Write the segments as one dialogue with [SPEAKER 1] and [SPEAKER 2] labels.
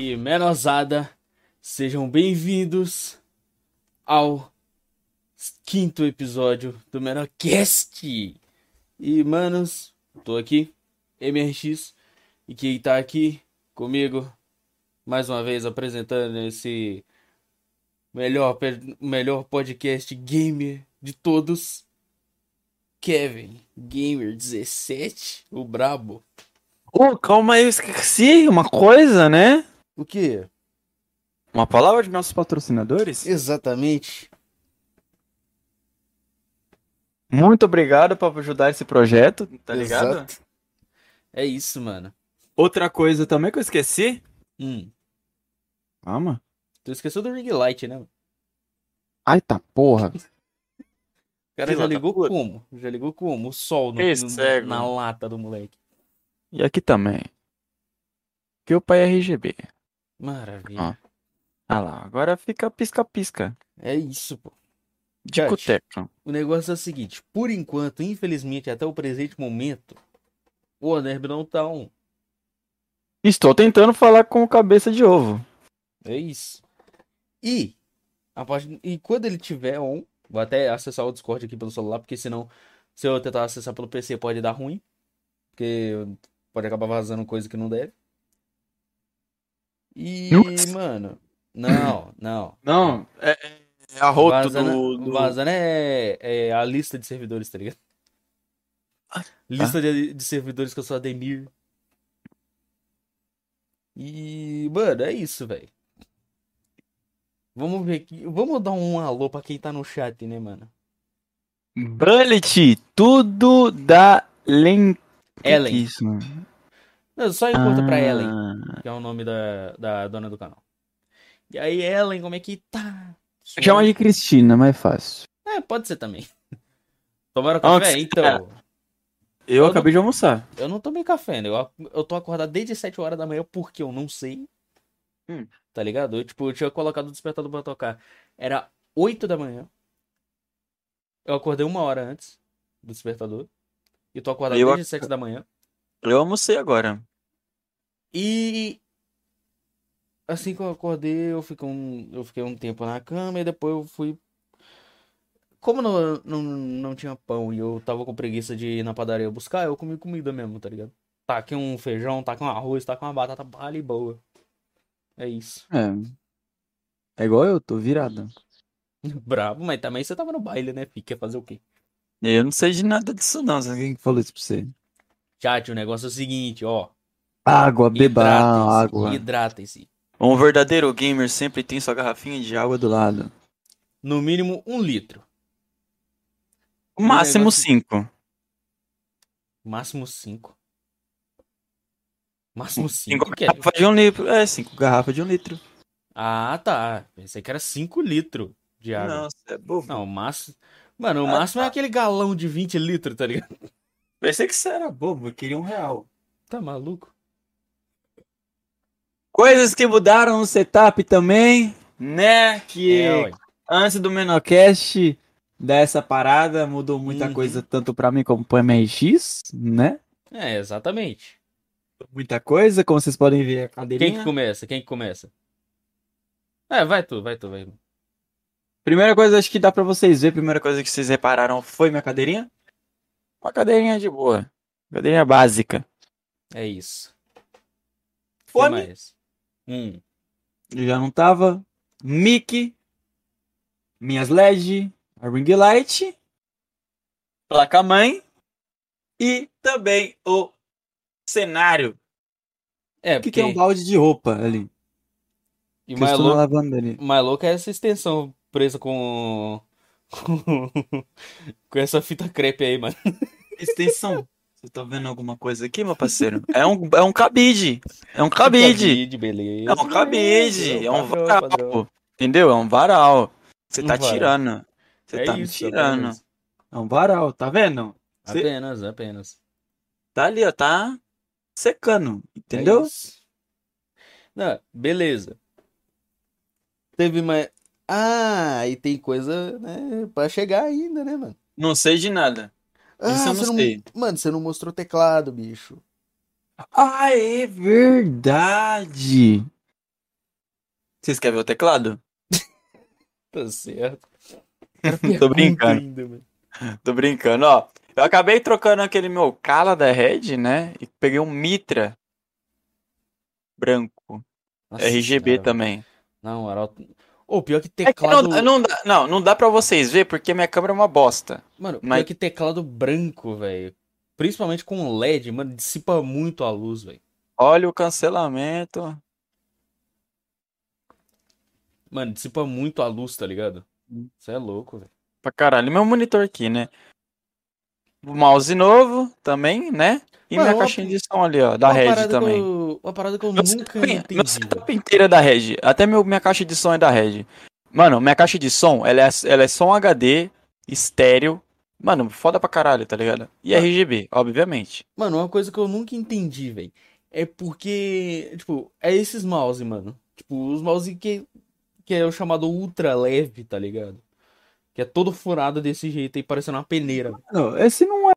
[SPEAKER 1] e menosada, sejam bem-vindos ao quinto episódio do Menorcast. E, manos, tô aqui, MRX, e quem tá aqui comigo, mais uma vez apresentando esse melhor, melhor podcast gamer de todos, Kevin, Gamer 17, o brabo.
[SPEAKER 2] Oh, calma aí, eu esqueci uma coisa, né?
[SPEAKER 1] O quê?
[SPEAKER 2] Uma palavra de nossos patrocinadores?
[SPEAKER 1] Exatamente.
[SPEAKER 2] Muito obrigado por ajudar esse projeto, tá ligado?
[SPEAKER 1] Exato. É isso, mano.
[SPEAKER 2] Outra coisa também que eu esqueci.
[SPEAKER 1] Hum.
[SPEAKER 2] Calma.
[SPEAKER 1] Tu esqueceu do ring light, né? O
[SPEAKER 2] Ai, tá porra.
[SPEAKER 1] cara
[SPEAKER 2] Filha
[SPEAKER 1] já ligou
[SPEAKER 2] puta.
[SPEAKER 1] como? Já ligou como? O sol no, no- na lata do moleque.
[SPEAKER 2] E aqui também. Que o pai é RGB.
[SPEAKER 1] Maravilha.
[SPEAKER 2] Ó. Ah lá, agora fica pisca-pisca.
[SPEAKER 1] É isso, pô.
[SPEAKER 2] De.
[SPEAKER 1] O negócio é o seguinte, por enquanto, infelizmente, até o presente momento, o Onerb não tá on.
[SPEAKER 2] Estou tentando falar com cabeça de ovo.
[SPEAKER 1] É isso. E, a parte... e quando ele tiver on, vou até acessar o Discord aqui pelo celular, porque senão, se eu tentar acessar pelo PC, pode dar ruim. Porque pode acabar vazando coisa que não deve. E, mano, não, não.
[SPEAKER 2] Não, é, é a
[SPEAKER 1] Vazando,
[SPEAKER 2] do, do...
[SPEAKER 1] vazando é, é a lista de servidores, tá ligado? Lista de, de servidores que eu sou Ademir. E, mano, é isso, velho. Vamos ver aqui. Vamos dar um alô pra quem tá no chat, né, mano?
[SPEAKER 2] Bullet, tudo da Len...
[SPEAKER 1] Ellen.
[SPEAKER 2] Que
[SPEAKER 1] Não, só encontra pra
[SPEAKER 2] Ah,
[SPEAKER 1] Ellen, que é o nome da, da dona do canal. E aí, Ellen, como é que tá?
[SPEAKER 2] Chama de Cristina, mais fácil.
[SPEAKER 1] É, pode ser também. Tomaram
[SPEAKER 2] Ah,
[SPEAKER 1] café? Então,
[SPEAKER 2] Eu
[SPEAKER 1] Eu
[SPEAKER 2] acabei de almoçar.
[SPEAKER 1] eu não tomei café, né? Eu, eu tô acordado desde 7 horas da manhã porque eu não sei.
[SPEAKER 2] Hum.
[SPEAKER 1] Tá ligado? Eu, tipo, eu tinha colocado o despertador pra tocar. Era 8 da manhã. Eu acordei uma hora antes do despertador. E tô acordado
[SPEAKER 2] Eu
[SPEAKER 1] desde
[SPEAKER 2] ac-
[SPEAKER 1] 7 da manhã.
[SPEAKER 2] Eu almocei agora.
[SPEAKER 1] E assim que eu acordei, eu fiquei um, eu fiquei um tempo na cama e depois eu fui. Como não, não, não tinha pão e eu tava com preguiça de ir na padaria buscar, eu comi comida mesmo, tá ligado? Taquei um feijão, taquei um arroz, taquei uma batata palha e boa. É isso.
[SPEAKER 2] É. É igual eu, tô virado.
[SPEAKER 1] Bravo, mas também você tava no baile, né, fi? Quer fazer o quê?
[SPEAKER 2] Eu não sei de nada disso não, quem que falou isso pra você?
[SPEAKER 1] Chat, o negócio é o seguinte, ó.
[SPEAKER 2] Água, beba água.
[SPEAKER 1] Hidratem-se.
[SPEAKER 2] Um verdadeiro gamer sempre tem sua garrafinha de água do lado.
[SPEAKER 1] No mínimo um litro.
[SPEAKER 2] O máximo
[SPEAKER 1] negócio-
[SPEAKER 2] cinco.
[SPEAKER 1] Máximo cinco. Máximo
[SPEAKER 2] Cinco
[SPEAKER 1] cinco. que é-
[SPEAKER 2] de um litro. É, cinco garrafas de um litro.
[SPEAKER 1] Ah, tá. Pensei que era 5 litros de água.
[SPEAKER 2] Nossa, é bobo.
[SPEAKER 1] Não, o máximo. Mano, o
[SPEAKER 2] Ah,
[SPEAKER 1] máximo é aquele galão de 20 litros, tá ligado?
[SPEAKER 2] Pensei que você era bobo, eu queria um real.
[SPEAKER 1] Tá maluco?
[SPEAKER 2] Coisas que mudaram no setup também, né? Que
[SPEAKER 1] É,
[SPEAKER 2] antes do Menocast dessa parada mudou muita
[SPEAKER 1] Uhum.
[SPEAKER 2] coisa, tanto pra mim como pro MRX, né?
[SPEAKER 1] É, exatamente.
[SPEAKER 2] Muita coisa, como vocês podem ver a
[SPEAKER 1] Quem
[SPEAKER 2] cadeirinha.
[SPEAKER 1] que começa? Quem que começa? É, vai tu, vai tu, vai.
[SPEAKER 2] Primeira coisa, acho que dá pra vocês ver, primeira coisa que vocês repararam foi minha cadeirinha. Uma cadeirinha de boa. Cadeirinha básica.
[SPEAKER 1] É isso.
[SPEAKER 2] Fone.
[SPEAKER 1] Hum.
[SPEAKER 2] Já não tava. Mic. Minhas LED. A ring light. Placa mãe. E também o cenário.
[SPEAKER 1] É,
[SPEAKER 2] que,
[SPEAKER 1] porque
[SPEAKER 2] que é um balde de roupa ali?
[SPEAKER 1] e mais louco, mais louco é essa extensão presa com, com essa fita crepe aí, mano.
[SPEAKER 2] Extensão. Você tá vendo alguma coisa aqui, meu parceiro? É um, é um cabide. É um cabide.
[SPEAKER 1] Cabide, beleza.
[SPEAKER 2] É um cabide. É um
[SPEAKER 1] Padrão,
[SPEAKER 2] varal.
[SPEAKER 1] padrão.
[SPEAKER 2] Entendeu? É um varal. Você
[SPEAKER 1] Um
[SPEAKER 2] tá
[SPEAKER 1] varal.
[SPEAKER 2] tirando. Você
[SPEAKER 1] É
[SPEAKER 2] tá me
[SPEAKER 1] isso,
[SPEAKER 2] tirando.
[SPEAKER 1] apenas.
[SPEAKER 2] É um varal, tá vendo? Cê-
[SPEAKER 1] Apenas, apenas.
[SPEAKER 2] Tá ali, ó. Tá secando.
[SPEAKER 1] É
[SPEAKER 2] Entendeu?
[SPEAKER 1] isso. Não, beleza. Teve mais. Ah, e tem coisa, né, pra chegar ainda, né, mano?
[SPEAKER 2] Não sei de nada.
[SPEAKER 1] Ah,
[SPEAKER 2] Isso eu não
[SPEAKER 1] você
[SPEAKER 2] sei.
[SPEAKER 1] Mano, você não mostrou teclado, bicho.
[SPEAKER 2] Ah, é verdade. Vocês querem ver o teclado?
[SPEAKER 1] Tá certo.
[SPEAKER 2] Tô brincando.
[SPEAKER 1] Ainda.
[SPEAKER 2] Tô brincando, ó. Eu acabei trocando aquele meu Kala da Red, né? E peguei um Mitra branco.
[SPEAKER 1] Nossa
[SPEAKER 2] RGB
[SPEAKER 1] senhora,
[SPEAKER 2] também.
[SPEAKER 1] Na moral. Ô, pior que
[SPEAKER 2] É que
[SPEAKER 1] teclado.
[SPEAKER 2] não, não, dá, não, não dá pra vocês ver porque minha câmera é uma bosta.
[SPEAKER 1] Mano, pior
[SPEAKER 2] Mas-
[SPEAKER 1] que teclado branco, velho. Principalmente com LED, mano, dissipa muito a luz, velho.
[SPEAKER 2] Olha o cancelamento.
[SPEAKER 1] Mano, dissipa muito a luz, tá ligado?
[SPEAKER 2] Hum.
[SPEAKER 1] Você é louco, velho.
[SPEAKER 2] Pra caralho. Meu monitor aqui, né? O mouse novo também, né? E
[SPEAKER 1] Mano,
[SPEAKER 2] minha
[SPEAKER 1] uma-
[SPEAKER 2] caixinha de som ali, ó, da Red também.
[SPEAKER 1] eu- Uma parada que eu
[SPEAKER 2] Meu
[SPEAKER 1] nunca
[SPEAKER 2] setup,
[SPEAKER 1] entendi.
[SPEAKER 2] setup inteiro é da Red. Até meu, minha caixa de som é da Red. Mano, minha caixa de som, ela é, ela é som HD, estéreo. Mano, foda pra caralho, tá ligado? E. RGB, obviamente.
[SPEAKER 1] Mano, uma coisa que eu nunca entendi, velho. É porque, tipo, é esses mouse, mano. Tipo, os mouse que, que é o chamado ultra leve, tá ligado? Que é todo furado desse jeito aí, parecendo uma peneira.
[SPEAKER 2] Não, esse não é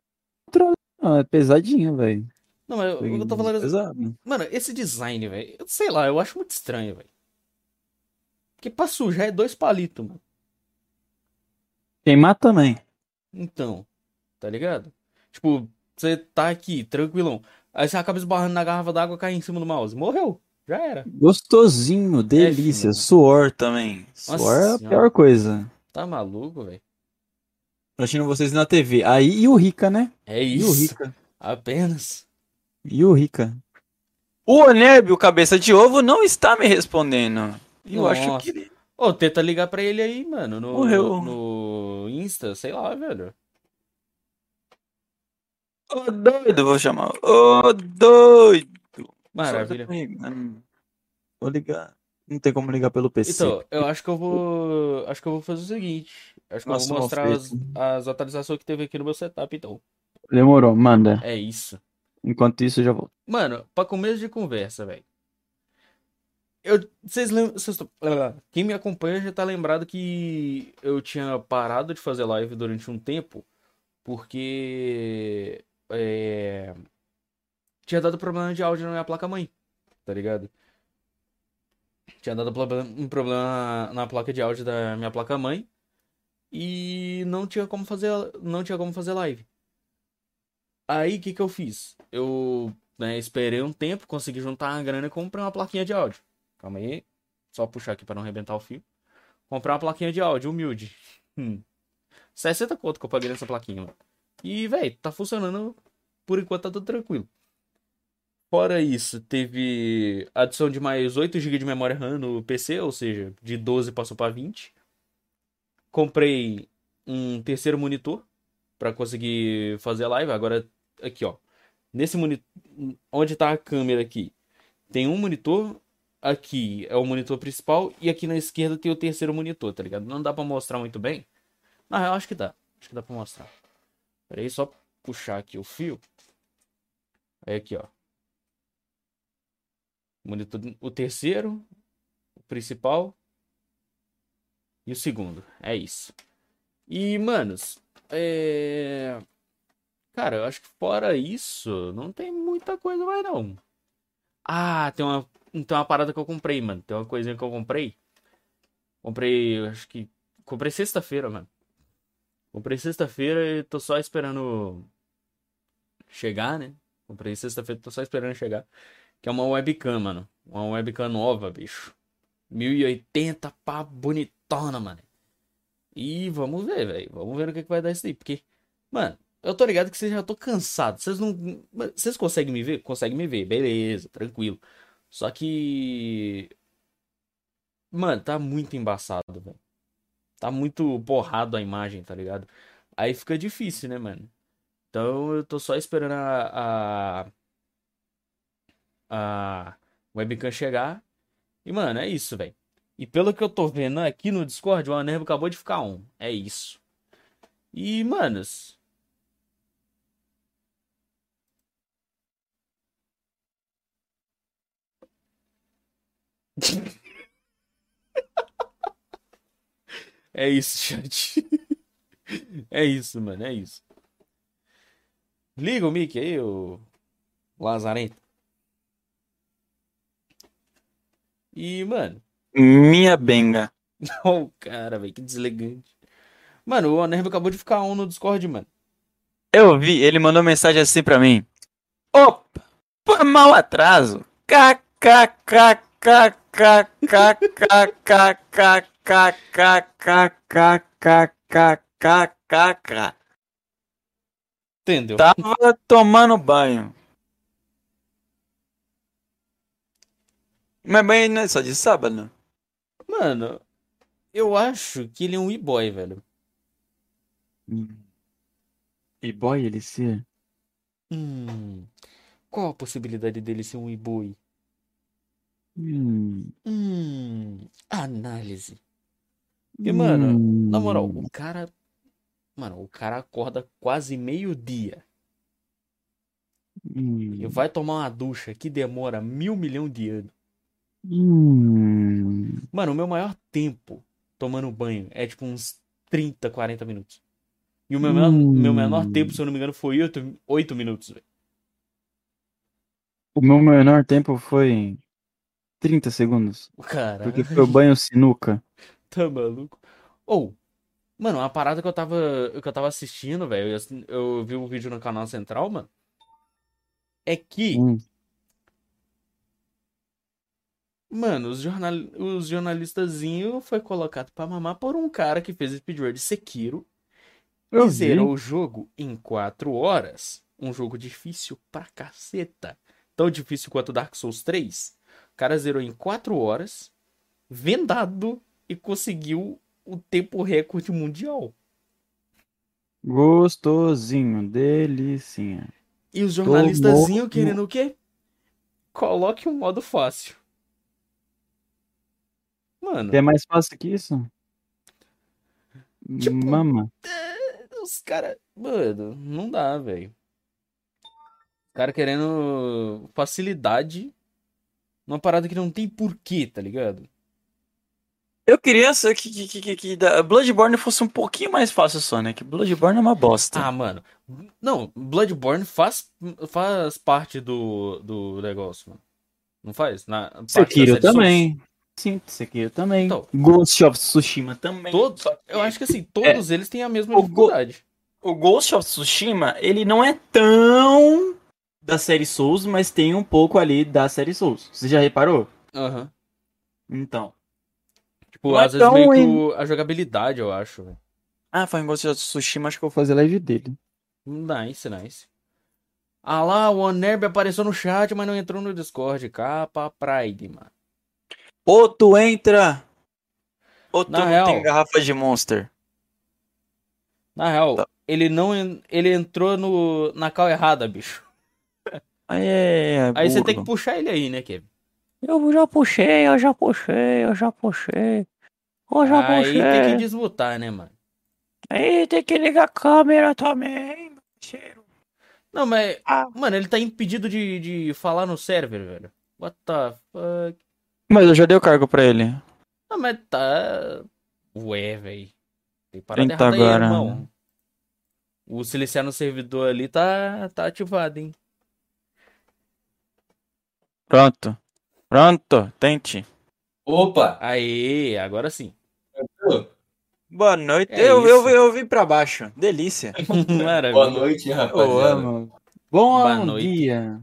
[SPEAKER 2] não, é pesadinho, velho.
[SPEAKER 1] Não, mas eu, eu tô falando assim.
[SPEAKER 2] Pesado.
[SPEAKER 1] Mano, esse design, velho. eu Sei lá, eu acho muito estranho, velho. Porque pra sujar é dois palitos, mano.
[SPEAKER 2] Queimar também.
[SPEAKER 1] Então, tá ligado? Tipo, você tá aqui, tranquilão. Aí você acaba esbarrando na garrafa d'água, cai em cima do mouse. Morreu. Já era.
[SPEAKER 2] Gostosinho, delícia.
[SPEAKER 1] mano.
[SPEAKER 2] Suor também.
[SPEAKER 1] Nossa
[SPEAKER 2] Suor é a pior coisa.
[SPEAKER 1] Tá maluco, velho?
[SPEAKER 2] Assistindo vocês na TV. Aí e o Rica, né?
[SPEAKER 1] É
[SPEAKER 2] E o
[SPEAKER 1] isso.
[SPEAKER 2] Rica.
[SPEAKER 1] Apenas.
[SPEAKER 2] E o Rica. O Onébio, cabeça de ovo, não está me respondendo. Eu acho
[SPEAKER 1] Nossa.
[SPEAKER 2] que ele.
[SPEAKER 1] Ô, tenta ligar pra ele aí, mano. No,
[SPEAKER 2] Morreu.
[SPEAKER 1] no Insta, sei lá, velho.
[SPEAKER 2] Ô doido, vou chamar. Ô doido.
[SPEAKER 1] Maravilha.
[SPEAKER 2] Tá. Vou ligar. Não tem como ligar pelo PC.
[SPEAKER 1] Então, eu acho que eu vou. Acho que eu vou fazer o seguinte. Acho que
[SPEAKER 2] Nossa,
[SPEAKER 1] eu vou mostrar as, as atualizações que teve aqui no meu setup, então.
[SPEAKER 2] Demorou, manda.
[SPEAKER 1] É isso.
[SPEAKER 2] Enquanto isso, eu já volto.
[SPEAKER 1] Mano, pra começo de conversa, velho. Eu, vocês lembram, quem me acompanha já tá lembrado que eu tinha parado de fazer live durante um tempo porque é, tinha dado problema de áudio na minha placa-mãe, tá ligado? Tinha dado um problema na placa de áudio da minha placa-mãe e não tinha como fazer, não tinha como fazer live. Aí, o que que eu fiz? Eu, né, esperei um tempo, consegui juntar uma grana e comprei uma plaquinha de áudio. Calma aí. Só puxar aqui para não arrebentar o fio. Comprei uma plaquinha de áudio, humilde. Hum. 60 conto que eu paguei nessa plaquinha. E, velho, tá funcionando. Por enquanto tá tudo tranquilo. Fora isso, teve adição de mais 8 GB de memória RAM no PC, ou seja, de 12 passou para 20. Comprei um terceiro monitor para conseguir fazer a live. Agora, aqui, ó. Nesse monitor, onde tá a câmera aqui, tem um monitor. Aqui é o monitor principal e aqui na esquerda tem o terceiro monitor, tá ligado? Não dá pra mostrar muito bem. Na real, acho que dá. Acho que dá pra mostrar. Pera aí, só puxar aqui o fio. Aí aqui, ó. Monitor, o terceiro, o principal e o segundo. É isso. E, manos, é... Cara, eu acho que fora isso, não tem muita coisa mais não. Ah, tem uma, tem uma parada que eu comprei, mano. Tem uma coisinha que eu comprei. Comprei, eu acho que. Comprei sexta-feira, mano. Comprei sexta-feira e tô só esperando chegar, né? Comprei sexta-feira, tô só esperando chegar. Que é uma webcam, mano. Uma webcam nova, bicho. 1080, pá, bonitona, mano. E vamos ver, velho. Vamos ver o que, que vai dar isso aí. Porque, mano, eu tô ligado que vocês já tô cansado. Vocês não. Vocês conseguem me ver? Conseguem me ver, beleza, tranquilo. Só que. Mano, tá muito embaçado, velho. Tá muito borrado a imagem, tá ligado? Aí fica difícil, né, mano? Então eu tô só esperando a. A, a webcam chegar. E, mano, é isso, velho. E pelo que eu tô vendo aqui no Discord, o Anervo acabou de ficar on. É isso. E, manos. É isso, chat. É isso, mano, é isso. Liga o mic aí, o Lazarento. E, mano,
[SPEAKER 2] Minha benga.
[SPEAKER 1] Oh, cara, velho, que deslegante. Mano, o Onerve acabou de ficar on no Discord, mano.
[SPEAKER 2] Eu vi, ele mandou mensagem assim pra mim. Opa, por mal atraso. KKKKKKKKKKKKKKKKK.
[SPEAKER 1] Entendeu?
[SPEAKER 2] Tava tomando banho. Mas banho não é só de sábado.
[SPEAKER 1] Mano, eu acho que ele é um e-boy, velho.
[SPEAKER 2] E boy ele ser?
[SPEAKER 1] Hum. Qual a possibilidade dele ser um e-boy?
[SPEAKER 2] Hum.
[SPEAKER 1] Hum. Análise. E, mano, na moral, o cara. Mano, o cara acorda quase meio-dia
[SPEAKER 2] Hum.
[SPEAKER 1] e vai tomar uma ducha que demora mil milhão de anos.
[SPEAKER 2] Hum.
[SPEAKER 1] Mano, o meu maior tempo tomando banho é tipo uns 30, 40 minutos. E o meu, menor,
[SPEAKER 2] Hum.
[SPEAKER 1] meu menor tempo, se eu não me engano, foi 8, 8 minutos, velho.
[SPEAKER 2] O meu menor tempo foi 30 segundos.
[SPEAKER 1] Caralho,
[SPEAKER 2] Porque foi o banho sinuca.
[SPEAKER 1] tá maluco? Ou, mano, uma parada que eu tava, que eu tava assistindo, velho, eu, eu vi um vídeo no canal Central, mano, é que,
[SPEAKER 2] Hum.
[SPEAKER 1] Mano, os, jornal, os jornalistazinhos foi colocado pra mamar por um cara que fez speedrun de Sekiro
[SPEAKER 2] Eu
[SPEAKER 1] e
[SPEAKER 2] vi.
[SPEAKER 1] zerou o jogo em 4 horas. Um jogo difícil pra caceta. Tão difícil quanto Dark Souls 3. O cara zerou em 4 horas, vendado, e conseguiu o tempo recorde mundial.
[SPEAKER 2] Gostosinho, delicinha.
[SPEAKER 1] E os jornalistazinhos querendo o quê? Coloque um modo fácil. Mano,
[SPEAKER 2] É mais fácil que isso?
[SPEAKER 1] Tipo-
[SPEAKER 2] Mama.
[SPEAKER 1] os caras. Mano, não dá, velho. Os caras querendo facilidade numa parada que não tem porquê, tá ligado?
[SPEAKER 2] Eu queria que, que, que, que, que da- Bloodborne fosse um pouquinho mais fácil só, né? Que Bloodborne é uma bosta.
[SPEAKER 1] Ah, mano. Não, Bloodborne faz, faz parte do, do negócio, mano. Não faz? Na
[SPEAKER 2] Sekiro
[SPEAKER 1] Souls.
[SPEAKER 2] Sim, Sekiro também.
[SPEAKER 1] Então.
[SPEAKER 2] Ghost of Tsushima também.
[SPEAKER 1] Todos, eu acho que assim, todos eles têm a mesma
[SPEAKER 2] O go-. O Ghost of Tsushima, ele não é tão da série Souls, mas tem um pouco ali da série Souls. Você já reparou?
[SPEAKER 1] Aham.
[SPEAKER 2] Então.
[SPEAKER 1] Tipo,
[SPEAKER 2] Não é
[SPEAKER 1] às vezes
[SPEAKER 2] tão
[SPEAKER 1] meio que a jogabilidade, eu acho.
[SPEAKER 2] Ah, foi em Ghost of Tsushima, acho que eu vou fazer live dele.
[SPEAKER 1] Nice, nice. Ah lá, o Onerb apareceu no chat, mas não entrou no Discord. Capa Pride, mano.
[SPEAKER 2] Ou tu entra, ou tu
[SPEAKER 1] Na
[SPEAKER 2] não
[SPEAKER 1] real-
[SPEAKER 2] tem garrafa de Monster.
[SPEAKER 1] Na real,
[SPEAKER 2] Tá.
[SPEAKER 1] ele não ele entrou no, na cal errada, bicho.
[SPEAKER 2] Aí é.
[SPEAKER 1] Aí você tem que puxar ele aí, né, Kevin?
[SPEAKER 2] Eu já puxei, eu já puxei, eu já puxei. Eu já
[SPEAKER 1] Aí
[SPEAKER 2] puxei.
[SPEAKER 1] tem que desmutar, né, mano?
[SPEAKER 2] Aí tem que ligar a câmera também, parceiro.
[SPEAKER 1] Não, mas,
[SPEAKER 2] Ah.
[SPEAKER 1] mano, ele tá impedido de, de falar no server, velho. What the fuck?
[SPEAKER 2] Mas eu já dei o cargo pra ele.
[SPEAKER 1] Não, mas tá. Ué, velho. Tem parada
[SPEAKER 2] Tenta
[SPEAKER 1] errada aí,
[SPEAKER 2] agora.
[SPEAKER 1] irmão. O silenciar no servidor ali tá, tá ativado, hein?
[SPEAKER 2] Pronto. Pronto, tente.
[SPEAKER 3] Opa!
[SPEAKER 1] Aê, agora sim.
[SPEAKER 2] Boa noite.
[SPEAKER 1] É
[SPEAKER 2] eu, eu,
[SPEAKER 1] isso.
[SPEAKER 2] eu vim pra baixo. Delícia.
[SPEAKER 1] Maravilha.
[SPEAKER 3] Boa noite,
[SPEAKER 2] Eu
[SPEAKER 3] rapaziada.
[SPEAKER 2] amo. Bom
[SPEAKER 1] Boa noite.
[SPEAKER 2] dia.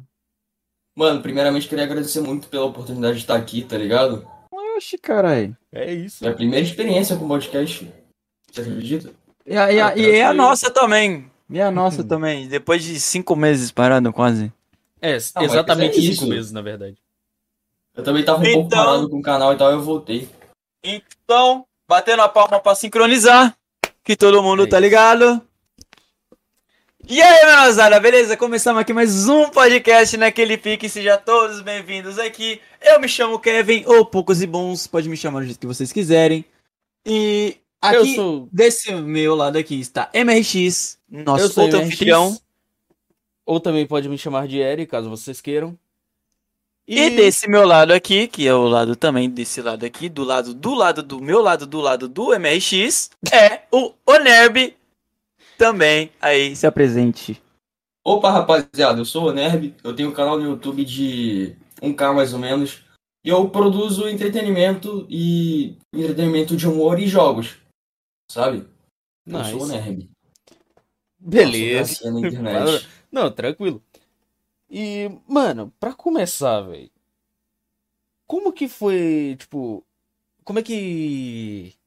[SPEAKER 3] Mano, primeiramente queria agradecer muito pela oportunidade de estar aqui, tá ligado?
[SPEAKER 2] Oxi, carai.
[SPEAKER 1] É isso.
[SPEAKER 3] Minha primeira experiência com podcast. Você acredita?
[SPEAKER 2] E a, e a-
[SPEAKER 3] Ah,
[SPEAKER 2] e é a nossa também. E a nossa também. Depois de cinco meses parado quase.
[SPEAKER 1] É,
[SPEAKER 3] mas
[SPEAKER 1] exatamente
[SPEAKER 3] é
[SPEAKER 1] cinco meses, na verdade.
[SPEAKER 3] Eu também tava um pouco
[SPEAKER 2] Então-
[SPEAKER 3] parado com o canal e tal, eu voltei.
[SPEAKER 2] Então, batendo a palma pra sincronizar. Que todo mundo
[SPEAKER 1] É
[SPEAKER 2] tá
[SPEAKER 1] isso.
[SPEAKER 2] ligado. E aí, menosada, beleza? Começamos aqui mais um podcast naquele pique. Sejam todos bem-vindos aqui. Eu me chamo Kevin, ou Poucos e Bons. Pode me chamar do jeito que vocês quiserem. E aqui,
[SPEAKER 1] sou.
[SPEAKER 2] desse meu lado aqui, está MRX, nosso outro anfitrião.
[SPEAKER 1] Ou também pode me chamar de Eri, caso vocês queiram.
[SPEAKER 2] E desse meu lado aqui, que é o lado também desse lado aqui, do lado do lado do meu lado, do lado do MRX, é o Onerb. Também aí se apresente.
[SPEAKER 3] Opa, rapaziada, eu sou o Nerb, eu tenho um canal no YouTube de 1k mais ou menos. E eu produzo entretenimento e entretenimento de humor e jogos. Sabe? Eu sou
[SPEAKER 1] Nice.
[SPEAKER 3] nerd.
[SPEAKER 1] Beleza.
[SPEAKER 3] Eu internet.
[SPEAKER 1] Não, tranquilo. E, mano, pra começar, velho. Como que foi, tipo, como é que o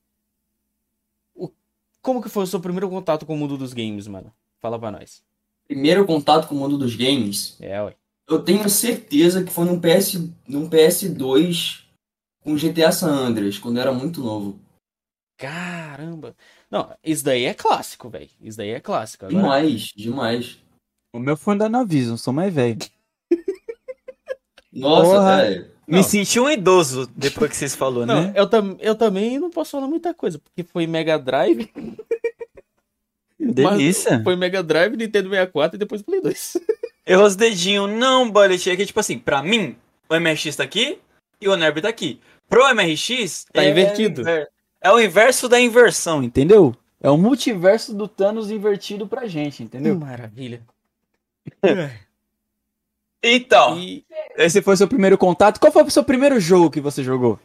[SPEAKER 1] como que foi o seu primeiro contato com o mundo dos games, mano? Fala pra nós.
[SPEAKER 3] Primeiro contato com o mundo dos games,
[SPEAKER 1] É, ué.
[SPEAKER 3] eu tenho certeza que foi num, PS, num PS2 com GTA San Andreas, quando eu era muito novo.
[SPEAKER 1] Caramba. Não, isso daí é clássico, velho. Isso daí é clássico. Agora,
[SPEAKER 3] Demais, demais.
[SPEAKER 2] O meu foi da Navision, sou mais velho.
[SPEAKER 3] Nossa, velho.
[SPEAKER 1] Não.
[SPEAKER 2] Me senti um idoso depois que vocês falaram, né?
[SPEAKER 1] eu, tam, eu também não posso falar muita coisa, porque foi Mega Drive,
[SPEAKER 2] Delícia.
[SPEAKER 1] foi Mega Drive, Nintendo 64 e depois Play 2.
[SPEAKER 2] Errou os dedinhos. Não, Bullet. É que, tipo assim, pra mim, o MRX tá aqui e o Nerb tá aqui. Pro MRX...
[SPEAKER 1] Tá
[SPEAKER 2] é
[SPEAKER 1] invertido.
[SPEAKER 2] inver- É o inverso da inversão, entendeu? É o multiverso do Thanos invertido pra gente, entendeu?
[SPEAKER 1] Maravilha.
[SPEAKER 2] Então,
[SPEAKER 1] E
[SPEAKER 2] esse foi seu primeiro contato. Qual foi o seu primeiro jogo que você jogou?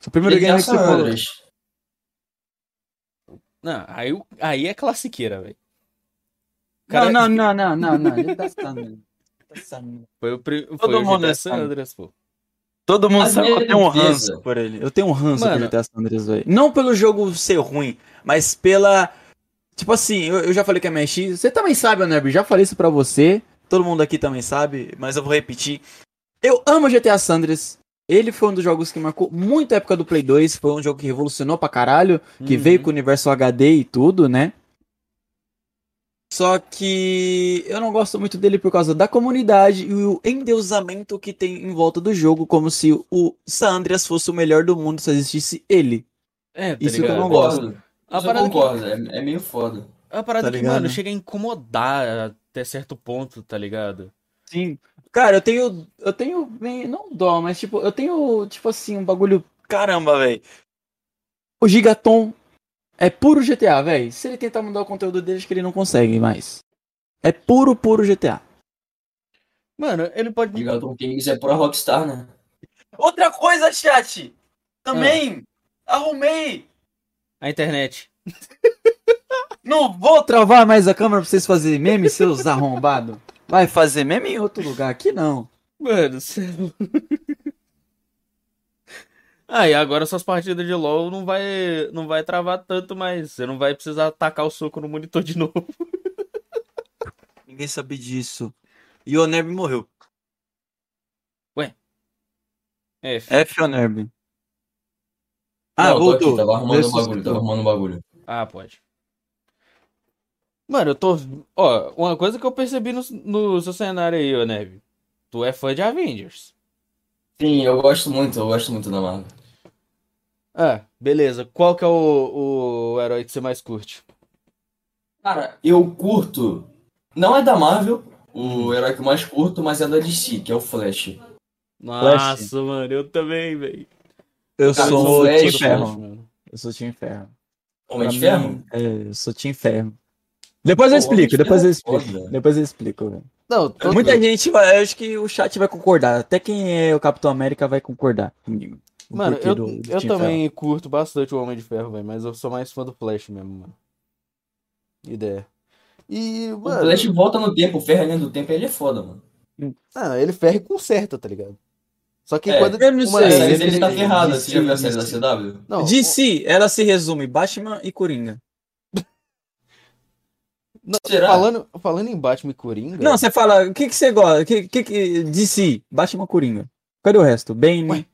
[SPEAKER 2] Seu primeiro game que você falou?
[SPEAKER 3] Andreas.
[SPEAKER 1] não, aí, o- aí é classiqueira, velho.
[SPEAKER 2] Não, não, não, não, não, não. Ele tá saindo. Tá.
[SPEAKER 1] Foi o, pri... foi
[SPEAKER 2] Todo
[SPEAKER 1] o
[SPEAKER 2] mundo
[SPEAKER 1] GTA
[SPEAKER 2] é
[SPEAKER 1] San
[SPEAKER 2] sabe.
[SPEAKER 1] Andreas, pô.
[SPEAKER 2] Todo mundo sabe que eu tenho um ranço por ele. Eu tenho um ranço
[SPEAKER 1] Mano.
[SPEAKER 2] por GTA San Andreas, velho. Não pelo jogo ser ruim, mas pela. Tipo assim, eu, eu já falei que é MX. Você também sabe, Nerb, já falei isso pra você. Todo mundo aqui também sabe, mas eu vou repetir. Eu amo GTA San Andreas. Ele foi um dos jogos que marcou muito a época do Play 2. Foi um jogo que revolucionou pra caralho. Que
[SPEAKER 1] Uhum.
[SPEAKER 2] veio com o universo HD e tudo, né? Só que eu não gosto muito dele por causa da comunidade e o endeusamento que tem em volta do jogo, como se o San Andreas fosse o melhor do mundo se existisse ele.
[SPEAKER 1] É, tá
[SPEAKER 2] Isso que eu
[SPEAKER 1] ligado?
[SPEAKER 2] não gosto.
[SPEAKER 3] Concordo.
[SPEAKER 1] A
[SPEAKER 3] eu
[SPEAKER 1] parada que-
[SPEAKER 3] concordo, é, é meio foda.
[SPEAKER 1] É uma parada
[SPEAKER 2] Tá
[SPEAKER 1] que,
[SPEAKER 2] ligado?
[SPEAKER 1] mano, chega a incomodar até certo ponto, tá ligado?
[SPEAKER 2] Sim. Cara, eu tenho. Eu tenho. Não dó, mas tipo, eu tenho, tipo assim, um bagulho. Caramba, velho. O Gigaton é puro GTA, velho. Se ele tentar mudar o conteúdo dele, acho que ele não consegue mais. É puro, puro GTA.
[SPEAKER 1] Mano, ele pode.
[SPEAKER 3] Gigaton Games é pura Rockstar, né?
[SPEAKER 2] Outra coisa, chat! Também arrumei!
[SPEAKER 1] A internet.
[SPEAKER 2] Não vou travar mais a câmera pra vocês fazerem meme, seus arrombados. Vai fazer meme em outro lugar, aqui não.
[SPEAKER 1] Mano, você. Ah, e agora suas partidas de LoL não vai, não vai travar tanto mais. Você não vai precisar tacar o soco no monitor de novo.
[SPEAKER 2] Ninguém sabe disso. E o Nerb morreu.
[SPEAKER 1] É,
[SPEAKER 2] F o Nerb. Ah,
[SPEAKER 3] Não,
[SPEAKER 2] voltou.
[SPEAKER 3] aqui, tava arrumando um bagulho, tava arrumando um bagulho.
[SPEAKER 1] Ah, pode. Mano, eu tô. Ó, uma coisa que eu percebi no, no seu cenário aí, ô Neve. Tu é fã de Avengers.
[SPEAKER 3] Sim, eu gosto muito, eu gosto muito da Marvel.
[SPEAKER 1] Ah, beleza. Qual que é o, o herói que você mais curte?
[SPEAKER 3] Cara, eu curto. Não é da Marvel, o herói que eu mais curto, mas é da DC, que é o Flash.
[SPEAKER 1] Nossa, mano, eu também, velho.
[SPEAKER 2] Eu
[SPEAKER 3] Cara,
[SPEAKER 2] sou
[SPEAKER 3] o Flash,
[SPEAKER 2] Team
[SPEAKER 3] Flash,
[SPEAKER 2] Ferro.
[SPEAKER 1] mano.
[SPEAKER 2] Eu sou Team Ferro.
[SPEAKER 3] Homem de Ferro?
[SPEAKER 2] É, eu sou Team Ferro. Depois eu
[SPEAKER 3] de
[SPEAKER 2] explico, depois eu
[SPEAKER 3] Ferro é
[SPEAKER 2] explico. Depois eu explico, velho.
[SPEAKER 1] Não, todo...
[SPEAKER 2] Muita gente vai, eu acho que o chat vai concordar. Até quem é o Capitão América vai concordar comigo. O
[SPEAKER 1] Mano, eu,
[SPEAKER 2] do- do
[SPEAKER 1] eu também curto bastante o Homem de Ferro, velho, mas eu sou mais fã do Flash mesmo, mano. Ideia. E,
[SPEAKER 3] O
[SPEAKER 1] mano,
[SPEAKER 3] Flash volta no tempo, o Ferro além do tempo, ele é foda, mano.
[SPEAKER 1] ah, ele ferra e conserta, tá ligado? Só que
[SPEAKER 3] É,
[SPEAKER 1] quando
[SPEAKER 2] eu não
[SPEAKER 1] uma
[SPEAKER 2] sei, ele-
[SPEAKER 3] tá
[SPEAKER 2] ele-
[SPEAKER 3] ferrada,
[SPEAKER 2] DC,
[SPEAKER 3] você já viu a série da. CW?
[SPEAKER 1] Não,
[SPEAKER 2] DC, ela se resume Batman e Coringa.
[SPEAKER 1] Não,
[SPEAKER 3] Será?
[SPEAKER 1] falando, falando em Batman e Coringa...
[SPEAKER 2] Não, você fala, o que que você gosta? O que, que, que DC, Batman Coringa. Cadê o resto? Bane,
[SPEAKER 1] Ué.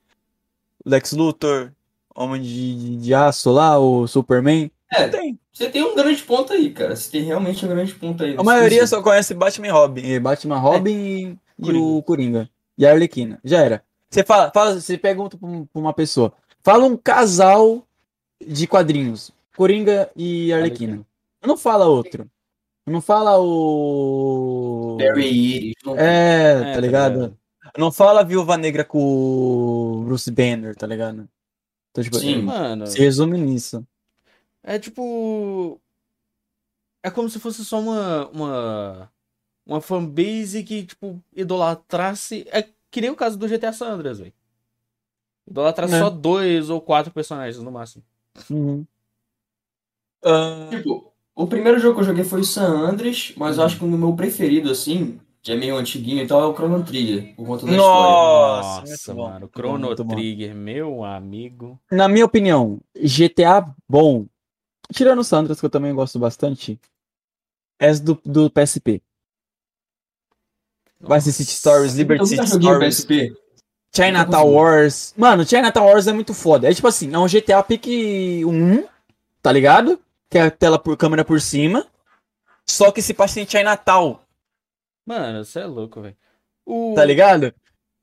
[SPEAKER 2] Lex Luthor, Homem de, de, de Aço lá, o Superman.
[SPEAKER 3] É,
[SPEAKER 2] Tem.
[SPEAKER 3] você tem um grande ponto aí, cara. Você tem realmente um grande ponto aí.
[SPEAKER 2] A maioria só conhece Batman e Robin. eh, Batman, Robin e, e o Coringa. E a Arlequina. Já era. Você fala, fala você pergunta pra um- pra uma pessoa. Fala um casal de quadrinhos. Coringa e Arlequina. Não fala outro. Não fala o.
[SPEAKER 3] Barry Iris.
[SPEAKER 2] É,
[SPEAKER 1] É,
[SPEAKER 2] tá ligado? Não fala Viúva Negra com o Bruce Banner, tá ligado? Então, tipo,
[SPEAKER 3] Sim.
[SPEAKER 1] Mano,
[SPEAKER 2] se resume nisso.
[SPEAKER 1] é tipo... É como se fosse só uma, uma, uma fanbase que, tipo, idolatrasse... É que nem o caso do GTA San Andreas, velho. Idolatrar
[SPEAKER 2] É.
[SPEAKER 1] só dois ou quatro personagens no máximo.
[SPEAKER 2] Uhum. Ah,
[SPEAKER 3] Tipo, o primeiro jogo que eu joguei foi o San Andreas, mas eu acho que o meu preferido, assim, que é meio antiguinho e tal, é o Chrono Trigger, por conta da história.
[SPEAKER 2] Nossa, muito
[SPEAKER 1] Nossa, mano.
[SPEAKER 2] bom,
[SPEAKER 1] Chrono
[SPEAKER 2] muito bom.
[SPEAKER 1] Trigger, meu amigo.
[SPEAKER 2] na minha opinião, GTA bom, tirando o Sandras, que eu também gosto bastante, é do, do PSP. Vice City Stories, Liberty
[SPEAKER 3] Eu
[SPEAKER 2] City
[SPEAKER 3] nunca joguei o
[SPEAKER 2] Stories,
[SPEAKER 3] PSP.
[SPEAKER 2] Chinatown. Wars. Mano, Chinatown Wars é muito foda. É tipo assim, é um GTA pique 1, tá ligado? Que é a tela por câmera por cima. Só que se passa em Chinatown,
[SPEAKER 1] Mano, você é louco, velho. O...
[SPEAKER 2] tá ligado?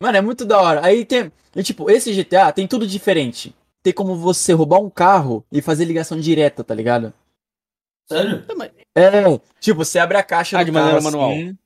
[SPEAKER 2] Mano, é muito da hora. Aí tem. E, tipo, esse GTA tem tudo diferente. Tem como você roubar um carro e fazer ligação direta, tá ligado?
[SPEAKER 3] Sério?
[SPEAKER 2] É, tipo, você abre a caixa
[SPEAKER 1] Ah,
[SPEAKER 2] do
[SPEAKER 1] de maneira
[SPEAKER 2] carro,
[SPEAKER 1] manual.
[SPEAKER 2] assim,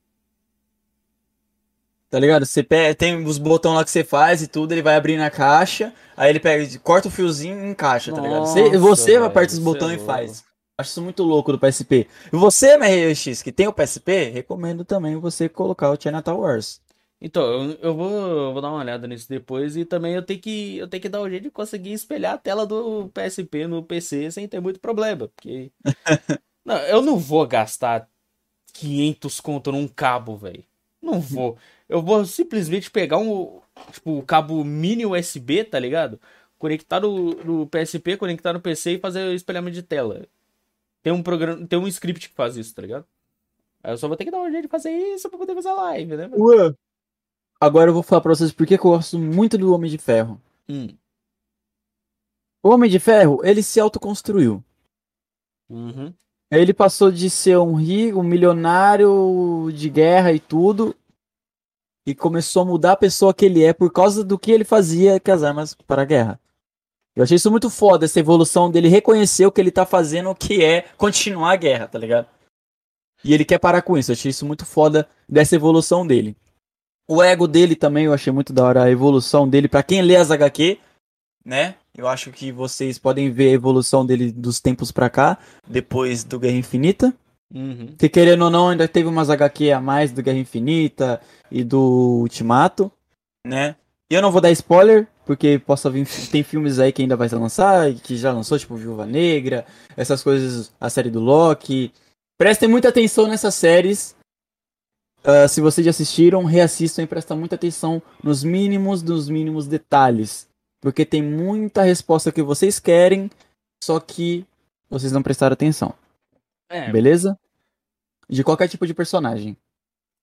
[SPEAKER 2] Tá ligado? Você pega, tem os botões lá que você faz e tudo, ele vai abrindo a caixa, aí ele pega, corta o fiozinho e encaixa, tá ligado? Você,
[SPEAKER 1] Nossa,
[SPEAKER 2] você
[SPEAKER 1] velho,
[SPEAKER 2] aperta os botões
[SPEAKER 1] é
[SPEAKER 2] e
[SPEAKER 1] louco.
[SPEAKER 2] faz. Acho isso muito louco do PSP. E você, MRX, que tem o PSP, recomendo também você colocar o Chinatown Wars.
[SPEAKER 1] Então, eu, eu vou, eu vou dar uma olhada nisso depois e também eu tenho que, eu tenho que dar um jeito de conseguir espelhar a tela do PSP no PC sem ter muito problema, porque não, eu não vou gastar 500 conto num cabo, velho. Não vou. Eu vou simplesmente pegar um, tipo, o cabo mini USB, tá ligado? Conectar no, no PSP, conectar no PC e fazer o espelhamento de tela. Tem um programa, tem um script que faz isso, tá ligado? Aí eu só vou ter que dar um jeito de fazer isso pra poder fazer live, né? mano?
[SPEAKER 2] Agora eu vou falar pra vocês porque que eu gosto muito do Homem de Ferro.
[SPEAKER 1] Hum.
[SPEAKER 2] O Homem de Ferro, ele se autoconstruiu.
[SPEAKER 1] Uhum.
[SPEAKER 2] Ele passou de ser um rico, um milionário de guerra e tudo, e começou a mudar a pessoa que ele é por causa do que ele fazia com as armas para a guerra. Eu achei isso muito foda, essa evolução dele reconhecer o que ele tá fazendo, que é continuar a guerra, tá ligado? E ele quer parar com isso. Eu achei isso muito foda dessa evolução dele. O ego dele também eu achei muito da hora a evolução dele. Pra quem lê as HQ, né? Eu acho que vocês podem ver a evolução dele dos tempos pra cá, depois do Guerra Infinita.
[SPEAKER 1] Uhum.
[SPEAKER 2] Que querendo ou não, ainda teve umas HQ a mais do Guerra Infinita e do Ultimato, né? E eu não vou dar spoiler, porque possa vir, tem filmes aí que ainda vai lançar, e que já lançou, tipo Viúva Negra, essas coisas, a série do Loki. Prestem muita atenção nessas séries. Ah, se vocês já assistiram, reassistam e prestem muita atenção nos mínimos dos mínimos detalhes. Porque tem muita resposta que vocês querem, só que vocês não prestaram atenção.
[SPEAKER 1] É,
[SPEAKER 2] Beleza? De qualquer tipo de personagem.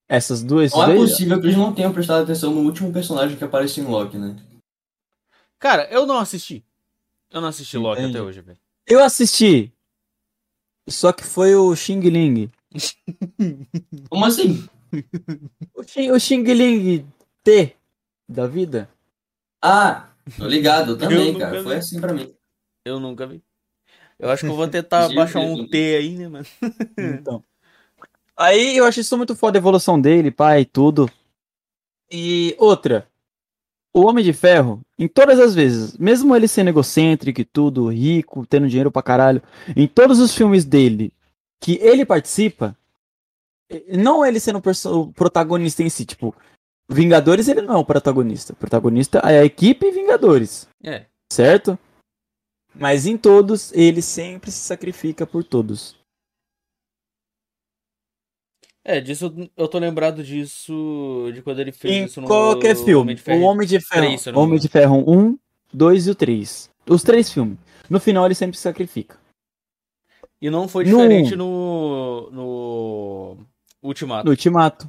[SPEAKER 2] Essas duas.
[SPEAKER 3] Não é possível que eles não tenham prestado atenção no último personagem que apareceu em Loki, né?
[SPEAKER 1] Cara, eu não assisti. Eu não assisti Loki
[SPEAKER 2] Entendi.
[SPEAKER 1] até hoje, velho.
[SPEAKER 2] Eu assisti. Só que foi o Xing Ling.
[SPEAKER 3] Como assim?
[SPEAKER 2] O Xing, o Xing Ling T da vida.
[SPEAKER 3] Ah, tô ligado, eu também,
[SPEAKER 1] nunca
[SPEAKER 3] cara.
[SPEAKER 1] vi.
[SPEAKER 3] Foi assim pra mim.
[SPEAKER 1] Eu nunca vi. Eu acho que eu vou tentar baixar um T aí, né, mano?
[SPEAKER 2] Então. Aí eu acho isso muito foda a evolução dele, pai, e tudo. E outra. O Homem de Ferro, em todas as vezes, mesmo ele sendo egocêntrico e tudo, rico, tendo dinheiro pra caralho, em todos os filmes dele que ele participa, não ele sendo o protagonista em si, tipo, Vingadores ele não é o protagonista. O protagonista é a equipe Vingadores,
[SPEAKER 1] É.
[SPEAKER 2] certo? Mas em todos, ele sempre se sacrifica por todos.
[SPEAKER 1] É, disso eu- tô lembrado disso de quando ele fez
[SPEAKER 2] Em
[SPEAKER 1] isso no
[SPEAKER 2] qualquer filme.
[SPEAKER 1] Homem de Ferro.
[SPEAKER 2] o Homem de Ferro,
[SPEAKER 1] três, se eu não me
[SPEAKER 2] Homem de Ferro 1, 2 e o 3. Os três filmes. No final ele sempre se sacrifica.
[SPEAKER 1] E não foi
[SPEAKER 2] No-
[SPEAKER 1] diferente no. no. Ultimato.
[SPEAKER 2] No Ultimato.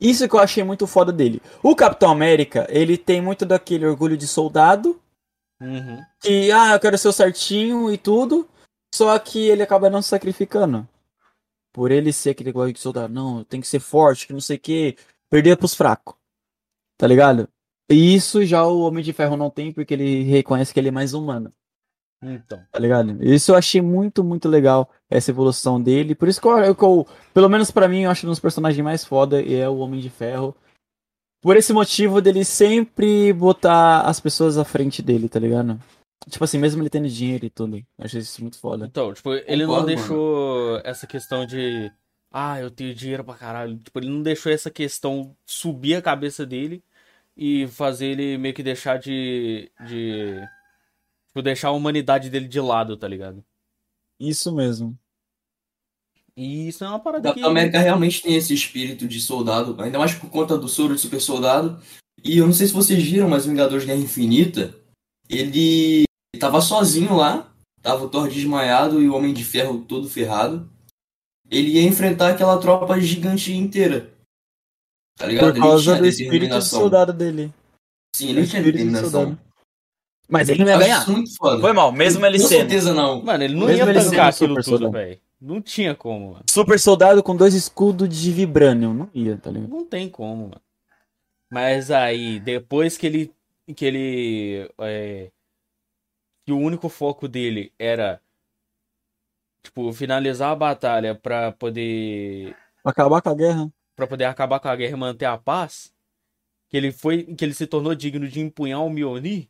[SPEAKER 2] Isso que eu achei muito foda dele. O Capitão América, ele tem muito daquele orgulho de soldado.
[SPEAKER 1] Uhum.
[SPEAKER 2] Que, ah, eu quero ser o certinho e tudo. Só que ele acaba não se sacrificando. Por ele ser aquele orgulho de soldado. Não, tem que ser forte, que não sei o que. Perder pros fracos. Tá ligado? E isso já o Homem de Ferro não tem, porque ele reconhece que ele é mais humano.
[SPEAKER 1] Então.
[SPEAKER 2] Tá ligado? Isso eu achei muito, muito legal, essa evolução dele. Por isso que eu, que eu- pelo menos pra mim, eu acho um dos personagens mais foda e é o Homem de Ferro. Por esse motivo dele sempre botar as pessoas à frente dele, tá ligado? Tipo assim, mesmo ele tendo dinheiro e tudo. Eu achei isso muito foda.
[SPEAKER 1] Então, tipo, ele não
[SPEAKER 3] Concordo,
[SPEAKER 1] deixou essa questão de. Ah, eu tenho dinheiro pra caralho. Tipo, ele não deixou essa questão subir a cabeça dele. e fazer ele meio que deixar de. de. Tipo, deixar a humanidade dele de lado, tá ligado?
[SPEAKER 2] Isso mesmo.
[SPEAKER 1] E isso é uma parada que.
[SPEAKER 3] Capitão América realmente tem esse espírito de soldado, ainda mais por conta do soro de super soldado. E eu não sei se vocês viram, mas o Vingadores Guerra Infinita, ele tava sozinho lá, tava o Thor desmaiado e o Homem de Ferro todo ferrado. Ele ia enfrentar aquela tropa gigante inteira. Tá ligado?
[SPEAKER 2] Por
[SPEAKER 3] Ele
[SPEAKER 2] causa
[SPEAKER 3] tinha
[SPEAKER 2] do espírito soldado dele.
[SPEAKER 3] Sim, ele tinha determinação.
[SPEAKER 2] soldado. Mas ele não ia ganhar.
[SPEAKER 3] isso muito foda.
[SPEAKER 2] Foi mal, mesmo ele
[SPEAKER 3] Com
[SPEAKER 2] sendo.
[SPEAKER 3] certeza não.
[SPEAKER 1] Mano, ele não
[SPEAKER 2] Mesmo
[SPEAKER 1] ia
[SPEAKER 2] ele
[SPEAKER 1] tancar
[SPEAKER 2] super
[SPEAKER 1] aquilo tudo,
[SPEAKER 2] soldado.
[SPEAKER 1] velho. Não tinha como, mano.
[SPEAKER 2] Super soldado com dois escudos de vibranium. Não ia, tá ligado?
[SPEAKER 1] Não tem como, mano. Mas aí, depois que ele. Que ele. é, que o único foco dele era. Tipo, finalizar a batalha pra poder.
[SPEAKER 2] Acabar com a guerra.
[SPEAKER 1] Pra poder acabar com a guerra e manter a paz. Que ele foi. Que ele se tornou digno de empunhar o Mjolnir.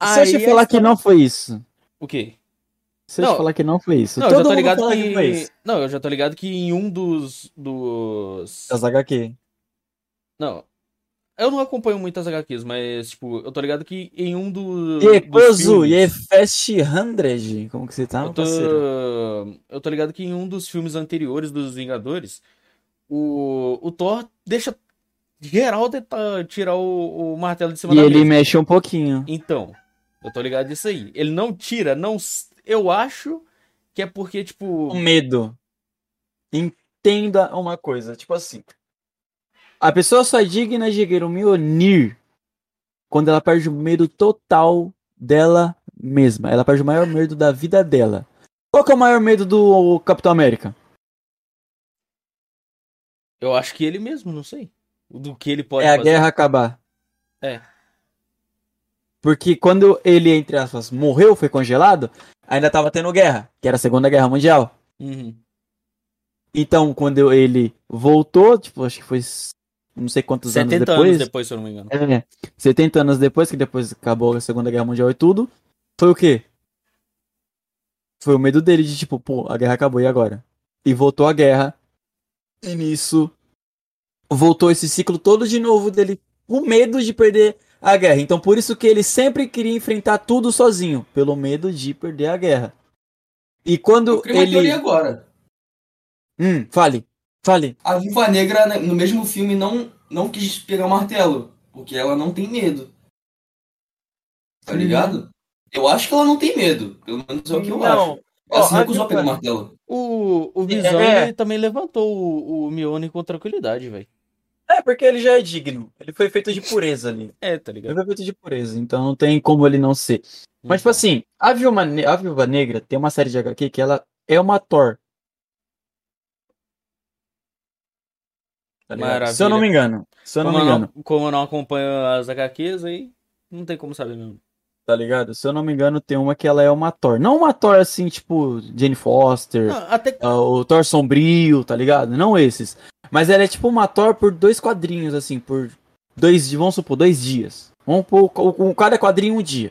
[SPEAKER 2] Se eu te
[SPEAKER 1] aí
[SPEAKER 2] falar que não foi isso.
[SPEAKER 1] O quê?
[SPEAKER 2] Se eu te
[SPEAKER 1] Não.
[SPEAKER 2] falar que não foi isso.
[SPEAKER 1] Não, eu já
[SPEAKER 2] Todo
[SPEAKER 1] tô ligado que.
[SPEAKER 2] foi isso.
[SPEAKER 1] Não, eu já tô ligado que em um dos. dos.
[SPEAKER 2] As HQ.
[SPEAKER 1] Não. Eu não acompanho muitas HQs, mas, tipo, eu tô ligado que em um do,
[SPEAKER 2] E
[SPEAKER 1] filmes-
[SPEAKER 2] e Fast 100. Como que você tá,
[SPEAKER 1] eu tô,
[SPEAKER 2] parceiro?
[SPEAKER 1] eu tô ligado que em um dos filmes anteriores dos Vingadores, o, o Thor deixa geral tentar tirar o, o martelo de cima
[SPEAKER 2] E
[SPEAKER 1] da
[SPEAKER 2] ele
[SPEAKER 1] mesa.
[SPEAKER 2] mexe um pouquinho.
[SPEAKER 1] Então, eu tô ligado disso aí. Ele não tira, não. Eu acho que é porque, tipo.
[SPEAKER 2] O medo. Entenda uma coisa, tipo assim. A pessoa só é digna de ganhar o Mjolnir quando ela perde o medo total dela mesma. Ela perde o maior medo da vida dela. Qual que é o maior medo do Capitão América?
[SPEAKER 1] Eu acho que ele mesmo, não sei. Do que ele pode
[SPEAKER 2] é a
[SPEAKER 1] fazer.
[SPEAKER 2] guerra acabar.
[SPEAKER 1] É.
[SPEAKER 2] Porque quando ele, entre aspas, morreu, foi congelado, ainda tava tendo guerra, que era a Segunda Guerra Mundial.
[SPEAKER 1] Uhum.
[SPEAKER 2] Então, quando ele voltou, tipo, acho que foi não sei quantos anos
[SPEAKER 1] 70
[SPEAKER 2] depois.
[SPEAKER 1] anos depois, se eu não me engano.
[SPEAKER 2] É, 70 anos depois, que depois acabou a Segunda Guerra Mundial e tudo, foi o quê? Foi o medo dele de tipo, pô, a guerra acabou e agora? E voltou a guerra. E nisso voltou esse ciclo todo de novo dele com medo de perder a guerra. Então por isso que ele sempre queria enfrentar tudo sozinho, pelo medo de perder a guerra. E quando
[SPEAKER 3] Eu
[SPEAKER 2] ele
[SPEAKER 3] agora.
[SPEAKER 2] Hum, fale. Fale.
[SPEAKER 3] A Viúva Negra, né, no mesmo filme, não, não quis pegar o martelo. Porque ela não tem medo. Tá
[SPEAKER 2] Uhum.
[SPEAKER 3] ligado? Eu acho que ela não tem medo. Pelo menos é o que eu
[SPEAKER 2] Não.
[SPEAKER 3] acho. Ela se recusou a pegar o martelo.
[SPEAKER 1] O, o Visão
[SPEAKER 2] É.
[SPEAKER 1] ele também levantou o, o Mjolnir com tranquilidade, velho.
[SPEAKER 2] É, porque ele já é digno. Ele foi feito de pureza ali.
[SPEAKER 1] É, tá
[SPEAKER 2] Ele
[SPEAKER 1] ligado?
[SPEAKER 2] foi feito de pureza, então não tem como ele não ser. Mas, tipo assim, a Viúva, Ne- a Viúva Negra tem uma série de HQ que ela é uma Thor. Tá?
[SPEAKER 1] Maravilha.
[SPEAKER 2] Se eu não me engano. Se eu não
[SPEAKER 1] como,
[SPEAKER 2] me
[SPEAKER 1] eu
[SPEAKER 2] engano,
[SPEAKER 1] não, como eu não acompanho as HQs, aí não tem como saber mesmo.
[SPEAKER 2] tá ligado? Se eu não me engano, tem uma que ela é uma Thor. Não uma Thor assim, tipo, Jane Foster,
[SPEAKER 1] Não, até
[SPEAKER 2] ah, o Thor Sombrio, tá ligado? Não esses. Mas ela é tipo uma Thor por dois quadrinhos, assim, por dois, vamos supor, dois dias. Vamos pôr com cada quadrinho um dia.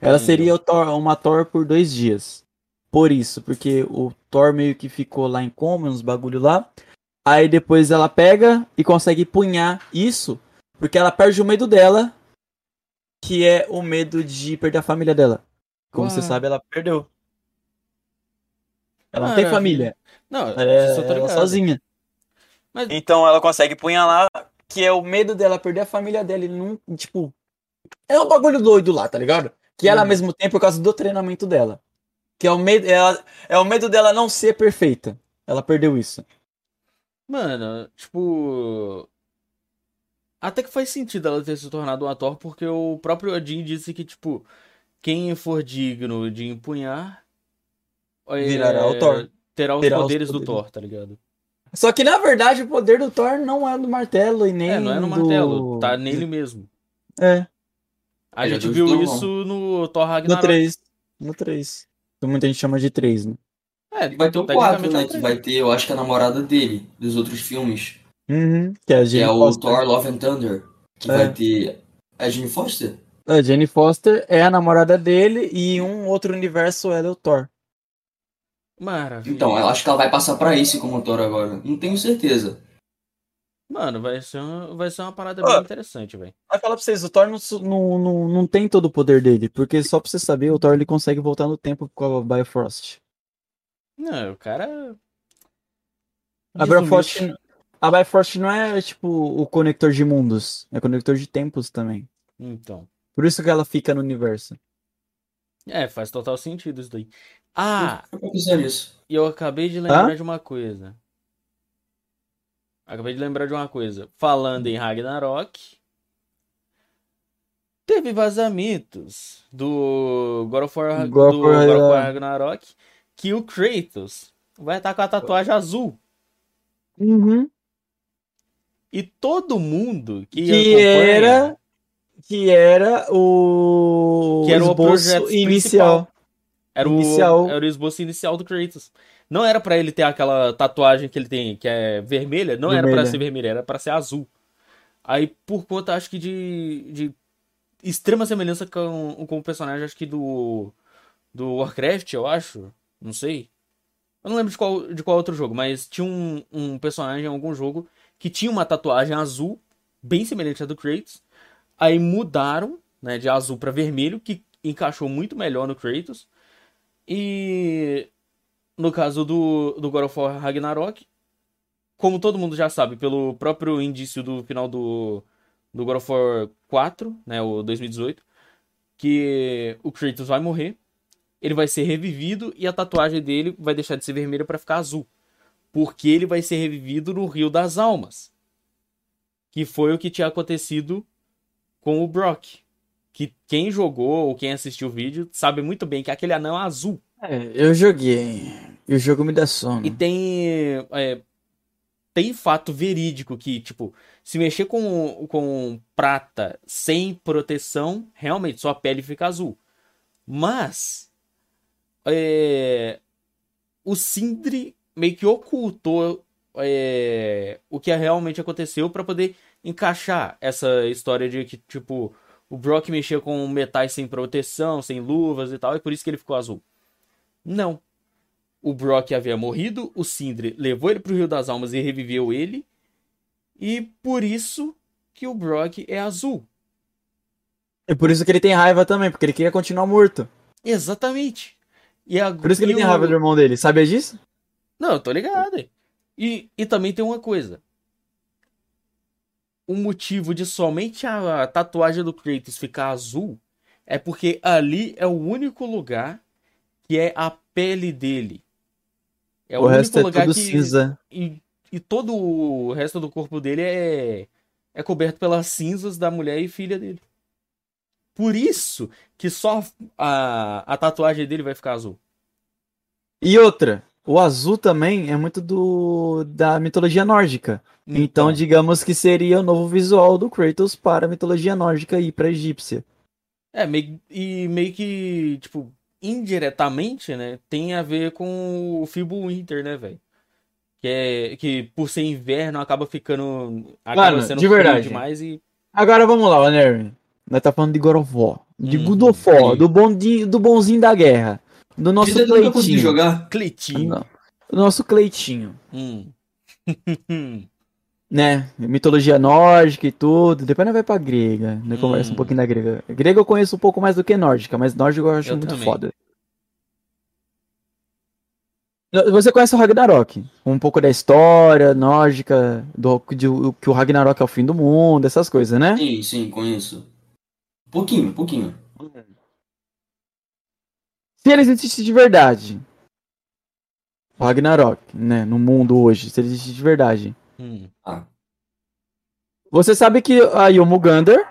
[SPEAKER 2] Ela seria o Thor- uma Thor por dois dias. Por isso, porque o Thor meio que ficou lá em coma, uns bagulho lá. Aí depois ela pega e consegue punhar isso, porque ela perde o medo dela, que é o medo de perder a família dela. Como você
[SPEAKER 1] Ué.
[SPEAKER 2] sabe, ela perdeu. Ela não tem família.
[SPEAKER 1] Não,
[SPEAKER 2] Ela é, ela é sozinha.
[SPEAKER 1] Mas-
[SPEAKER 2] Então ela consegue punhalar, que é o medo dela perder a família dela. E não, tipo. É um bagulho doido lá, tá ligado? Que ela, ao
[SPEAKER 1] Uhum.
[SPEAKER 2] mesmo tempo, por causa do treinamento dela. Que é o medo, ela, é o medo dela não ser perfeita. Ela perdeu isso.
[SPEAKER 1] Mano, tipo. Até que faz sentido ela ter se tornado uma Thor, porque o próprio Odin disse que, tipo, quem for digno de empunhar. é,
[SPEAKER 2] Virará o Thor.
[SPEAKER 1] Terá os
[SPEAKER 2] Terá os
[SPEAKER 1] poderes do
[SPEAKER 2] poderes.
[SPEAKER 1] Thor, tá ligado?
[SPEAKER 2] Só que, na verdade, o poder do Thor não é do martelo e nem
[SPEAKER 1] É, não é no
[SPEAKER 2] do-
[SPEAKER 1] martelo, tá nele mesmo.
[SPEAKER 2] É,
[SPEAKER 1] A
[SPEAKER 3] Ele é
[SPEAKER 1] gente viu isso no Thor
[SPEAKER 2] no
[SPEAKER 1] Ragnarok.
[SPEAKER 2] 3. No 3. Muita gente chama de 3, né?
[SPEAKER 1] É,
[SPEAKER 3] E vai ter o 4,
[SPEAKER 1] tecnicamente é
[SPEAKER 3] né? Que vai ter, eu acho que a namorada dele, dos outros filmes.
[SPEAKER 2] Uhum. Que é a
[SPEAKER 3] Que
[SPEAKER 2] Jane
[SPEAKER 3] é o
[SPEAKER 2] Foster.
[SPEAKER 3] Thor Love and Thunder. Que
[SPEAKER 2] É.
[SPEAKER 3] vai ter. É a Jane Foster?
[SPEAKER 2] A Jane Foster é a namorada dele e em um outro universo ela é o Thor.
[SPEAKER 1] Maravilha.
[SPEAKER 3] Então, eu acho que ela vai passar pra esse como Thor agora. Não tenho certeza.
[SPEAKER 1] Mano, vai ser uma, vai ser uma parada
[SPEAKER 2] Ó.
[SPEAKER 1] bem interessante, velho.
[SPEAKER 2] Vai falar pra vocês, o Thor não, não, não, não tem todo o poder dele, porque só pra você saber, o Thor ele consegue voltar no tempo com a Bifrost.
[SPEAKER 1] Não, o cara.
[SPEAKER 2] A Bifrost, a Bifrost não é tipo o conector de mundos, é conector de tempos também.
[SPEAKER 1] Então.
[SPEAKER 2] Por isso que ela fica no universo.
[SPEAKER 1] É, faz total sentido isso daí. Ah,
[SPEAKER 3] Eu
[SPEAKER 1] e eu acabei de lembrar
[SPEAKER 2] Hã?
[SPEAKER 1] de uma coisa. Acabei de lembrar de uma coisa. Falando em Ragnarok. Teve vazamentos do God of War,
[SPEAKER 2] God
[SPEAKER 1] do God of War. Ragnarok que o Kratos vai estar com a tatuagem azul.
[SPEAKER 2] Uhum.
[SPEAKER 1] E todo mundo que,
[SPEAKER 2] Que era que era o
[SPEAKER 1] Que era o
[SPEAKER 2] esboço
[SPEAKER 1] projeto
[SPEAKER 2] inicial.
[SPEAKER 1] principal. Era o,
[SPEAKER 2] Inicial.
[SPEAKER 1] era o esboço inicial do Kratos. Não era pra ele ter aquela tatuagem que ele tem, que é vermelha, não era pra
[SPEAKER 2] Vermelha.
[SPEAKER 1] ser vermelha, era pra ser azul. Aí, por conta, acho que de, de extrema semelhança com, com o personagem, acho que do, do Warcraft, eu acho. Não sei. Eu não lembro de qual, de qual outro jogo, mas tinha um, um personagem em algum jogo que tinha uma tatuagem azul, bem semelhante à do Kratos. Aí mudaram, né, de azul pra vermelho, que encaixou muito melhor no Kratos. E no caso do, do God of War Ragnarok, como todo mundo já sabe, pelo próprio indício do final do, do God of War 4, né, o 2018, que o Kratos vai morrer, ele vai ser revivido e a tatuagem dele vai deixar de ser vermelha para ficar azul. Porque ele vai ser revivido no Rio das Almas. Que foi o que tinha acontecido com o Brock. Que quem jogou ou quem assistiu o vídeo sabe muito bem que aquele anão é azul.
[SPEAKER 2] É, eu joguei. E o jogo me dá sono.
[SPEAKER 1] E tem. é, tem fato verídico que, tipo, se mexer com, com prata sem proteção, realmente sua pele fica azul. Mas. É, o Sindri meio que ocultou é, o que realmente aconteceu pra poder encaixar essa história de que, tipo, o Brock mexia com metais sem proteção, sem luvas e tal, e por isso que ele ficou azul. Não. O Brock havia morrido, o Sindri levou ele pro Rio das Almas e reviveu ele. E por isso que o Brock é azul.
[SPEAKER 2] E por isso que ele tem raiva também, porque ele queria continuar morto.
[SPEAKER 1] Exatamente. E a,
[SPEAKER 2] Por isso que ele tem raiva do irmão dele. Sabia disso?
[SPEAKER 1] Não, eu tô ligado. E, e também tem uma coisa. O motivo de somente a tatuagem do Kratos ficar azul é porque ali é o único lugar que é a pele dele. É o,
[SPEAKER 2] o
[SPEAKER 1] único
[SPEAKER 2] é
[SPEAKER 1] lugar
[SPEAKER 2] tudo
[SPEAKER 1] que.
[SPEAKER 2] cinza.
[SPEAKER 1] E, e todo o resto do corpo dele é, é coberto pelas cinzas da mulher e filha dele. Por isso que só a, a tatuagem dele vai ficar azul.
[SPEAKER 2] E outra, o azul também é muito do da mitologia nórdica. Então, digamos que seria o novo visual do Kratos para a mitologia nórdica e para a egípcia.
[SPEAKER 1] É, meio, e meio que, tipo, indiretamente, né, tem a ver com o Fimbulwinter, né, velho? Que é que por ser inverno acaba ficando acaba
[SPEAKER 2] Mano, de verdade.
[SPEAKER 1] demais e
[SPEAKER 2] Agora vamos lá, Nerve. Nós tá falando de God of War, de God of War,
[SPEAKER 3] sim.
[SPEAKER 2] do, bondinho, do bonzinho da guerra, do nosso
[SPEAKER 3] Você
[SPEAKER 2] Cleitinho.
[SPEAKER 3] jogar?
[SPEAKER 1] Cleitinho.
[SPEAKER 2] Não, do nosso Cleitinho,
[SPEAKER 1] Hum.
[SPEAKER 2] né? Mitologia nórdica e tudo. Depois nós vai pra grega, nós
[SPEAKER 1] Hum.
[SPEAKER 2] conversa um pouquinho da grega. Grega eu conheço um pouco mais do que nórdica, mas nórdica eu acho
[SPEAKER 1] Eu
[SPEAKER 2] muito
[SPEAKER 1] também.
[SPEAKER 2] foda. Você conhece o Ragnarok? Um pouco da história nórdica, do de- que o Ragnarok é o fim do mundo, essas coisas, né?
[SPEAKER 3] Sim, sim, conheço. Pouquinho, pouquinho.
[SPEAKER 2] Se ele existisse de verdade, Ragnarok, né, no mundo hoje, se ele existisse de verdade,
[SPEAKER 1] Hum.
[SPEAKER 3] Ah,
[SPEAKER 2] você sabe que a Yomugander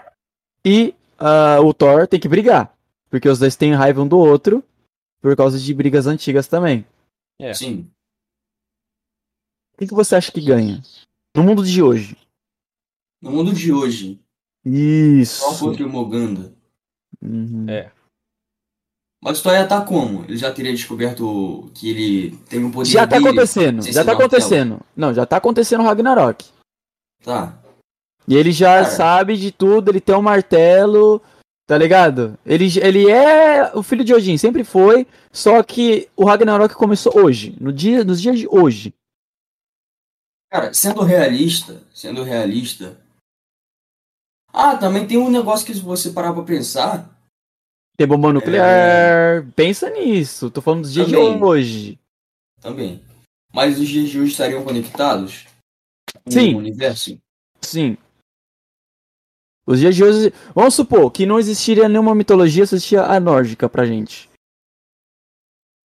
[SPEAKER 2] e ah, o Thor tem que brigar, porque os dois têm raiva um do outro por causa de brigas antigas também.
[SPEAKER 1] É.
[SPEAKER 3] sim.
[SPEAKER 2] O que, que você acha que ganha? No mundo de hoje.
[SPEAKER 3] No mundo de hoje, só
[SPEAKER 2] Isso.
[SPEAKER 3] contra o Moganda.
[SPEAKER 2] Uhum.
[SPEAKER 1] É.
[SPEAKER 3] Mas a história tá como? Ele já teria descoberto que ele tem um poder
[SPEAKER 2] Já tá
[SPEAKER 3] dele,
[SPEAKER 2] acontecendo, já tá acontecendo. Não, já tá acontecendo o Ragnarok.
[SPEAKER 3] Tá.
[SPEAKER 2] E ele já
[SPEAKER 3] Cara.
[SPEAKER 2] sabe de tudo, ele tem um martelo, tá ligado? Ele, ele é o filho de Odin, sempre foi, só que o Ragnarok começou hoje, no dia, nos dias de hoje.
[SPEAKER 3] Cara, sendo realista, sendo realista. Ah, também tem um negócio que se você parar pra pensar.
[SPEAKER 2] Tem bomba nuclear. Pensa nisso. Tô falando dos dias de
[SPEAKER 3] Também.
[SPEAKER 2] hoje.
[SPEAKER 3] Também. Mas os dias de hoje estariam conectados?
[SPEAKER 2] Sim.
[SPEAKER 3] O universo?
[SPEAKER 2] Sim. Os dias de hoje. Vamos supor que não existiria nenhuma mitologia, existia a nórdica pra gente.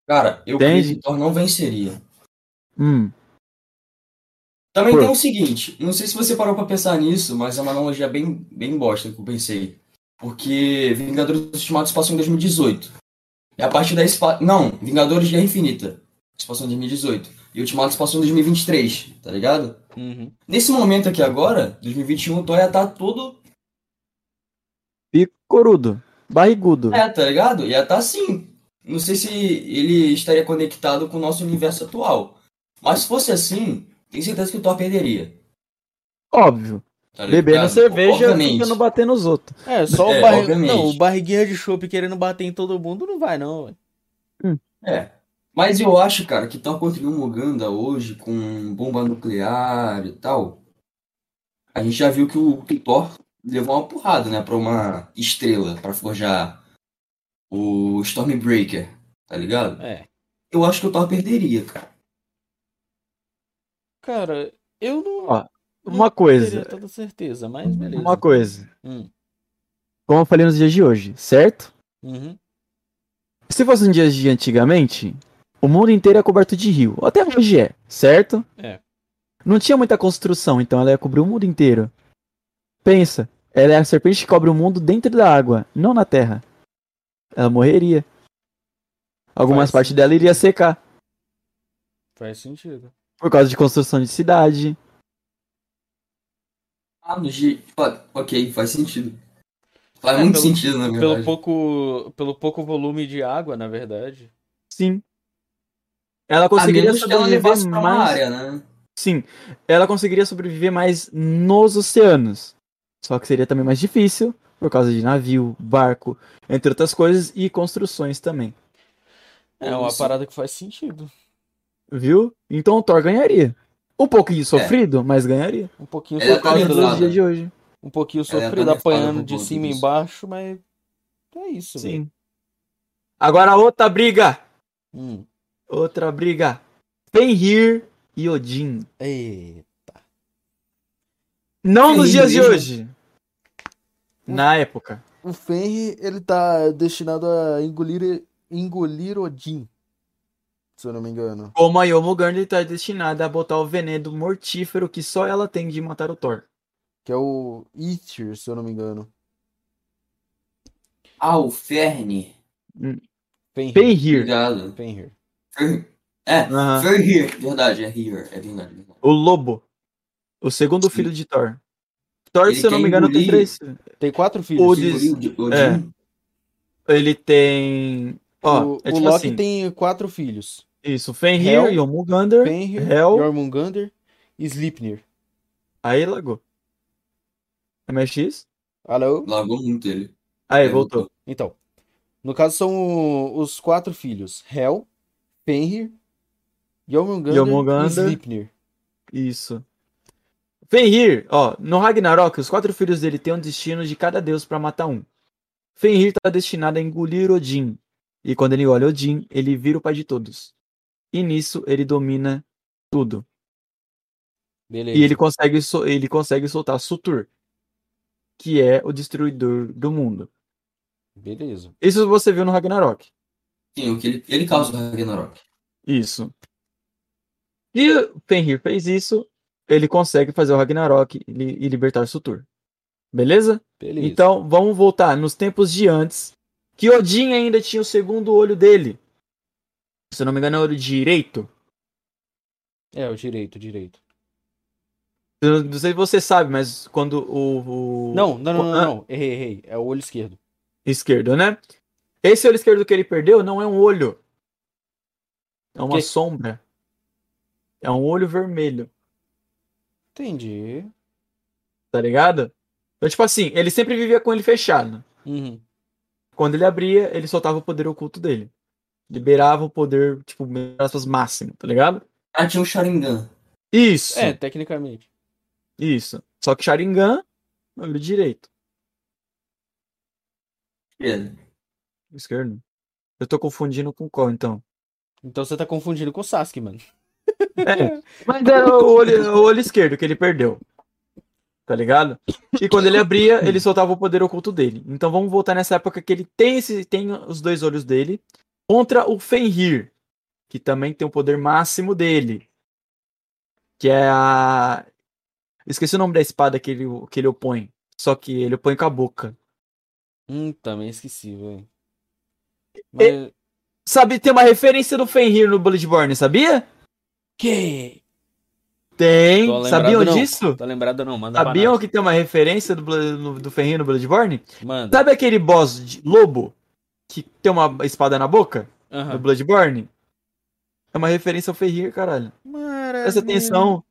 [SPEAKER 3] Cara, eu
[SPEAKER 2] Entende?
[SPEAKER 3] creio que Thor não venceria.
[SPEAKER 2] Hum.
[SPEAKER 3] Também
[SPEAKER 2] Por-
[SPEAKER 3] tem o seguinte, não sei se você parou pra pensar nisso, mas é uma analogia bem, bem bosta que eu pensei. Porque Vingadores Ultimato passou em 2018. E a partir daí se pa... Não, Vingadores Guerra Infinita. Se passou em 2018. E Ultimato se passou em 2023, tá ligado?
[SPEAKER 1] Uhum.
[SPEAKER 3] Nesse momento aqui agora, 2021, o Thor ia tá todo.
[SPEAKER 2] Picorudo. Barrigudo.
[SPEAKER 3] É, tá ligado? Ia tá assim. Não sei se ele estaria conectado com o nosso universo atual. Mas se fosse assim, tenho certeza que o Thor perderia.
[SPEAKER 2] Óbvio.
[SPEAKER 3] Tá
[SPEAKER 2] Bebendo cerveja
[SPEAKER 3] Obviamente.
[SPEAKER 2] ficando batendo nos outros.
[SPEAKER 1] É, só o
[SPEAKER 3] É,
[SPEAKER 1] barri...
[SPEAKER 3] obviamente.
[SPEAKER 1] Não, o barriguinha de chopp querendo bater em todo mundo não vai, não. ué.
[SPEAKER 3] É. Mas eu acho, cara, que tal contra o Muganda hoje, com bomba nuclear e tal, a gente já viu que o, que o Thor levou uma porrada, né, pra uma estrela, pra forjar o Stormbreaker, tá ligado?
[SPEAKER 1] É.
[SPEAKER 3] Eu acho que o Thor perderia, cara.
[SPEAKER 1] Cara, eu não.
[SPEAKER 2] Ó,
[SPEAKER 1] não
[SPEAKER 2] Uma coisa.
[SPEAKER 1] teria toda certeza, mas beleza.
[SPEAKER 2] Uma coisa.
[SPEAKER 1] Hum.
[SPEAKER 2] Como eu falei nos dias de hoje, certo?
[SPEAKER 1] Uhum.
[SPEAKER 2] Se fosse nos dias de antigamente, o mundo inteiro é coberto de rio. Até hoje é, certo?
[SPEAKER 1] É.
[SPEAKER 2] Não tinha muita construção, então ela ia cobrir o mundo inteiro. Pensa, ela é a serpente que cobre o mundo dentro da água, não na terra. Ela morreria. Algumas
[SPEAKER 1] Faz
[SPEAKER 2] partes dela iria secar
[SPEAKER 1] Faz sentido.
[SPEAKER 2] Por causa de construção de cidade.
[SPEAKER 3] Ah, no G... Ok, faz sentido. Faz
[SPEAKER 1] É,
[SPEAKER 3] muito
[SPEAKER 1] pelo-
[SPEAKER 3] sentido, na
[SPEAKER 1] Pelo
[SPEAKER 3] verdade.
[SPEAKER 1] pouco, pelo pouco volume de água, na verdade.
[SPEAKER 2] Sim. Ela conseguiria
[SPEAKER 3] ela
[SPEAKER 2] sobreviver
[SPEAKER 3] uma
[SPEAKER 2] mais.
[SPEAKER 3] área, né?
[SPEAKER 2] Sim, ela conseguiria sobreviver mais nos oceanos. Só que seria também mais difícil por causa de navio, barco, entre outras coisas, e construções também.
[SPEAKER 1] É uma
[SPEAKER 3] Isso.
[SPEAKER 1] parada que faz sentido.
[SPEAKER 2] Viu? Então o Thor ganharia. Um pouquinho sofrido, mas ganharia.
[SPEAKER 1] Um pouquinho
[SPEAKER 2] Por causa
[SPEAKER 3] tá
[SPEAKER 2] dos dias de hoje.
[SPEAKER 1] Um pouquinho
[SPEAKER 3] tá
[SPEAKER 1] sofrido, apanhando de cima e embaixo, mas. É isso.
[SPEAKER 2] Sim. Agora outra briga.
[SPEAKER 1] Hum.
[SPEAKER 2] Outra briga. Fenrir e Odin.
[SPEAKER 1] Ei.
[SPEAKER 2] Não nos
[SPEAKER 3] Fenrir
[SPEAKER 2] dias de hoje. Na época.
[SPEAKER 1] O Fenrir, ele tá destinado a engolir, engolir Odin. Se eu não me engano.
[SPEAKER 2] Como a está destinada a botar o veneno mortífero que só ela tem de matar o Thor.
[SPEAKER 1] Que é o Aether, se eu não me engano.
[SPEAKER 3] Ah, o Ferne.
[SPEAKER 1] Fenrir.
[SPEAKER 2] Fenrir.
[SPEAKER 3] Obrigado.
[SPEAKER 1] Fenrir.
[SPEAKER 3] É,
[SPEAKER 2] Aham.
[SPEAKER 3] Fenrir. Verdade, é Here. É verdade. verdade.
[SPEAKER 2] O lobo. O segundo
[SPEAKER 3] Sim.
[SPEAKER 2] filho de Thor. Thor,
[SPEAKER 3] Ele
[SPEAKER 2] se eu não me engano, tem
[SPEAKER 3] engolir-
[SPEAKER 2] três.
[SPEAKER 1] Tem quatro filhos.
[SPEAKER 2] O
[SPEAKER 3] Odin.
[SPEAKER 2] É. Ele tem. Ó,
[SPEAKER 1] o,
[SPEAKER 2] é
[SPEAKER 1] o
[SPEAKER 2] tipo
[SPEAKER 1] Loki
[SPEAKER 2] assim.
[SPEAKER 1] tem quatro filhos.
[SPEAKER 2] Isso, Fenrir,
[SPEAKER 1] Hel,
[SPEAKER 2] Yomugandr.
[SPEAKER 1] Fenrir,
[SPEAKER 2] Hel.
[SPEAKER 1] Jormungandr e Sleipnir.
[SPEAKER 2] Aí lagou. MX?
[SPEAKER 1] Alô?
[SPEAKER 3] Largou muito ele.
[SPEAKER 2] Aí,
[SPEAKER 3] É,
[SPEAKER 2] voltou.
[SPEAKER 1] Então, no caso são os quatro filhos. Hel, Fenrir, Jormungandr
[SPEAKER 2] Jormungandr.
[SPEAKER 1] e Sleipnir.
[SPEAKER 2] Isso. Fenrir, ó, no Ragnarok, os quatro filhos dele têm um destino de cada deus pra matar um. Fenrir tá destinado a engolir Odin. E quando ele engole Odin, ele vira o pai de todos. E nisso ele domina tudo.
[SPEAKER 1] Beleza.
[SPEAKER 2] E ele consegue, ele consegue soltar Sutur, que é o destruidor do mundo.
[SPEAKER 1] Beleza.
[SPEAKER 2] Isso você viu no Ragnarok.
[SPEAKER 3] Sim, o que ele, ele causa o Ragnarok.
[SPEAKER 2] Isso. E o Fenrir fez isso, ele consegue fazer o Ragnarok e, e libertar Sutur. Beleza?
[SPEAKER 1] Beleza.
[SPEAKER 2] Então, vamos voltar nos tempos de antes, que Odin ainda tinha o segundo olho dele. Se eu não me engano, é o olho direito.
[SPEAKER 1] É, o direito, o direito.
[SPEAKER 2] Eu não sei se você sabe, mas quando o. o-
[SPEAKER 1] Não, não, não, não,
[SPEAKER 2] Ah,
[SPEAKER 1] não. Errei, errei. É o olho esquerdo.
[SPEAKER 2] Esquerdo, né? Esse olho esquerdo que ele perdeu não é um olho. É uma
[SPEAKER 1] Que?
[SPEAKER 2] sombra. É um olho vermelho,
[SPEAKER 1] Entendi.
[SPEAKER 2] tá ligado? Então, tipo assim, ele sempre vivia com ele fechado.
[SPEAKER 1] Uhum.
[SPEAKER 2] Quando ele abria, ele soltava o poder oculto dele. Liberava o poder, tipo, aspas, máximo, tá ligado?
[SPEAKER 3] Ah, tinha o Sharingan.
[SPEAKER 2] Isso.
[SPEAKER 1] É, tecnicamente.
[SPEAKER 2] Isso. Só que Sharingan, olho direito.
[SPEAKER 3] É.
[SPEAKER 2] Esquerdo. Eu tô confundindo com qual, então?
[SPEAKER 1] Então você tá confundindo com o Sasuke, mano.
[SPEAKER 2] É, mas era o olho, o olho esquerdo que ele perdeu. Tá ligado? E quando ele abria, ele soltava o poder oculto dele. Então vamos voltar nessa época que ele tem, esse, tem os dois olhos dele contra o Fenrir, que também tem o poder máximo dele. Que é a. Esqueci o nome da espada que ele, que ele opõe. Só que ele opõe com a boca.
[SPEAKER 1] Hum, também esqueci, velho. Mas...
[SPEAKER 2] Sabe, tem uma referência do Fenrir no Bloodborne, sabia?
[SPEAKER 1] Que?
[SPEAKER 2] Tem.
[SPEAKER 1] Tô
[SPEAKER 2] Sabiam
[SPEAKER 1] não.
[SPEAKER 2] disso?
[SPEAKER 1] Tá lembrado não, manda
[SPEAKER 2] Sabiam que tem uma referência do, no- do Fenrir no Bloodborne?
[SPEAKER 1] Manda.
[SPEAKER 2] Sabe aquele boss de lobo que tem uma espada na boca no
[SPEAKER 1] Aham.
[SPEAKER 2] Bloodborne? É uma referência ao Fenrir, caralho.
[SPEAKER 1] Maravilha.
[SPEAKER 2] Presta atenção.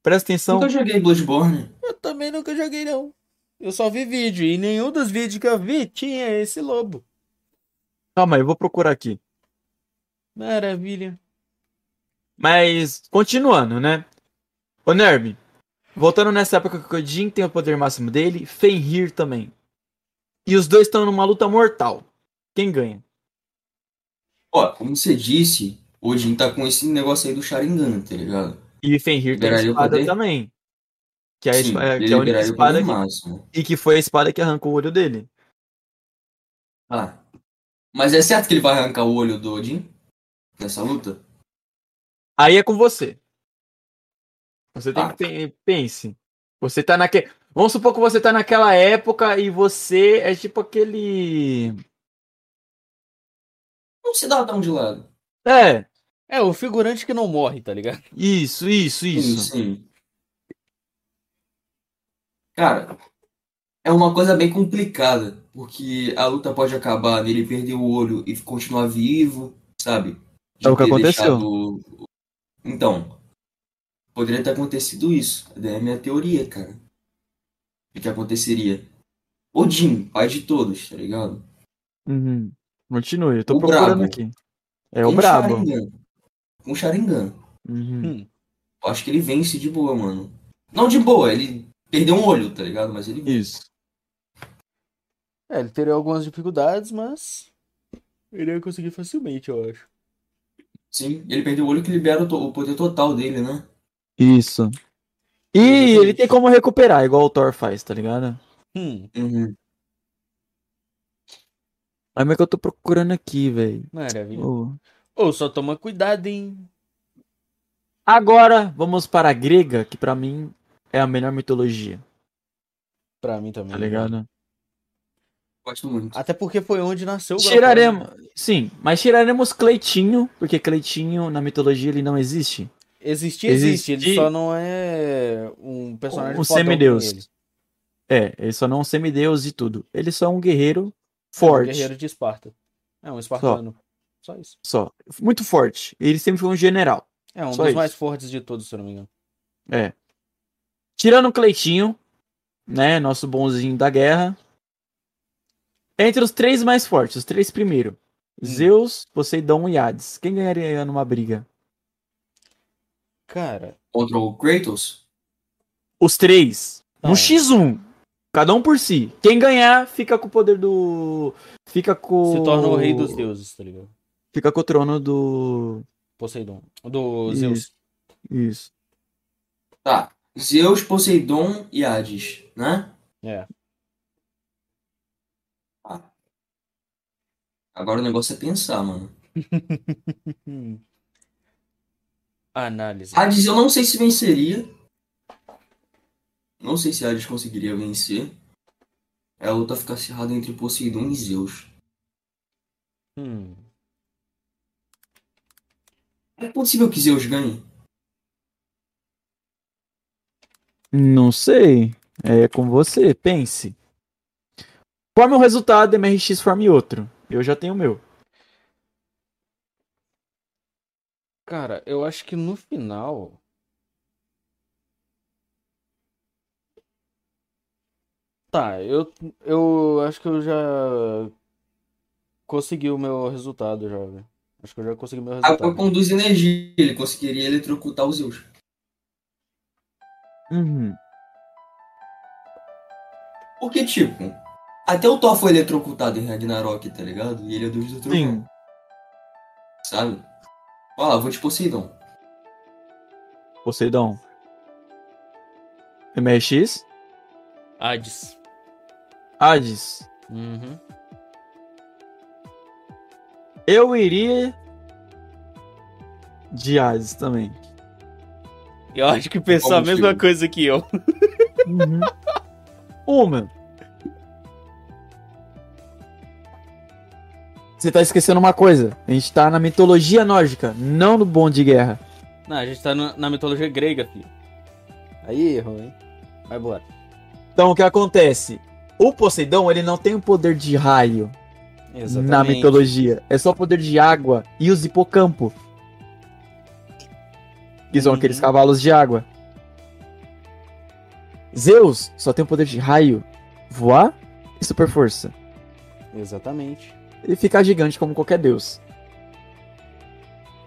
[SPEAKER 2] Presta atenção.
[SPEAKER 3] Nunca joguei Bloodborne.
[SPEAKER 1] Eu também nunca joguei, não. Eu só vi vídeo. E nenhum dos vídeos que eu vi tinha esse lobo.
[SPEAKER 2] Calma aí, eu vou procurar aqui.
[SPEAKER 1] Maravilha.
[SPEAKER 2] Mas, continuando, né? Ô, Nerb, voltando nessa época que o Jin tem o poder máximo dele, Fenrir também. E os dois estão numa luta mortal. Quem ganha?
[SPEAKER 3] Ó, como você disse, o Jin tá com esse negócio aí do Sharingan, tá ligado?
[SPEAKER 2] E Fenrir tem a espada
[SPEAKER 3] poder?
[SPEAKER 2] também. Que é a,
[SPEAKER 3] Sim,
[SPEAKER 2] espa-
[SPEAKER 3] ele
[SPEAKER 2] que é a única espada que, e que foi a espada que arrancou o olho dele.
[SPEAKER 3] Ah. Mas é certo que ele vai arrancar o olho do Odin? Nessa luta?
[SPEAKER 2] Aí é com você. Você tem
[SPEAKER 3] Ah.
[SPEAKER 2] que pe- pense. Você tá naquele. Vamos supor que você tá naquela época e você é tipo aquele.
[SPEAKER 3] Dá tão de lado.
[SPEAKER 2] É,
[SPEAKER 1] É, o figurante que não morre, tá ligado?
[SPEAKER 2] isso, isso,
[SPEAKER 3] Sim,
[SPEAKER 2] isso.
[SPEAKER 3] sim. Cara, é uma coisa bem complicada, porque a luta pode acabar nele perder o olho e continuar vivo, sabe? De
[SPEAKER 2] É o que aconteceu.
[SPEAKER 3] deixado- Então, poderia ter acontecido isso. É a minha teoria, cara. O que aconteceria? Odin, pai de todos, tá ligado?
[SPEAKER 2] Uhum. Continue, eu tô
[SPEAKER 3] O
[SPEAKER 2] procurando
[SPEAKER 3] brabo.
[SPEAKER 2] aqui. É o brabo.
[SPEAKER 3] Sharingan. Com Sharingan.
[SPEAKER 2] Uhum.
[SPEAKER 1] Hum.
[SPEAKER 3] Eu acho que ele vence de boa, mano. Não de boa, ele perdeu um olho, tá ligado? Mas ele
[SPEAKER 2] Isso.
[SPEAKER 1] É, ele teria algumas dificuldades, mas. Ele ia conseguir facilmente, eu acho.
[SPEAKER 3] Sim, ele perdeu o olho que libera o, o poder total dele, né?
[SPEAKER 2] Isso. E ele tem como recuperar, igual o Thor faz, tá ligado?
[SPEAKER 1] Hum,
[SPEAKER 3] Uhum.
[SPEAKER 2] Aí como é que eu tô procurando aqui, velho?
[SPEAKER 1] maravilha.
[SPEAKER 2] Ô.
[SPEAKER 1] Ô, só toma cuidado, hein?
[SPEAKER 2] Agora, vamos para a grega, que pra mim é a melhor mitologia,
[SPEAKER 1] Pra mim também.
[SPEAKER 2] tá ligado?
[SPEAKER 3] Gosto muito.
[SPEAKER 1] Até porque foi onde nasceu o
[SPEAKER 2] Tiraremos, sim, mas tiraremos Cleitinho, porque Cleitinho na mitologia ele não existe.
[SPEAKER 1] Existe, existe.
[SPEAKER 2] Existe-
[SPEAKER 1] Ele só não é um personagem
[SPEAKER 2] Um semideus. É, ele só não é um semideus e tudo. Ele só é um guerreiro
[SPEAKER 1] É um
[SPEAKER 2] forte,
[SPEAKER 1] guerreiro de Esparta. É um espartano. Só, isso.
[SPEAKER 2] só. Muito forte. Ele sempre foi um general.
[SPEAKER 1] É um
[SPEAKER 2] Só
[SPEAKER 1] dos
[SPEAKER 2] isso.
[SPEAKER 1] mais fortes de todos, se eu não me engano.
[SPEAKER 2] É. Tirando o Cleitinho, né, nosso bonzinho da guerra. Entre os três mais fortes, os três primeiro.
[SPEAKER 1] Hum.
[SPEAKER 2] Zeus, Poseidon e Hades. Quem ganharia numa briga?
[SPEAKER 1] Cara,
[SPEAKER 3] Contra o Kratos?
[SPEAKER 2] Os três.
[SPEAKER 1] Não.
[SPEAKER 2] No X1. Cada um por si. Quem ganhar, fica com o poder do. Fica com.
[SPEAKER 1] se torna o rei dos deuses, tá ligado?
[SPEAKER 2] Fica com o trono do.
[SPEAKER 1] Poseidon. Do
[SPEAKER 2] Isso.
[SPEAKER 1] Zeus.
[SPEAKER 2] Isso.
[SPEAKER 3] Tá. Zeus, Poseidon e Hades, né?
[SPEAKER 1] É.
[SPEAKER 3] Agora o negócio é pensar, mano.
[SPEAKER 1] Análise.
[SPEAKER 3] Hades eu não sei se venceria. Não sei se Hades conseguiria vencer. É a luta ficar acirrada entre Poseidon e Zeus.
[SPEAKER 1] Hum.
[SPEAKER 3] É possível que Zeus ganhe?
[SPEAKER 2] Não sei. É com você, pense. Forme um resultado, MRX forme outro. Eu já tenho o meu.
[SPEAKER 1] Cara, eu acho que no final. Tá, eu, eu acho que eu já consegui o meu resultado já, velho. Acho que eu já consegui o meu
[SPEAKER 3] A água
[SPEAKER 1] resultado.
[SPEAKER 3] conduz energia. Ele conseguiria eletrocutar os Zeus.
[SPEAKER 2] Uhum.
[SPEAKER 3] Porque, tipo, até o Thor foi eletrocutado em Ragnarok, tá ligado? E ele é deus do trovão,
[SPEAKER 2] Sim.
[SPEAKER 3] sabe? Olha lá, vou de Poseidon.
[SPEAKER 2] Poseidon. MRX?
[SPEAKER 1] Hades.
[SPEAKER 2] Hades.
[SPEAKER 1] Uhum.
[SPEAKER 2] Eu iria de Hades também.
[SPEAKER 1] Eu acho que pensou a mesma
[SPEAKER 3] filme.
[SPEAKER 1] coisa que eu.
[SPEAKER 2] Uhum. Uma. Você tá esquecendo uma coisa. A gente tá na mitologia nórdica, não no bom de guerra.
[SPEAKER 1] Não, a gente tá no- na mitologia grega, filho. Aí errou, hein? Vai embora.
[SPEAKER 2] Então o que acontece? O Poseidon, ele não tem o poder de raio
[SPEAKER 1] Exatamente.
[SPEAKER 2] na mitologia. É só o poder de água e os hipocampo. Que são
[SPEAKER 1] Uhum.
[SPEAKER 2] aqueles cavalos de água. Zeus só tem o poder de raio, voar e super força.
[SPEAKER 1] Exatamente.
[SPEAKER 2] e ficar gigante como qualquer deus.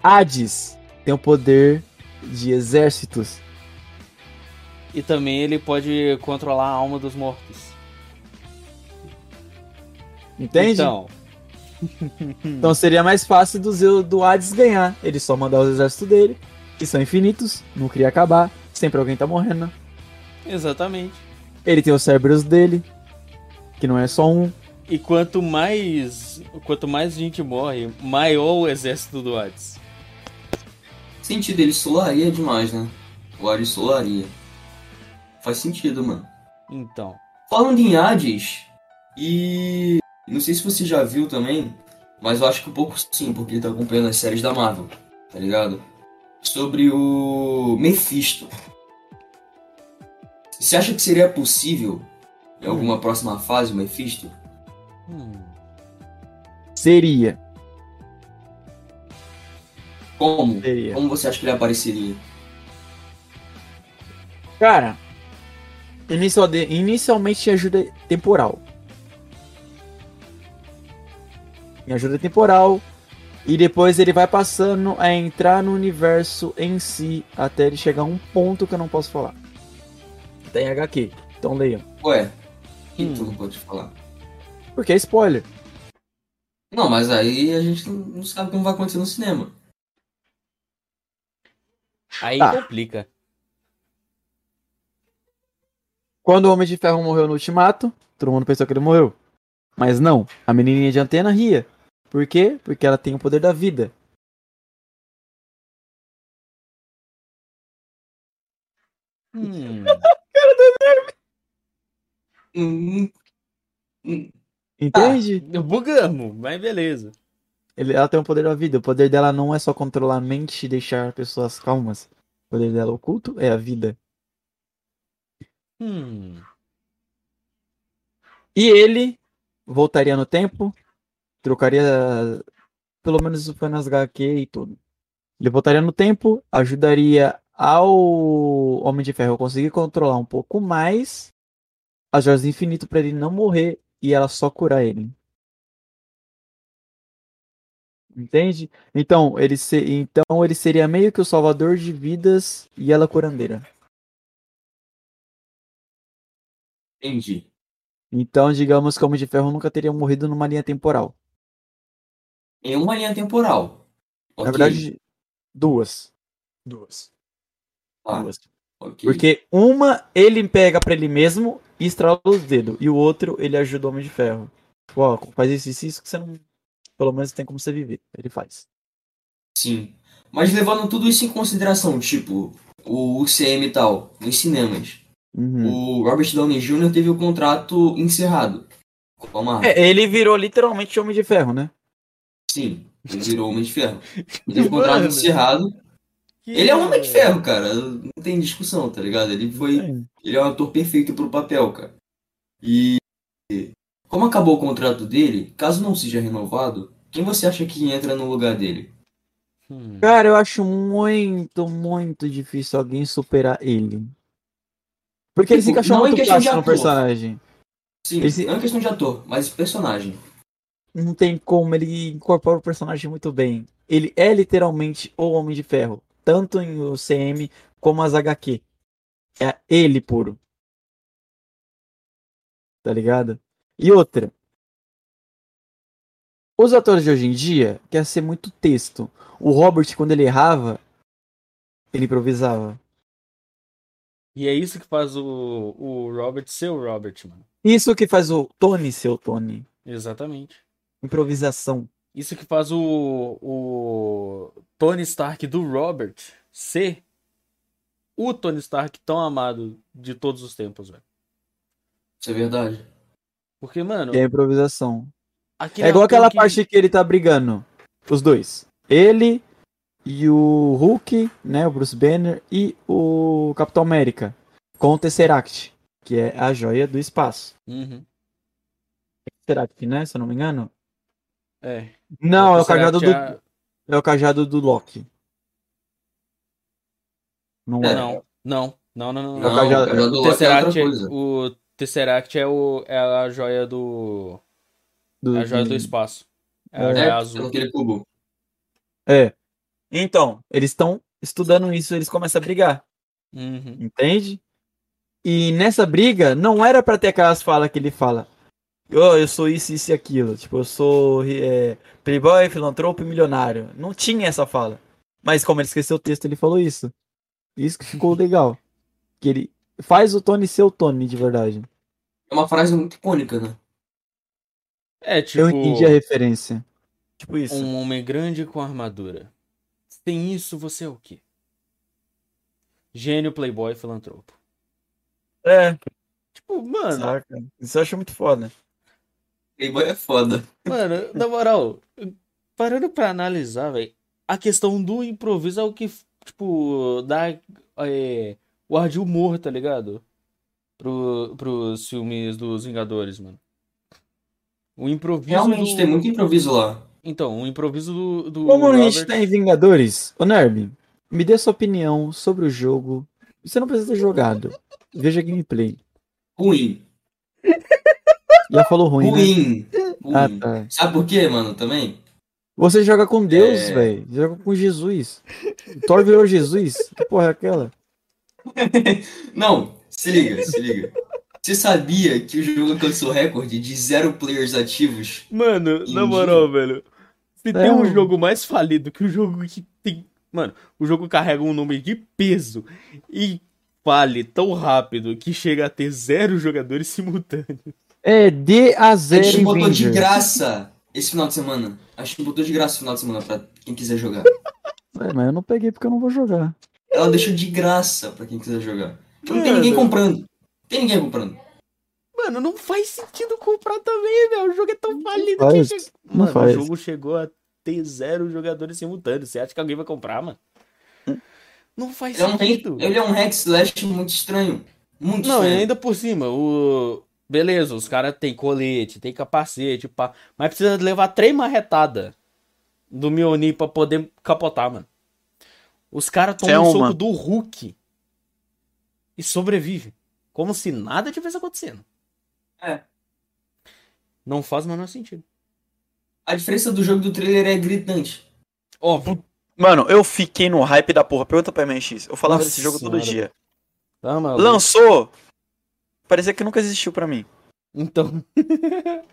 [SPEAKER 2] Hades tem o poder de exércitos.
[SPEAKER 1] E também ele pode controlar a alma dos mortos.
[SPEAKER 2] Entende? Então,
[SPEAKER 1] Então,
[SPEAKER 2] seria mais fácil do, Zeus, do Hades ganhar. Ele só mandar os exércitos dele, que são infinitos, não queria acabar, sempre alguém tá morrendo.
[SPEAKER 1] exatamente.
[SPEAKER 2] Ele tem os cérebros dele, que não é só um.
[SPEAKER 1] E quanto mais quanto mais gente morre, maior o exército do Hades.
[SPEAKER 3] Sentido, ele solaria demais, né? O Hades solaria. Faz sentido, mano.
[SPEAKER 1] Então,
[SPEAKER 3] Falando em Hades, e não sei se você já viu também, mas eu acho que um pouco sim, porque ele tá acompanhando as séries da Marvel, tá ligado? Sobre o Mephisto. Você acha que seria possível, em alguma próxima fase, o Mephisto?
[SPEAKER 1] hum,
[SPEAKER 2] Seria.
[SPEAKER 3] Como?
[SPEAKER 2] Seria.
[SPEAKER 3] Como você acha que ele apareceria?
[SPEAKER 2] Cara, inicialmente ajuda temporal. Em ajuda temporal. E depois ele vai passando a entrar no universo em si até ele chegar a um ponto que eu não posso falar. Tem HQ, então leiam.
[SPEAKER 3] Ué, que
[SPEAKER 1] Hum.
[SPEAKER 3] tu não pode falar?
[SPEAKER 2] Porque é spoiler.
[SPEAKER 3] Não, mas aí a gente não- não sabe como vai acontecer no cinema.
[SPEAKER 1] aí
[SPEAKER 2] Tá.
[SPEAKER 1] complica.
[SPEAKER 2] Quando o Homem de Ferro morreu no Ultimato, todo mundo pensou que ele morreu. Mas não, a menininha de antena ria. Por quê? Porque ela tem o poder da vida.
[SPEAKER 1] Hum,
[SPEAKER 3] Hum, hum,
[SPEAKER 2] Entende?
[SPEAKER 1] bugamos, mas beleza.
[SPEAKER 2] Ele- ela tem o poder da vida. O poder dela não é só controlar a mente e deixar pessoas calmas. O poder dela oculto é a vida.
[SPEAKER 1] Hum,
[SPEAKER 2] E ele voltaria no tempo, trocaria. Pelo menos isso foi nas HQ e tudo. Ele voltaria no tempo, ajudaria ao Homem de Ferro a conseguir controlar um pouco mais as joias do infinito para ele não morrer e ela só curar ele. Entende? Então ele, se... então ele seria meio que o salvador de vidas e ela curandeira.
[SPEAKER 3] entendi.
[SPEAKER 2] Então, digamos que o Homem de Ferro nunca teria morrido numa linha temporal.
[SPEAKER 3] Em uma linha temporal.
[SPEAKER 2] Na verdade, duas. Duas.
[SPEAKER 3] tá,
[SPEAKER 2] Duas.
[SPEAKER 3] ok.
[SPEAKER 2] Porque uma ele pega pra ele mesmo e estrala os dedos. E o outro ele ajuda o Homem de Ferro. Tipo, ó, faz isso e isso que você não. Pelo menos tem como você viver. Ele faz.
[SPEAKER 3] Sim. Mas levando tudo isso em consideração, tipo, o UCM e tal, nos cinemas.
[SPEAKER 2] Uhum.
[SPEAKER 3] O Robert Downey Jr. teve o contrato encerrado.
[SPEAKER 2] É, ele virou literalmente Homem de Ferro, né?
[SPEAKER 3] Sim, ele virou Homem de Ferro. Ele contrato encerrado.
[SPEAKER 1] que-
[SPEAKER 3] Ele é um Homem de Ferro, cara. Não tem discussão, tá ligado? Ele foi.
[SPEAKER 2] É.
[SPEAKER 3] Ele é um ator perfeito pro papel, cara. E como acabou o contrato dele, caso não seja renovado, quem você acha que entra no lugar dele?
[SPEAKER 1] Hum,
[SPEAKER 2] Cara, eu acho muito, muito difícil alguém superar ele. Porque ele se
[SPEAKER 3] Tipo,
[SPEAKER 2] encaixou muito
[SPEAKER 3] questão de
[SPEAKER 2] fácil no personagem.
[SPEAKER 3] Sim,
[SPEAKER 2] Esse-
[SPEAKER 3] não é questão de ator, mas personagem.
[SPEAKER 2] Não tem como, ele incorpora o personagem muito bem. Ele é literalmente o Homem de Ferro, tanto em o CM como as HQ. É ele puro. Tá ligado? E outra. Os atores de hoje em dia quer ser muito texto. O Robert, quando ele errava, ele improvisava.
[SPEAKER 1] E é isso que faz o, o Robert ser o Robert, mano.
[SPEAKER 2] Isso que faz o Tony ser o Tony.
[SPEAKER 1] Exatamente.
[SPEAKER 2] Improvisação.
[SPEAKER 1] Isso que faz o, o Tony Stark do Robert ser o Tony Stark tão amado de todos os tempos, velho.
[SPEAKER 3] Isso é verdade.
[SPEAKER 1] Porque, mano,
[SPEAKER 2] E a improvisação. É igual aquela
[SPEAKER 1] que-
[SPEAKER 2] parte que ele tá brigando. Os dois. Ele e o Hulk, né? O Bruce Banner e o Capitão América. Com o Tesseract. Que é a joia do espaço.
[SPEAKER 1] Uhum.
[SPEAKER 2] Tesseract, né? Se eu não me engano.
[SPEAKER 1] É.
[SPEAKER 2] Não, é o cajado do.
[SPEAKER 1] é-
[SPEAKER 2] É o cajado do Loki. Não é.
[SPEAKER 3] É.
[SPEAKER 1] Não, não, não, não, não.
[SPEAKER 2] É o
[SPEAKER 3] Não,
[SPEAKER 2] cajado-
[SPEAKER 3] o cajado do é
[SPEAKER 1] Tesseract, é, o Tesseract é, o, é a joia do.
[SPEAKER 2] Do-
[SPEAKER 1] É a joia do
[SPEAKER 2] do-
[SPEAKER 1] espaço. É a
[SPEAKER 2] É,
[SPEAKER 1] joia
[SPEAKER 3] É,
[SPEAKER 1] azul.
[SPEAKER 3] aquele cubo.
[SPEAKER 2] É. Então, eles estão estudando isso, eles começam a brigar.
[SPEAKER 1] Uhum.
[SPEAKER 2] Entende? E nessa briga, não era pra ter aquelas falas que ele fala. "Ô, eu sou isso, isso e aquilo. Tipo, eu sou é, playboy, filantropo e milionário. Não tinha essa fala. Mas como ele esqueceu o texto, ele falou isso. Isso que ficou legal. Que ele faz o Tony ser o Tony, de verdade.
[SPEAKER 3] É uma frase muito icônica, né?
[SPEAKER 1] É tipo
[SPEAKER 2] Eu entendi a referência. Tipo isso.
[SPEAKER 1] um homem grande com armadura. Sem isso, você é o quê? Gênio, playboy, filantropo.
[SPEAKER 2] É,
[SPEAKER 1] Tipo, mano,
[SPEAKER 2] saca. Isso eu acho muito foda.
[SPEAKER 3] Playboy é foda.
[SPEAKER 1] mano, na moral, parando pra analisar, velho, a questão do improviso é o que, tipo, dá é, o ar de humor, tá ligado? Pro, pros filmes dos Vingadores, mano. O improviso
[SPEAKER 3] Realmente,
[SPEAKER 1] do...
[SPEAKER 3] tem muito improviso lá.
[SPEAKER 1] Então, o improviso do, do
[SPEAKER 2] Como a gente
[SPEAKER 1] Robert...
[SPEAKER 2] tá em Vingadores, ô Nerb, me dê sua opinião sobre o jogo. Você não precisa ter jogado. Veja gameplay.
[SPEAKER 3] Ruim.
[SPEAKER 2] Já falou ruim, né?
[SPEAKER 3] Ruim. Ruim.
[SPEAKER 2] Ah, tá.
[SPEAKER 3] Sabe por quê, mano, também?
[SPEAKER 2] Você joga com Deus,
[SPEAKER 3] É.
[SPEAKER 2] velho. Joga com Jesus. Thor virou Jesus. Que porra é aquela?
[SPEAKER 3] Não, se liga, se liga. Você sabia que o jogo alcançou recorde de zero players ativos?
[SPEAKER 1] Mano, na moral, velho. Se
[SPEAKER 2] É
[SPEAKER 1] tem um
[SPEAKER 2] um-
[SPEAKER 1] jogo mais falido que o jogo que tem. Mano, o jogo carrega um número de peso e fale tão rápido que chega a ter zero jogadores simultâneos.
[SPEAKER 2] É D a
[SPEAKER 3] A
[SPEAKER 2] 0
[SPEAKER 3] gente
[SPEAKER 2] em
[SPEAKER 3] botou de
[SPEAKER 2] Avenger.
[SPEAKER 3] graça esse final de semana. A gente botou de graça esse final de semana pra quem quiser jogar.
[SPEAKER 2] É, mas eu não peguei porque eu não vou jogar.
[SPEAKER 3] Ela deixou de graça pra quem quiser jogar. Porque não tem
[SPEAKER 1] Mano.
[SPEAKER 3] ninguém comprando. Não tem ninguém comprando.
[SPEAKER 1] Mano, não faz sentido comprar também, velho. O jogo é tão
[SPEAKER 2] faz,
[SPEAKER 1] que
[SPEAKER 2] não
[SPEAKER 1] Mano,
[SPEAKER 2] faz.
[SPEAKER 1] o jogo chegou a ter zero jogadores simultâneos. Você acha que alguém vai comprar, mano? Não faz
[SPEAKER 3] Ele, tem,
[SPEAKER 1] sentido.
[SPEAKER 3] ele é um hack slash muito estranho. Muito
[SPEAKER 1] Não, e
[SPEAKER 3] estranho.
[SPEAKER 1] ainda por cima, o. Beleza, os caras têm colete, tem capacete, pá. Mas precisa levar três marretadas do Mjolnir pra poder capotar, mano. Os caras
[SPEAKER 2] Isso é
[SPEAKER 1] tomam um soco do Hulk e sobrevivem. Como se nada tivesse acontecendo.
[SPEAKER 3] É.
[SPEAKER 1] Não faz o menor sentido.
[SPEAKER 3] A diferença do jogo e do trailer é gritante.
[SPEAKER 1] Óbvio.
[SPEAKER 2] Mano, eu fiquei no hype da porra. Pergunta pra MX. Eu falava
[SPEAKER 1] Nossa
[SPEAKER 2] desse jogo todo
[SPEAKER 1] senhora.
[SPEAKER 2] dia.
[SPEAKER 1] Tá?
[SPEAKER 2] Lançou. Parecia que nunca existiu pra mim.
[SPEAKER 1] Então.
[SPEAKER 3] Acho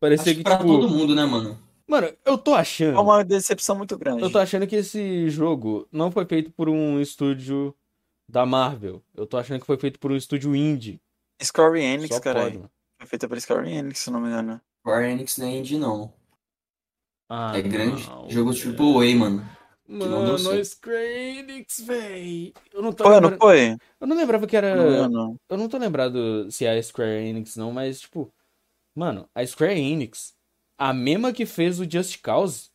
[SPEAKER 1] Parecia
[SPEAKER 3] que
[SPEAKER 1] que,
[SPEAKER 3] pra
[SPEAKER 1] tipo.
[SPEAKER 3] todo mundo, né, mano?
[SPEAKER 1] Mano, eu tô achando.
[SPEAKER 2] É uma decepção muito grande.
[SPEAKER 1] Eu tô achando que esse jogo não foi feito por um estúdio da Marvel. Eu tô achando que foi feito por um estúdio indie.
[SPEAKER 2] Square Enix,
[SPEAKER 1] mano.
[SPEAKER 2] Foi feita pela Square Enix, se não me engano.
[SPEAKER 3] Square Enix não é indie, não.
[SPEAKER 1] Ah,
[SPEAKER 3] É grande.
[SPEAKER 1] não,
[SPEAKER 3] Jogo
[SPEAKER 1] velho.
[SPEAKER 3] AAA, mano. Não
[SPEAKER 1] Mano. Square Enix, véi. Eu não tô
[SPEAKER 2] Foi, não
[SPEAKER 1] lembrando-
[SPEAKER 2] foi?
[SPEAKER 1] Eu não lembrava que era.
[SPEAKER 2] Não, não.
[SPEAKER 1] Eu não tô lembrado se é a Square Enix, não, mas, tipo. Mano, a Square Enix, a mesma que fez o Just Cause,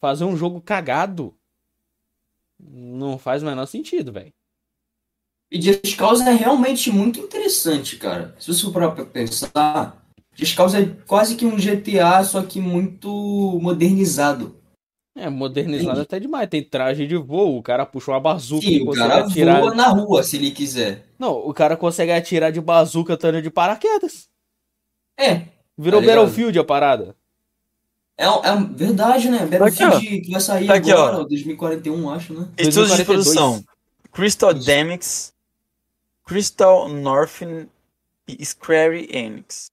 [SPEAKER 1] fazer um jogo cagado. Não faz o menor sentido, velho.
[SPEAKER 3] E Just Cause é realmente muito interessante, cara. Se você for parar pra pensar, Just Cause é quase que um GTA, só que muito modernizado.
[SPEAKER 1] É, modernizado
[SPEAKER 3] Entendi.
[SPEAKER 1] até demais. Tem traje de voo, o cara puxa uma bazuca
[SPEAKER 3] Sim,
[SPEAKER 1] e
[SPEAKER 3] o
[SPEAKER 1] consegue
[SPEAKER 3] cara
[SPEAKER 1] atirar.
[SPEAKER 3] voa na rua se ele quiser.
[SPEAKER 1] Não, o cara consegue atirar de bazuca estando de paraquedas.
[SPEAKER 3] É,
[SPEAKER 1] Virou
[SPEAKER 3] Tá?
[SPEAKER 1] Battlefield a parada.
[SPEAKER 3] é, é verdade, né? Battlefield que vai sair
[SPEAKER 2] Tá aqui,
[SPEAKER 3] agora,
[SPEAKER 2] ó.
[SPEAKER 3] 2041, acho, né?
[SPEAKER 2] Estúdio de
[SPEAKER 1] 2042.
[SPEAKER 2] produção. Crystal. Dynamics, Crystal Northern e Square Enix.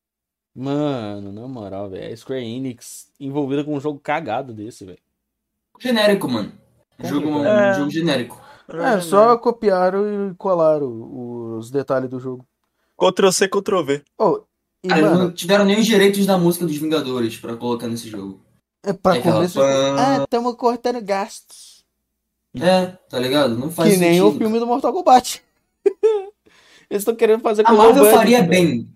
[SPEAKER 1] Mano, na moral, velho. A Square Enix envolvida com um jogo cagado desse, velho.
[SPEAKER 3] Genérico, mano. Jogo, um.
[SPEAKER 2] É.
[SPEAKER 3] jogo genérico.
[SPEAKER 1] É, só copiaram e colaram os detalhes do jogo.
[SPEAKER 2] Ctrl C, Ctrl V.
[SPEAKER 1] Oh, e,
[SPEAKER 3] Cara,
[SPEAKER 1] mano,
[SPEAKER 3] não tiveram nem os direitos da música dos Vingadores pra colocar nesse jogo.
[SPEAKER 1] é pra
[SPEAKER 3] aquela
[SPEAKER 1] começo.
[SPEAKER 3] pã-
[SPEAKER 1] Ah, tamo cortando gastos.
[SPEAKER 3] É, tá ligado? Não faz
[SPEAKER 1] que nem
[SPEAKER 3] sentido.
[SPEAKER 1] o filme do Mortal Kombat. Eles estão querendo fazer
[SPEAKER 3] A
[SPEAKER 1] com
[SPEAKER 3] Marvel
[SPEAKER 1] low budget,
[SPEAKER 3] faria
[SPEAKER 1] velho.
[SPEAKER 3] bem.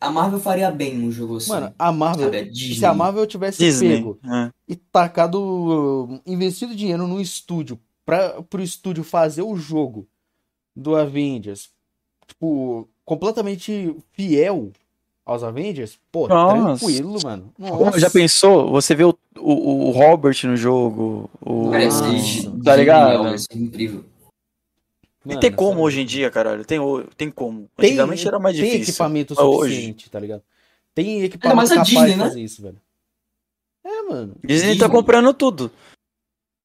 [SPEAKER 3] A Marvel faria bem um jogo assim.
[SPEAKER 1] Mano, a Marvel.
[SPEAKER 3] sabe? A Disney.
[SPEAKER 1] Se a Marvel tivesse
[SPEAKER 2] Disney.
[SPEAKER 1] pego
[SPEAKER 2] É.
[SPEAKER 1] e tacado, investido dinheiro no estúdio para pro estúdio fazer o jogo do Avengers, tipo, completamente fiel aos Avengers, pô,
[SPEAKER 2] Nossa.
[SPEAKER 1] tranquilo, mano. Nossa.
[SPEAKER 2] já pensou? Você vê o, o, o Robert no jogo, o...
[SPEAKER 3] Cara, genial,
[SPEAKER 2] Tá ligado?
[SPEAKER 3] ia ser incrível.
[SPEAKER 2] E
[SPEAKER 1] Mano,
[SPEAKER 2] tem como
[SPEAKER 1] sério.
[SPEAKER 2] hoje em dia, caralho. Tem, tem como.
[SPEAKER 1] Tem-
[SPEAKER 2] Antigamente era mais
[SPEAKER 1] Tem
[SPEAKER 2] difícil.
[SPEAKER 1] equipamento
[SPEAKER 2] Ah, hoje.
[SPEAKER 1] suficiente, tá ligado? Tem equipamento
[SPEAKER 3] mais a
[SPEAKER 1] capaz
[SPEAKER 3] Disney,
[SPEAKER 1] de
[SPEAKER 3] né?
[SPEAKER 1] fazer isso, velho. É, mano.
[SPEAKER 2] Disney tá
[SPEAKER 3] Disney.
[SPEAKER 2] comprando tudo.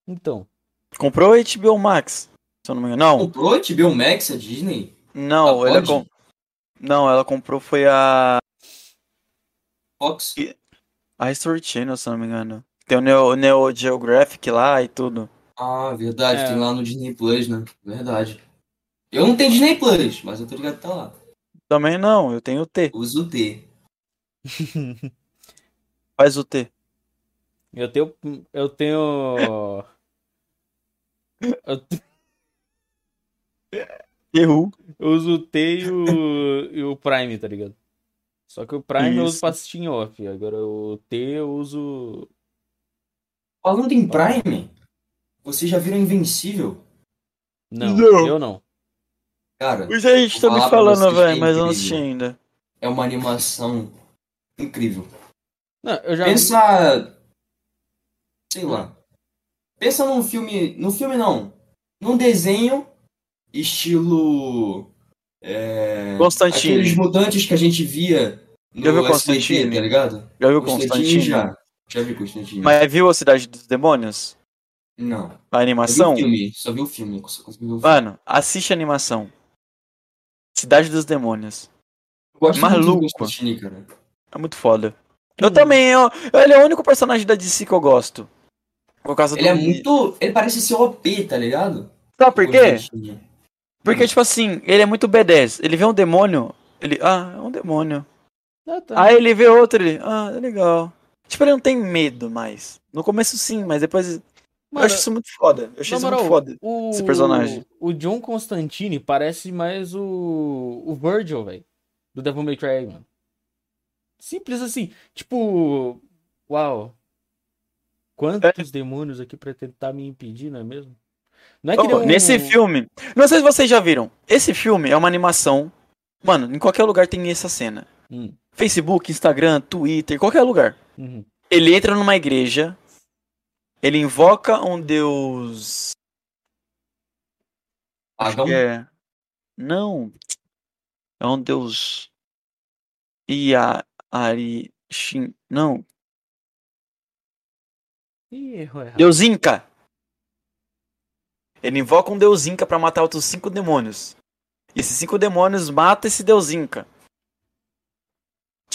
[SPEAKER 1] Então.
[SPEAKER 2] Comprou a HBO Max, se eu não me engano. Não,
[SPEAKER 3] Comprou HBO Max, a Disney?
[SPEAKER 2] não,
[SPEAKER 3] Ah,
[SPEAKER 2] ela com... Não, ela comprou foi a...
[SPEAKER 3] Fox?
[SPEAKER 2] a History Channel, se eu não me engano. Tem o Neo, Neo Geographic lá e tudo.
[SPEAKER 3] Ah, verdade,
[SPEAKER 1] É.
[SPEAKER 3] tem lá no Disney Plus, né? Verdade. Eu não tenho Disney Plus, mas eu tô ligado que tá lá.
[SPEAKER 2] Também não, eu tenho o T.
[SPEAKER 3] Uso o T.
[SPEAKER 2] Faz o T.
[SPEAKER 1] Eu tenho. Eu tenho. Eu, te-
[SPEAKER 2] Errou.
[SPEAKER 1] eu uso o T e o, e o Prime, tá ligado? Só que o Prime eu uso
[SPEAKER 2] Isso.
[SPEAKER 1] pra assistir em off. Agora o T eu uso.
[SPEAKER 3] Falando em Prime, vocês já viram Invencível?
[SPEAKER 1] Não,
[SPEAKER 2] Não.
[SPEAKER 1] eu não.
[SPEAKER 3] Cara,
[SPEAKER 2] Muita gente tá me falando,
[SPEAKER 3] é
[SPEAKER 2] velho, mas eu não assisti ainda.
[SPEAKER 3] é uma animação incrível.
[SPEAKER 1] Não, eu já.
[SPEAKER 3] Pensa. Sei lá. Pensa num filme. No filme não. Num desenho estilo. É,
[SPEAKER 2] Constantine.
[SPEAKER 3] Aqueles mutantes que a gente via no
[SPEAKER 2] Já viu
[SPEAKER 3] SBT,
[SPEAKER 2] Constantine?
[SPEAKER 3] tá ligado?
[SPEAKER 2] Já viu
[SPEAKER 3] Constantine
[SPEAKER 2] Constantine?
[SPEAKER 3] já. Já vi Constantine.
[SPEAKER 2] Mas viu a Cidade dos Demônios?
[SPEAKER 3] Não.
[SPEAKER 2] A
[SPEAKER 3] Só vi
[SPEAKER 2] animação?
[SPEAKER 3] o filme. Só vi o filme. Só ver o filme.
[SPEAKER 2] Mano, assiste a animação. Cidade dos Demônios.
[SPEAKER 3] Eu gosto muito
[SPEAKER 2] maluco.
[SPEAKER 3] do Constantine, cara.
[SPEAKER 2] É muito foda. Eu
[SPEAKER 1] Hum.
[SPEAKER 2] também, eu, ele é o único personagem da DC que eu gosto. Por causa
[SPEAKER 3] Ele
[SPEAKER 2] do.
[SPEAKER 3] é muito. Ele parece ser OP, tá ligado?
[SPEAKER 2] Sabe por quê? Porque, tipo assim, ele é muito B10. Ele vê um demônio, ele. Ah, é um demônio.
[SPEAKER 1] Ah, tá.
[SPEAKER 2] Aí ele vê outro, ele. Ah, é legal. Tipo, ele não tem medo mais. No começo sim, mas depois. Eu
[SPEAKER 1] Mano,
[SPEAKER 2] acho isso muito foda. Eu achei isso
[SPEAKER 1] moral,
[SPEAKER 2] muito foda.
[SPEAKER 1] o,
[SPEAKER 2] esse personagem.
[SPEAKER 1] O John Constantine parece mais o. O Virgil, velho. Do Devil May Cry, mano. Simples assim. Tipo. Uau. Quantos demônios aqui pra tentar me impedir, não é mesmo? Não é que
[SPEAKER 2] Oh,
[SPEAKER 1] um-
[SPEAKER 2] Nesse filme. Não sei se vocês já viram. Esse filme é uma animação. Mano, em qualquer lugar tem essa cena.
[SPEAKER 1] Hum,
[SPEAKER 2] Facebook, Instagram, Twitter, qualquer lugar.
[SPEAKER 1] uhum.
[SPEAKER 2] Ele entra numa igreja. Ele invoca um deus. Que é. Não. É um deus. Ia. Ari. Shin. Não.
[SPEAKER 1] Ih, errou errado.
[SPEAKER 2] Deus Inca. Ele invoca um deus Inca pra matar outros cinco demônios. E esses cinco demônios matam esse deus Inca.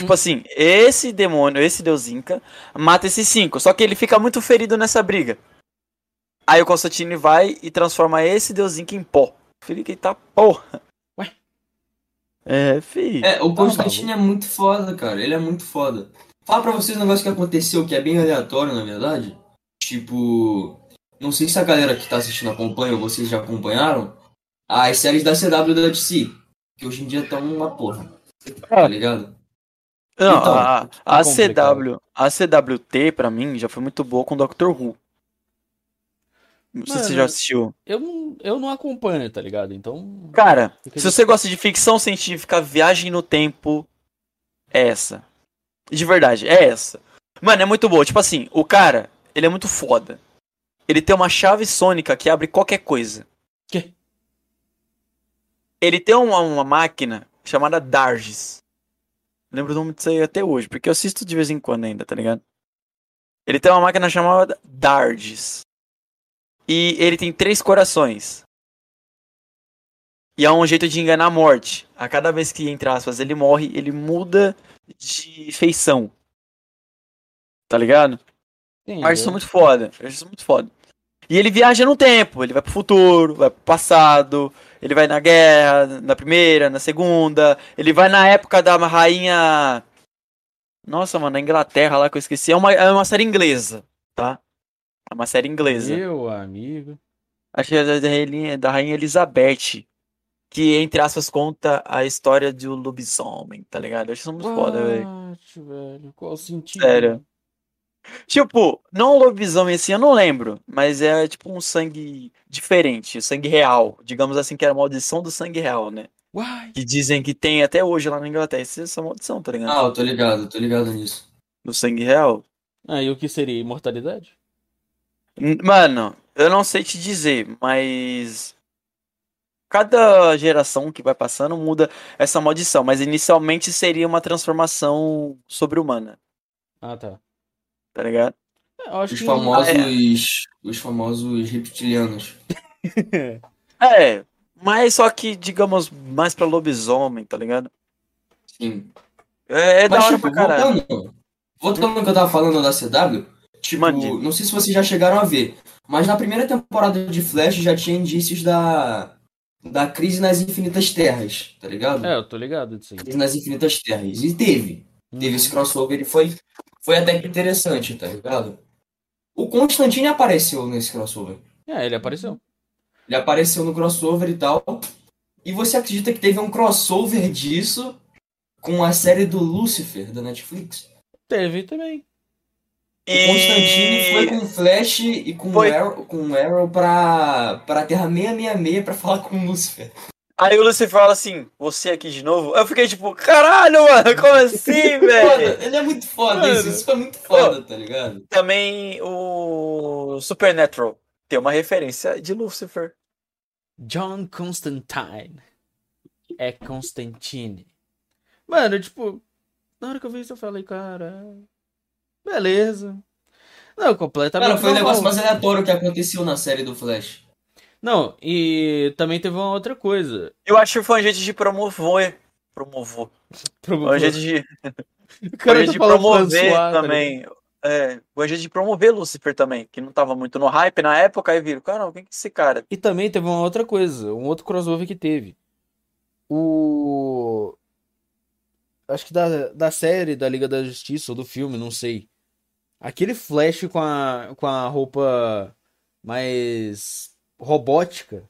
[SPEAKER 2] Tipo assim, esse demônio, esse deus Inca, mata esses cinco. Só que ele fica muito ferido nessa briga. Aí o Constantine vai e transforma esse deus Inca em pó. Fica eita porra.
[SPEAKER 1] Ué?
[SPEAKER 2] É, fi.
[SPEAKER 3] É, o Constantine é muito foda, cara. Ele é muito foda. Fala pra vocês um negócio que aconteceu que é bem aleatório, na verdade. Tipo. Não sei se a galera que tá assistindo acompanha ou vocês já acompanharam. As séries da CW da DC. Que hoje em dia estão uma porra. Tá ligado?
[SPEAKER 2] Não,
[SPEAKER 3] Então,
[SPEAKER 2] a, a,
[SPEAKER 1] complicado.
[SPEAKER 2] CW, a CWT pra mim já foi muito boa com Doctor Who. Não sei se você já assistiu.
[SPEAKER 1] Eu não, eu não acompanho, tá ligado? Então.
[SPEAKER 2] Cara, se você gosta de ficção científica, viagem no tempo, é essa. De verdade, é essa. Mano, é muito boa. Tipo assim, o cara, ele é muito foda. Ele tem uma chave sônica que abre qualquer coisa.
[SPEAKER 1] Quê?
[SPEAKER 2] Ele tem uma, uma máquina chamada Dargis. Lembro o nome disso aí até hoje, porque eu assisto de vez em quando ainda, tá ligado? Ele tem uma máquina chamada Dargis. E ele tem três corações. E é um jeito de enganar a morte. A cada vez que, entre aspas, ele morre, ele muda de feição. Tá ligado? Eu acho isso muito foda. Isso muito foda. E ele viaja no tempo, ele vai pro futuro, vai pro passado, ele vai na guerra, na primeira, na segunda, ele vai na época da rainha. Nossa, mano, na Inglaterra lá que eu esqueci. É uma, é uma série inglesa, tá? É uma série inglesa.
[SPEAKER 1] Meu amigo.
[SPEAKER 2] Acho que é da rainha, da rainha Elizabeth. Que, entre aspas, conta a história de um lobisomem, tá ligado? Acho foda, velho.
[SPEAKER 1] What, velho. Qual o sentido?
[SPEAKER 2] Sério. Tipo, não lobisomem assim, eu não lembro. Mas é tipo um sangue diferente, sangue real. Digamos assim, que era a maldição do sangue real, né?
[SPEAKER 1] Uai.
[SPEAKER 2] Que dizem que tem até hoje lá na Inglaterra. Isso é essa maldição, tá ligado?
[SPEAKER 3] Ah, eu tô ligado, eu tô ligado nisso.
[SPEAKER 2] Do sangue real.
[SPEAKER 1] Ah, e o que seria imortalidade?
[SPEAKER 2] N- Mano, eu não sei te dizer, mas. Cada geração que vai passando muda essa maldição, mas inicialmente seria uma transformação sobre-humana,
[SPEAKER 1] Ah, tá.
[SPEAKER 2] Tá ligado?
[SPEAKER 1] É, Eu acho
[SPEAKER 3] Os
[SPEAKER 1] que
[SPEAKER 3] famosos. Os famosos reptilianos.
[SPEAKER 2] É, mas só que, digamos, mais pra lobisomem, tá ligado?
[SPEAKER 3] Sim.
[SPEAKER 2] É, é da
[SPEAKER 3] Mas,
[SPEAKER 2] hora
[SPEAKER 3] tipo,
[SPEAKER 2] pra caralho.
[SPEAKER 3] voltando, voltando no que eu tava falando da CW, tipo,
[SPEAKER 2] Mande.
[SPEAKER 3] não sei se vocês já chegaram a ver, mas na primeira temporada de Flash já tinha indícios da, da crise nas infinitas terras, tá ligado?
[SPEAKER 1] É, eu tô ligado disso aí.
[SPEAKER 3] Crise nas infinitas terras. E teve. Teve esse crossover e foi, foi até que interessante, tá ligado? O Constantine apareceu nesse crossover.
[SPEAKER 1] É, ele apareceu.
[SPEAKER 3] Ele apareceu no crossover e tal. E você acredita que teve um crossover disso com a série do Lucifer da Netflix?
[SPEAKER 1] Teve também.
[SPEAKER 3] O Constantine foi com o Flash e com o
[SPEAKER 2] Foi.
[SPEAKER 3] Arrow, com Arrow pra, pra Terra 666 pra falar com o Lucifer.
[SPEAKER 2] Aí o Lucifer fala assim, você aqui de novo? Eu fiquei tipo, caralho, mano, como assim, velho?
[SPEAKER 3] Ele é muito foda
[SPEAKER 1] Mano.
[SPEAKER 3] isso, isso foi muito foda, tá ligado?
[SPEAKER 2] Também o Supernatural tem uma referência de Lucifer.
[SPEAKER 1] John Constantine. É Constantine. Mano, tipo, na hora que eu vi isso eu falei, cara. Beleza. Não, completamente.
[SPEAKER 3] Cara, foi o
[SPEAKER 1] normal.
[SPEAKER 3] negócio mais aleatório que aconteceu na série do Flash.
[SPEAKER 1] Não, e também teve uma outra coisa.
[SPEAKER 2] Eu acho que foi um jeito de promover. Promover.
[SPEAKER 1] Pro-
[SPEAKER 2] Foi um jeito de, foi um
[SPEAKER 1] cara
[SPEAKER 2] jeito
[SPEAKER 1] tá
[SPEAKER 2] de promover
[SPEAKER 1] François, tá
[SPEAKER 2] também. É, foi um jeito de promover Lucifer também, que não tava muito no hype na época, aí viram, cara, quem que é esse cara?
[SPEAKER 1] E também teve uma outra coisa, um outro crossover que teve. O. Acho que da, da série da Liga da Justiça ou do filme, não sei. Aquele Flash com a, com a roupa mais robótica.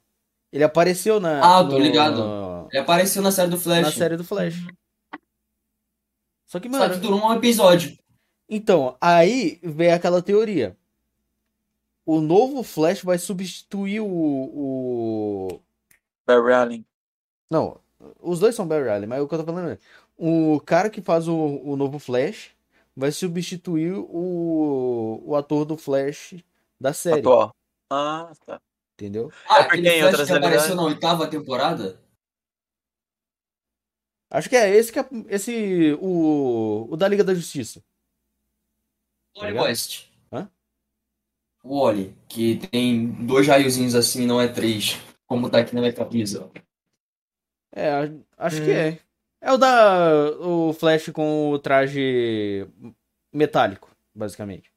[SPEAKER 1] Ele apareceu na.
[SPEAKER 3] Ah, tô
[SPEAKER 1] no-
[SPEAKER 3] ligado. Ele apareceu na série do Flash.
[SPEAKER 1] na série do Flash. Só que,
[SPEAKER 3] Só
[SPEAKER 1] mano.
[SPEAKER 3] que durou um episódio.
[SPEAKER 1] Então, aí vem aquela teoria. O novo Flash vai substituir o, o...
[SPEAKER 2] Barry Allen.
[SPEAKER 1] Não, os dois são Barry Allen, mas o que eu tô falando é... O cara que faz o, o novo Flash vai substituir o, o ator do Flash da série,
[SPEAKER 2] Atual. Ah, tá.
[SPEAKER 1] Entendeu?
[SPEAKER 3] Ah,
[SPEAKER 2] É porque
[SPEAKER 3] aquele Flash que apareceu na oitava temporada?
[SPEAKER 1] Acho que é esse que é esse o, o da Liga da Justiça.
[SPEAKER 3] Wally
[SPEAKER 1] ligado?
[SPEAKER 3] West.
[SPEAKER 1] Hã?
[SPEAKER 3] O Wally, que tem dois raiozinhos assim, não é três, como tá aqui na minha camisa.
[SPEAKER 1] É, acho
[SPEAKER 2] Hum.
[SPEAKER 1] que é. É o da o Flash com o traje metálico, basicamente.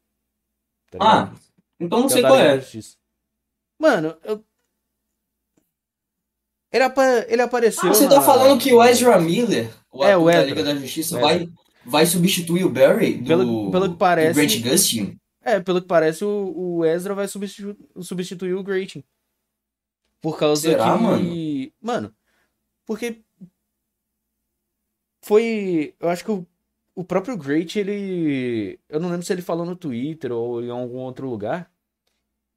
[SPEAKER 1] Tá
[SPEAKER 3] Ah, então não
[SPEAKER 1] é o
[SPEAKER 3] sei
[SPEAKER 1] da
[SPEAKER 3] qual
[SPEAKER 1] Liga da
[SPEAKER 3] é.
[SPEAKER 1] Justiça. Mano, eu... ele, apa- ele apareceu.
[SPEAKER 3] Ah, você tá
[SPEAKER 1] na-
[SPEAKER 3] falando que o Ezra Miller, o
[SPEAKER 1] É,
[SPEAKER 3] ator
[SPEAKER 1] o
[SPEAKER 3] da
[SPEAKER 1] Ezra.
[SPEAKER 3] Liga da Justiça,
[SPEAKER 1] O
[SPEAKER 3] vai, vai substituir o Barry do,
[SPEAKER 1] Pelo- pelo que
[SPEAKER 3] do
[SPEAKER 1] parece-
[SPEAKER 3] Grant Gustin?
[SPEAKER 1] É, pelo que parece, o, o Ezra vai substitu- substituir o Grating. Por causa
[SPEAKER 3] Será,
[SPEAKER 1] que.
[SPEAKER 3] mano?
[SPEAKER 1] Mano, porque. Foi. Eu acho que o, o próprio Great, ele. Eu não lembro se ele falou no Twitter ou em algum outro lugar.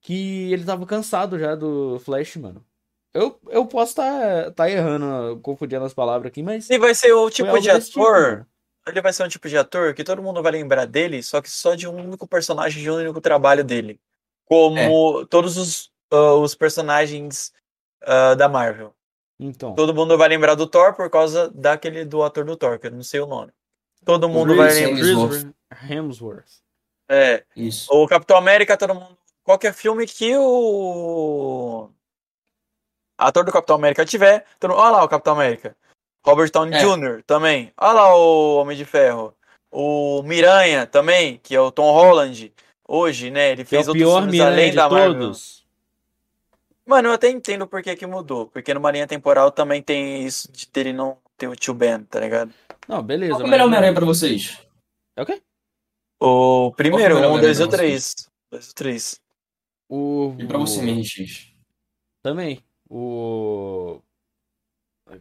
[SPEAKER 1] Que ele tava cansado já do Flash, mano. Eu, eu posso estar tá, tá errando, confundindo as palavras aqui, mas.
[SPEAKER 2] Ele vai ser o tipo de
[SPEAKER 1] tipo,
[SPEAKER 2] ator.
[SPEAKER 1] mano.
[SPEAKER 2] ele vai ser um tipo de ator que todo mundo vai lembrar dele, só que só de um único personagem, de um único trabalho dele. Como
[SPEAKER 3] É.
[SPEAKER 2] todos os, ah, os personagens ah, da Marvel.
[SPEAKER 1] Então.
[SPEAKER 2] Todo mundo vai lembrar do Thor por causa daquele do ator do Thor, que eu não sei o nome. Todo mundo vai
[SPEAKER 3] Chris
[SPEAKER 2] lembrar.
[SPEAKER 3] Hemsworth.
[SPEAKER 1] Hemsworth.
[SPEAKER 2] É,
[SPEAKER 3] Isso.
[SPEAKER 2] o Capitão América, todo mundo. Qualquer filme que o. ator do Capitão América tiver, mundo, olha lá o Capitão América. Robert Downey
[SPEAKER 3] É.
[SPEAKER 2] Jr. também. Olha lá o Homem de Ferro. O Miranha também, que é o Tom Holland. Hoje, né? Ele
[SPEAKER 1] Que é
[SPEAKER 2] fez
[SPEAKER 1] o
[SPEAKER 2] outros
[SPEAKER 1] pior
[SPEAKER 2] filmes
[SPEAKER 1] Miranha
[SPEAKER 2] além
[SPEAKER 1] de
[SPEAKER 2] da Marvel.
[SPEAKER 1] todos.
[SPEAKER 2] Mano, eu até entendo por que que mudou. Porque numa linha temporal também tem isso de dele não ter o tio Ben, tá ligado?
[SPEAKER 1] Não, beleza.
[SPEAKER 3] Qual é o melhor Homem-Aranha pra vocês?
[SPEAKER 1] É o quê?
[SPEAKER 2] O primeiro,
[SPEAKER 3] o
[SPEAKER 2] um, dois e o três. Dois e o três.
[SPEAKER 1] O...
[SPEAKER 3] E pra você, MRX?
[SPEAKER 1] Também. O.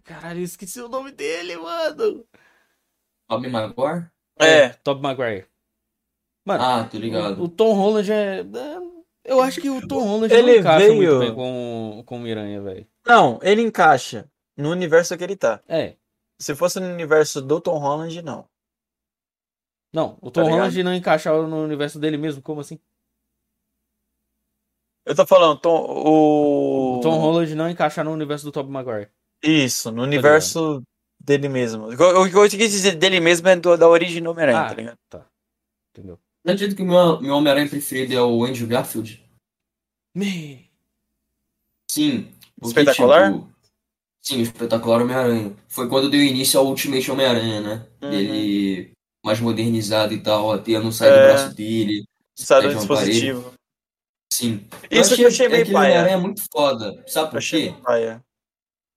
[SPEAKER 1] Caralho, eu esqueci o nome dele, mano.
[SPEAKER 3] Tobey Maguire?
[SPEAKER 2] É,
[SPEAKER 1] Tobey Maguire. Mano,
[SPEAKER 3] Ah, tô ligado.
[SPEAKER 1] o, o Tom Holland é. é, Eu acho que o Tom Holland
[SPEAKER 2] Ele
[SPEAKER 1] não encaixa
[SPEAKER 2] veio-
[SPEAKER 1] muito bem com, com o Miranha, velho.
[SPEAKER 2] não, ele encaixa no universo que ele tá.
[SPEAKER 1] É.
[SPEAKER 2] Se fosse no universo do Tom Holland, não.
[SPEAKER 1] Não, o
[SPEAKER 2] Tá
[SPEAKER 1] Tom
[SPEAKER 2] ligado?
[SPEAKER 1] Holland não encaixa no universo dele mesmo, como assim?
[SPEAKER 2] Eu tô falando, Tom, o...
[SPEAKER 1] O Tom Holland não encaixa no universo do Tobey Maguire.
[SPEAKER 2] Isso, no universo dele mesmo. O que eu- que quis dizer dele mesmo é do- da origem do Homem-Aranha,
[SPEAKER 1] Ah.
[SPEAKER 2] tá ligado?
[SPEAKER 1] Entendeu?
[SPEAKER 3] Não acredito que o meu, meu Homem-Aranha preferido é o Andrew Garfield?
[SPEAKER 1] Me...
[SPEAKER 3] Sim.
[SPEAKER 2] Espetacular?
[SPEAKER 3] tipo, sim, o espetacular Homem-Aranha. Foi quando deu início ao Ultimate Homem-Aranha, né?
[SPEAKER 2] Uhum.
[SPEAKER 3] Ele mais modernizado e tal, a teia não sai do
[SPEAKER 2] É.
[SPEAKER 3] braço dele.
[SPEAKER 2] Sai do
[SPEAKER 3] de um Sim.
[SPEAKER 2] Isso que eu achei meio
[SPEAKER 3] aquele
[SPEAKER 2] paia.
[SPEAKER 3] Homem-Aranha muito foda. Sabe
[SPEAKER 2] Eu
[SPEAKER 3] por
[SPEAKER 2] achei
[SPEAKER 3] quê?
[SPEAKER 2] paia.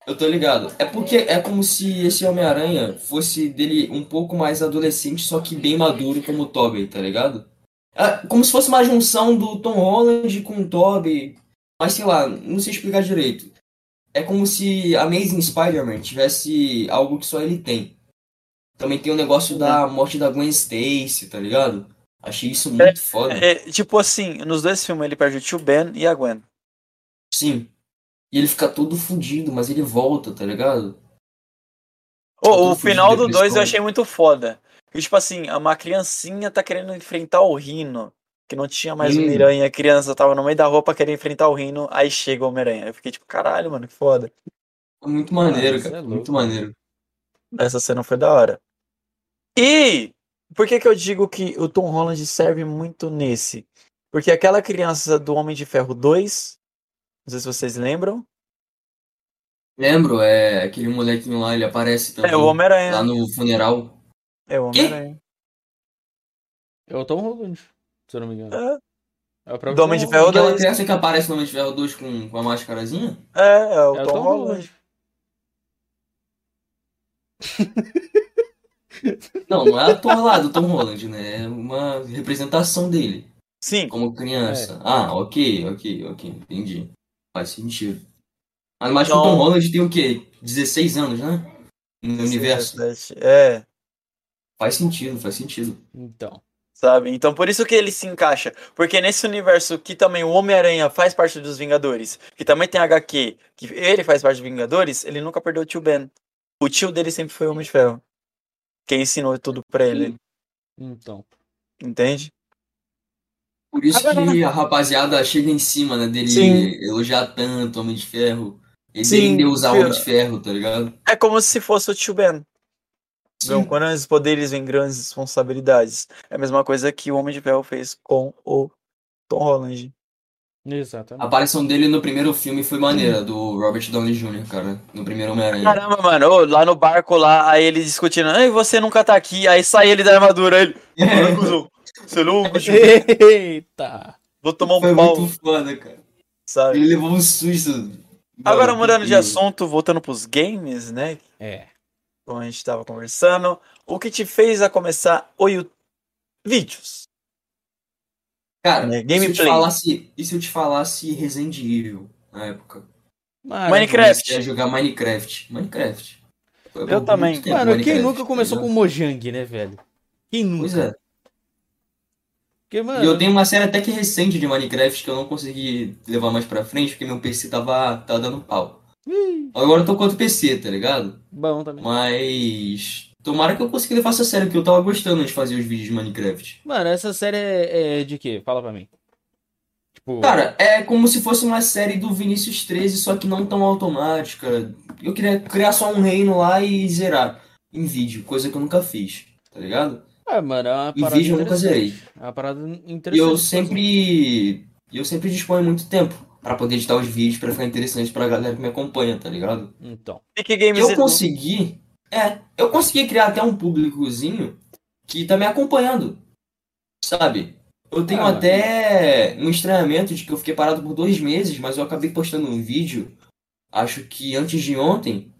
[SPEAKER 3] Eu tô ligado. É porque é como se esse Homem-Aranha fosse dele um pouco mais adolescente, só que bem maduro como o Tobey, tá ligado? É como se fosse uma junção do Tom Holland com o Tobey. Mas sei lá, não sei explicar direito. É como se Amazing Spider-Man tivesse algo que só ele tem. Também tem o negócio da morte da Gwen Stacy, tá ligado? Achei isso muito foda.
[SPEAKER 2] É, tipo assim, nos dois filmes ele perde o tio Ben e a Gwen.
[SPEAKER 3] Sim. E ele fica todo fudido, mas ele volta, tá ligado? Todo
[SPEAKER 2] o final do 2
[SPEAKER 3] depressão.
[SPEAKER 2] eu achei muito foda. Tipo assim, uma criancinha tá querendo enfrentar o Rino. Que não tinha mais o. Miranha, a criança tava no meio da rua pra querer enfrentar o Rino, aí chega o Homem-Aranha. Eu fiquei tipo, caralho, mano, que foda.
[SPEAKER 3] É muito maneiro,
[SPEAKER 1] é
[SPEAKER 3] cara.
[SPEAKER 1] louco,
[SPEAKER 3] muito maneiro.
[SPEAKER 2] Essa cena foi da hora. E por que que eu digo que o Tom Holland serve muito nesse? Porque aquela criança do Homem de Ferro 2, não sei se vocês lembram,
[SPEAKER 3] Lembro, é aquele molequinho lá, ele aparece também
[SPEAKER 2] é o Homem-Aranha.
[SPEAKER 3] lá no funeral.
[SPEAKER 2] É o? Homem-Aranha.
[SPEAKER 1] É o Tom Holland, se eu não me engano.
[SPEAKER 2] É,
[SPEAKER 1] É o próprio
[SPEAKER 2] Do Homem de Ferro
[SPEAKER 1] Holland.
[SPEAKER 3] Aquela
[SPEAKER 2] dois.
[SPEAKER 3] criança que aparece no Homem de Ferro 2 com, com a máscarazinha?
[SPEAKER 2] é, é o
[SPEAKER 1] É o
[SPEAKER 2] Tom,
[SPEAKER 1] Tom
[SPEAKER 2] Holland.
[SPEAKER 1] Holland.
[SPEAKER 3] Não, não é ator lá do Tom Holland, né? É uma representação dele,
[SPEAKER 2] Sim,
[SPEAKER 3] como
[SPEAKER 1] É.
[SPEAKER 3] criança. Ah, ok, ok, ok, entendi. Faz sentido. Mas que o
[SPEAKER 2] Então-
[SPEAKER 3] Tom Holland tem o quê? 16 anos, né? No universo.
[SPEAKER 2] 17. É,
[SPEAKER 3] Faz sentido, faz sentido.
[SPEAKER 1] Então.
[SPEAKER 2] sabe? Então por isso que ele se encaixa. Porque nesse universo que também o Homem-Aranha faz parte dos Vingadores, que também tem HQ, que ele faz parte dos Vingadores, ele nunca perdeu o tio Ben. O tio dele sempre foi o Homem de Ferro. Quem ensinou tudo pra ele,
[SPEAKER 1] Então.
[SPEAKER 2] entende?
[SPEAKER 3] Por isso
[SPEAKER 2] Agora-
[SPEAKER 3] que a rapaziada chega em cima, né? Dele
[SPEAKER 2] Sim.
[SPEAKER 3] elogiar tanto Homem de Ferro. Ele
[SPEAKER 2] Sim,
[SPEAKER 3] nem usar. Homem de Ferro, tá ligado?
[SPEAKER 2] É como se fosse o tio Ben.
[SPEAKER 3] Sim.
[SPEAKER 2] Então, com grandes poderes vem grandes responsabilidades. É a mesma coisa que o Homem de Ferro fez com o Tom Holland.
[SPEAKER 3] A
[SPEAKER 1] Exatamente.
[SPEAKER 3] aparição dele no primeiro filme foi maneira, do Robert Downey Jr., cara. No primeiro Homem-Aranha.
[SPEAKER 2] Caramba, mano, ô, lá no barco lá, aí ele discutindo, Ei, você nunca tá aqui, aí sai ele da armadura, aí ele. "Caralho, cuzão, Você é louco?
[SPEAKER 1] Eita!
[SPEAKER 2] Vou tomar
[SPEAKER 3] Foi
[SPEAKER 2] um pau,
[SPEAKER 3] muito foda, cara.
[SPEAKER 2] sabe?
[SPEAKER 3] Ele levou um susto.
[SPEAKER 2] Agora, mudando de assunto, voltando pros games, né?
[SPEAKER 1] É.
[SPEAKER 2] Como a gente tava conversando, o que te fez a começar o YouTube? Vídeos.
[SPEAKER 3] Cara,
[SPEAKER 2] né,
[SPEAKER 3] e se eu te
[SPEAKER 2] gameplay.
[SPEAKER 3] falasse, e se eu te falasse Resident Evil na época?
[SPEAKER 1] Mano,
[SPEAKER 2] Minecraft.
[SPEAKER 3] A jogar Minecraft. Minecraft. Foi
[SPEAKER 2] Eu também.
[SPEAKER 3] tempo,
[SPEAKER 1] Mano, quem
[SPEAKER 3] Minecraft,
[SPEAKER 1] nunca
[SPEAKER 3] tá
[SPEAKER 1] começou com? Mojang, né, velho? Quem nunca?
[SPEAKER 3] Pois é.
[SPEAKER 1] Porque, mano,
[SPEAKER 3] E eu tenho uma série até que recente de Minecraft que eu não consegui levar mais pra frente porque meu PC tava, tava dando pau.
[SPEAKER 1] Ih,
[SPEAKER 3] Agora eu tô com outro PC, tá ligado?
[SPEAKER 1] bom também.
[SPEAKER 3] Mas. Tomara que eu consiga levar essa série, porque eu tava gostando de fazer os vídeos de Minecraft.
[SPEAKER 1] Mano, essa série é, é de quê? Fala pra mim. Tipo,
[SPEAKER 3] Cara, é como se fosse uma série do Vinícius 13, só que não tão automática. Eu queria criar só um reino lá e zerar em vídeo, coisa que eu nunca fiz, tá ligado?
[SPEAKER 1] é, mano, é uma
[SPEAKER 3] Em
[SPEAKER 1] parada
[SPEAKER 3] vídeo eu nunca zerei.
[SPEAKER 1] É uma parada
[SPEAKER 3] E
[SPEAKER 1] interessante.
[SPEAKER 3] eu sempre. Eu sempre disponho muito tempo. pra poder editar os vídeos pra ficar interessante pra galera que me acompanha, tá ligado?
[SPEAKER 1] Então.
[SPEAKER 2] Pique Games
[SPEAKER 3] Eu consegui, é, eu consegui criar até um públicozinho que tá me acompanhando, sabe? Eu tenho
[SPEAKER 1] Ah.
[SPEAKER 3] até um estranhamento de que eu fiquei parado por dois meses, mas eu acabei postando um vídeo, acho que antes de ontem,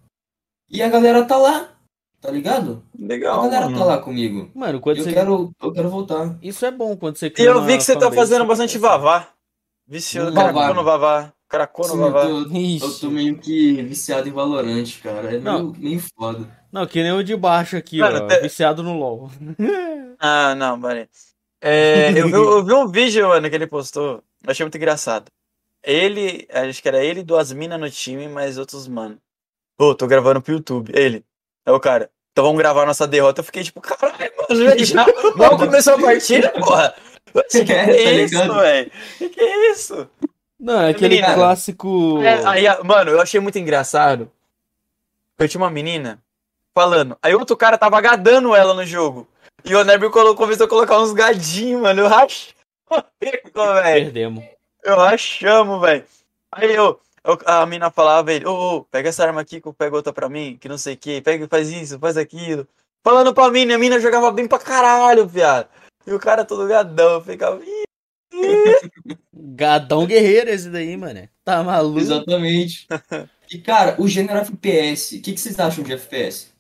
[SPEAKER 3] e a galera tá lá, tá ligado? A
[SPEAKER 2] Legal,
[SPEAKER 3] galera
[SPEAKER 2] mano.
[SPEAKER 3] tá lá comigo.
[SPEAKER 1] Mano, quando
[SPEAKER 3] Eu
[SPEAKER 1] você.
[SPEAKER 3] quero, eu quero voltar.
[SPEAKER 1] Isso é bom quando você
[SPEAKER 2] E eu vi que você tá fazendo
[SPEAKER 1] você
[SPEAKER 2] bastante
[SPEAKER 1] começa-
[SPEAKER 2] vavá. Viciou,
[SPEAKER 3] Hum,
[SPEAKER 2] caracou no vavá. Caracou no vavá.
[SPEAKER 3] eu tô, eu tô meio que viciado em Valorant, cara. É meio, meio foda.
[SPEAKER 1] Não, que nem o de baixo aqui,
[SPEAKER 2] Mano,
[SPEAKER 1] ó.
[SPEAKER 2] te-
[SPEAKER 1] Viciado no LOL.
[SPEAKER 2] Ah, não, mano. É, eu, vi, eu vi um vídeo, mano, que ele postou. Eu achei muito engraçado. Ele, acho que era ele e duas minas no time, mas outros, mano. Pô, tô gravando pro YouTube. Ele. É o cara. Então vamos gravar nossa derrota. Eu fiquei tipo, caralho, mano, já, mal começou a partida, porra. Que que
[SPEAKER 3] É,
[SPEAKER 2] é
[SPEAKER 3] tá
[SPEAKER 2] isso, velho? Que que é isso?
[SPEAKER 1] Não, é aquele
[SPEAKER 2] Menina.
[SPEAKER 1] clássico.
[SPEAKER 2] É, aí, mano, eu achei muito engraçado. Eu tinha uma menina falando. Aí outro cara tava gadando ela no jogo. E o colocou, começou a colocar uns gadinhos, mano. Eu rachei o bico, velho.
[SPEAKER 1] Perdemos.
[SPEAKER 2] Eu rachamos, velho. Aí eu, eu- a mina falava, ele, ô, ô, pega essa arma aqui que eu pego outra pra mim, que não sei o que, pega, faz isso, faz aquilo. Falando pra mim, a mina jogava bem pra caralho, viado. E o cara todo gadão, eu ficava,
[SPEAKER 1] Gadão guerreiro esse daí, mano. Tá maluco?
[SPEAKER 3] Exatamente. E, cara, o gênero FPS, o que, que vocês acham de FPS?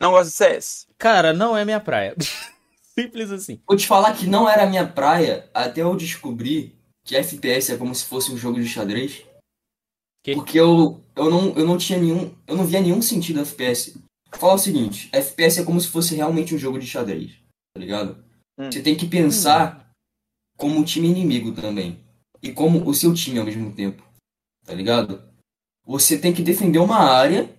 [SPEAKER 2] Não gosto de CS.
[SPEAKER 1] Cara, não é minha praia. Simples assim.
[SPEAKER 3] Vou te falar que não era a minha praia até eu descobrir que FPS é como se fosse um jogo de xadrez.
[SPEAKER 1] Que?
[SPEAKER 3] Porque eu, eu, não, eu não tinha nenhum. Eu não via nenhum sentido FPS. Fala o seguinte, FPS é como se fosse realmente um jogo de xadrez, tá ligado?
[SPEAKER 2] Hum.
[SPEAKER 3] Você tem que pensar como um time inimigo também. E como o seu time ao mesmo tempo. Tá ligado? Você tem que defender uma área.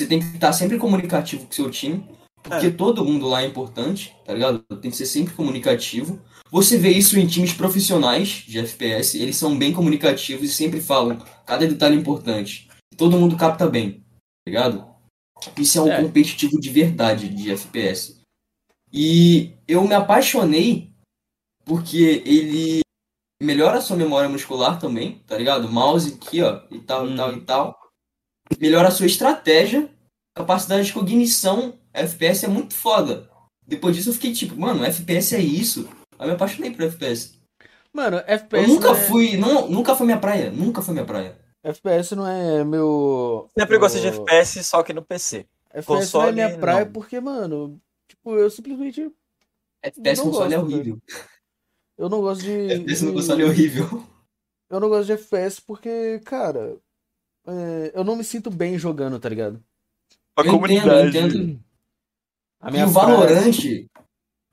[SPEAKER 3] Você tem que estar sempre comunicativo com o seu time. Porque todo mundo lá é importante, tá ligado? Tem que ser sempre comunicativo. Você vê isso em times profissionais de FPS. Eles são bem comunicativos e sempre falam cada detalhe importante. Todo mundo capta bem, tá ligado? Isso é um
[SPEAKER 1] É.
[SPEAKER 3] competitivo de verdade de FPS. E eu me apaixonei porque ele melhora a sua memória muscular também, tá ligado? Mouse aqui, ó, e tal, e
[SPEAKER 1] Uhum.
[SPEAKER 3] tal, e tal. Melhora a sua estratégia, capacidade de cognição. FPS é muito foda. Depois disso eu fiquei tipo, mano, FPS é isso? Aí eu me apaixonei por FPS.
[SPEAKER 1] Mano,
[SPEAKER 3] Eu
[SPEAKER 1] FPS.
[SPEAKER 3] nunca
[SPEAKER 1] não é...
[SPEAKER 3] fui, não, nunca foi minha praia, nunca foi minha praia.
[SPEAKER 1] FPS não é meu.
[SPEAKER 2] Sempre gostei de
[SPEAKER 1] meu-
[SPEAKER 2] FPS, só que no PC.
[SPEAKER 1] FPS não é
[SPEAKER 2] console,
[SPEAKER 1] minha praia
[SPEAKER 2] não.
[SPEAKER 1] porque, mano, tipo, eu simplesmente.
[SPEAKER 3] FPS
[SPEAKER 1] Não
[SPEAKER 3] console é
[SPEAKER 1] gosto,
[SPEAKER 3] horrível.
[SPEAKER 1] Eu não gosto de.
[SPEAKER 3] FPS no
[SPEAKER 1] de-
[SPEAKER 3] console é horrível.
[SPEAKER 1] Eu não gosto de FPS porque, cara. É, eu não me sinto bem jogando, tá ligado?
[SPEAKER 2] A
[SPEAKER 3] Eu entendo, eu entendo.
[SPEAKER 1] A
[SPEAKER 3] E
[SPEAKER 1] minha
[SPEAKER 3] o
[SPEAKER 1] praia-
[SPEAKER 3] Valorant,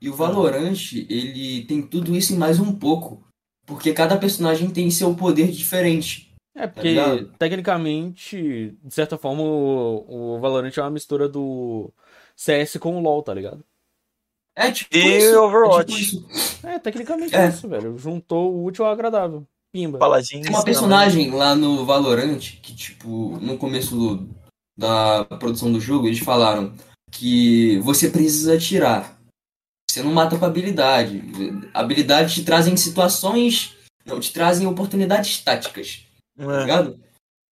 [SPEAKER 3] e o Valorant, ele tem tudo isso e mais um pouco. Porque cada personagem tem seu poder diferente.
[SPEAKER 1] É, porque
[SPEAKER 3] ligado?
[SPEAKER 1] tecnicamente, de certa forma, o, o Valorant é uma mistura do CS com o LoL, tá ligado?
[SPEAKER 3] É tipo
[SPEAKER 2] E
[SPEAKER 3] isso.
[SPEAKER 2] Overwatch.
[SPEAKER 3] É tipo isso.
[SPEAKER 1] É, tecnicamente
[SPEAKER 3] É.
[SPEAKER 1] é isso, velho. Juntou o útil ao agradável. Pimba.
[SPEAKER 2] Paladins.
[SPEAKER 3] Tem uma personagem lá no Valorant que, tipo, no começo do- da produção do jogo, eles falaram que você precisa atirar. Você não mata com habilidade. Habilidade te trazem situações. Não, te trazem oportunidades táticas. tá
[SPEAKER 2] É.
[SPEAKER 3] ligado?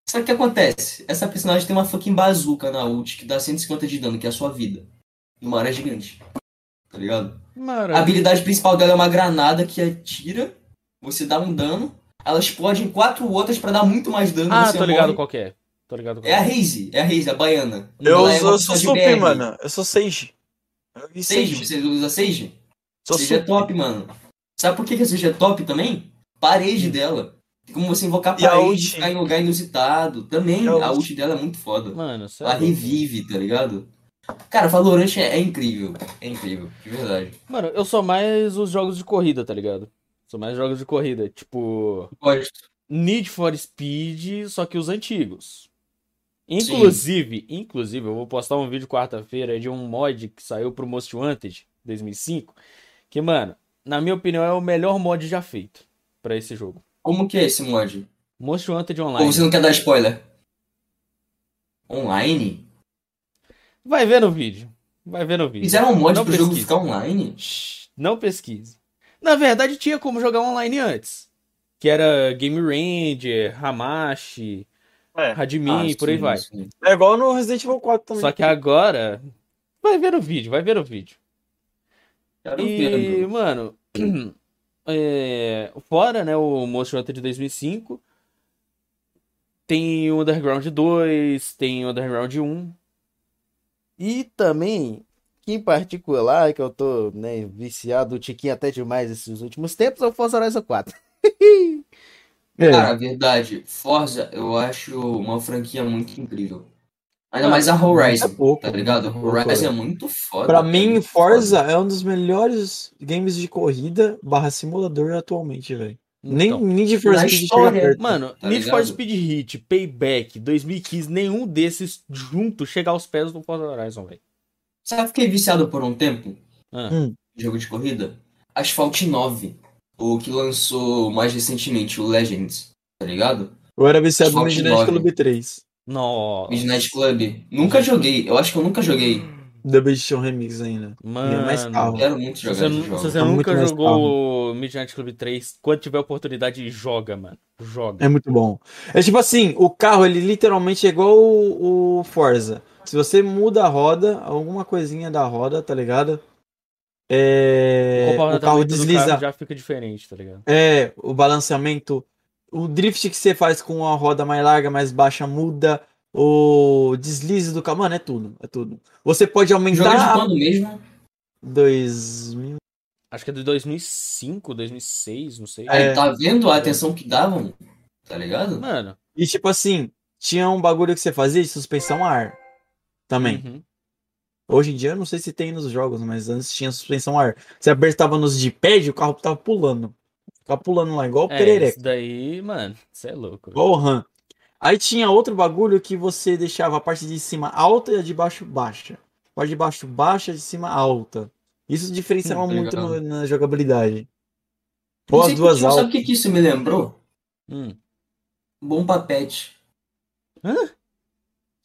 [SPEAKER 3] Sabe o que acontece? Essa personagem tem uma fucking bazuca na ult que dá 150 de dano, que é a sua vida. E uma área gigante. Tá ligado?
[SPEAKER 1] Mano,
[SPEAKER 3] A habilidade principal dela é uma granada que atira, você dá um dano, ela explode em quatro outras pra dar muito mais dano.
[SPEAKER 1] Ah,
[SPEAKER 3] você
[SPEAKER 1] tô ligado
[SPEAKER 3] morre.
[SPEAKER 1] qual que é. Tô ligado qual
[SPEAKER 3] É a Raze, é a Raze, a baiana.
[SPEAKER 2] Eu,
[SPEAKER 3] Ela é
[SPEAKER 2] sou, sou sup, mano. Eu sou Sage. Eu
[SPEAKER 3] Sage,
[SPEAKER 2] Sage.
[SPEAKER 3] você usa Sage?
[SPEAKER 2] Sou
[SPEAKER 3] Sage é top, mano. Sabe por que que a Sage é top também? Parede dela. Tem como você invocar
[SPEAKER 2] E a
[SPEAKER 3] parede,
[SPEAKER 2] ult?
[SPEAKER 3] ficar em lugar inusitado. Também,
[SPEAKER 2] E a ult?
[SPEAKER 3] dela é muito foda.
[SPEAKER 1] Mano,
[SPEAKER 3] Ela
[SPEAKER 1] sério.
[SPEAKER 3] revive, tá ligado? Cara, Valorant é, é incrível. É incrível, de verdade.
[SPEAKER 1] Mano, eu sou mais os jogos de corrida, tá ligado? Sou mais jogos de corrida. Tipo,
[SPEAKER 3] Gosto.
[SPEAKER 1] Need for Speed, só que os antigos. Inclusive, inclusive, eu vou postar um vídeo quarta-feira de um mod que saiu pro Most Wanted 2005, que, mano, na minha opinião é o melhor mod já feito pra esse jogo.
[SPEAKER 3] Como que é esse mod?
[SPEAKER 1] Most Wanted
[SPEAKER 3] Ou
[SPEAKER 1] Online.
[SPEAKER 3] você não quer dar spoiler? Online?
[SPEAKER 1] Vai ver no vídeo. Vai ver no vídeo.
[SPEAKER 3] Fizeram um mod
[SPEAKER 1] Não
[SPEAKER 3] pro jogo
[SPEAKER 1] pesquise.
[SPEAKER 3] ficar online?
[SPEAKER 1] Não pesquise. Na verdade, tinha como jogar online antes. que era Game Ranger, Hamashi,
[SPEAKER 2] É.
[SPEAKER 1] Radmin,
[SPEAKER 3] Ah,
[SPEAKER 1] por aí
[SPEAKER 3] sim,
[SPEAKER 1] vai.
[SPEAKER 3] sim.
[SPEAKER 2] É igual no Resident Evil 4 também.
[SPEAKER 1] Só que agora. Vai ver o vídeo, vai ver o vídeo.
[SPEAKER 3] Quero
[SPEAKER 1] E,
[SPEAKER 3] ver,
[SPEAKER 1] mano, é, fora, né, o Monster Hunter de 2005, tem o Underground 2, tem o Underground 1. E também, em particular, que eu tô, né, viciado, o tiquinho até demais esses últimos tempos, é o Forza Horizon 4.
[SPEAKER 2] É.
[SPEAKER 3] Cara, a verdade, Forza eu acho uma franquia muito incrível. Ainda mais a Horizon,
[SPEAKER 2] é pouco,
[SPEAKER 3] tá ligado?
[SPEAKER 2] pouco,
[SPEAKER 3] Horizon
[SPEAKER 2] é.
[SPEAKER 3] é muito foda.
[SPEAKER 2] Pra mim,
[SPEAKER 3] muito
[SPEAKER 2] Forza
[SPEAKER 3] foda.
[SPEAKER 2] é um dos melhores games de corrida barra simulador atualmente, velho. Nem
[SPEAKER 1] Então,
[SPEAKER 2] Need for Speed
[SPEAKER 3] história,
[SPEAKER 2] perto.
[SPEAKER 1] Mano,
[SPEAKER 3] Tá
[SPEAKER 1] Need for
[SPEAKER 3] ligado?
[SPEAKER 1] Speed Hit, Payback, 2015, nenhum desses juntos chega aos pés do Forza Horizon, velho.
[SPEAKER 3] Sabe que fiquei viciado por um tempo?
[SPEAKER 1] Ah.
[SPEAKER 2] Hum.
[SPEAKER 3] Jogo de corrida? Asphalt 9. O que lançou mais recentemente, o Legends. Tá ligado?
[SPEAKER 2] Eu era viciado no Midnight
[SPEAKER 3] 9.
[SPEAKER 2] Club 3.
[SPEAKER 1] Nossa.
[SPEAKER 3] Midnight Club. Nunca joguei. Eu acho que eu nunca joguei.
[SPEAKER 2] Double Edition Remix ainda. É mais
[SPEAKER 1] Mano.
[SPEAKER 2] carro.
[SPEAKER 3] Quero muito
[SPEAKER 1] Se
[SPEAKER 3] jogar
[SPEAKER 1] você,
[SPEAKER 3] esse
[SPEAKER 1] nu-
[SPEAKER 3] jogo.
[SPEAKER 1] se você
[SPEAKER 2] Tá muito
[SPEAKER 1] nunca
[SPEAKER 2] mais
[SPEAKER 1] jogou Midnight Club 3, quando tiver oportunidade, joga, mano. Joga.
[SPEAKER 2] É muito bom. É tipo assim, o carro, ele literalmente é igual o, o Forza. Se você muda a roda, alguma coisinha da roda, tá ligado? É, o carro
[SPEAKER 1] comportamento do
[SPEAKER 2] desliza.
[SPEAKER 1] carro já fica diferente, tá ligado?
[SPEAKER 2] É, o balanceamento. O drift que você faz com a roda mais larga, mais baixa, muda. O deslize do carro. Mano, é tudo. É tudo. Você pode
[SPEAKER 3] Jogo de
[SPEAKER 2] aumentar.
[SPEAKER 3] quando mesmo?
[SPEAKER 2] 2000.
[SPEAKER 1] Acho que é de 2005, 2006, não sei.
[SPEAKER 3] Aí,
[SPEAKER 2] É.
[SPEAKER 3] tá vendo a atenção que davam? Tá ligado?
[SPEAKER 1] Mano.
[SPEAKER 2] E tipo assim, tinha um bagulho que você fazia de suspensão a ar. Também.
[SPEAKER 1] uhum.
[SPEAKER 2] Hoje em dia eu não sei se tem nos jogos, mas antes tinha suspensão a ar. Você apertava nos de pad, o carro tava pulando. Ficava pulando lá, igual o
[SPEAKER 1] É,
[SPEAKER 2] perereca.
[SPEAKER 1] isso daí, mano, você é louco.
[SPEAKER 2] Igual o RAM. Aí tinha outro bagulho que você deixava a parte de cima alta e a de baixo baixa. A parte de baixo baixa, a de cima alta. Isso diferenciava
[SPEAKER 3] Hum,
[SPEAKER 2] muito
[SPEAKER 3] legal.
[SPEAKER 2] no- na jogabilidade. Ou as duas altas.
[SPEAKER 3] Sabe o que, que isso me lembrou?
[SPEAKER 1] Hum.
[SPEAKER 3] Bomba Pet.
[SPEAKER 1] Hã?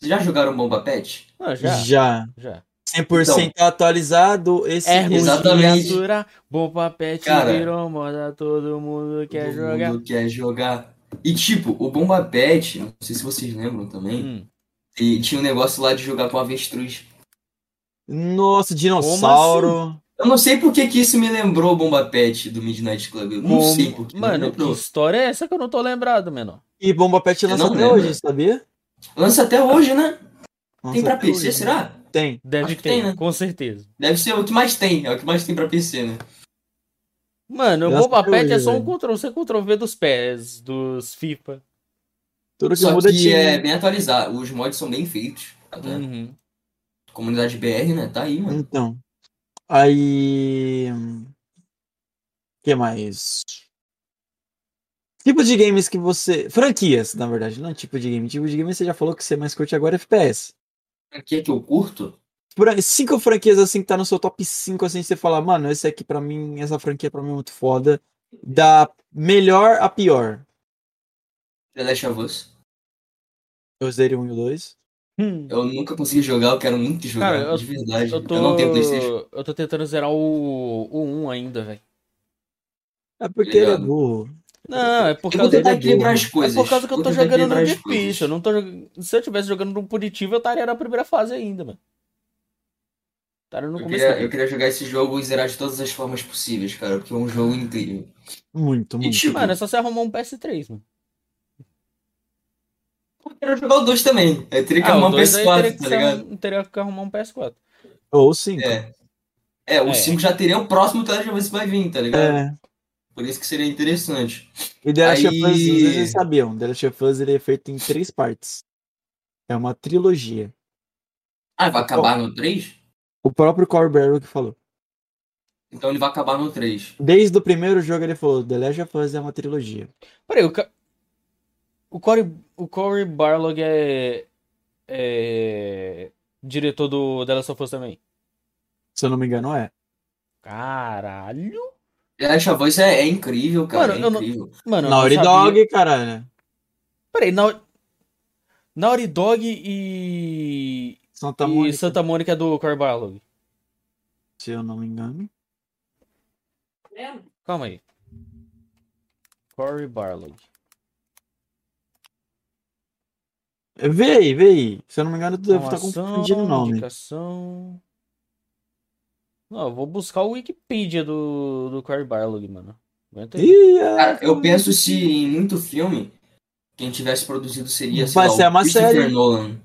[SPEAKER 3] Vocês já jogaram Bomba Pet?
[SPEAKER 1] Ah, já,
[SPEAKER 2] Já.
[SPEAKER 1] já.
[SPEAKER 2] 100% atualizado. Esse,
[SPEAKER 1] É
[SPEAKER 3] Exatamente.
[SPEAKER 1] de aturar, bom papete
[SPEAKER 3] Cara,
[SPEAKER 1] virou moda, todo mundo quer
[SPEAKER 3] Todo
[SPEAKER 1] jogar.
[SPEAKER 3] mundo quer jogar. E tipo, o Bomba Pet, não sei se vocês lembram também,
[SPEAKER 1] Hum.
[SPEAKER 3] e tinha um negócio lá de jogar com avestruz.
[SPEAKER 2] Nossa, dinossauro.
[SPEAKER 3] Eu não sei por que, que isso me lembrou o Bomba Pet do Midnight Club. Eu não
[SPEAKER 1] Como-
[SPEAKER 3] sei por que.
[SPEAKER 1] Mano, que história é essa que eu não tô lembrado, menor?
[SPEAKER 2] E Bomba Pet lança
[SPEAKER 3] não
[SPEAKER 2] até hoje, sabia?
[SPEAKER 3] Lança até hoje, né?
[SPEAKER 2] Lança
[SPEAKER 3] tem pra PC,
[SPEAKER 2] hoje.
[SPEAKER 3] será?
[SPEAKER 2] Tem.
[SPEAKER 1] Deve
[SPEAKER 3] que
[SPEAKER 1] ter,
[SPEAKER 3] tem, né?
[SPEAKER 1] com certeza.
[SPEAKER 3] Deve ser o que mais tem. É o que mais tem pra PC, né?
[SPEAKER 1] Mano, o Boba Pet é só um. Ctrl-C, Ctrl-V dos pés, dos FIFA.
[SPEAKER 2] Tudo que
[SPEAKER 3] Só
[SPEAKER 2] muda
[SPEAKER 3] que
[SPEAKER 2] tinha.
[SPEAKER 3] é bem atualizado. Os mods são bem feitos. Até.
[SPEAKER 1] Uhum.
[SPEAKER 3] Comunidade BR, né? Tá aí, mano.
[SPEAKER 2] Então. Aí. O que mais? Tipo de games que você. Franquias, na verdade, não é tipo de game. Tipo de game você já falou que você mais curte agora é FPS.
[SPEAKER 3] Aqui é que eu curto.
[SPEAKER 2] Cinco franquias assim que tá no seu top 5, assim, você fala, mano, esse aqui pra mim, essa franquia pra mim é muito foda. Da melhor a pior.
[SPEAKER 3] The Last of Us.
[SPEAKER 2] Eu zerei um e o dois.
[SPEAKER 1] Hum.
[SPEAKER 3] Eu nunca consegui jogar, eu quero muito jogar.
[SPEAKER 1] Cara, eu-
[SPEAKER 3] de verdade.
[SPEAKER 1] Eu tô,
[SPEAKER 3] não tenho Playstation.
[SPEAKER 1] eu tô tentando zerar o, o 1 ainda, velho.
[SPEAKER 2] É porque ele é burro.
[SPEAKER 1] Não, é por
[SPEAKER 3] Eu
[SPEAKER 1] causa
[SPEAKER 2] é
[SPEAKER 3] equilibrar
[SPEAKER 2] burro.
[SPEAKER 3] as coisas.
[SPEAKER 1] É por causa que eu tô jogando no difícil. Eu não tô Se eu tivesse jogando no punitivo, eu estaria na primeira fase ainda, mano. Estaria no
[SPEAKER 3] Eu
[SPEAKER 1] começo.
[SPEAKER 3] queria, eu queria jogar esse jogo e zerar de todas as formas possíveis, cara, porque é um jogo incrível.
[SPEAKER 2] Muito,
[SPEAKER 3] E
[SPEAKER 2] muito.
[SPEAKER 3] tipo,
[SPEAKER 1] Mano, é só você arrumar um PS3, mano.
[SPEAKER 3] eu quero jogar o 2 também. Eu teria que
[SPEAKER 1] Ah,
[SPEAKER 3] arrumar um
[SPEAKER 1] 2 aí teria
[SPEAKER 3] PS4,
[SPEAKER 1] que,
[SPEAKER 3] tá ligado?
[SPEAKER 1] um- teria que arrumar um PS4.
[SPEAKER 2] Ou cinco.
[SPEAKER 3] É. É, o
[SPEAKER 1] É.
[SPEAKER 3] 5 já teria o próximo Us que vai vir, tá ligado?
[SPEAKER 2] É.
[SPEAKER 3] Por isso que seria interessante.
[SPEAKER 2] E The Last of Us,
[SPEAKER 3] Aí-
[SPEAKER 2] vocês sabiam, The Last of Us ele é feito em três partes. É uma trilogia.
[SPEAKER 3] Ah, vai acabar no 3?
[SPEAKER 2] O próprio Corey Barrow que falou.
[SPEAKER 3] Então ele vai acabar no 3.
[SPEAKER 2] Desde o primeiro jogo ele falou, The Last of Us é uma trilogia.
[SPEAKER 1] Peraí, o, ca... o Corey, o Corey Barlog é... é diretor do The Last of Us também.
[SPEAKER 2] Se eu não me engano, é.
[SPEAKER 1] Caralho.
[SPEAKER 3] Last of Us é, é incrível, cara.
[SPEAKER 1] Mano,
[SPEAKER 3] é
[SPEAKER 1] eu não-
[SPEAKER 3] incrível.
[SPEAKER 1] Mano,
[SPEAKER 2] Naughty. Dog, caralho.
[SPEAKER 1] Peraí, Nau... Naughty Dog e...
[SPEAKER 2] Santa
[SPEAKER 1] e
[SPEAKER 2] Mônica,
[SPEAKER 1] Santa Mônica do Corey Barlog.
[SPEAKER 2] se eu não me engano.
[SPEAKER 1] Calma aí. Cory Barlog.
[SPEAKER 2] Vê aí, vê aí. Se eu não me engano, tu deve estar
[SPEAKER 1] Informação,
[SPEAKER 2] confundindo o nome.
[SPEAKER 1] Indicação. Não, eu vou buscar o Wikipedia do, do Cory Barlog, mano. Aguenta aí.
[SPEAKER 2] É.
[SPEAKER 3] Cara, eu penso se em muito filme, quem tivesse produzido seria, sei
[SPEAKER 2] Vai
[SPEAKER 3] lá,
[SPEAKER 2] ser
[SPEAKER 3] o
[SPEAKER 2] uma série.
[SPEAKER 3] Nolan.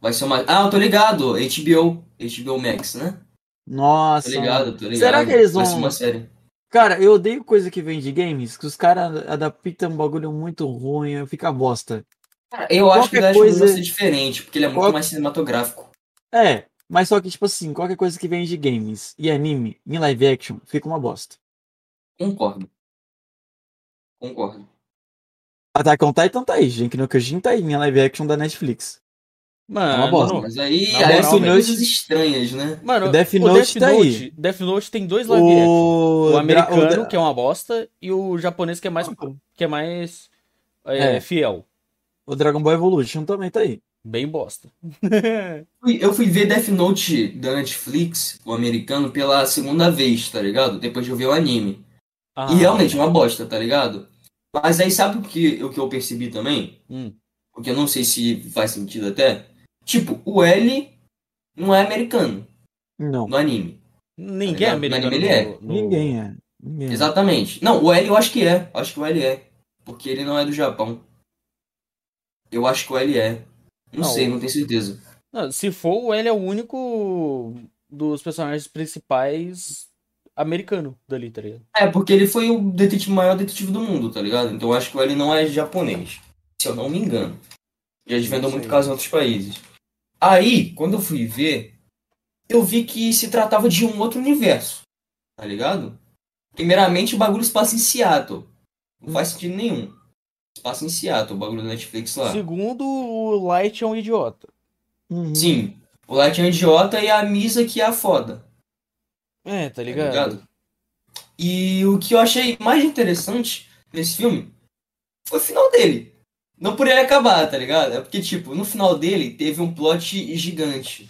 [SPEAKER 3] Vai ser uma... Ah, eu tô ligado. HBO. HBO Max, né?
[SPEAKER 2] Nossa.
[SPEAKER 3] Tô ligado, tô ligado.
[SPEAKER 2] Será que eles
[SPEAKER 3] Vai ser
[SPEAKER 2] vão-
[SPEAKER 3] uma série.
[SPEAKER 2] Cara, eu odeio coisa que vem de games, que os caras adaptam um bagulho muito ruim, fica bosta.
[SPEAKER 3] Cara, eu acho que o
[SPEAKER 2] Qualquer
[SPEAKER 3] Deadpool
[SPEAKER 2] coisa-
[SPEAKER 3] vai ser diferente, porque ele é muito
[SPEAKER 2] Qual-
[SPEAKER 3] mais cinematográfico.
[SPEAKER 2] É, mas só que, tipo assim, qualquer coisa que vem de games e anime em live action fica uma bosta.
[SPEAKER 3] Concordo. Concordo.
[SPEAKER 2] Attack on Titan tá aí, gente, no Kyojin tá aí em live action da Netflix.
[SPEAKER 1] Mano,
[SPEAKER 2] É uma bosta.
[SPEAKER 3] Mas aí,
[SPEAKER 1] Na
[SPEAKER 3] aí
[SPEAKER 1] moral,
[SPEAKER 3] são
[SPEAKER 2] velho.
[SPEAKER 3] coisas estranhas, né?
[SPEAKER 1] Mano,
[SPEAKER 2] O Death
[SPEAKER 1] o
[SPEAKER 2] Note
[SPEAKER 1] Death
[SPEAKER 2] tá aí.
[SPEAKER 1] Note, Death Note tem dois live action.
[SPEAKER 2] O,
[SPEAKER 1] O americano,
[SPEAKER 2] o
[SPEAKER 1] que é uma bosta, e o japonês, que é mais, que é mais é,
[SPEAKER 2] É.
[SPEAKER 1] fiel.
[SPEAKER 2] o Dragon Ball Evolution também tá aí.
[SPEAKER 1] Bem bosta.
[SPEAKER 3] Eu fui ver Death Note da Netflix, o americano, pela segunda vez, tá ligado? Depois de eu ver o anime.
[SPEAKER 1] Ah,
[SPEAKER 3] E realmente é uma bosta, tá ligado? Mas aí sabe o que, o que eu percebi também?
[SPEAKER 1] hum.
[SPEAKER 3] Porque eu não sei se faz sentido até. Tipo, o L não é americano
[SPEAKER 2] Não,
[SPEAKER 3] no anime.
[SPEAKER 1] Ninguém é
[SPEAKER 3] ligado? No
[SPEAKER 1] americano.
[SPEAKER 3] anime ele é.
[SPEAKER 1] no- no-
[SPEAKER 2] ninguém é. Ninguém é.
[SPEAKER 3] Exatamente. Não, o L eu acho que é. Acho que o L é. Porque ele não é do Japão. Eu acho que o L é. Não,
[SPEAKER 1] Não,
[SPEAKER 3] sei,
[SPEAKER 1] o-
[SPEAKER 3] não tenho certeza.
[SPEAKER 1] Não, se for, ele é o único dos personagens principais americano dali, tá ligado?
[SPEAKER 3] É, porque ele foi o detetive, maior detetive do mundo, tá ligado? Então eu acho que o L não é japonês. Se eu não me engano. Já desvendou muito caso em outros países. Aí, quando eu fui ver, eu vi que se tratava de um outro universo. Tá ligado? Primeiramente, o bagulho se passa em Seattle. Não faz sentido nenhum. Passa em Seattle, o bagulho da Netflix lá.
[SPEAKER 1] Segundo, o Light é um idiota.
[SPEAKER 2] Uhum.
[SPEAKER 3] Sim. O Light é um idiota e a Misa que é a foda.
[SPEAKER 1] É, tá
[SPEAKER 3] Tá
[SPEAKER 1] ligado?
[SPEAKER 3] ligado? E o que eu achei mais interessante nesse filme foi o final dele. Não por ele acabar, tá ligado? É porque, tipo, no final dele teve um plot gigante.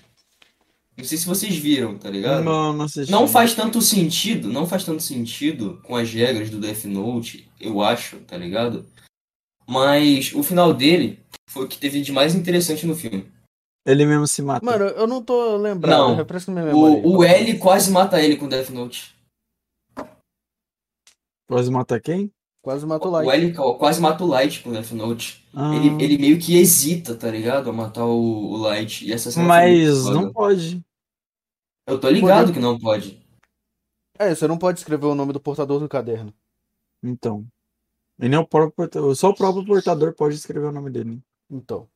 [SPEAKER 3] Não sei se vocês viram, tá ligado?
[SPEAKER 2] Não, não assisti.
[SPEAKER 3] Não faz tanto sentido, não faz tanto sentido com as regras do Death Note, eu acho, tá ligado? Mas o final dele foi o que teve de mais interessante no filme.
[SPEAKER 2] Ele mesmo se mata.
[SPEAKER 1] Mano, eu não tô lembrado.
[SPEAKER 3] Não.
[SPEAKER 1] Refresca minha memória.
[SPEAKER 3] O, o L quase mata ele com Death Note.
[SPEAKER 2] Quase mata quem?
[SPEAKER 1] Quase matou o
[SPEAKER 3] O
[SPEAKER 1] Light.
[SPEAKER 3] L ca- quase mata o Light com Death Note.
[SPEAKER 2] Ah,
[SPEAKER 3] Ele, ele meio que hesita, tá ligado? A matar o, o Light. E essa
[SPEAKER 2] mas
[SPEAKER 3] foda.
[SPEAKER 2] não pode.
[SPEAKER 3] Eu tô ligado que não pode.
[SPEAKER 1] É, você não pode escrever o nome do portador do caderno.
[SPEAKER 2] Então. E nem o próprio portador. Só o próprio portador pode escrever o nome dele.
[SPEAKER 1] Então.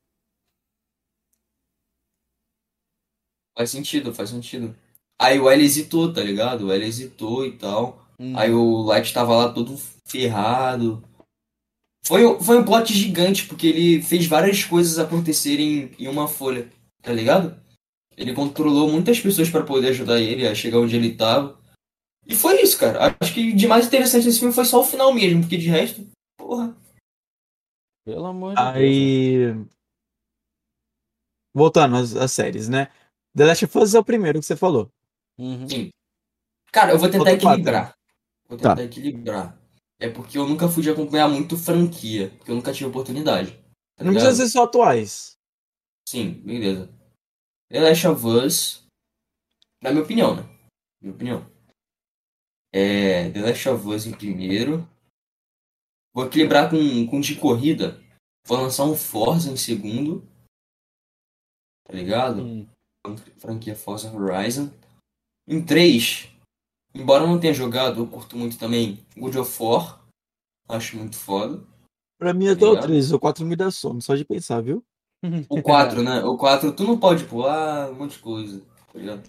[SPEAKER 3] Faz sentido, faz sentido. Aí o L hesitou, tá ligado? O L hesitou e tal.
[SPEAKER 1] Hum.
[SPEAKER 3] Aí o Light tava lá todo ferrado. Foi, foi um plot gigante, porque ele fez várias coisas acontecerem em uma folha, tá ligado? Ele controlou muitas pessoas pra poder ajudar ele a chegar onde ele tava. E foi isso, cara. Acho que de mais interessante nesse filme foi só o final mesmo, porque de resto, porra.
[SPEAKER 1] Pelo amor de Deus.
[SPEAKER 2] Aí. Voltando às, às séries, né? The Last of Us é o primeiro que você falou.
[SPEAKER 1] Uhum.
[SPEAKER 3] Cara, eu vou tentar
[SPEAKER 2] Outro
[SPEAKER 3] equilibrar. Vou
[SPEAKER 2] Tá.
[SPEAKER 3] tentar equilibrar. É porque eu nunca fui de acompanhar muito franquia, porque eu nunca tive oportunidade. tá
[SPEAKER 2] Não
[SPEAKER 3] ligado?
[SPEAKER 2] precisa ser só atuais.
[SPEAKER 3] Sim, beleza. The Last of Us, na minha opinião, né? Minha opinião. É, The Last of Us em primeiro. Vou equilibrar com, com de corrida. Vou lançar um Forza em segundo. Tá ligado?
[SPEAKER 1] Hum.
[SPEAKER 3] Franquia Forza Horizon. Em três, embora eu não tenha jogado, eu curto muito também God of War. Acho muito foda.
[SPEAKER 2] Pra mim é
[SPEAKER 3] Tá
[SPEAKER 2] o
[SPEAKER 3] ligado?
[SPEAKER 2] 3, o 4 me dá sono, só de pensar, viu?
[SPEAKER 3] O 4, né? O 4 tu não pode pular um monte de coisa. Tá ligado?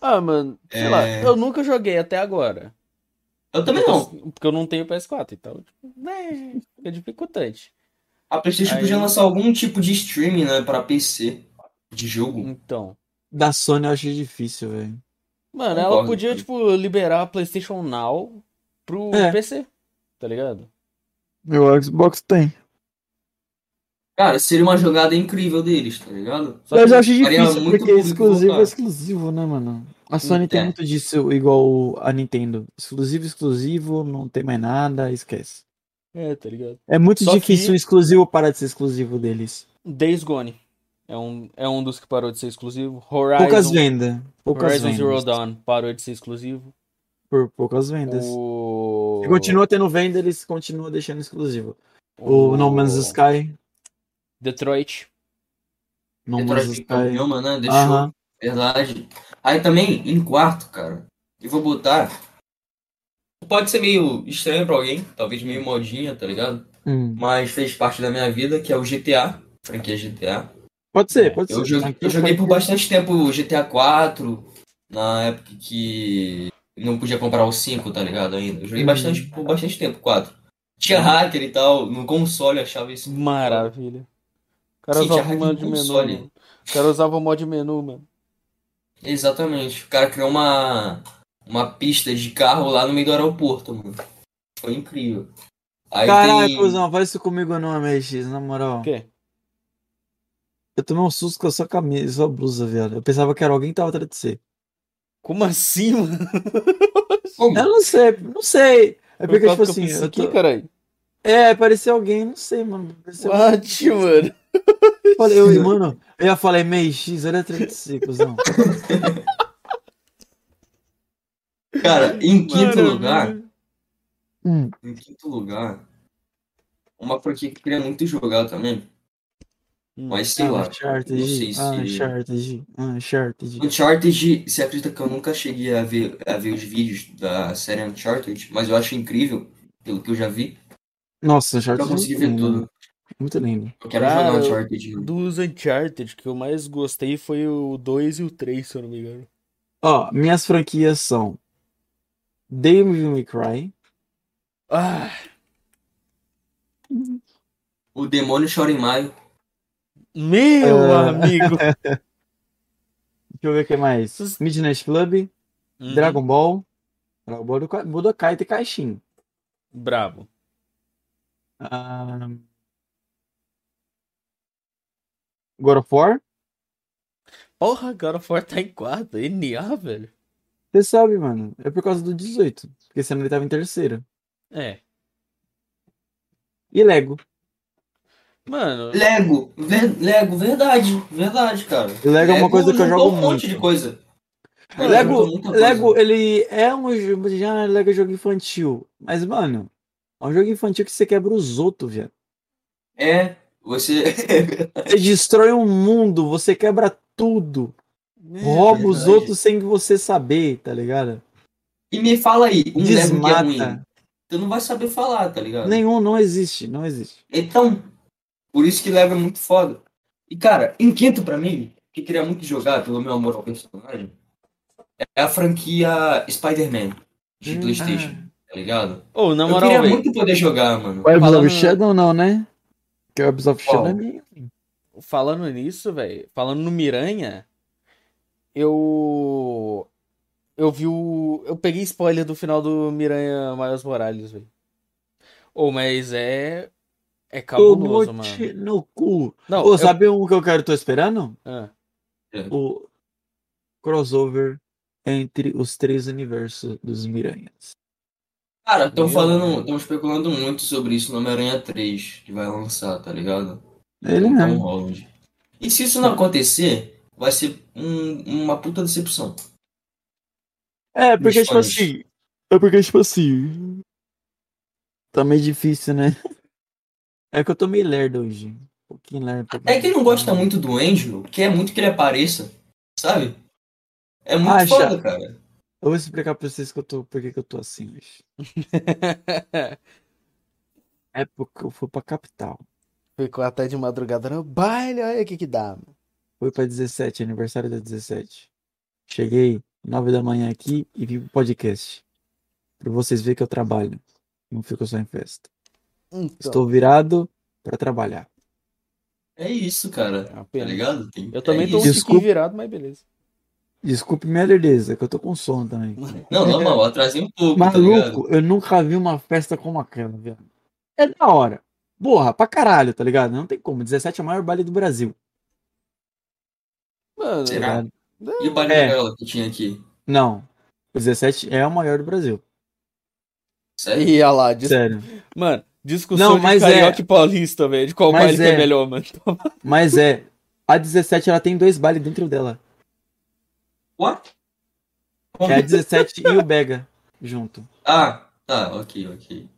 [SPEAKER 1] Ah, mano, sei
[SPEAKER 3] É.
[SPEAKER 1] lá, eu nunca joguei até agora.
[SPEAKER 3] Eu também não.
[SPEAKER 1] Porque eu não tenho PS4, então, tipo, né, fica dificultante.
[SPEAKER 3] A PlayStation
[SPEAKER 1] Aí-
[SPEAKER 3] podia lançar algum tipo de streaming, né, pra PC de jogo.
[SPEAKER 1] Então.
[SPEAKER 2] Da Sony eu acho difícil, velho.
[SPEAKER 1] Mano, ela
[SPEAKER 3] Concordo,
[SPEAKER 1] podia,
[SPEAKER 3] cara.
[SPEAKER 1] tipo, liberar a PlayStation Now pro
[SPEAKER 2] É.
[SPEAKER 1] PC, tá ligado?
[SPEAKER 2] Meu Xbox tem.
[SPEAKER 3] Cara, seria uma jogada incrível deles, tá ligado?
[SPEAKER 1] Só
[SPEAKER 2] eu já acho
[SPEAKER 3] faria
[SPEAKER 2] difícil,
[SPEAKER 3] muito
[SPEAKER 2] porque
[SPEAKER 3] público
[SPEAKER 2] exclusivo é exclusivo, né, mano? A Sony tem
[SPEAKER 3] É.
[SPEAKER 2] muito disso, igual a Nintendo. Exclusivo, exclusivo, não tem mais nada, esquece.
[SPEAKER 1] É, tá ligado?
[SPEAKER 2] É muito
[SPEAKER 1] Só
[SPEAKER 2] difícil
[SPEAKER 1] que-
[SPEAKER 2] um exclusivo parar de ser exclusivo deles.
[SPEAKER 1] Days Gone. É um, é um dos que parou de ser exclusivo. Horizon,
[SPEAKER 2] Poucas vendas. Poucas
[SPEAKER 1] Horizon Zero
[SPEAKER 2] vendas.
[SPEAKER 1] Dawn parou de ser exclusivo.
[SPEAKER 2] Por poucas vendas.
[SPEAKER 1] O...
[SPEAKER 2] Se continua tendo venda, eles continuam deixando exclusivo. O No Man's Sky.
[SPEAKER 1] Detroit.
[SPEAKER 2] No Man's
[SPEAKER 3] Detroit
[SPEAKER 2] Sky.
[SPEAKER 3] Become Human, né? Deixou.
[SPEAKER 2] Aham.
[SPEAKER 3] Verdade. Aí também, em quarto, cara, eu vou botar. Pode ser meio estranho pra alguém, talvez meio modinha, tá ligado?
[SPEAKER 2] Hum.
[SPEAKER 3] Mas fez parte da minha vida, que é o GTA, franquia GTA.
[SPEAKER 2] Pode ser, pode
[SPEAKER 3] Eu
[SPEAKER 2] ser.
[SPEAKER 3] joguei, eu joguei por bastante tempo o GTA 4, na época que não podia comprar o 5, tá ligado? Ainda. Eu joguei
[SPEAKER 2] Uhum.
[SPEAKER 3] bastante, por bastante tempo, 4. Tinha hacker e tal, no console eu achava isso.
[SPEAKER 1] Maravilha. O cara
[SPEAKER 3] Sim,
[SPEAKER 1] usava o mod menu. mano. O cara usava o mod menu, mano.
[SPEAKER 3] Exatamente. O cara criou uma, uma pista de carro lá no meio do aeroporto, mano. Foi incrível. Aí
[SPEAKER 2] Caralho,
[SPEAKER 3] tem...
[SPEAKER 2] cuzão, faz isso comigo não, MX, na moral.
[SPEAKER 1] O quê?
[SPEAKER 2] Eu tomei um susto com a sua camisa, sua blusa, viado. Eu pensava que era alguém que tava atrás de você.
[SPEAKER 1] Como assim, mano?
[SPEAKER 3] Como?
[SPEAKER 2] Eu não sei, não sei. É porque,
[SPEAKER 1] Por
[SPEAKER 2] tipo assim,
[SPEAKER 1] eu
[SPEAKER 2] tô...
[SPEAKER 1] aqui, caralho.
[SPEAKER 2] É, parecia alguém, não sei, mano.
[SPEAKER 1] What, mano?
[SPEAKER 2] Eu falei, eu, mano, eu ia falar MX, olha atrás de você, cuzão.
[SPEAKER 3] Cara, em quinto
[SPEAKER 1] Maravilha.
[SPEAKER 3] lugar,
[SPEAKER 2] Hum.
[SPEAKER 3] em quinto lugar, uma franquia que eu queria muito jogar também,
[SPEAKER 1] Hum.
[SPEAKER 3] mas sei lá, não sei
[SPEAKER 2] Uncharted,
[SPEAKER 3] se...
[SPEAKER 2] Uncharted, Uncharted.
[SPEAKER 3] Uncharted, você acredita que eu nunca cheguei a ver, a ver os vídeos da série Uncharted, mas eu acho incrível, pelo que eu já vi.
[SPEAKER 2] Nossa,
[SPEAKER 3] Eu
[SPEAKER 2] Uncharted é
[SPEAKER 3] consegui
[SPEAKER 2] muito
[SPEAKER 3] ver
[SPEAKER 2] lindo.
[SPEAKER 3] tudo.
[SPEAKER 2] Muito lindo.
[SPEAKER 3] Eu quero
[SPEAKER 1] Cara,
[SPEAKER 3] jogar Uncharted.
[SPEAKER 1] Dos Uncharted, que eu mais gostei foi o 2 e o 3, se eu não me engano.
[SPEAKER 2] Ó, minhas franquias são Devil May Cry,
[SPEAKER 1] Ah,
[SPEAKER 3] O Demônio Chora em Maio.
[SPEAKER 1] meu
[SPEAKER 2] Ah.
[SPEAKER 1] amigo.
[SPEAKER 2] deixa eu ver o que mais. Midnight Club,
[SPEAKER 1] Uhum.
[SPEAKER 2] Dragon Ball, Dragon Ball do Ka- Budokai Tenkaichi.
[SPEAKER 1] Brabo.
[SPEAKER 2] Ah, God of War,
[SPEAKER 1] Porra, God of War tá em quarto. NA, velho.
[SPEAKER 2] você sabe, mano, é por causa do 18, porque senão ele tava em terceiro.
[SPEAKER 1] É.
[SPEAKER 2] E Lego.
[SPEAKER 1] Mano,
[SPEAKER 3] Lego, ver- Lego, verdade, verdade, cara.
[SPEAKER 2] E Lego é uma coisa que eu jogo
[SPEAKER 3] um monte
[SPEAKER 2] muito.
[SPEAKER 3] de coisa. Mano,
[SPEAKER 2] Lego,
[SPEAKER 3] muita coisa.
[SPEAKER 2] Lego, ele é um jogo, já Lego é jogo infantil, mas, mano, é um jogo infantil que você quebra os outros, velho.
[SPEAKER 3] É, você.
[SPEAKER 2] Você destrói um mundo, você quebra tudo, rouba os
[SPEAKER 3] verdade.
[SPEAKER 2] outros sem você saber, tá ligado?
[SPEAKER 3] e me fala aí, um Lego que é ruim.
[SPEAKER 2] Desmata.
[SPEAKER 3] Tu não vai saber falar, tá ligado?
[SPEAKER 2] Nenhum, não existe, não existe.
[SPEAKER 3] Então, por isso que Lego é muito foda. E, cara, em quinto pra mim, que eu queria muito jogar, pelo meu amor ao personagem, é a franquia Spider-Man de
[SPEAKER 2] Hum,
[SPEAKER 3] Playstation, tá ligado?
[SPEAKER 1] Ô, na
[SPEAKER 3] eu
[SPEAKER 1] moral,
[SPEAKER 3] queria
[SPEAKER 1] velho.
[SPEAKER 3] muito poder jogar, mano.
[SPEAKER 2] Webs
[SPEAKER 1] Falando-
[SPEAKER 2] of Shadow não, né? Que Webs of
[SPEAKER 3] Qual?
[SPEAKER 2] Shadow é meio...
[SPEAKER 1] Falando nisso, velho, falando no Miranha, eu. Eu vi o. Eu peguei spoiler do final do Miranha Miles Morales, velho. Ô, mas é. É
[SPEAKER 2] Eu
[SPEAKER 1] cabuloso, mano.
[SPEAKER 2] no cu.
[SPEAKER 1] Não,
[SPEAKER 2] Ô,
[SPEAKER 1] eu-
[SPEAKER 2] sabe um que eu quero, tô esperando?
[SPEAKER 1] Ah,
[SPEAKER 2] O crossover entre os três universos dos Miranhas.
[SPEAKER 3] Cara, estão falando, estão especulando muito sobre isso no Homem-Aranha 3, que vai lançar, tá ligado?
[SPEAKER 2] Ele mesmo.
[SPEAKER 3] Holland. E se isso não acontecer, vai ser um- uma puta decepção.
[SPEAKER 2] É, porque,
[SPEAKER 3] Dos
[SPEAKER 2] tipo
[SPEAKER 3] fãs.
[SPEAKER 2] assim. É porque, tipo assim. Tá meio difícil, né? É que eu tô meio lerdo hoje. Um pouquinho lerdo. um pouquinho
[SPEAKER 3] É quem não gosta muito do Angelo, quer muito que ele apareça, sabe? É muito
[SPEAKER 2] Acha.
[SPEAKER 3] foda, cara.
[SPEAKER 2] Eu vou explicar pra vocês que eu tô, por que que eu tô assim hoje. É porque eu fui pra capital.
[SPEAKER 1] Ficou até de madrugada no baile, olha o que que dá. mano.
[SPEAKER 2] Fui pra 17, aniversário da 17. Cheguei 9 da manhã aqui e vim pro podcast. Pra vocês verem que eu trabalho. Não fico só em festa.
[SPEAKER 1] Então,
[SPEAKER 2] Estou virado pra trabalhar.
[SPEAKER 3] É isso, cara.
[SPEAKER 1] é
[SPEAKER 3] Tá ligado? Tem-
[SPEAKER 1] Eu também
[SPEAKER 3] é
[SPEAKER 1] tô um.
[SPEAKER 2] Desculpa.
[SPEAKER 1] virado, mas beleza.
[SPEAKER 2] Desculpe minha lerdeza, que eu tô com sono também.
[SPEAKER 3] Não, normal, atrasei um pouco, tá?
[SPEAKER 2] Maluco, eu nunca vi uma festa como aquela, velho. É da hora. Porra, pra caralho, tá ligado? Não tem como. 17 é o maior baile do Brasil.
[SPEAKER 1] Mano,
[SPEAKER 2] tá
[SPEAKER 3] Será?
[SPEAKER 2] ligado?
[SPEAKER 3] E o baile
[SPEAKER 2] É.
[SPEAKER 3] da gaiola que tinha aqui?
[SPEAKER 2] Não. O 17 é o maior do Brasil.
[SPEAKER 3] Sério?
[SPEAKER 1] olha lá,
[SPEAKER 2] Sério.
[SPEAKER 1] Mano, Discussão
[SPEAKER 2] Não,
[SPEAKER 1] de
[SPEAKER 2] mas é-
[SPEAKER 1] carioca e paulista, velho. De qual
[SPEAKER 2] Mas
[SPEAKER 1] baile que é
[SPEAKER 2] é.
[SPEAKER 1] melhor, mano.
[SPEAKER 2] Mas é. A 17 ela tem dois bailes dentro dela.
[SPEAKER 3] What?
[SPEAKER 2] Que é a 17 e o Bega junto.
[SPEAKER 3] Ah, tá, ok, ok.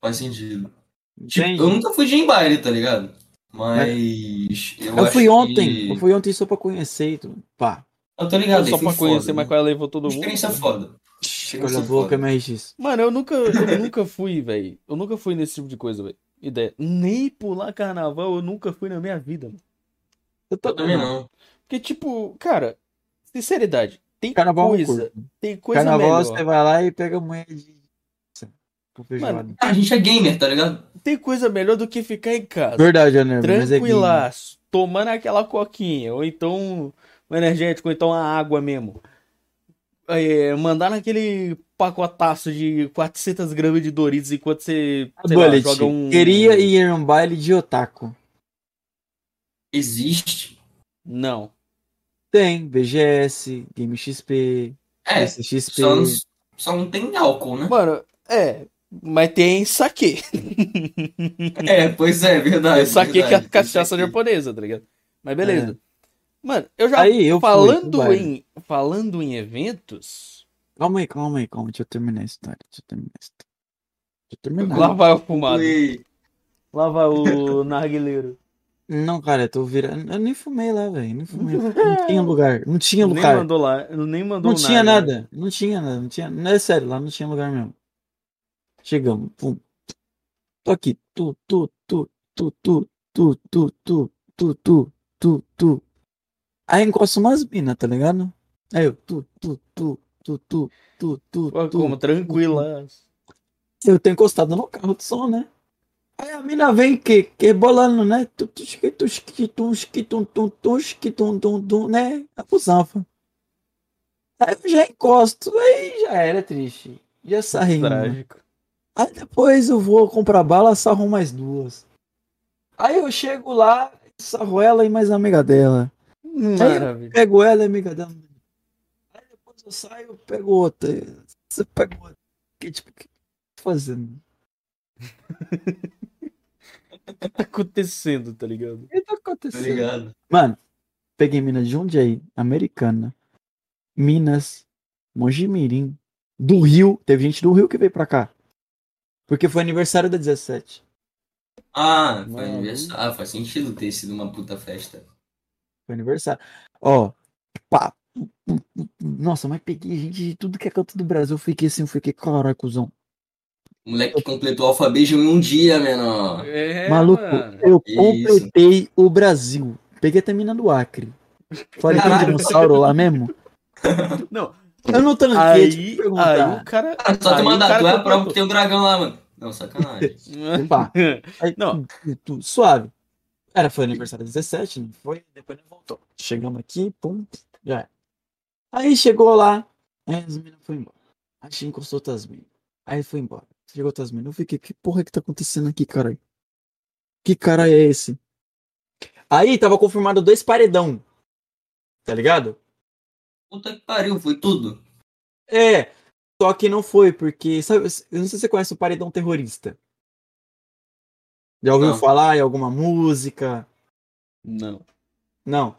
[SPEAKER 3] Faz sentido. Tipo, eu nunca fui de em baile, tá ligado? Mas. Eu,
[SPEAKER 2] Eu
[SPEAKER 3] acho
[SPEAKER 2] fui ontem.
[SPEAKER 3] que-
[SPEAKER 2] Eu fui ontem só pra conhecer e. Pá.
[SPEAKER 3] Eu tô ligado,
[SPEAKER 1] Só
[SPEAKER 3] aí foi
[SPEAKER 1] pra conhecer,
[SPEAKER 3] foda,
[SPEAKER 1] mas
[SPEAKER 3] né?
[SPEAKER 1] qual levou todo mundo.
[SPEAKER 3] Experiência foda.
[SPEAKER 2] Olha a boca. MRX.
[SPEAKER 1] Mano, eu nunca, eu nunca fui, velho. Eu nunca fui nesse tipo de coisa, velho. Ideia. Nem pular carnaval eu nunca fui na minha vida, mano.
[SPEAKER 2] Eu tô
[SPEAKER 3] Eu também não.
[SPEAKER 1] Porque, tipo, cara, sinceridade, tem
[SPEAKER 2] Carnaval eu
[SPEAKER 1] coisa,
[SPEAKER 2] curto.
[SPEAKER 1] tem coisa
[SPEAKER 2] Carnaval
[SPEAKER 1] melhor.
[SPEAKER 2] você vai lá e pega a mulher de. Com feijoada.
[SPEAKER 3] A gente é gamer, tá ligado?
[SPEAKER 1] Tem coisa melhor do que ficar em casa.
[SPEAKER 2] Verdade, Aner, mas é
[SPEAKER 1] tranquilaço, tomando aquela coquinha, ou então um energético, ou então a água mesmo. É, mandar naquele pacotaço de 400 gramas de Doritos enquanto você, sei lá, joga um...
[SPEAKER 2] queria ir em um baile de otaku.
[SPEAKER 3] Existe.
[SPEAKER 1] Não.
[SPEAKER 2] Tem, BGS, Game XP,
[SPEAKER 3] É,
[SPEAKER 2] SXP.
[SPEAKER 3] só não, só não tem álcool, né?
[SPEAKER 1] Mano, é, mas tem saque.
[SPEAKER 3] É, pois é, verdade.
[SPEAKER 1] Eu saquei que é
[SPEAKER 3] tem
[SPEAKER 1] cachaça
[SPEAKER 3] saque.
[SPEAKER 1] japonesa, tá ligado? Mas beleza. Mano, eu já
[SPEAKER 2] É. Aí, eu fui
[SPEAKER 1] falando
[SPEAKER 2] baile.
[SPEAKER 1] em falando em eventos,
[SPEAKER 2] Calma aí, calma aí, calma. Deixa eu terminar a história. Deixa eu terminar a história. Deixa eu terminar.
[SPEAKER 1] lá vai o fumado,
[SPEAKER 3] Ui,
[SPEAKER 1] lá vai o narguileiro.
[SPEAKER 2] Não, cara, eu tô virando. Eu nem fumei lá, velho. Nem fumei. Não tinha lugar. Não tinha
[SPEAKER 1] Nem
[SPEAKER 2] lugar.
[SPEAKER 1] mandou lá, nem mandou
[SPEAKER 2] Não tinha
[SPEAKER 1] nada.
[SPEAKER 2] nada. Não tinha nada. Não tinha. Não é sério, lá não tinha lugar mesmo. Chegamos. Pum. Tô aqui. Tu, tu, tu, tu, tu, tu, tu, tu, tu, tu, tu, tu. Aí encosta umas minas, tá ligado? Aí eu, tu, tu, tu, tu, tu, tu, tu,
[SPEAKER 1] Pô. Como tranquila.
[SPEAKER 2] Eu tenho encostado no carro de som, né? Aí a mina vem que, que bolando, né? Né? A busanfa. Aí eu já encosto, aí já era triste. Já saí.
[SPEAKER 1] Trágico.
[SPEAKER 2] Aí depois eu vou comprar bala, sarro mais duas. Aí eu chego lá, sarro ela e mais a amiga dela.
[SPEAKER 1] Maravilha.
[SPEAKER 2] Pego ela e amiga dela. Aí depois eu saio, eu pego outra. Você pega outra. Que tipo, o que eu fazendo?
[SPEAKER 1] O que tá acontecendo, tá ligado?
[SPEAKER 2] O que tá
[SPEAKER 3] Tá
[SPEAKER 2] acontecendo?
[SPEAKER 3] ligado?
[SPEAKER 2] Mano, peguei Minas de Jundiaí, Americana, Minas, Mojimirim, do Rio. Teve gente do Rio que veio pra cá. Porque foi aniversário da 17.
[SPEAKER 3] Ah, foi
[SPEAKER 1] Mano.
[SPEAKER 3] aniversário. Ah, faz sentido ter sido uma puta festa.
[SPEAKER 2] Foi aniversário. Ó, pá. Nossa, mas peguei gente de tudo que é canto do Brasil. Eu fiquei assim, eu fiquei, caralho, cuzão.
[SPEAKER 3] O moleque completou o alfabeto em um dia, menor.
[SPEAKER 1] É,
[SPEAKER 2] Maluco,
[SPEAKER 1] mano.
[SPEAKER 2] eu
[SPEAKER 3] que
[SPEAKER 2] completei o Brasil. Peguei até a mina do Acre. Falei, tem
[SPEAKER 3] Caralho.
[SPEAKER 2] dinossauro lá mesmo?
[SPEAKER 1] Não,
[SPEAKER 2] Eu não tranquei,
[SPEAKER 1] aí, aí o cara.
[SPEAKER 3] Ah, só te mandar,
[SPEAKER 1] cara
[SPEAKER 3] tu é a prova que tem um dragão lá, mano. Não, sacanagem.
[SPEAKER 2] Aí,
[SPEAKER 1] Não.
[SPEAKER 2] tu- tu- suave. Era, foi aniversário 17, não foi? Depois não voltou. Chegamos aqui, pum, já era. Aí chegou lá, aí as meninas foram embora. Aí encostou outras minas. Aí foi embora. Chegou outras minas. Eu fiquei, que porra que tá acontecendo aqui, caralho? Que cara é esse? Aí tava confirmado dois paredão. Tá ligado?
[SPEAKER 3] Puta que pariu, foi tudo.
[SPEAKER 2] É, só que não foi, porque, sabe, eu não sei se você conhece o paredão terrorista. Já ouviu
[SPEAKER 3] Não.
[SPEAKER 2] falar em alguma música?
[SPEAKER 1] Não.
[SPEAKER 2] Não.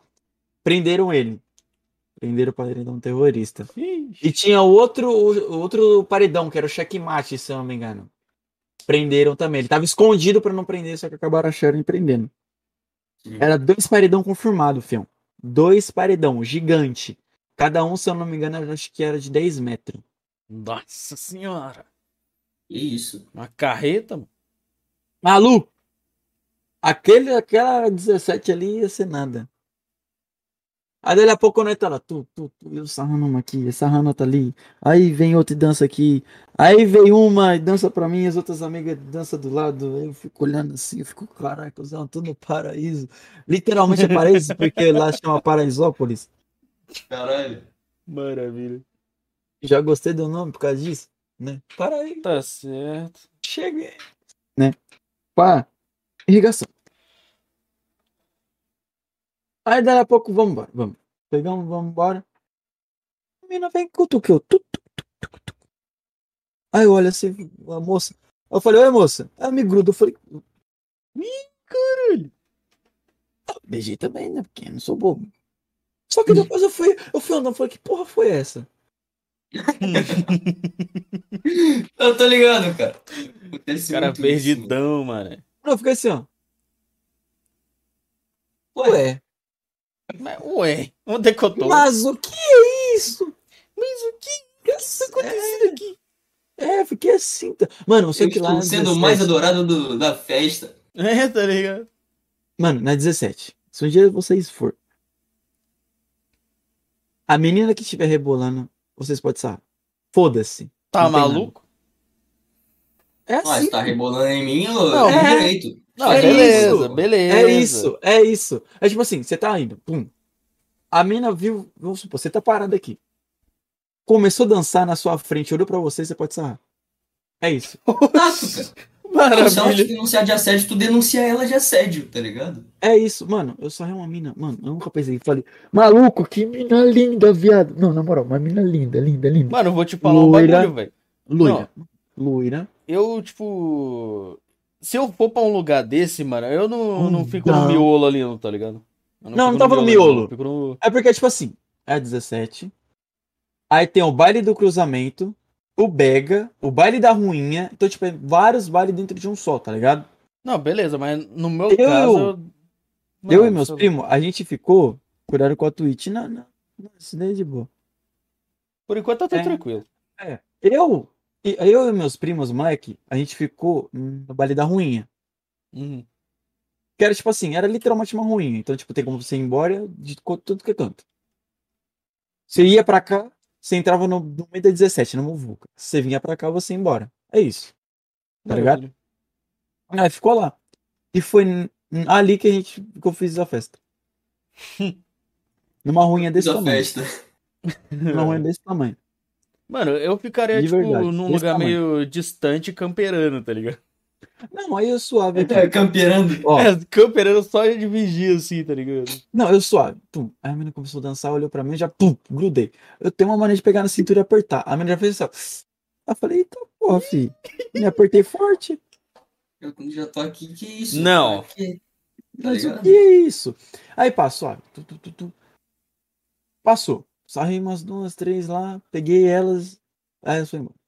[SPEAKER 2] Prenderam ele. Prenderam o paredão terrorista.
[SPEAKER 1] Ixi.
[SPEAKER 2] E tinha outro, outro paredão, que era o checkmate, se eu não me engano. Prenderam também. Ele tava escondido pra não prender, só que acabaram achando e prendendo. Era dois paredão confirmado, fião. Dois paredão, gigante. Cada um, se eu não me engano, acho que era de 10 metros.
[SPEAKER 1] Nossa senhora.
[SPEAKER 3] Que isso.
[SPEAKER 1] Uma carreta, mano.
[SPEAKER 2] Malu! Aquele, aquela 17 ali ia ser nada. Aí dali a pouco nós tá lá, tu, tu, tu, eu sarrando uma aqui, essa sarrando outra ali. Aí vem outra e dança aqui. Aí vem uma e dança pra mim, as outras amigas dançam do lado. Aí eu fico olhando assim, eu fico, caraca, eu tô no paraíso. Literalmente é paraíso, porque lá chama Paraisópolis.
[SPEAKER 3] Caralho.
[SPEAKER 1] Maravilha.
[SPEAKER 2] Já gostei do nome por causa disso, né? Paraíso.
[SPEAKER 1] Tá certo.
[SPEAKER 2] Cheguei. Né? Pá. Irrigação. Aí daí a pouco, vamos embora, vamos. Pegamos, vamos embora. A menina vem, cutuque eu. Tu, tu, tu, tu, tu. Aí eu olho assim, a moça. Eu falei, oi, moça. Ela me gruda. Eu falei, ih, caralho. Ah, Beijei também, né? Porque eu não sou bobo. Só que depois eu fui, eu fui andando, falei, que porra foi essa?
[SPEAKER 3] Eu tô ligado, cara. Acontece
[SPEAKER 1] Cara
[SPEAKER 3] isso,
[SPEAKER 1] perdidão, mano.
[SPEAKER 2] Eu fiquei assim, ó.
[SPEAKER 3] Ué,
[SPEAKER 2] Ué,
[SPEAKER 1] ué, onde é que eu tô?
[SPEAKER 2] mas o que é isso?
[SPEAKER 1] Mas o que que tá acontecendo aqui?
[SPEAKER 2] É, fiquei assim. tá- Mano, você que lá.
[SPEAKER 3] sendo o
[SPEAKER 2] 17
[SPEAKER 3] mais adorado do- da festa.
[SPEAKER 1] É, tá ligado?
[SPEAKER 2] Mano, na 17. Se um dia vocês for. A menina que estiver rebolando, vocês podem saber. Foda-se.
[SPEAKER 1] Tá maluco?
[SPEAKER 2] É
[SPEAKER 3] Ah,
[SPEAKER 2] assim.
[SPEAKER 3] você tá rebolando em mim, ô,
[SPEAKER 1] Não,
[SPEAKER 3] é
[SPEAKER 2] é.
[SPEAKER 3] direito.
[SPEAKER 1] Não,
[SPEAKER 2] É
[SPEAKER 1] beleza,
[SPEAKER 2] isso.
[SPEAKER 1] beleza.
[SPEAKER 2] É isso, é isso. É tipo assim, você tá indo, pum. A mina viu, vamos supor, você tá parado aqui. Começou a dançar na sua frente, olhou pra você, você pode sarrar. É isso.
[SPEAKER 3] Tato, cara. Se ela te
[SPEAKER 1] Maravilha.
[SPEAKER 3] denunciar de assédio, tu denuncia ela de assédio, tá ligado?
[SPEAKER 2] É isso, mano. Eu só uma mina. Mano, eu nunca pensei. Falei, maluco, que mina linda, viado. Não, na moral, uma mina linda, linda, linda.
[SPEAKER 1] Mano, eu vou te falar um
[SPEAKER 2] Loira.
[SPEAKER 1] bagulho, velho.
[SPEAKER 2] Loira. Loira.
[SPEAKER 1] Eu, tipo. Se eu for pra um lugar desse, mano, eu não, não fico no
[SPEAKER 2] Não.
[SPEAKER 1] miolo ali, não, tá ligado? Eu
[SPEAKER 2] Não,
[SPEAKER 1] fico
[SPEAKER 2] não tava no miolo.
[SPEAKER 1] eu fico no-
[SPEAKER 2] É porque, tipo assim, é 17. Aí tem o baile do cruzamento, o Bega, o baile da ruinha. Então, tipo, é vários bailes dentro de um só, tá ligado?
[SPEAKER 1] Não, beleza, mas no meu
[SPEAKER 2] Eu-
[SPEAKER 1] caso.
[SPEAKER 2] eu
[SPEAKER 1] Mano,
[SPEAKER 2] e meus
[SPEAKER 1] eu-
[SPEAKER 2] primos, a gente ficou cuidado com a Twitch. Não, não. não isso daí é de boa.
[SPEAKER 1] Por enquanto tá
[SPEAKER 2] É.
[SPEAKER 1] tranquilo.
[SPEAKER 2] Eu, e- eu e meus primos, moleque, a gente ficou no baile da ruinha.
[SPEAKER 1] Uhum.
[SPEAKER 2] Que era tipo assim, era literalmente uma ruinha. Então, tipo, tem como você ir embora de tudo que é canto. Você ia pra cá, você entrava no, no meio da 17, no Muvuca. Você vinha pra cá, você ia embora. É isso. Tá ligado?
[SPEAKER 1] Maravilha.
[SPEAKER 2] Aí ficou lá. E foi ali que a gente que eu fiz a festa. Numa ruinha desse tamanho.
[SPEAKER 3] festa.
[SPEAKER 2] Numa ruinha desse tamanho.
[SPEAKER 1] Mano, eu ficaria,
[SPEAKER 2] De
[SPEAKER 1] tipo,
[SPEAKER 2] verdade,
[SPEAKER 1] num
[SPEAKER 2] desse
[SPEAKER 1] lugar
[SPEAKER 2] tamanho.
[SPEAKER 1] meio distante, camperando, tá ligado?
[SPEAKER 2] Não, aí eu suave.
[SPEAKER 3] É, campeando.
[SPEAKER 2] Ó,
[SPEAKER 1] É, camperando só de vigia, assim, tá ligado?
[SPEAKER 2] não, eu suave. Pum. Aí a menina começou a dançar, olhou pra mim, já pum, grudei. Eu tenho uma maneira de pegar na cintura e apertar. A menina fez assim, ó. Eu falei, eita porra, fi. Me apertei forte.
[SPEAKER 3] Eu já tô aqui, que isso?
[SPEAKER 1] Não.
[SPEAKER 3] Aqui. Tá
[SPEAKER 2] Mas o que é isso? Aí passou, ó. Tu, tu, tu, tu. Passou. Sarrei umas duas, três lá, peguei elas. Aí foram embora.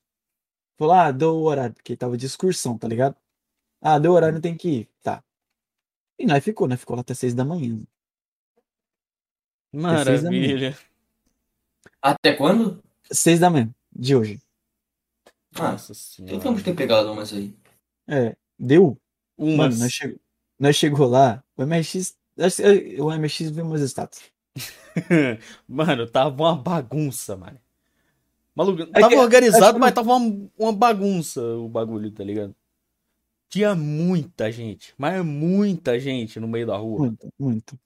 [SPEAKER 2] Falou, ah, deu o horário, porque tava de excursão, tá ligado? Ah, deu horário, tem que ir. Tá. E nós ficou, né? Ficou lá até seis da manhã.
[SPEAKER 1] Maravilha.
[SPEAKER 3] Até quando?
[SPEAKER 2] Seis da manhã de hoje.
[SPEAKER 3] Ah,
[SPEAKER 1] Nossa senhora.
[SPEAKER 3] então vamos ter pegado umas aí.
[SPEAKER 2] É, deu.
[SPEAKER 1] Umas.
[SPEAKER 2] Mano, nós, chegou, nós chegou lá, o MX, o MX viu meus status.
[SPEAKER 1] Mano, tava uma bagunça, mano. Maluco,
[SPEAKER 2] É
[SPEAKER 1] tava
[SPEAKER 2] que-
[SPEAKER 1] organizado,
[SPEAKER 2] que-
[SPEAKER 1] mas tava uma, uma bagunça o bagulho, tá ligado? Tinha muita gente, mas muita gente no meio da rua.
[SPEAKER 2] Muito, muito.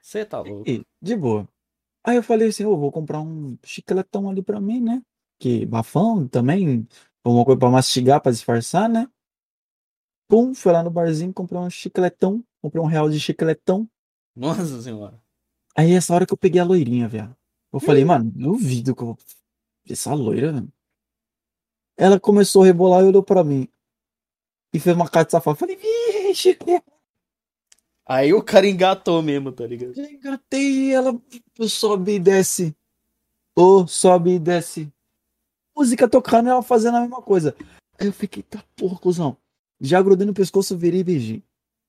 [SPEAKER 1] Você tá louco.
[SPEAKER 2] E, de boa. Aí eu falei assim, eu vou comprar um chicletão ali pra mim, né? Que bafão também, alguma coisa pra mastigar, pra disfarçar, né? Pum, fui lá no barzinho, comprei um chicletão, comprei um real de chicletão.
[SPEAKER 1] Nossa senhora.
[SPEAKER 2] Aí essa hora que eu peguei a loirinha, viado. Eu falei, mano, duvido que eu vou. Essa loira, velho. Ela começou a rebolar e olhou pra mim. E fez uma cara de safado. Eu falei, vixe,
[SPEAKER 1] Aí o cara engatou mesmo, tá ligado?
[SPEAKER 2] Já engatei e ela sobe e desce. Ô, sobe e desce. Música tocando e ela fazendo a mesma coisa. Aí eu fiquei, tá porra, cuzão. Já grudei no pescoço, virei e beijei.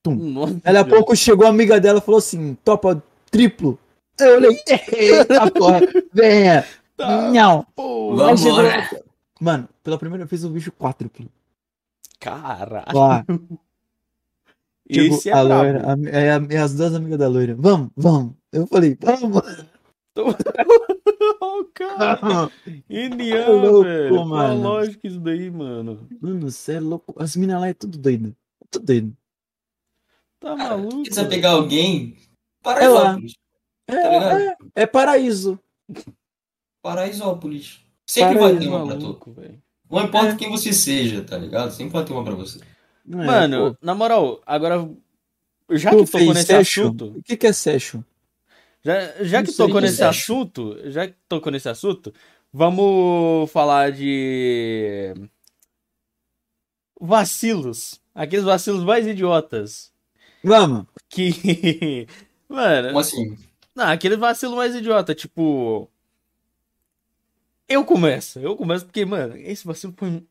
[SPEAKER 1] Nossa,
[SPEAKER 2] Aí a pouco chegou a amiga dela e falou assim: topa triplo. Eu olhei, eita porra, venha.
[SPEAKER 1] Tá,
[SPEAKER 2] Não. Aí chegou-
[SPEAKER 3] Vambora.
[SPEAKER 2] Mano, pela primeira vez eu bicho quádruplo.
[SPEAKER 1] Caralho.
[SPEAKER 2] Lá, chegou
[SPEAKER 1] Esse é
[SPEAKER 2] a
[SPEAKER 1] brabo.
[SPEAKER 2] loira, a- é, a- é as duas amigas da loira. Vamos, vamos. Eu falei, vamos.
[SPEAKER 1] Ô, cara.
[SPEAKER 2] vamos.
[SPEAKER 1] Indiana,
[SPEAKER 2] Tá louco,
[SPEAKER 1] velho. A
[SPEAKER 2] mano.
[SPEAKER 1] lógica isso daí, mano?
[SPEAKER 2] Mano, você é louco. As minas lá é tudo doido. É tudo doido.
[SPEAKER 1] Tá
[SPEAKER 3] Cara,
[SPEAKER 1] maluco?
[SPEAKER 3] se quiser
[SPEAKER 1] velho?
[SPEAKER 3] pegar alguém,
[SPEAKER 2] É lá.
[SPEAKER 3] Paraisópolis.
[SPEAKER 2] É,
[SPEAKER 3] Tá ligado?
[SPEAKER 2] é, é paraíso.
[SPEAKER 3] Paraisópolis. Sempre
[SPEAKER 2] Paraíso,
[SPEAKER 3] vai ter uma pra tu. Não importa
[SPEAKER 2] É.
[SPEAKER 3] quem você seja, tá ligado? Sempre vai ter uma pra você.
[SPEAKER 2] É,
[SPEAKER 1] Mano, na moral, agora. Já
[SPEAKER 2] Tu
[SPEAKER 1] que tocou nesse
[SPEAKER 2] session?
[SPEAKER 1] assunto.
[SPEAKER 2] O que, que é session?
[SPEAKER 1] Já, já que tocou
[SPEAKER 2] que
[SPEAKER 1] nesse
[SPEAKER 3] é.
[SPEAKER 1] assunto. Já que tocou nesse assunto, vamos falar de. vacilos. Aqueles vacilos mais idiotas.
[SPEAKER 2] Vamos.
[SPEAKER 1] Que. Mano.
[SPEAKER 3] Como assim?
[SPEAKER 1] Não, aquele vacilo mais idiota, tipo. Eu começo, eu começo porque, mano, esse vacilo foi.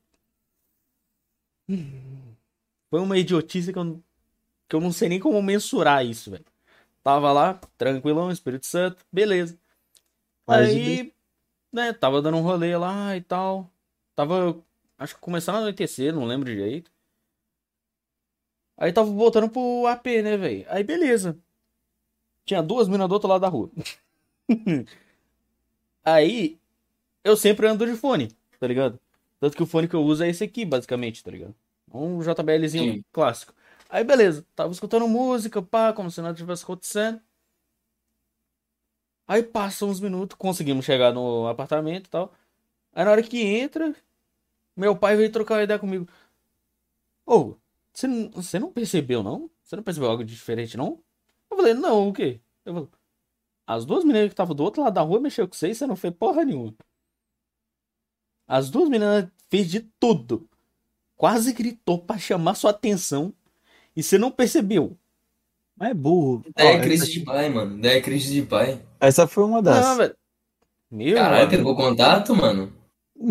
[SPEAKER 1] Foi uma idiotice que eu, que eu não sei nem como mensurar isso, velho. Tava lá, tranquilão, Espírito Santo, beleza. Aí, né, tava dando um rolê lá e tal. Tava, acho que começando a anoitecer, não lembro direito. Aí tava voltando pro AP, né, velho? Aí, beleza. Tinha duas minas do outro lado da rua. Aí, eu sempre ando de fone, tá ligado? Tanto que o fone que eu uso é esse aqui, basicamente, tá ligado? Um JBLzinho
[SPEAKER 3] Sim.
[SPEAKER 1] clássico. Aí, beleza. Tava escutando música, pá, como se nada tivesse acontecendo. Aí passam uns minutos, conseguimos chegar no apartamento e tal. Aí na hora que entra, meu pai veio trocar uma ideia comigo. Ô, você não, você não percebeu, não? Você não percebeu algo diferente, não? Eu falei, não, o quê? Eu falei, as duas meninas que estavam do outro lado da rua mexeu com você e você não fez porra nenhuma. As duas meninas fez de tudo. Quase gritou pra chamar sua atenção e você não percebeu.
[SPEAKER 2] Mas é burro.
[SPEAKER 3] Daí
[SPEAKER 2] Ó,
[SPEAKER 3] é crise
[SPEAKER 2] essa,
[SPEAKER 3] de pai, mano. Daí é crise de pai.
[SPEAKER 2] essa foi uma das.
[SPEAKER 1] Não, velho. Meu,
[SPEAKER 3] Caralho,
[SPEAKER 1] mano.
[SPEAKER 3] pegou contato, mano?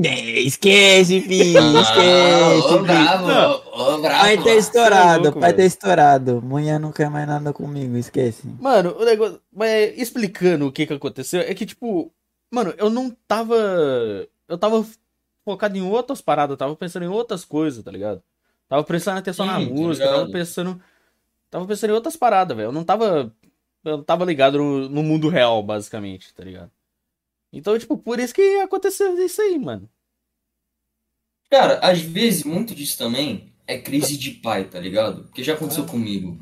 [SPEAKER 2] É, esquece, filho.
[SPEAKER 3] Ah,
[SPEAKER 2] esquece.
[SPEAKER 3] ô,
[SPEAKER 2] filho.
[SPEAKER 3] bravo,
[SPEAKER 1] Não.
[SPEAKER 3] ô, ô, bravo.
[SPEAKER 2] Vai ter
[SPEAKER 3] mano.
[SPEAKER 2] estourado,
[SPEAKER 1] louco,
[SPEAKER 2] vai ter estourado. Mulher não quer mais nada comigo, esquece.
[SPEAKER 1] Mano, o negócio. Mas explicando o que que aconteceu, é que, tipo, mano, eu não tava. Eu tava focado em outras paradas, eu tava pensando em outras coisas, tá ligado? Tava prestando atenção na
[SPEAKER 3] Sim, tá
[SPEAKER 1] música, tava
[SPEAKER 3] ligado.
[SPEAKER 1] pensando. Tava pensando em outras paradas, velho. Eu não tava. Eu não tava ligado no, no mundo real, basicamente, tá ligado? Então, tipo, por isso que aconteceu isso aí, mano.
[SPEAKER 3] Cara, às vezes, muito disso também é crise de pai, tá ligado? Porque já aconteceu comigo.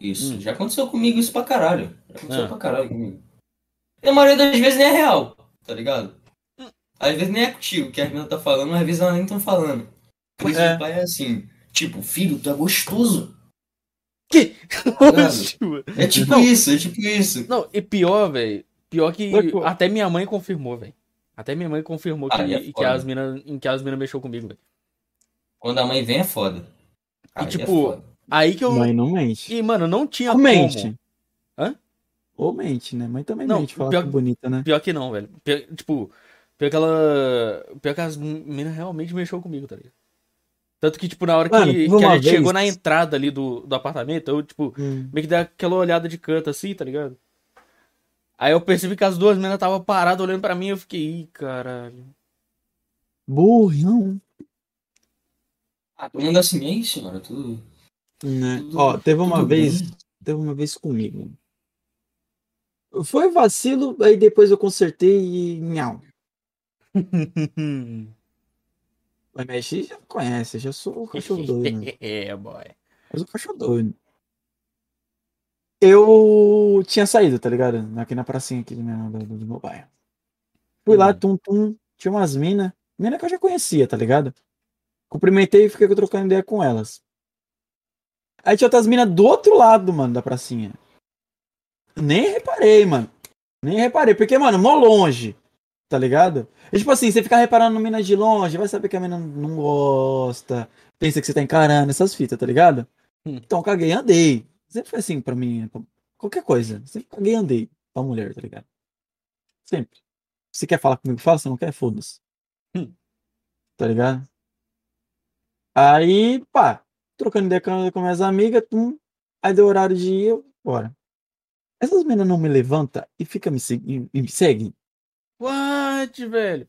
[SPEAKER 3] Isso.
[SPEAKER 1] Hum.
[SPEAKER 3] Já aconteceu comigo isso pra caralho. Já aconteceu
[SPEAKER 1] Ah.
[SPEAKER 3] pra caralho comigo. E a maioria das vezes nem é real, tá ligado? Às vezes nem é contigo que a menina tá falando, às vezes elas nem estão falando. Crise
[SPEAKER 2] É.
[SPEAKER 3] de pai é assim. Tipo, filho, tu é gostoso.
[SPEAKER 1] Que?
[SPEAKER 3] ligado? É tipo
[SPEAKER 1] Não.
[SPEAKER 3] isso, é tipo isso.
[SPEAKER 1] Não, e pior, velho. Pior que até minha mãe confirmou, velho. Até minha mãe confirmou que,
[SPEAKER 3] é
[SPEAKER 1] que as minas, em que as minas mexeu comigo, velho.
[SPEAKER 3] Quando a mãe vem é foda. Aí é
[SPEAKER 1] tipo,
[SPEAKER 3] foda.
[SPEAKER 1] Aí que eu.
[SPEAKER 2] Mãe não mente.
[SPEAKER 1] E, mano, não tinha
[SPEAKER 2] Ou
[SPEAKER 1] como.
[SPEAKER 2] mente.
[SPEAKER 1] Hã?
[SPEAKER 2] Ou mente, né? Mãe também
[SPEAKER 1] Não,
[SPEAKER 2] mente, fala
[SPEAKER 1] pior-
[SPEAKER 2] que bonita, né?
[SPEAKER 1] Pior que não, velho. Pior- tipo, pior que ela. Pior que as meninas realmente mexeu comigo, tá ligado? Tanto que, tipo, na hora que,
[SPEAKER 2] Mano,
[SPEAKER 1] que
[SPEAKER 2] teve
[SPEAKER 1] a gente
[SPEAKER 2] vez-
[SPEAKER 1] chegou na entrada ali do, do apartamento, eu, tipo,
[SPEAKER 2] Hum.
[SPEAKER 1] meio que dei aquela olhada de canto assim, tá ligado? Aí eu percebi que as duas meninas estavam paradas olhando pra mim e eu fiquei, ih, caralho.
[SPEAKER 2] Burrão.
[SPEAKER 3] Ah, todo mundo assim, isso, mano. Tudo.
[SPEAKER 2] Né?
[SPEAKER 3] Tudo-
[SPEAKER 2] Ó, teve uma
[SPEAKER 3] tudo
[SPEAKER 2] vez.
[SPEAKER 3] bem.
[SPEAKER 2] Teve uma vez comigo. Foi vacilo, aí depois eu consertei e. Nhau. Mas mexe já conhece, eu já sou o cachorro doido. né?
[SPEAKER 1] é, boy.
[SPEAKER 2] Eu sou cachorro doido. Eu tinha saído, tá ligado? Aqui na pracinha aqui do meu, do, do meu bairro. Fui lá,
[SPEAKER 1] Hum.
[SPEAKER 2] tum, tum, tinha umas minas. Mina que eu já conhecia, tá ligado? Cumprimentei e fiquei trocando ideia com elas. Aí tinha outras minas do outro lado, mano, da pracinha. Nem reparei, mano. Nem reparei, porque, mano, mó longe, tá ligado? E, tipo assim, você ficar reparando no mina de longe, vai saber que a mina não gosta, pensa que você tá encarando essas fitas, tá ligado?
[SPEAKER 1] Hum.
[SPEAKER 2] Então, caguei e andei. Sempre foi assim pra mim, pra qualquer coisa. Sempre caguei e andei pra mulher, tá ligado? Sempre. Se quer falar comigo, fala. Se não quer, foda-se.
[SPEAKER 1] Hum.
[SPEAKER 2] Tá ligado? Aí, pá, trocando ideia com, com minhas amigas, tum, aí deu horário de ir, eu, bora. Essas meninas não me levantam e fica me seguindo e me seguem.
[SPEAKER 1] What, velho?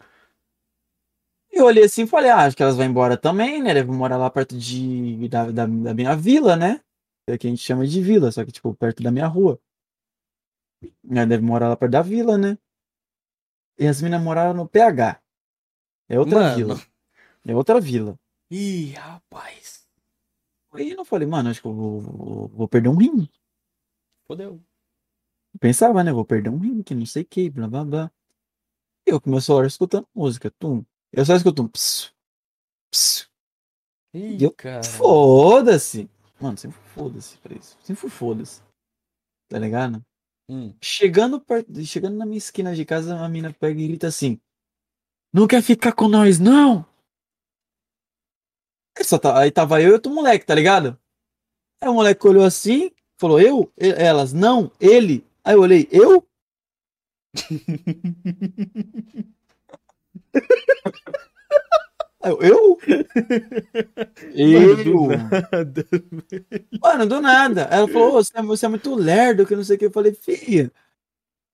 [SPEAKER 2] Eu olhei assim e falei, ah, acho que elas vão embora também, né? Devem morar lá perto de, da, da, da minha vila, né? É que a gente chama de vila, só que, tipo, perto da minha rua. Né, Deve morar lá perto da vila, né? E as meninas moraram no PH. É outra
[SPEAKER 1] Mano.
[SPEAKER 2] vila. É outra vila.
[SPEAKER 1] Ih, rapaz.
[SPEAKER 2] Aí eu falei, mano, acho que eu vou, vou, vou perder um rim.
[SPEAKER 1] Fodeu.
[SPEAKER 2] Eu pensava, né? Vou perder um rim, que não sei o que, blá blá blá. E eu com meu celular escutando música, tum. Eu só escuto um psiu, psiu.
[SPEAKER 1] Ih,
[SPEAKER 2] Eu-
[SPEAKER 1] cara.
[SPEAKER 2] Foda-se. Mano, sempre foda-se pra isso. Sempre fui foda-se. Tá ligado?
[SPEAKER 1] Hum.
[SPEAKER 2] Chegando, perto, chegando na minha esquina de casa, a mina pega e grita assim: Não quer ficar com nós, não? Aí, só tá- aí tava eu e outro moleque, tá ligado? Aí o moleque olhou assim, falou, eu? Elas, não, ele. Aí eu olhei, eu? Eu, eu?
[SPEAKER 1] Mano, do nada.
[SPEAKER 2] Mano, do nada. Ela falou, "Ô, você, é, você é muito lerdo, que não sei o que. Eu falei, filha.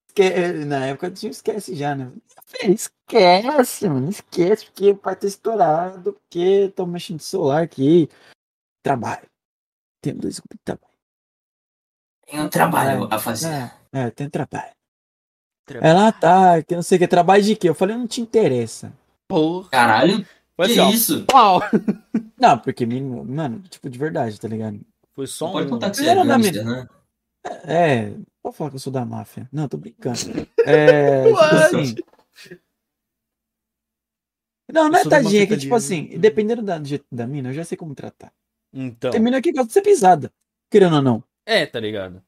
[SPEAKER 2] esque- Na época tinha um esquece já, né? Filha, esquece, mano. Esquece, porque vai ter estourado, porque tô mexendo no celular aqui. Trabalho. Tem dois grupos de trabalho.
[SPEAKER 3] Tem um trabalho a fazer.
[SPEAKER 2] É, é, tem trabalho. Ela tá, que não sei o que. Trabalho de quê? Eu falei, não te interessa.
[SPEAKER 1] Porra.
[SPEAKER 3] Caralho,
[SPEAKER 1] Foi
[SPEAKER 3] que
[SPEAKER 1] assim, ó.
[SPEAKER 3] isso?
[SPEAKER 1] Pau.
[SPEAKER 2] Não, porque, menino, mano, tipo, de verdade, tá ligado?
[SPEAKER 1] Foi só
[SPEAKER 3] pode
[SPEAKER 1] um.
[SPEAKER 3] contar que você é
[SPEAKER 2] da
[SPEAKER 3] gangster, né?
[SPEAKER 2] É, pode falar que eu sou da máfia. Não, tô brincando. É, tipo assim. Não, não é tadinha, é que tipo assim, dependendo da, do jeito da mina, eu já sei como tratar.
[SPEAKER 1] Então.
[SPEAKER 2] Tem mina que gosta de ser pisada, querendo ou não.
[SPEAKER 1] É, tá ligado?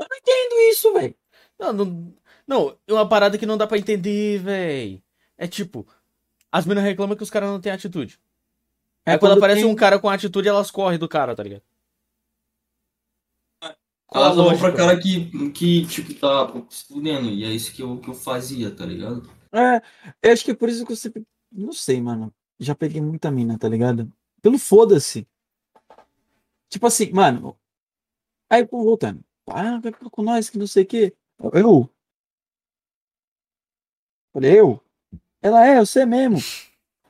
[SPEAKER 2] Eu não entendo isso, velho.
[SPEAKER 1] Não, não, não, é uma parada que não dá pra entender, véi. É tipo, as minas reclamam que os caras não têm atitude. Aí quando, aparece
[SPEAKER 2] tem-
[SPEAKER 1] um cara com atitude, elas correm do cara, tá ligado? Qual
[SPEAKER 3] Elas vão pra cara que, que, tipo, tá se fudendo. E é isso que eu, que eu fazia, tá ligado?
[SPEAKER 2] É, eu acho que é por isso que eu sempre. Não sei, mano. Já peguei muita mina, tá ligado? Pelo foda-se. Tipo assim, mano. Aí, pô, voltando. Ah, vai com nós que não sei o quê. Eu? Falei, eu? Ela é, eu sei mesmo.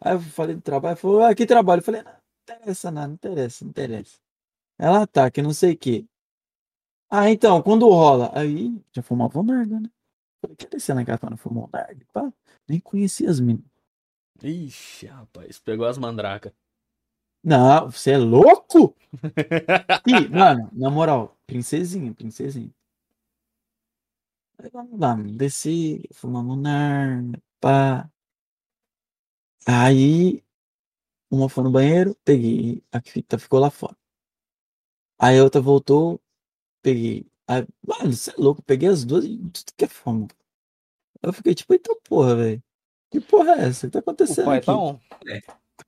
[SPEAKER 2] Aí eu falei do trabalho, falou, ah, que trabalho? Eu falei, não, não interessa, não, não interessa, não interessa. Ela tá, que não sei o quê. Ah, então, quando rola? Aí, já fumava um narga, né? Falei, quer descer não fumar um narga? Pá, nem conhecia as minas.
[SPEAKER 1] Ixi, rapaz, pegou as mandracas.
[SPEAKER 2] Não, você é louco? Ih, mano, na moral, princesinha, princesinha. Aí vamos lá, desci, fumamos narga, pá. Aí, uma foi no banheiro, peguei, a que fita ficou lá fora. Aí a outra voltou, peguei. Aí, mano, você é louco, peguei as duas e tudo que é fome. Eu fiquei tipo, eita porra, velho. Que porra é essa? O que tá
[SPEAKER 1] O
[SPEAKER 2] acontecendo
[SPEAKER 1] pai
[SPEAKER 2] aqui?
[SPEAKER 1] tá on.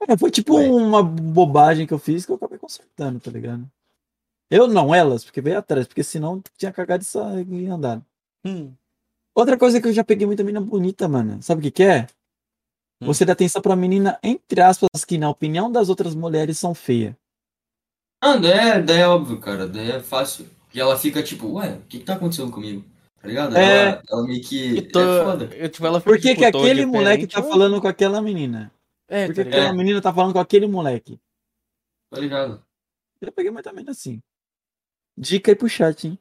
[SPEAKER 2] É, foi tipo
[SPEAKER 3] Ué.
[SPEAKER 2] uma bobagem que eu fiz que eu acabei consertando, tá ligado? Eu não, elas, porque veio atrás, porque senão tinha cagado e andar.
[SPEAKER 1] Hum.
[SPEAKER 2] Outra coisa que eu já peguei muita menina bonita, mano. Sabe o que que é?
[SPEAKER 1] Hum.
[SPEAKER 2] Você dá atenção pra menina, entre aspas, que na opinião das outras mulheres são feias.
[SPEAKER 3] Ah, daí é, daí é óbvio, cara. Daí é fácil. E ela fica tipo, ué, o que que tá acontecendo comigo? Tá ligado?
[SPEAKER 2] É.
[SPEAKER 3] Ela, ela meio que.
[SPEAKER 1] E tô-
[SPEAKER 3] É foda.
[SPEAKER 1] eu, tipo, ela
[SPEAKER 2] Por
[SPEAKER 1] fica,
[SPEAKER 2] que,
[SPEAKER 1] tipo,
[SPEAKER 2] que aquele moleque tá falando com aquela menina?
[SPEAKER 1] É,
[SPEAKER 2] Por
[SPEAKER 1] tá
[SPEAKER 2] que, que
[SPEAKER 1] ligado?
[SPEAKER 2] aquela menina tá falando com aquele moleque?
[SPEAKER 3] Tá ligado?
[SPEAKER 2] Eu peguei muita menina assim. Dica aí pro chat, hein?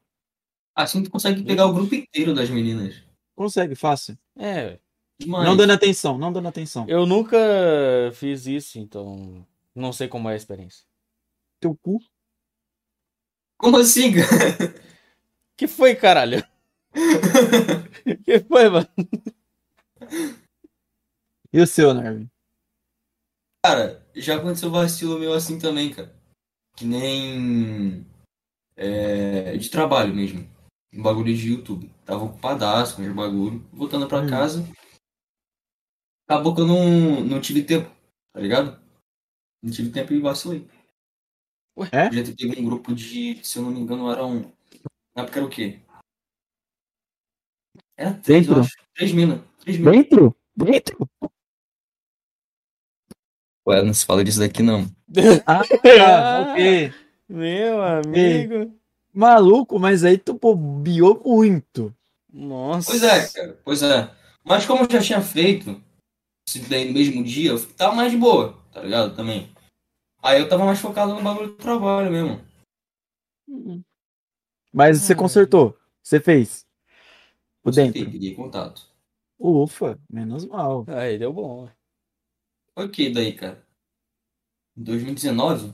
[SPEAKER 3] Assim tu consegue pegar o grupo inteiro das meninas.
[SPEAKER 2] Consegue, fácil.
[SPEAKER 1] É,
[SPEAKER 3] Demais.
[SPEAKER 2] Não dando atenção, não dando atenção.
[SPEAKER 1] eu nunca fiz isso, então não sei como é a experiência.
[SPEAKER 2] Teu cu.
[SPEAKER 3] Como assim, cara?
[SPEAKER 1] Que foi, caralho? que foi, mano?
[SPEAKER 2] E o seu, Nervin?
[SPEAKER 3] Cara, já aconteceu vacilo meu assim também, cara. Que nem. É, de trabalho mesmo. Um bagulho de YouTube. Tava ocupadaço com os bagulho. Voltando pra
[SPEAKER 2] Hum.
[SPEAKER 3] casa. Acabou que eu não, não tive tempo, tá ligado? Não tive tempo e vacilei.
[SPEAKER 2] É?
[SPEAKER 3] Já teve um grupo de, se eu não me engano, eram. Na época era o quê? Era três, eu
[SPEAKER 2] Dentro?
[SPEAKER 3] acho. Três minas. Três minas.
[SPEAKER 2] Dentro? Dentro?
[SPEAKER 3] Ué, não se fala disso daqui não.
[SPEAKER 2] Ah,
[SPEAKER 1] Ah.
[SPEAKER 2] ok.
[SPEAKER 1] Meu amigo.
[SPEAKER 2] Maluco, mas aí tu bobeou muito.
[SPEAKER 1] Nossa.
[SPEAKER 3] Pois é, cara, pois é. Mas como eu já tinha feito, se daí no mesmo dia, eu tava mais de boa, tá ligado? Também. Aí eu tava mais focado no bagulho do trabalho mesmo.
[SPEAKER 2] Mas você
[SPEAKER 1] Hum.
[SPEAKER 2] consertou. Você fez. O
[SPEAKER 3] Consertei,
[SPEAKER 2] dentro.
[SPEAKER 3] Peguei contato.
[SPEAKER 2] Ufa, menos mal.
[SPEAKER 1] Aí deu bom.
[SPEAKER 3] Foi o que daí, cara? 2019?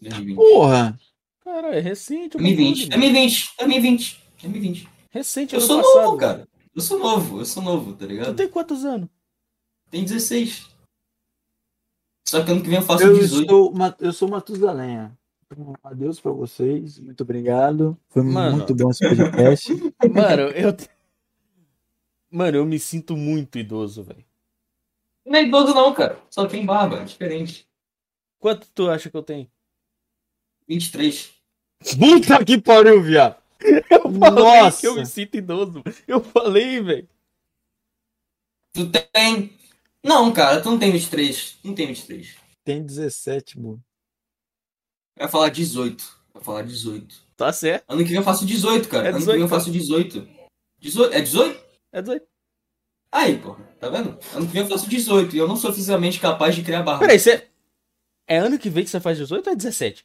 [SPEAKER 3] 2020.
[SPEAKER 2] Porra!
[SPEAKER 1] Cara, é recente. o
[SPEAKER 3] 2020.
[SPEAKER 1] bagulho, mano.
[SPEAKER 3] 2020. 2020. 2020.
[SPEAKER 1] Recente
[SPEAKER 3] Eu sou
[SPEAKER 1] passado.
[SPEAKER 3] novo, cara. Eu sou novo, eu sou novo, tá
[SPEAKER 1] Tu
[SPEAKER 3] ligado?
[SPEAKER 1] tem quantos anos?
[SPEAKER 3] Tem 16. Só que ano que vem eu faço
[SPEAKER 2] Eu
[SPEAKER 3] 18.
[SPEAKER 2] sou, eu sou Matusalenha. Então, Adeus pra vocês. Muito obrigado. Foi
[SPEAKER 1] Mano.
[SPEAKER 2] muito bom esse podcast.
[SPEAKER 1] Mano, eu. Mano, eu me sinto muito idoso, velho.
[SPEAKER 3] Não é idoso não, cara. Só tem barba, é diferente.
[SPEAKER 1] Quanto tu acha que eu tenho?
[SPEAKER 3] 23.
[SPEAKER 2] Puta que pariu, viado.
[SPEAKER 1] Eu falei
[SPEAKER 2] Nossa.
[SPEAKER 1] que eu me sinto idoso. Eu falei, velho.
[SPEAKER 3] Tu tem... Não, cara, tu não tem 23. Não tem 23.
[SPEAKER 2] Tem 17, mano.
[SPEAKER 3] Vai falar 18. Vai falar 18.
[SPEAKER 1] Tá certo.
[SPEAKER 3] Ano que vem eu faço 18, cara.
[SPEAKER 1] É
[SPEAKER 3] ano que
[SPEAKER 1] 18,
[SPEAKER 3] vem eu faço 18. 18? É 18?
[SPEAKER 1] É 18.
[SPEAKER 3] Aí, porra. Tá vendo? Ano que vem eu faço 18. E eu não sou fisicamente capaz de criar barba.
[SPEAKER 1] Peraí, você. É ano que vem que você faz 18 ou é 17?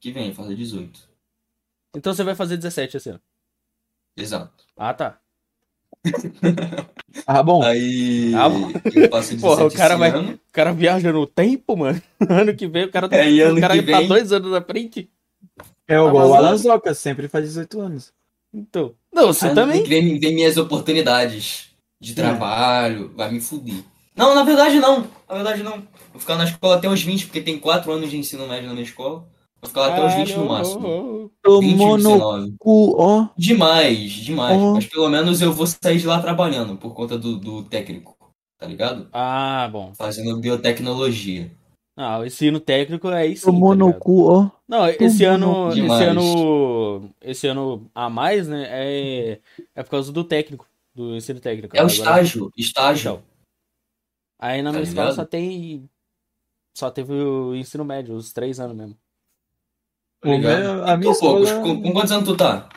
[SPEAKER 3] Que vem, eu faço 18.
[SPEAKER 1] Então você vai fazer 17 esse ano.
[SPEAKER 3] Exato.
[SPEAKER 1] Ah, tá.
[SPEAKER 2] Ah, bom.
[SPEAKER 3] Aí
[SPEAKER 1] Ah, bom.
[SPEAKER 3] eu 17
[SPEAKER 1] Porra, o cara vai-. O cara viaja no tempo, mano. Ano que vem o cara tá,
[SPEAKER 3] É, ano
[SPEAKER 1] o cara
[SPEAKER 3] que
[SPEAKER 1] tá
[SPEAKER 3] vem-
[SPEAKER 1] dois anos na frente.
[SPEAKER 2] É
[SPEAKER 1] Tá
[SPEAKER 2] igual o? Alan Zoca, sempre faz 18 anos.
[SPEAKER 1] Então. Não, você
[SPEAKER 3] Ano
[SPEAKER 1] também.
[SPEAKER 3] que vem, vem minhas oportunidades de trabalho, vai me fuder. Não, na verdade não. Na verdade não. Vou ficar na escola até os 20, porque tem 4 anos de ensino médio na minha escola. Vou ficar lá até os 20 no máximo.
[SPEAKER 1] Caralho.
[SPEAKER 3] 20
[SPEAKER 2] Tomou no
[SPEAKER 3] 19.
[SPEAKER 2] cu, ó.
[SPEAKER 3] Demais, demais.
[SPEAKER 2] Oh.
[SPEAKER 3] Mas pelo menos eu vou sair de lá trabalhando por conta do, do técnico. Tá ligado?
[SPEAKER 1] Ah, bom.
[SPEAKER 3] Fazendo biotecnologia.
[SPEAKER 1] Ah, o ensino técnico é isso.
[SPEAKER 2] Tomou no cu, ó.
[SPEAKER 1] Não, esse
[SPEAKER 2] Tomou
[SPEAKER 1] ano,
[SPEAKER 2] no
[SPEAKER 1] esse ano, esse ano a mais, né, é, é por causa do técnico, do ensino técnico.
[SPEAKER 3] É o
[SPEAKER 1] Agora-
[SPEAKER 3] estágio, estágio.
[SPEAKER 1] Então. Aí na
[SPEAKER 3] Tá
[SPEAKER 1] minha escola só tem, só teve o ensino médio, os três anos mesmo.
[SPEAKER 3] Tá
[SPEAKER 2] meu- a minha
[SPEAKER 3] Poucos,
[SPEAKER 2] escola-
[SPEAKER 3] com, com quantos anos tu tá?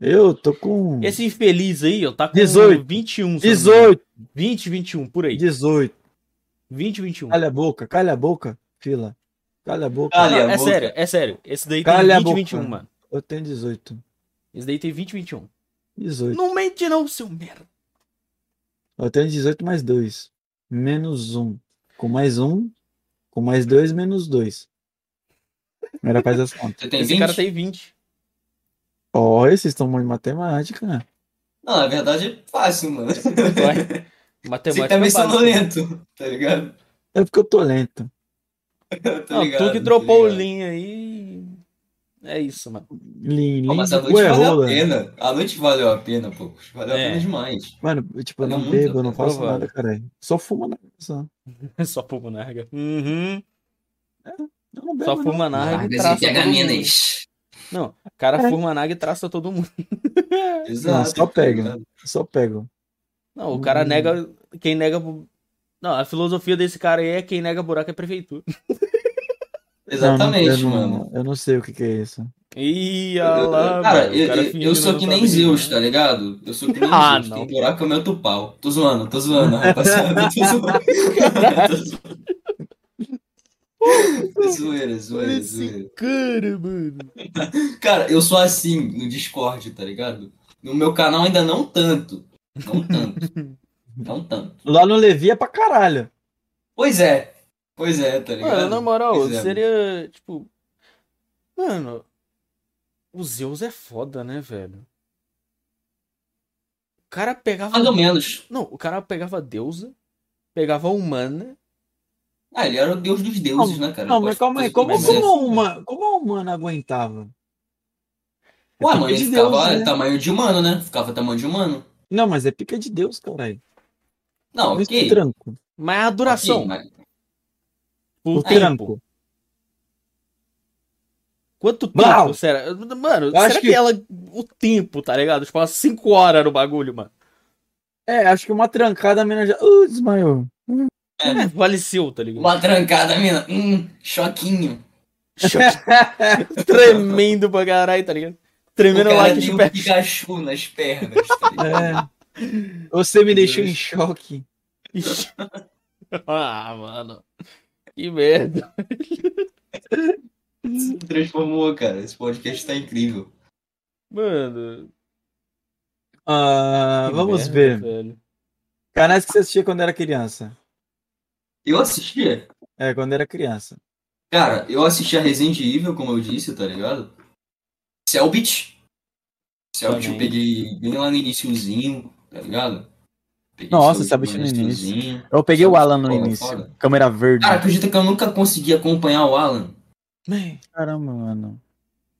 [SPEAKER 2] Eu tô com
[SPEAKER 1] Esse infeliz aí, ó, tá com
[SPEAKER 2] 18.
[SPEAKER 1] 21. se eu não me engano.
[SPEAKER 2] 18,
[SPEAKER 1] 20, 21, por aí.
[SPEAKER 2] 18.
[SPEAKER 1] 20, 21.
[SPEAKER 2] Calha a boca, calha a boca, fila. Calha a boca.
[SPEAKER 3] Calha.
[SPEAKER 1] Não,
[SPEAKER 3] a
[SPEAKER 1] é
[SPEAKER 3] boca.
[SPEAKER 1] sério, é sério. Esse daí
[SPEAKER 2] Calha
[SPEAKER 1] tem 20,
[SPEAKER 2] boca.
[SPEAKER 1] 21, mano.
[SPEAKER 2] Eu tenho 18.
[SPEAKER 1] Esse daí tem 20, 21.
[SPEAKER 2] 18.
[SPEAKER 1] Não mente não, seu merda.
[SPEAKER 2] Eu tenho 18 mais 2. Menos 1. Com mais 1. Com mais 2, menos 2. Primeira faz as contas.
[SPEAKER 3] Você tem
[SPEAKER 1] Esse
[SPEAKER 3] 20?
[SPEAKER 1] cara tem 20.
[SPEAKER 2] Ó, vocês estão muito em matemática. né?
[SPEAKER 3] Não, na verdade é fácil, mano.
[SPEAKER 1] Vai.
[SPEAKER 3] Você
[SPEAKER 1] Matemática
[SPEAKER 3] tá meio
[SPEAKER 1] básica.
[SPEAKER 3] sonolento, tá ligado?
[SPEAKER 2] É porque eu tô lento.
[SPEAKER 3] Tá
[SPEAKER 1] Não,
[SPEAKER 3] ligado,
[SPEAKER 1] tu que
[SPEAKER 3] tá
[SPEAKER 1] dropou o. Lean aí. É isso, mano.
[SPEAKER 2] Lean,
[SPEAKER 3] mas a noite valeu a
[SPEAKER 2] rola.
[SPEAKER 3] pena. A noite valeu a pena, pô. Valeu
[SPEAKER 1] É.
[SPEAKER 3] a pena demais.
[SPEAKER 2] Mano, eu, tipo, eu
[SPEAKER 3] Valeu
[SPEAKER 2] não
[SPEAKER 3] a
[SPEAKER 2] bebo, eu não faço
[SPEAKER 1] Provável.
[SPEAKER 2] nada, cara. Só fumo na só.
[SPEAKER 1] Só fuma narga. Uhum.
[SPEAKER 2] Eu não bebo,
[SPEAKER 1] Só
[SPEAKER 2] não.
[SPEAKER 1] fuma narga e
[SPEAKER 3] e
[SPEAKER 1] traça todo mundo.
[SPEAKER 3] pergaminas.
[SPEAKER 1] Não, o cara
[SPEAKER 2] É.
[SPEAKER 1] fuma narga e traça todo mundo.
[SPEAKER 3] Exato.
[SPEAKER 2] só
[SPEAKER 3] tá
[SPEAKER 2] pega. Só pego.
[SPEAKER 1] Não, o cara
[SPEAKER 2] Hum.
[SPEAKER 1] nega. Quem nega. Não, a filosofia desse cara aí é quem nega buraco é prefeitura.
[SPEAKER 3] Exatamente,
[SPEAKER 2] Não, não, eu
[SPEAKER 3] mano.
[SPEAKER 2] Não, eu não sei o que, que é isso.
[SPEAKER 1] Ih, olha lá,
[SPEAKER 3] Cara,
[SPEAKER 1] mano, o
[SPEAKER 3] eu,
[SPEAKER 1] cara
[SPEAKER 3] eu- eu sou
[SPEAKER 1] não
[SPEAKER 3] que
[SPEAKER 1] tá
[SPEAKER 3] nem Zeus, tá ligado? Eu sou que nem
[SPEAKER 1] Ah,
[SPEAKER 3] Zeus.
[SPEAKER 1] não.
[SPEAKER 3] Tem buraco é o meu do pau. Tô zoando, tô zoando, rapaziada. Tô zoando. Tô zoando. É zoeira, zoeira,
[SPEAKER 1] esse
[SPEAKER 3] zoeira.
[SPEAKER 1] cara, mano.
[SPEAKER 3] Cara, eu sou assim no Discord, tá ligado? No meu canal ainda não tanto. Não tanto. Não tanto.
[SPEAKER 2] Lá no Levi é pra caralho.
[SPEAKER 3] Pois é. Pois é, tá ligado?
[SPEAKER 1] Mano, na moral,
[SPEAKER 3] Pois é.
[SPEAKER 1] seria, tipo. Mano, o Zeus é foda, né, velho? O cara pegava.
[SPEAKER 3] Mais ou menos.
[SPEAKER 1] Não, o cara pegava a deusa, pegava a humana.
[SPEAKER 3] Ah, ele era o deus dos deuses, né, cara?
[SPEAKER 2] Não, mas calma aí. Como,
[SPEAKER 3] mas
[SPEAKER 2] como,
[SPEAKER 3] é-
[SPEAKER 2] a humana, como a humana aguentava? É
[SPEAKER 3] Ué, mano, ele
[SPEAKER 2] de
[SPEAKER 3] ficava
[SPEAKER 2] Deus, né?
[SPEAKER 3] tamanho de humano, né? Ficava tamanho de humano.
[SPEAKER 2] Não, mas é pica de Deus, caralho.
[SPEAKER 3] Não,
[SPEAKER 2] Mas
[SPEAKER 3] ok.
[SPEAKER 2] o tranco.
[SPEAKER 1] Mas a duração.
[SPEAKER 3] Ok, mas-
[SPEAKER 1] tempo.
[SPEAKER 2] tranco.
[SPEAKER 1] Quanto tempo,
[SPEAKER 2] Blau!
[SPEAKER 1] será? Mano,
[SPEAKER 2] Eu
[SPEAKER 1] será
[SPEAKER 2] acho
[SPEAKER 1] que...
[SPEAKER 2] que-
[SPEAKER 1] ela. O tempo, tá ligado? Tipo, umas 5 horas no bagulho, mano.
[SPEAKER 2] É, acho que uma trancada a menina já. Uh, desmaiou.
[SPEAKER 1] É, faleceu, tá ligado?
[SPEAKER 3] Uma trancada, mina. Hum, choquinho.
[SPEAKER 1] Choque. Tremendo pra caralho, tá ligado? Tremendo
[SPEAKER 3] o cara tem
[SPEAKER 1] de
[SPEAKER 3] um. Pikachu nas pernas, tá ligado?
[SPEAKER 2] É. Você me deixou em choque.
[SPEAKER 1] ah, mano. Que merda.
[SPEAKER 3] Se transformou, cara. Esse podcast tá incrível.
[SPEAKER 1] Mano.
[SPEAKER 2] Ah, vamos
[SPEAKER 1] merda,
[SPEAKER 2] ver.
[SPEAKER 1] velho.
[SPEAKER 2] Canais que você assistia quando era criança.
[SPEAKER 3] Eu assistia.
[SPEAKER 2] É, quando era criança.
[SPEAKER 3] Cara, eu assistia Resident Evil, como eu disse, tá ligado? Selbit. Selbit eu peguei bem lá no iniciozinho, tá ligado? Peguei
[SPEAKER 2] Nossa,
[SPEAKER 3] Selbit
[SPEAKER 2] Selbit no início. Eu peguei o Alan no início.
[SPEAKER 3] foda.
[SPEAKER 2] Câmera verde.
[SPEAKER 3] Cara, acredita que eu nunca consegui acompanhar o Alan?
[SPEAKER 2] Caramba, mano.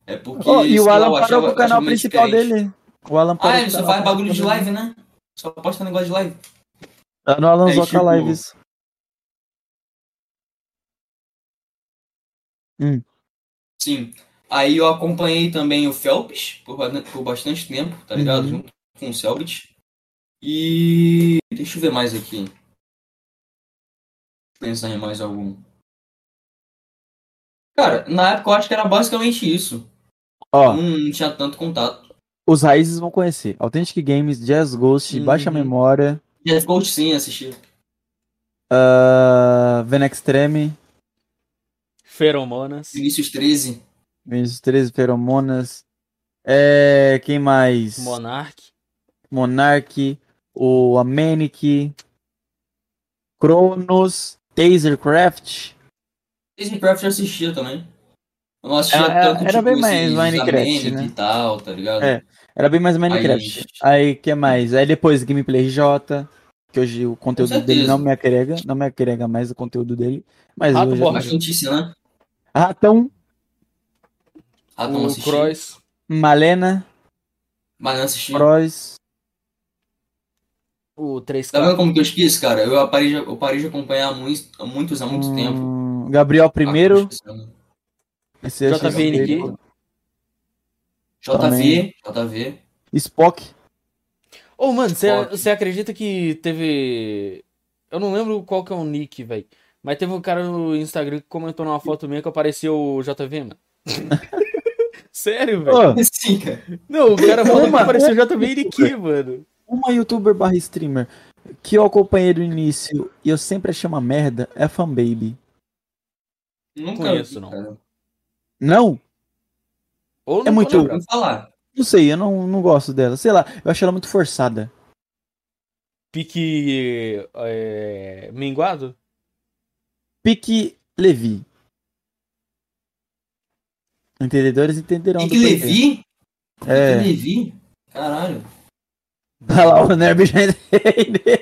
[SPEAKER 3] É porque.
[SPEAKER 2] Oh, e o Alan parou
[SPEAKER 3] achava-
[SPEAKER 2] com o canal principal
[SPEAKER 3] diferente.
[SPEAKER 2] dele. O Alan parou
[SPEAKER 3] Ah, ele só faz bagulho de live, né? Só posta negócio de live.
[SPEAKER 2] Tá no Alan
[SPEAKER 3] É,
[SPEAKER 2] Zoca
[SPEAKER 3] tipo-
[SPEAKER 2] Lives.
[SPEAKER 3] Sim. Aí eu acompanhei também o Phelps por, por bastante tempo, tá ligado?
[SPEAKER 2] Uhum.
[SPEAKER 3] Junto com o Selbit. E. Deixa eu ver mais aqui. Pensar em mais algum. Cara, na época eu acho que era basicamente isso.
[SPEAKER 2] Ó,
[SPEAKER 3] Não, não tinha tanto contato.
[SPEAKER 2] os raízes vão conhecer. Authentic Games, Jazz Ghost,
[SPEAKER 1] Uhum.
[SPEAKER 2] Baixa Memória,
[SPEAKER 3] Jeff Coach sim, assisti.
[SPEAKER 2] uh, Ven Extreme,
[SPEAKER 1] Feromonas.
[SPEAKER 3] Vinicius 13.
[SPEAKER 2] Vinicius 13, Feromonas. É, quem mais?
[SPEAKER 1] Monarch.
[SPEAKER 2] Monarch, o Amenic, Cronos, Tasercraft.
[SPEAKER 3] Minecraft eu assistia também. Eu não assistia
[SPEAKER 2] Era-
[SPEAKER 3] tanto,
[SPEAKER 2] era
[SPEAKER 3] tipo,
[SPEAKER 2] bem mais
[SPEAKER 3] esses
[SPEAKER 2] Minecraft, né?
[SPEAKER 3] e tal, tá ligado?
[SPEAKER 2] É. Era bem mais Minecraft. Aí, que mais? Aí depois Gameplay RJ, que hoje o conteúdo dele não me agrega, não me agrega mais o conteúdo dele. Mas
[SPEAKER 1] Rato
[SPEAKER 2] hoje
[SPEAKER 1] Borracha.
[SPEAKER 2] é
[SPEAKER 3] Bastante né?
[SPEAKER 2] Ratão,
[SPEAKER 3] Rato não
[SPEAKER 1] o
[SPEAKER 3] assisti.
[SPEAKER 1] Cross.
[SPEAKER 2] Malena,
[SPEAKER 3] não assisti.
[SPEAKER 2] Cross.
[SPEAKER 1] O 3K.
[SPEAKER 3] Tá vendo como que eu esqueço, cara? Eu parei de, eu parei de acompanhar há muitos, há muitos, há muito tempo.
[SPEAKER 2] hum, Gabriel
[SPEAKER 3] Ah,
[SPEAKER 2] primeiro. achei
[SPEAKER 1] JVNQ.
[SPEAKER 3] JV. JV.
[SPEAKER 2] Spock.
[SPEAKER 1] Ô, mano,
[SPEAKER 3] Foda.
[SPEAKER 1] você acredita que teve. Eu não lembro qual que é o nick, velho. Mas teve um cara no Instagram que comentou numa foto minha que apareceu o JV, mano. Sério, velho?
[SPEAKER 3] Sim, cara.
[SPEAKER 1] Não, o cara falou que apareceu o JV Niki, mano.
[SPEAKER 2] uma youtuber barra streamer que eu acompanhei do início e eu sempre achei uma merda é a Fanbaby.
[SPEAKER 3] Nunca
[SPEAKER 1] Conheço,
[SPEAKER 3] vi,
[SPEAKER 1] não.
[SPEAKER 3] cara.
[SPEAKER 2] Não?
[SPEAKER 1] Ou
[SPEAKER 2] É
[SPEAKER 1] não
[SPEAKER 2] muito-
[SPEAKER 3] Já
[SPEAKER 1] lembro.
[SPEAKER 3] ouvi falar.
[SPEAKER 2] Não sei, eu não, não gosto dela. Sei lá, eu acho ela muito forçada.
[SPEAKER 1] Pique. É... Minguado?
[SPEAKER 2] Pique Levi. Entendedores entenderão
[SPEAKER 3] E
[SPEAKER 2] do
[SPEAKER 3] que
[SPEAKER 2] porquê.
[SPEAKER 3] Levi?
[SPEAKER 2] É.
[SPEAKER 3] Que Levi? Caralho.
[SPEAKER 2] Olha lá, o Nerb já entendeu.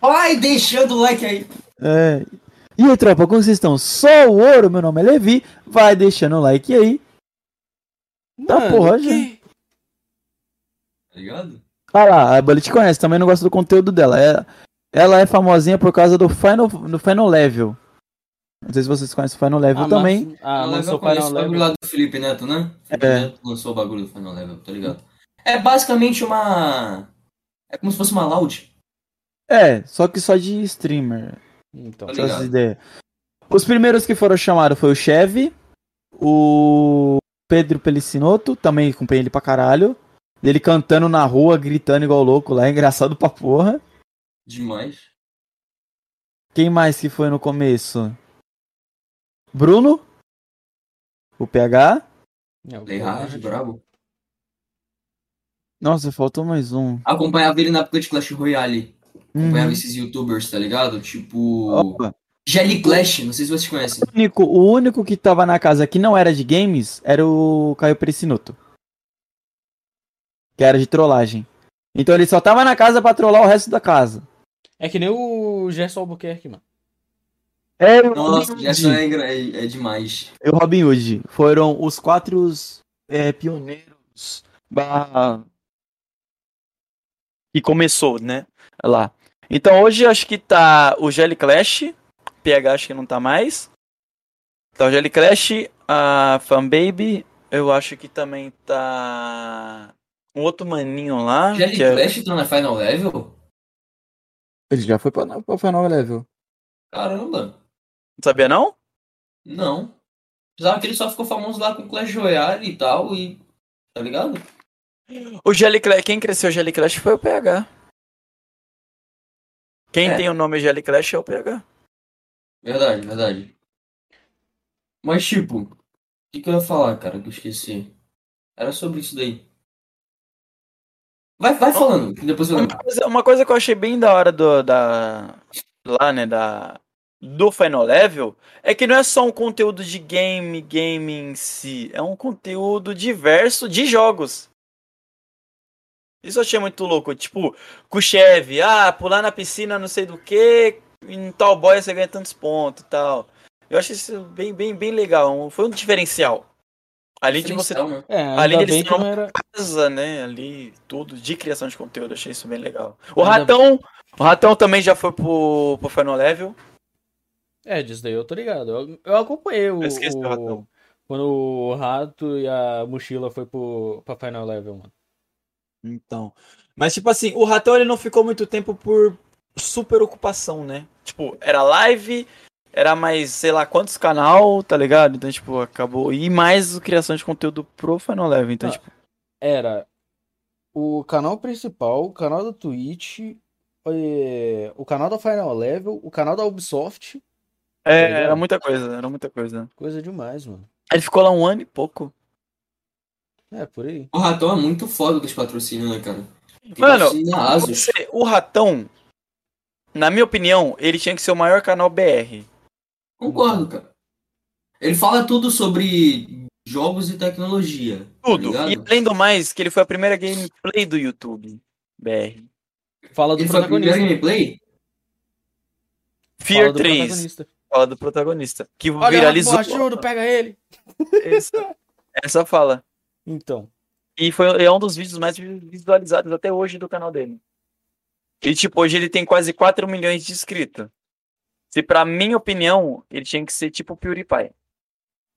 [SPEAKER 3] Vai deixando o like aí.
[SPEAKER 2] É. E aí, tropa, como vocês estão? Só o ouro, meu nome é Levi. Vai deixando o like aí. Tá,
[SPEAKER 1] Mano,
[SPEAKER 2] porra,
[SPEAKER 1] que-
[SPEAKER 3] Tá ligado?
[SPEAKER 2] Olha lá, a Bullet conhece, também não gosta do conteúdo dela. É- ela é famosinha por causa do Final, do Final Level. Não sei se vocês conhecem o Final Level
[SPEAKER 1] Ah,
[SPEAKER 2] também.
[SPEAKER 1] mas- Ah,
[SPEAKER 3] Ah,
[SPEAKER 1] lançou
[SPEAKER 3] conheço
[SPEAKER 1] Final
[SPEAKER 3] o bagulho
[SPEAKER 1] Level.
[SPEAKER 3] lá do Felipe Neto, né? Felipe
[SPEAKER 2] É.
[SPEAKER 3] Neto lançou o bagulho do Final Level, tá ligado? É basicamente uma. É como se fosse uma loud.
[SPEAKER 2] É, só que só de streamer.
[SPEAKER 1] Então.
[SPEAKER 3] Tá
[SPEAKER 2] Pra vocês
[SPEAKER 3] ligado.
[SPEAKER 2] ideia. Os primeiros que foram chamados foi o Chevy, o Pedro Pelicinoto, também acompanhei ele pra caralho. Ele cantando na rua, gritando igual louco lá, engraçado pra porra.
[SPEAKER 3] Demais.
[SPEAKER 2] Quem mais que foi no começo? Bruno? O PH?
[SPEAKER 1] É, o
[SPEAKER 3] Play hard, brabo.
[SPEAKER 2] Nossa, faltou mais um.
[SPEAKER 3] Acompanhava ele na época de Clash Royale. Acompanhava
[SPEAKER 2] Uhum.
[SPEAKER 3] esses youtubers, tá ligado? Tipo.
[SPEAKER 2] Opa.
[SPEAKER 3] Jelly Clash, não sei se vocês conhecem.
[SPEAKER 2] O único, o único que tava na casa que não era de games era o Caio Perecinoto. Que era de trollagem. Então ele só tava na casa pra trollar o resto da casa.
[SPEAKER 1] É que nem o Gerson Albuquerque, mano.
[SPEAKER 2] É o
[SPEAKER 3] Nossa,
[SPEAKER 2] Robin Hood.
[SPEAKER 3] é, é, é demais.
[SPEAKER 2] E o Robin Hood. Foram os quatro é, pioneiros barra- que começou, né? Lá. Então hoje acho que tá o Jelly Clash. PH acho que não tá mais. Tá o Jelly Clash, a Fanbaby. Eu acho que também tá. Um outro maninho lá.
[SPEAKER 3] Jelly
[SPEAKER 2] que é-
[SPEAKER 3] Clash tá na Final Level?
[SPEAKER 2] Ele já foi pra, pra Final Level.
[SPEAKER 3] Caramba.
[SPEAKER 2] Não sabia não?
[SPEAKER 3] Não. Pensava que ele só ficou famoso lá com Clash Royale e tal, e. Tá ligado?
[SPEAKER 2] O Jelly Clash, quem cresceu o Jelly Clash foi o PH. Quem
[SPEAKER 3] É.
[SPEAKER 2] tem o nome Jelly Clash é o PH.
[SPEAKER 3] Verdade, verdade. Mas, tipo, o que, que eu ia falar, cara, que eu esqueci? Era sobre isso daí. Vai, vai falando, que depois eu lembro.
[SPEAKER 2] Uma coisa, uma coisa que eu achei bem da hora do, da. Lá, né, da. Do Final Level é que não é só um conteúdo de game, game em si. É um conteúdo diverso de jogos. Isso eu achei muito louco. Tipo, Chevy, ah, pular na piscina, não sei do que, em tal boy você ganha tantos pontos e tal. Eu achei isso bem, bem, bem legal. Foi um diferencial. Além de você
[SPEAKER 3] né?
[SPEAKER 1] É,
[SPEAKER 2] Além não-
[SPEAKER 1] não era.
[SPEAKER 2] casa, né, ali, tudo de criação de conteúdo, achei isso bem legal. O
[SPEAKER 1] Ainda-
[SPEAKER 2] Ratão, o Ratão também já foi pro, pro Final Level.
[SPEAKER 1] É, disso daí eu tô ligado. Eu, eu acompanhei o,
[SPEAKER 2] Eu
[SPEAKER 1] o-
[SPEAKER 2] Ratão.
[SPEAKER 1] Quando o rato e a mochila foi pro, pra Final Level, mano.
[SPEAKER 2] Então, mas tipo assim, o Ratão ele não ficou muito tempo por super ocupação, né? Tipo, era live, era mais, sei lá, quantos canal, tá ligado? Então, tipo, acabou. E mais criação de conteúdo pro Final Level. Então,
[SPEAKER 1] Ah.
[SPEAKER 2] tipo,
[SPEAKER 1] Era o canal principal, o canal da Twitch, eh, o canal da Final Level, o canal da Ubisoft.
[SPEAKER 2] É,
[SPEAKER 1] ligado?
[SPEAKER 2] era muita coisa, era muita coisa.
[SPEAKER 1] Coisa demais, mano.
[SPEAKER 2] Ele ficou lá um ano e pouco.
[SPEAKER 1] É, por aí.
[SPEAKER 3] O Ratão é muito foda dos patrocínios, né, cara?
[SPEAKER 2] Mano. Você- o Ratão, na minha opinião, ele tinha que ser o maior canal BR.
[SPEAKER 3] Concordo, cara. Ele fala tudo sobre jogos e tecnologia. tá
[SPEAKER 2] Tudo.
[SPEAKER 3] ligado?
[SPEAKER 2] e além do mais, que ele foi a primeira gameplay do YouTube BR.
[SPEAKER 1] Fala do
[SPEAKER 3] Ele foi a primeira
[SPEAKER 1] protagonista.
[SPEAKER 3] gameplay?
[SPEAKER 2] Fear
[SPEAKER 1] Fala do
[SPEAKER 2] 3. Fala do protagonista. Que
[SPEAKER 1] Olha,
[SPEAKER 2] viralizou.
[SPEAKER 1] borrachudo, pega ele.
[SPEAKER 2] Essa, essa fala.
[SPEAKER 1] Então,
[SPEAKER 2] E foi, é um dos vídeos mais visualizados até hoje do canal dele. E, tipo, hoje ele tem quase 4 milhões de inscritos. Se, pra minha opinião, ele tinha que ser tipo o PewDiePie.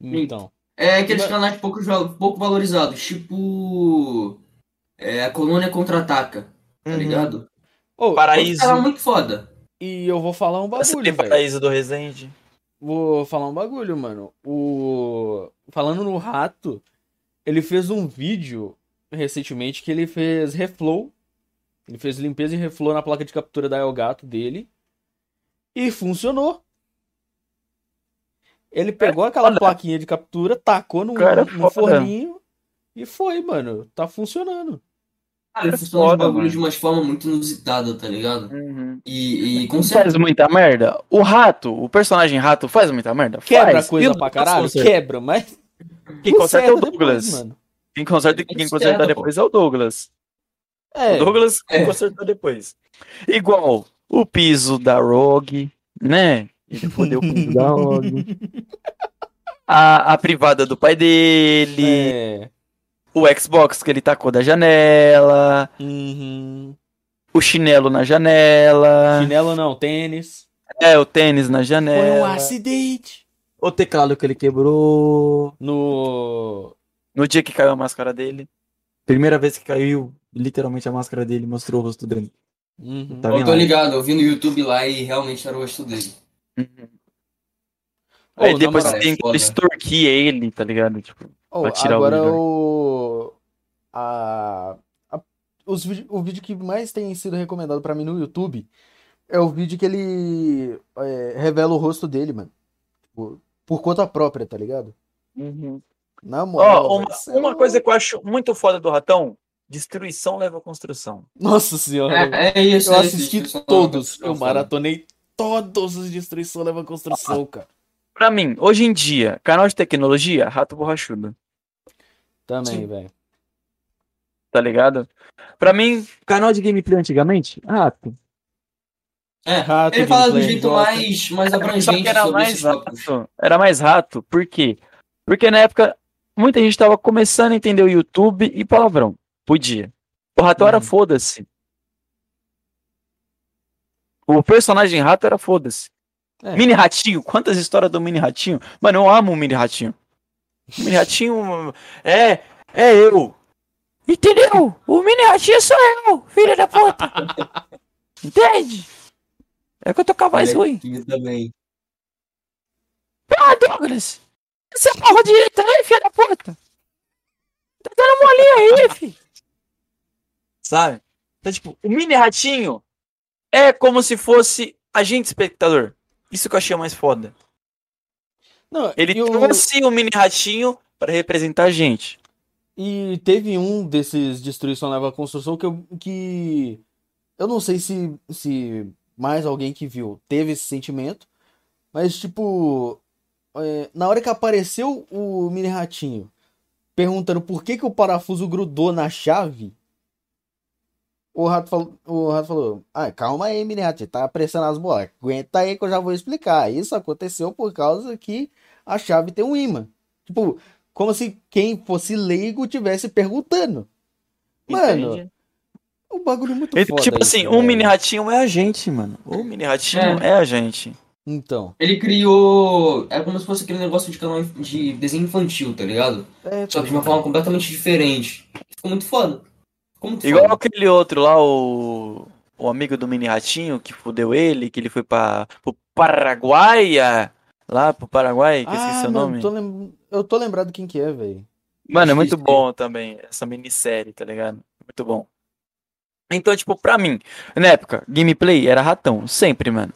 [SPEAKER 1] então.
[SPEAKER 3] É aqueles canais pouco, pouco valorizados, tipo. É, a Colônia Contra-Ataca, tá
[SPEAKER 2] Uhum.
[SPEAKER 3] ligado?
[SPEAKER 1] Ô,
[SPEAKER 2] Paraíso.
[SPEAKER 3] Canal muito foda.
[SPEAKER 1] E eu vou falar um bagulho, velho.
[SPEAKER 2] Paraíso do Resende.
[SPEAKER 1] Vou falar um bagulho, mano. O falando no rato, ele fez um vídeo recentemente que ele fez reflow. Ele fez limpeza e reflow na placa de captura da Elgato dele e funcionou. Ele pegou aquela
[SPEAKER 2] foda.
[SPEAKER 1] plaquinha de captura, tacou no,
[SPEAKER 2] Cara, é foda.
[SPEAKER 1] forninho e foi, mano. Tá funcionando.
[SPEAKER 3] Cara, ele
[SPEAKER 2] É
[SPEAKER 3] funciona os
[SPEAKER 2] foda,
[SPEAKER 3] bagulho
[SPEAKER 2] mano.
[SPEAKER 3] de uma forma muito inusitada, tá ligado?
[SPEAKER 2] Uhum.
[SPEAKER 3] E, e com
[SPEAKER 2] Faz
[SPEAKER 3] certeza.
[SPEAKER 2] muita merda. O rato, o personagem rato, faz muita merda?
[SPEAKER 1] Quebra
[SPEAKER 2] faz.
[SPEAKER 1] coisa pra caralho? Quebra, mas
[SPEAKER 2] Quem conserta é o Douglas.
[SPEAKER 1] depois, mano.
[SPEAKER 2] Quem conserta, quem
[SPEAKER 3] Conserta,
[SPEAKER 2] depois é o Douglas.
[SPEAKER 1] É,
[SPEAKER 2] O Douglas
[SPEAKER 3] É.
[SPEAKER 2] consertou depois. Igual o piso da Rogue, né? Ele fodeu o piso da Rogue. A, a privada do pai dele.
[SPEAKER 1] é.
[SPEAKER 2] O Xbox que ele tacou da janela.
[SPEAKER 1] Uhum.
[SPEAKER 2] O chinelo na janela.
[SPEAKER 1] Chinelo não, tênis.
[SPEAKER 2] É, o tênis na
[SPEAKER 1] Foi um
[SPEAKER 2] janela.
[SPEAKER 1] acidente.
[SPEAKER 2] O teclado que ele quebrou.
[SPEAKER 1] No.
[SPEAKER 2] No dia que caiu a máscara dele. Primeira vez que caiu, literalmente a máscara dele mostrou o rosto dele.
[SPEAKER 1] Uhum.
[SPEAKER 2] Tá
[SPEAKER 3] Eu tô ligado, eu vi no YouTube lá e realmente era o rosto dele.
[SPEAKER 2] Aí
[SPEAKER 1] Ô,
[SPEAKER 2] depois
[SPEAKER 3] moral,
[SPEAKER 2] tem
[SPEAKER 3] é
[SPEAKER 2] que extorquir ele, tá ligado? Tipo,
[SPEAKER 1] Oh,
[SPEAKER 2] Pra tirar o
[SPEAKER 1] agora
[SPEAKER 2] vídeo.
[SPEAKER 1] o. A, a- os vídeo, o vídeo que mais tem sido recomendado pra mim no YouTube é o vídeo que ele é, revela o rosto dele, mano. Tipo, por conta própria, tá ligado? Na moral.
[SPEAKER 2] Ó, uma,
[SPEAKER 1] é
[SPEAKER 2] uma coisa que eu acho muito foda do ratão: destruição leva a construção.
[SPEAKER 1] Nossa senhora.
[SPEAKER 3] É, é isso,
[SPEAKER 1] eu
[SPEAKER 3] é
[SPEAKER 1] assisti
[SPEAKER 3] isso, isso,
[SPEAKER 1] todos. Eu maratonei todos os Destruição Leva Construção, cara.
[SPEAKER 2] Pra mim, hoje em dia, canal de tecnologia, rato borrachudo.
[SPEAKER 1] Também, velho.
[SPEAKER 2] Tá ligado? Pra mim, canal de gameplay antigamente, rato.
[SPEAKER 3] É,
[SPEAKER 1] Rato,
[SPEAKER 3] ele fala do jeito mais, mais
[SPEAKER 2] Só
[SPEAKER 3] abrangente
[SPEAKER 2] que era
[SPEAKER 3] sobre
[SPEAKER 2] mais rato. Era mais rato, por quê? Porque na época, muita gente tava começando a entender o YouTube e palavrão. Podia. O ratão era
[SPEAKER 1] Uhum.
[SPEAKER 2] foda-se. O personagem rato era foda-se.
[SPEAKER 1] É.
[SPEAKER 2] Mini ratinho, quantas histórias do mini ratinho? Mano, eu amo o mini ratinho. O mini ratinho é, é eu. Entendeu? O mini ratinho sou eu, filho da puta. Entende? É que eu tô com a voz ruim.
[SPEAKER 3] Também.
[SPEAKER 2] Ah, Douglas! Você porra direita aí, filho da puta! Tá dando molinha aí, filho! Sabe? Então, tipo, o mini ratinho é como se fosse agente espectador. Isso que eu achei mais foda.
[SPEAKER 1] Não,
[SPEAKER 2] Ele
[SPEAKER 1] e o-
[SPEAKER 2] trouxe o mini ratinho pra representar a gente.
[SPEAKER 1] E teve um desses Destruição Leva Construção que eu, que eu não sei se, se mais alguém que viu teve esse sentimento, mas tipo, é, na hora que apareceu o mini ratinho perguntando por que que o parafuso grudou na chave, o rato falou, o rato falou: "Ah, calma aí, mini ratinho, tá pressionando as bolas. Aguenta aí que eu já vou explicar. Isso aconteceu por causa que a chave tem um ímã. Tipo, como se quem fosse leigo tivesse perguntando. Mano,
[SPEAKER 2] Entende?
[SPEAKER 1] o bagulho é muito
[SPEAKER 2] Então,
[SPEAKER 1] foda.
[SPEAKER 2] tipo
[SPEAKER 1] isso,
[SPEAKER 2] assim, um
[SPEAKER 1] velho.
[SPEAKER 2] mini ratinho é a gente, mano. O mini ratinho
[SPEAKER 3] É.
[SPEAKER 2] é, a gente.
[SPEAKER 1] Então.
[SPEAKER 3] Ele criou. É como se fosse aquele negócio de canal de desenho infantil, tá ligado?
[SPEAKER 1] É,
[SPEAKER 3] Só que de uma forma completamente diferente. Ficou muito foda.
[SPEAKER 2] Igual
[SPEAKER 3] foda.
[SPEAKER 2] aquele outro lá, o. O amigo do mini ratinho que fudeu ele, que ele foi pra, pro Paraguai. ah, Lá pro Paraguai, que eu esqueci
[SPEAKER 1] ah,
[SPEAKER 2] o nome.
[SPEAKER 1] tô lem- eu tô lembrado quem que é, velho.
[SPEAKER 2] Mano, é muito bom também, essa minissérie, tá ligado? Muito bom. Então, tipo, pra mim, na época, gameplay era ratão, sempre, mano.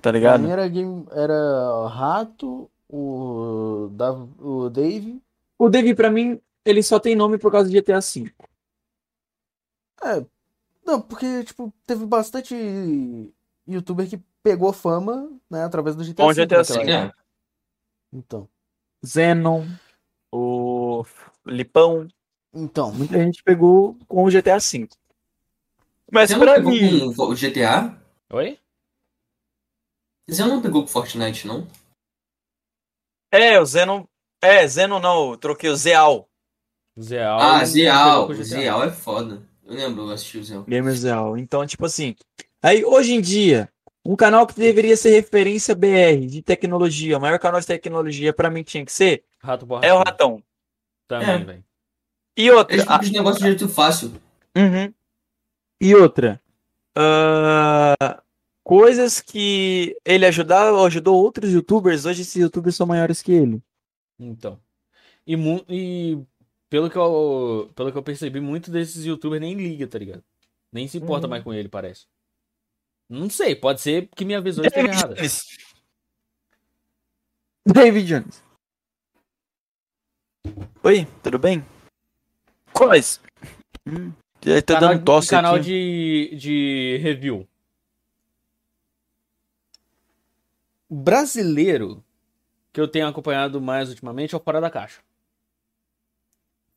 [SPEAKER 2] Tá
[SPEAKER 1] Pra
[SPEAKER 2] ligado?
[SPEAKER 1] era, game, era Rato, o, Dav- o Dave.
[SPEAKER 2] O Dave, pra mim, ele só tem nome por causa de GTA V.
[SPEAKER 1] É, não, porque, tipo, teve bastante youtuber que pegou fama, né, através do GTA
[SPEAKER 2] Com
[SPEAKER 1] V
[SPEAKER 2] GTA
[SPEAKER 1] naquela
[SPEAKER 2] V.
[SPEAKER 3] É.
[SPEAKER 1] Então,
[SPEAKER 2] Zenon, o Lipão,
[SPEAKER 1] então,
[SPEAKER 2] muita gente pegou com o GTA V. Mas
[SPEAKER 3] Você não
[SPEAKER 2] pra
[SPEAKER 3] pegou
[SPEAKER 2] mim,
[SPEAKER 3] com o GTA?
[SPEAKER 1] Oi?
[SPEAKER 3] Não pegou com Fortnite, não?
[SPEAKER 2] é, o Zenon, é, Zenon não, eu troquei o Zeal.
[SPEAKER 1] Zeal.
[SPEAKER 3] Ah, Zeal.
[SPEAKER 1] GTA.
[SPEAKER 3] Zeal é foda. Eu lembro, eu assisti o Zeal.
[SPEAKER 2] Gamer Zeal. Então, tipo assim, aí hoje em dia, um canal que deveria ser referência BR de tecnologia, o maior canal de tecnologia pra mim tinha que ser,
[SPEAKER 1] Rato
[SPEAKER 2] é o. Ratão.
[SPEAKER 1] Também,
[SPEAKER 3] É.
[SPEAKER 1] velho.
[SPEAKER 2] E outra,
[SPEAKER 3] Eles
[SPEAKER 2] a-
[SPEAKER 3] negócio de jeito fácil.
[SPEAKER 2] Uhum. E outra. ah, coisas que ele ajudava, ajudou outros youtubers, hoje esses youtubers são maiores que ele.
[SPEAKER 1] Então. E, e pelo, que eu, pelo que eu percebi, muito desses youtubers nem liga, tá ligado? Nem se importa
[SPEAKER 2] Uhum.
[SPEAKER 1] mais com ele, parece. Não sei, pode ser que minha visão esteja errada.
[SPEAKER 2] Jones. David Jones. Oi, tudo bem? Quais? Hum, tô
[SPEAKER 1] Canal,
[SPEAKER 2] dando tosse
[SPEAKER 1] canal
[SPEAKER 2] aqui.
[SPEAKER 1] de, de review. Brasileiro que eu tenho acompanhado mais ultimamente é o Fora da Caixa.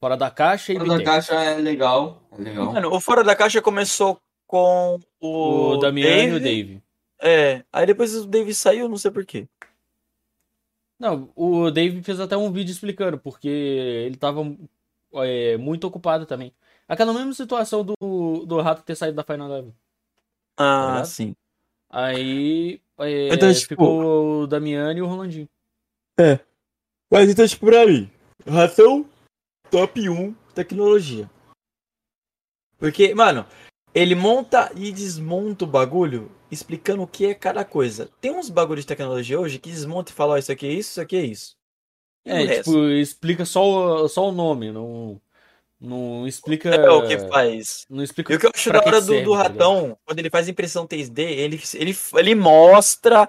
[SPEAKER 1] Fora da Caixa e
[SPEAKER 3] Fora da caixa é legal. É legal.
[SPEAKER 2] Mano, o Fora da Caixa começou com o,
[SPEAKER 1] O Damiano e o
[SPEAKER 2] Dave. É, aí depois o Dave saiu, não sei porquê.
[SPEAKER 1] Não, o Dave fez até um vídeo explicando, porque ele tava é, muito ocupado também. Aquela mesma situação do, do Rato ter saído da Final Level.
[SPEAKER 2] Ah,
[SPEAKER 1] ligado?
[SPEAKER 2] sim.
[SPEAKER 1] Aí é,
[SPEAKER 2] Então, tipo-
[SPEAKER 1] ficou o Damiano e o Rolandinho.
[SPEAKER 2] Mas então, tipo, pra mim, ratão top 1 tecnologia. Porque, mano, ele monta e desmonta o bagulho explicando o que é cada coisa. Tem uns bagulhos de tecnologia hoje que desmonta e fala, ó, isso aqui é isso, isso aqui é isso. E
[SPEAKER 1] É, tipo, explica só, o- só o nome, não, não explica.
[SPEAKER 2] É o que faz.
[SPEAKER 1] Não explica
[SPEAKER 2] E o que eu acho da hora do,
[SPEAKER 1] serve,
[SPEAKER 2] do
[SPEAKER 1] tá
[SPEAKER 2] ratão, quando ele faz impressão 3D, ele, ele, ele mostra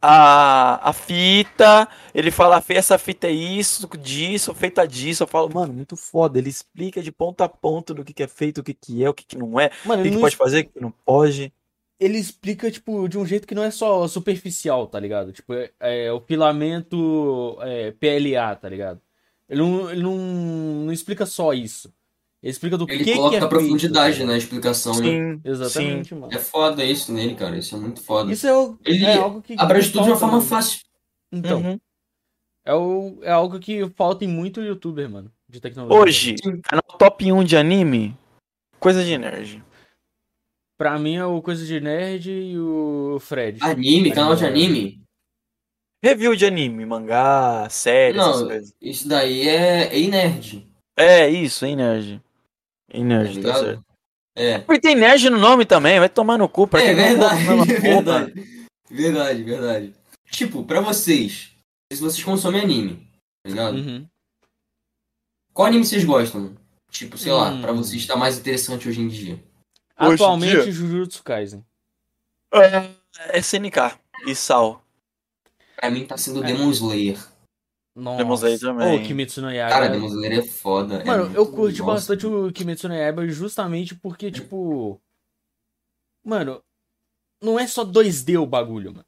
[SPEAKER 2] a, a fita, ele fala, "Fê, essa fita é isso, disso, feita disso. Eu falo, mano, muito foda. Ele explica de ponta a ponta do que, que é feito, o que, que é, o que, que não é,
[SPEAKER 1] Mano,
[SPEAKER 2] o que, que pode fazer, o que que não pode.
[SPEAKER 1] ele explica, tipo, de um jeito que não é só superficial, tá ligado? Tipo, é, é o filamento é, PLA, tá ligado? Ele não, ele não, não explica só isso. Ele explica do
[SPEAKER 3] Ele
[SPEAKER 1] que,
[SPEAKER 3] coloca
[SPEAKER 1] que é
[SPEAKER 3] a profundidade
[SPEAKER 1] feito,
[SPEAKER 3] na explicação, né?
[SPEAKER 2] Sim,
[SPEAKER 1] Exatamente, mano.
[SPEAKER 3] É foda isso nele, cara. Isso é muito foda.
[SPEAKER 1] Isso é, o-
[SPEAKER 3] Ele
[SPEAKER 1] é algo que.
[SPEAKER 3] Abrange
[SPEAKER 1] que
[SPEAKER 3] tudo de uma forma fácil.
[SPEAKER 1] Então,
[SPEAKER 2] Uhum.
[SPEAKER 1] é, o, é algo que falta em muito youtuber, mano, de tecnologia.
[SPEAKER 2] Hoje, canal top 1 de anime, coisa de nerd.
[SPEAKER 1] Pra mim é o Coisa de Nerd e o Fred.
[SPEAKER 3] Anime, canal de anime.
[SPEAKER 2] Review de anime, mangá, série, essas
[SPEAKER 3] Não,
[SPEAKER 2] coisas.
[SPEAKER 3] isso daí é, é nerd,
[SPEAKER 2] É, isso, hein, nerd. Em
[SPEAKER 3] tá
[SPEAKER 2] nerd, tá certo.
[SPEAKER 3] É.
[SPEAKER 2] Porque tem nerd no nome também, vai tomar no cu pra
[SPEAKER 3] É
[SPEAKER 2] não
[SPEAKER 3] verdade,
[SPEAKER 2] não,
[SPEAKER 3] é
[SPEAKER 2] porra.
[SPEAKER 3] verdade. Verdade, verdade. Tipo, pra vocês, se vocês consomem anime, tá ligado?
[SPEAKER 1] Uhum.
[SPEAKER 3] Qual anime vocês gostam? Tipo, sei lá,
[SPEAKER 1] Hum.
[SPEAKER 3] pra vocês tá mais interessante hoje em dia.
[SPEAKER 2] Hoje em
[SPEAKER 1] Atualmente,
[SPEAKER 2] dia?
[SPEAKER 1] Jujutsu Kaisen.
[SPEAKER 2] É SNK e Sal.
[SPEAKER 3] Pra mim tá sendo
[SPEAKER 1] É.
[SPEAKER 3] Demon Slayer.
[SPEAKER 1] Nossa.
[SPEAKER 2] Temos aí também.
[SPEAKER 1] Ô, Kimetsu no Yaiba.
[SPEAKER 3] Cara, Demon Slayer é foda. é
[SPEAKER 1] Mano,
[SPEAKER 3] muito-
[SPEAKER 1] eu curti
[SPEAKER 3] nossa.
[SPEAKER 1] bastante o Kimetsu no Yaiba justamente porque, tipo... Mano, não é só 2D o bagulho, mano.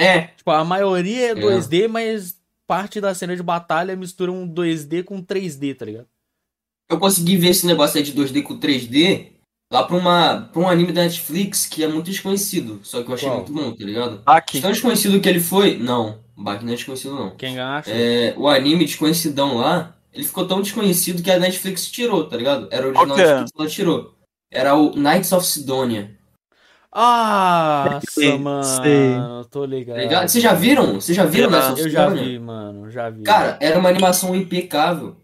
[SPEAKER 3] É,
[SPEAKER 1] Tipo, a maioria é
[SPEAKER 3] É.
[SPEAKER 1] 2D, mas parte da cena de batalha mistura um 2D com 3D, tá ligado?
[SPEAKER 3] eu consegui ver esse negócio aí de 2D com 3D lá pra, uma, pra um anime da Netflix que é muito desconhecido. Só que eu achei
[SPEAKER 1] Qual?
[SPEAKER 3] muito bom, tá ligado?
[SPEAKER 2] Aqui.
[SPEAKER 3] Tão desconhecido que ele foi. Não, o Baki não é desconhecido, não.
[SPEAKER 1] Quem acha?
[SPEAKER 3] É, o anime desconhecidão lá, ele ficou tão desconhecido que a Netflix tirou, tá ligado? Era o original
[SPEAKER 2] é?
[SPEAKER 3] Netflix, ela tirou. Era o Knights of Sidonia.
[SPEAKER 1] Ah,
[SPEAKER 2] Sei,
[SPEAKER 1] mano,
[SPEAKER 2] sei.
[SPEAKER 1] tô ligado.
[SPEAKER 3] Tá ligado? Vocês já viram? Vocês já viram
[SPEAKER 2] Eu
[SPEAKER 3] Knights of
[SPEAKER 1] Eu já vi, mano, já vi.
[SPEAKER 3] Cara, era uma animação impecável.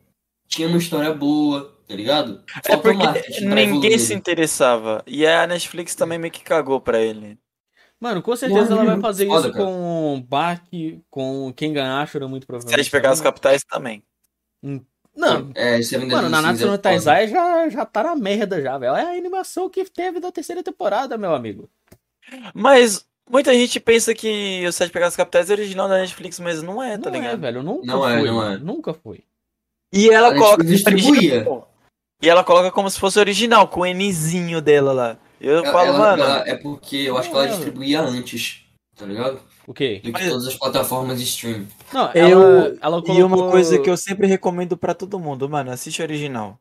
[SPEAKER 3] Tinha uma história boa, tá ligado?
[SPEAKER 2] É
[SPEAKER 3] Faltou
[SPEAKER 2] porque ninguém se interessava. E a Netflix também meio que cagou pra ele.
[SPEAKER 1] Mano, com certeza
[SPEAKER 3] Porra,
[SPEAKER 1] ela vai
[SPEAKER 3] muito
[SPEAKER 1] fazer
[SPEAKER 3] foda,
[SPEAKER 1] isso
[SPEAKER 3] cara.
[SPEAKER 1] com Baki, com quem ganhar, Ashura, muito
[SPEAKER 2] Se a
[SPEAKER 1] provavelmente.
[SPEAKER 2] gente pegar
[SPEAKER 1] também.
[SPEAKER 2] capitais também.
[SPEAKER 1] Não,
[SPEAKER 3] É,
[SPEAKER 1] mano,
[SPEAKER 3] Sins é
[SPEAKER 1] no. Taizai já, já tá na merda já, velho. É a animação que teve da terceira temporada, meu amigo.
[SPEAKER 2] Mas muita gente pensa que o Sete Pegadas Capitais é original da Netflix, mas não é, tá
[SPEAKER 1] não é,
[SPEAKER 2] ligado?
[SPEAKER 1] velho, nunca
[SPEAKER 3] Não é,
[SPEAKER 1] foi.
[SPEAKER 3] não é.
[SPEAKER 1] Nunca foi.
[SPEAKER 2] E ela
[SPEAKER 3] A
[SPEAKER 2] coloca
[SPEAKER 3] Netflix distribuía.
[SPEAKER 2] original. E ela coloca como se fosse original, com o Nzinho dela lá. Eu
[SPEAKER 3] Ela-
[SPEAKER 2] falo,
[SPEAKER 3] ela-
[SPEAKER 2] mano.
[SPEAKER 3] ela- é porque eu acho que ela distribuía antes, tá ligado?
[SPEAKER 1] O quê?
[SPEAKER 3] Do que
[SPEAKER 2] Mas-
[SPEAKER 3] todas as plataformas de stream.
[SPEAKER 1] Não,
[SPEAKER 2] Eu-
[SPEAKER 1] colocou...
[SPEAKER 2] E uma coisa que eu sempre recomendo pra todo mundo, mano, assiste original.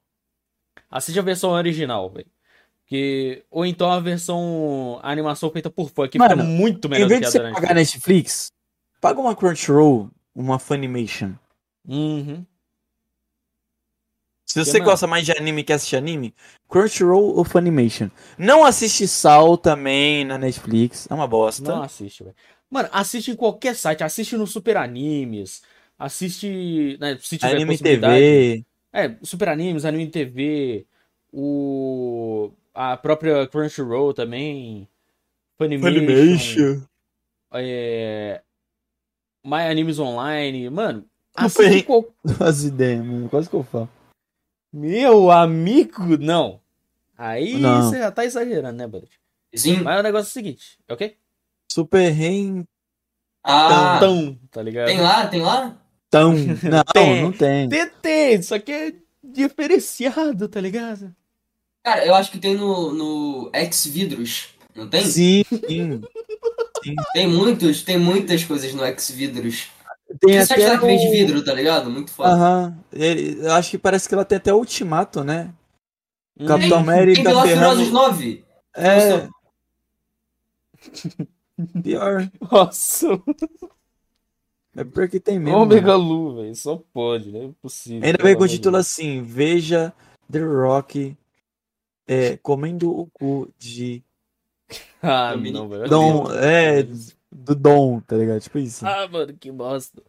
[SPEAKER 1] Assiste a versão original, velho. Que... Ou então a versão... A animação feita por fã, que fica
[SPEAKER 2] Mano,
[SPEAKER 1] muito
[SPEAKER 2] Em
[SPEAKER 1] melhor do
[SPEAKER 2] vez
[SPEAKER 1] que
[SPEAKER 2] de
[SPEAKER 1] a
[SPEAKER 2] você
[SPEAKER 1] da
[SPEAKER 2] pagar Netflix, paga uma Crunchyroll, uma Funimation.
[SPEAKER 1] Uhum.
[SPEAKER 2] Se você gosta mais de anime que assiste anime, Crunchyroll ou Funimation. Não assiste Sal também na Netflix, é uma bosta.
[SPEAKER 1] Não assiste, velho. Mano, assiste em qualquer site. Assiste no Super Animes. Assiste... Né, se tiver
[SPEAKER 2] anime. TV.
[SPEAKER 1] É, Super Animes, Anime TV. O... A própria Crunchyroll também. Funimation. É... My Animes Online. Mano, assiste
[SPEAKER 2] tem.
[SPEAKER 1] em qual...
[SPEAKER 2] Não faz ideia, mano. Quase que eu falo.
[SPEAKER 1] Meu amigo, não. Aí
[SPEAKER 2] Não.
[SPEAKER 1] você já tá exagerando, né, Bullet?
[SPEAKER 3] Sim.
[SPEAKER 1] Mas o negócio é o seguinte, ok?
[SPEAKER 2] Super Rentão.
[SPEAKER 3] Ah,
[SPEAKER 1] Tão, tá ligado?
[SPEAKER 3] tem lá, tem lá?
[SPEAKER 2] Não,
[SPEAKER 1] Tem.
[SPEAKER 2] não tem.
[SPEAKER 1] Tem, tem, só que é diferenciado, tá ligado?
[SPEAKER 3] Cara, eu acho que tem no, no Xvidros, não tem?
[SPEAKER 2] Sim, sim.
[SPEAKER 3] Tem muitos, tem muitas coisas no Xvidros.
[SPEAKER 2] Tem
[SPEAKER 3] Esse
[SPEAKER 2] até
[SPEAKER 3] vende
[SPEAKER 2] o-
[SPEAKER 3] vidro, tá ligado? Muito foda.
[SPEAKER 2] Aham. Ele- Eu acho que parece que ela tem até o Ultimato, né?
[SPEAKER 1] Hum,
[SPEAKER 2] Capitão
[SPEAKER 3] Tem
[SPEAKER 2] América ferrando...
[SPEAKER 3] Furiosos 9.
[SPEAKER 2] É. Pior.
[SPEAKER 1] Nossa,
[SPEAKER 2] É porque tem mesmo.
[SPEAKER 1] Omega Lu, velho. Só pode, né? É impossível.
[SPEAKER 2] Ainda bem com o
[SPEAKER 1] de
[SPEAKER 2] título assim, veja The Rock é, comendo o cu de
[SPEAKER 1] Ah,
[SPEAKER 3] Dominic-
[SPEAKER 1] não, velho.
[SPEAKER 2] Dom, é, do Dom, tá ligado? Tipo isso.
[SPEAKER 1] Ah, mano, que bosta.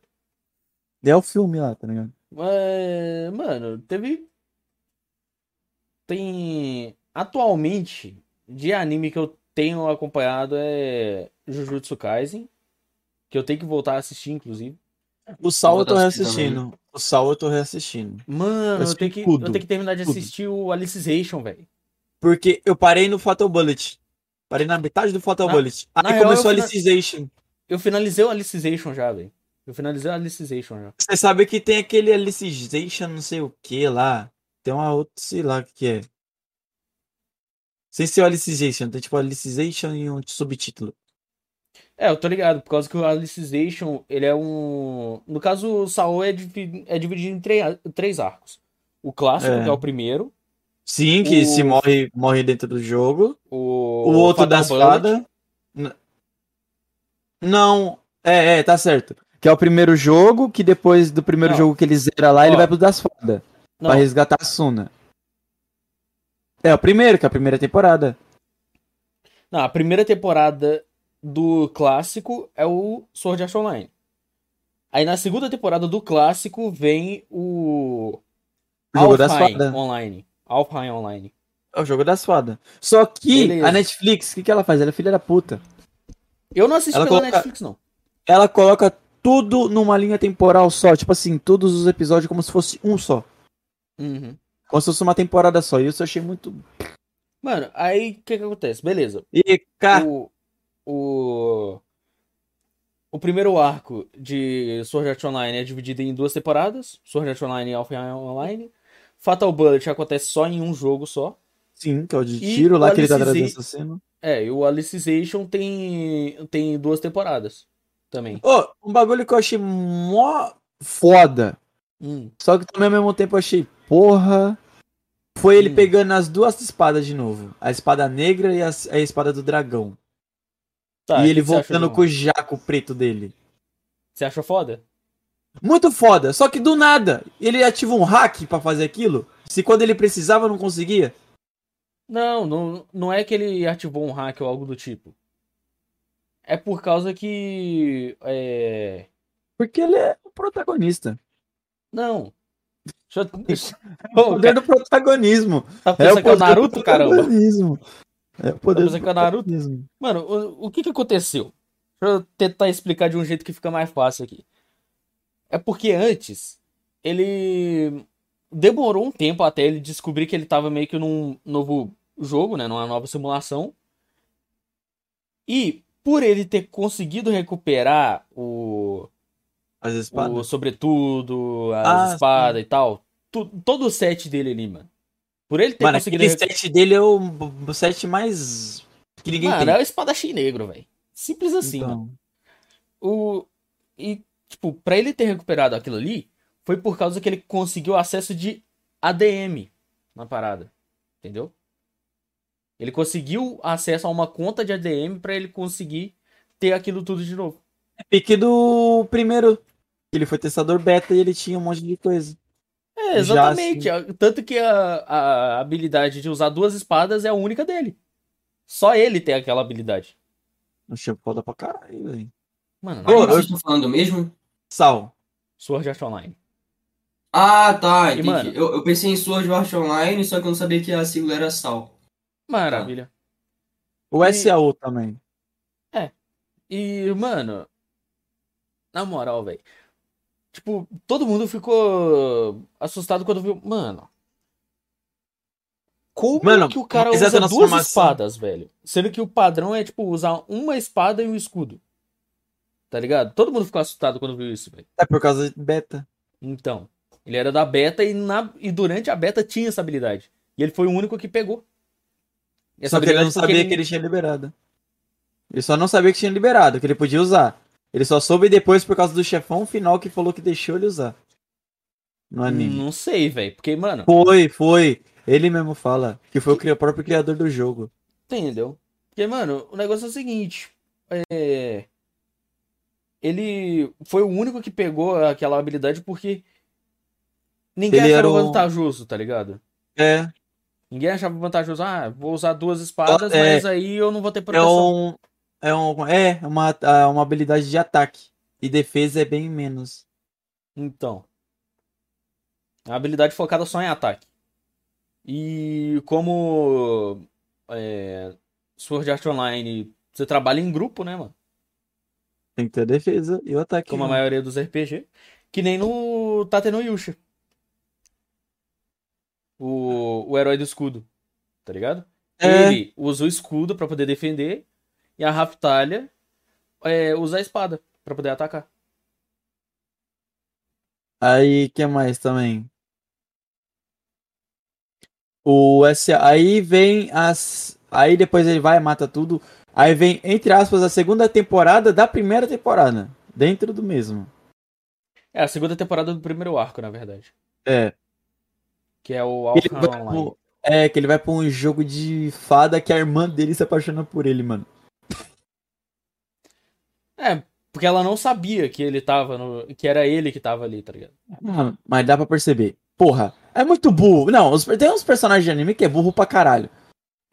[SPEAKER 2] É o filme lá, tá ligado?
[SPEAKER 1] Mas, mano, teve. Tem. Atualmente, de anime que eu tenho acompanhado é Jujutsu Kaisen. Que eu tenho que voltar a assistir, inclusive.
[SPEAKER 2] O Sal eu tô reassistindo. O Sal eu tô reassistindo.
[SPEAKER 1] Mano, eu
[SPEAKER 2] assisti
[SPEAKER 1] tenho que,
[SPEAKER 2] tudo,
[SPEAKER 1] eu tenho que terminar de
[SPEAKER 2] tudo.
[SPEAKER 1] assistir o Alicization, velho.
[SPEAKER 2] Porque eu parei no Fatal Bullet. Parei na metade do Fatal
[SPEAKER 1] Na-
[SPEAKER 2] Bullet.
[SPEAKER 1] na
[SPEAKER 2] Aí
[SPEAKER 1] real,
[SPEAKER 2] começou a Alicization.
[SPEAKER 1] Eu finalizei o Alicization já, velho. Eu finalizei o Alicization já.
[SPEAKER 2] Você sabe que tem aquele Alicization não sei o que lá. Tem uma outra, sei lá o que é. Sem ser o Alicization, tem tipo Alicization e um subtítulo.
[SPEAKER 1] É, eu tô ligado, por causa que o Alicization, ele é um. No caso, o Sao é, é dividido em três, três arcos. O clássico,
[SPEAKER 2] É.
[SPEAKER 1] que é o primeiro.
[SPEAKER 2] Sim, que
[SPEAKER 1] O-
[SPEAKER 2] se morre, morre dentro do jogo.
[SPEAKER 1] O,
[SPEAKER 2] O outro fadas. N- Não, é, é, tá certo. Que é o primeiro jogo, que depois do primeiro
[SPEAKER 1] Não.
[SPEAKER 2] jogo que ele zera lá, ele
[SPEAKER 1] Ó.
[SPEAKER 2] vai pro das fadas. Pra resgatar a Suna. É o primeiro, que é a primeira temporada.
[SPEAKER 1] não, a primeira temporada do clássico é o Sword Art Online. Aí na segunda temporada do clássico vem o.
[SPEAKER 2] O jogo das fadas.
[SPEAKER 1] Online. Alfheim Online.
[SPEAKER 2] É o jogo das fadas. Só que
[SPEAKER 1] Beleza.
[SPEAKER 2] a Netflix, o que, que ela faz? Ela é filha da puta.
[SPEAKER 1] Eu não assisti
[SPEAKER 2] Ela
[SPEAKER 1] pela
[SPEAKER 2] coloca-
[SPEAKER 1] Netflix, não.
[SPEAKER 2] Ela coloca tudo numa linha temporal só. Tipo assim, todos os episódios como se fosse um só.
[SPEAKER 1] Uhum.
[SPEAKER 2] Como se fosse uma temporada só. E isso eu achei muito.
[SPEAKER 1] Mano, aí o que que acontece? Beleza.
[SPEAKER 2] E, cara.
[SPEAKER 1] O, o, o primeiro arco de Sword Art Online é dividido em duas temporadas. Sword Art Online e Alpha Online. Fatal Bullet acontece só em um jogo só.
[SPEAKER 2] Sim, que é o de
[SPEAKER 1] E
[SPEAKER 2] tiro lá
[SPEAKER 1] o
[SPEAKER 2] que ele tá
[SPEAKER 1] Alicizei-
[SPEAKER 2] trazendo assassino.
[SPEAKER 1] É, e o Alicization tem, tem duas temporadas também.
[SPEAKER 2] Ô, um bagulho que eu achei mó foda.
[SPEAKER 1] Hum.
[SPEAKER 2] Só que também ao mesmo tempo eu achei, porra, foi ele
[SPEAKER 1] Hum.
[SPEAKER 2] pegando as duas espadas de novo. A espada negra e a, a espada do dragão.
[SPEAKER 1] Tá,
[SPEAKER 2] e ele voltando
[SPEAKER 1] do-
[SPEAKER 2] com o jaco preto dele.
[SPEAKER 1] Você achou foda?
[SPEAKER 2] Muito foda. Só que do nada, ele ativa um hack pra fazer aquilo. Se quando ele precisava não conseguia.
[SPEAKER 1] Não, não, não é que ele ativou um hack ou algo do tipo. É por causa que. É...
[SPEAKER 2] Porque ele é o protagonista.
[SPEAKER 1] Não. Deixa eu...
[SPEAKER 2] O
[SPEAKER 1] Ô,
[SPEAKER 2] poder do protagonismo.
[SPEAKER 1] tá
[SPEAKER 2] É
[SPEAKER 1] pensando
[SPEAKER 2] o
[SPEAKER 1] que é o Naruto, caramba?
[SPEAKER 2] protagonismo. É o poder
[SPEAKER 1] Tá
[SPEAKER 2] do
[SPEAKER 1] que é o Naruto?
[SPEAKER 2] protagonismo.
[SPEAKER 1] Mano, o, o que que aconteceu? Deixa eu tentar explicar de um jeito que fica mais fácil aqui. É porque antes, ele demorou um tempo até ele descobrir que ele tava meio que num novo jogo, né? Numa nova simulação. E por ele ter conseguido recuperar o,
[SPEAKER 2] As
[SPEAKER 1] o
[SPEAKER 2] espadas.
[SPEAKER 1] sobretudo, as
[SPEAKER 2] Ah,
[SPEAKER 1] espadas e tal, tu- todo o set dele ali, mano. Por ele ter
[SPEAKER 2] Mano,
[SPEAKER 1] conseguido
[SPEAKER 2] aquele set dele é o, o set mais. que ninguém
[SPEAKER 1] Mano,
[SPEAKER 2] tem.
[SPEAKER 1] é o espadachim negro, velho. Simples assim,
[SPEAKER 2] Então,
[SPEAKER 1] mano. O... E, tipo, pra ele ter recuperado aquilo ali, foi por causa que ele conseguiu acesso de ADM na parada. Entendeu? Ele conseguiu acesso a uma conta de ADM pra ele conseguir ter aquilo tudo de novo.
[SPEAKER 2] É pique do primeiro. Ele foi testador beta e ele tinha um monte de coisa.
[SPEAKER 1] É,
[SPEAKER 2] Já,
[SPEAKER 1] exatamente. Tanto que a, a habilidade de usar duas espadas é a única dele. Só ele tem aquela habilidade.
[SPEAKER 2] Achei foda pra caralho, velho.
[SPEAKER 1] Mano,
[SPEAKER 3] Mas o
[SPEAKER 2] Ô,
[SPEAKER 3] que
[SPEAKER 2] eu-
[SPEAKER 3] vocês estão falando mesmo?
[SPEAKER 2] Sal.
[SPEAKER 1] Sword Art Online.
[SPEAKER 3] Ah, tá,
[SPEAKER 1] E, mano-
[SPEAKER 3] Eu, eu pensei em Sword Art Online, só que eu não sabia que a sigla era SAL.
[SPEAKER 1] Maravilha.
[SPEAKER 2] O
[SPEAKER 1] E-
[SPEAKER 2] SAO também.
[SPEAKER 1] E, mano, na moral, velho. Tipo, todo mundo ficou assustado quando viu. Mano. Como
[SPEAKER 2] Mano,
[SPEAKER 1] que o cara usa duas espadas, velho? Sendo que o padrão é, tipo, usar uma espada e um escudo. Tá ligado? Todo mundo ficou assustado quando viu isso, velho.
[SPEAKER 2] É por causa de beta.
[SPEAKER 1] Então, ele era da beta e, na... e durante a beta tinha essa habilidade. E ele foi o único que pegou. E
[SPEAKER 2] Só que ele não sabia que ele tinha liberado. Ele só não sabia que tinha liberado, que ele podia usar. Ele só soube depois por causa do chefão final que falou que deixou ele usar. No anime.
[SPEAKER 1] Não sei, velho. Porque, mano,
[SPEAKER 2] Foi, foi. Ele mesmo fala que foi o cri- o próprio criador do jogo.
[SPEAKER 1] Entendeu? Porque, mano, o negócio é o seguinte. É... Ele foi o único que pegou aquela habilidade porque ninguém
[SPEAKER 2] Ele
[SPEAKER 1] achava
[SPEAKER 2] o-
[SPEAKER 1] vantajoso, tá ligado?
[SPEAKER 2] É,
[SPEAKER 1] Ninguém achava vantajoso. Ah, vou usar duas espadas,
[SPEAKER 2] É.
[SPEAKER 1] mas aí eu não vou ter
[SPEAKER 2] é
[SPEAKER 1] proteção.
[SPEAKER 2] um. É, um, é uma, é uma habilidade de ataque. E defesa é bem menos.
[SPEAKER 1] Então. É uma habilidade focada só em ataque. E como é, Sword Art Online, você trabalha em grupo, né, mano?
[SPEAKER 2] Tem que ter a defesa e o ataque.
[SPEAKER 1] Como a
[SPEAKER 2] junto.
[SPEAKER 1] maioria dos RPG. Que nem no Tate no Yusha. O, o herói do escudo. Tá ligado?
[SPEAKER 2] É.
[SPEAKER 1] Ele usa o escudo pra poder defender. E a Raftalha é, usa a espada pra poder atacar.
[SPEAKER 2] Aí, que mais também? O SA, aí vem as, aí depois ele vai mata tudo. Aí vem entre aspas a segunda temporada da primeira temporada, dentro do mesmo.
[SPEAKER 1] É a segunda temporada do primeiro arco, na verdade.
[SPEAKER 2] É,
[SPEAKER 1] Que é o
[SPEAKER 2] vai
[SPEAKER 1] Online.
[SPEAKER 2] pro, é que ele vai pra um jogo de fada que a irmã dele se apaixona por ele, mano.
[SPEAKER 1] É, porque ela não sabia que ele tava no. que era ele que tava ali, tá ligado?
[SPEAKER 2] Mas dá pra perceber. Porra, é muito burro. Não, os- tem uns personagens de anime que é burro pra caralho.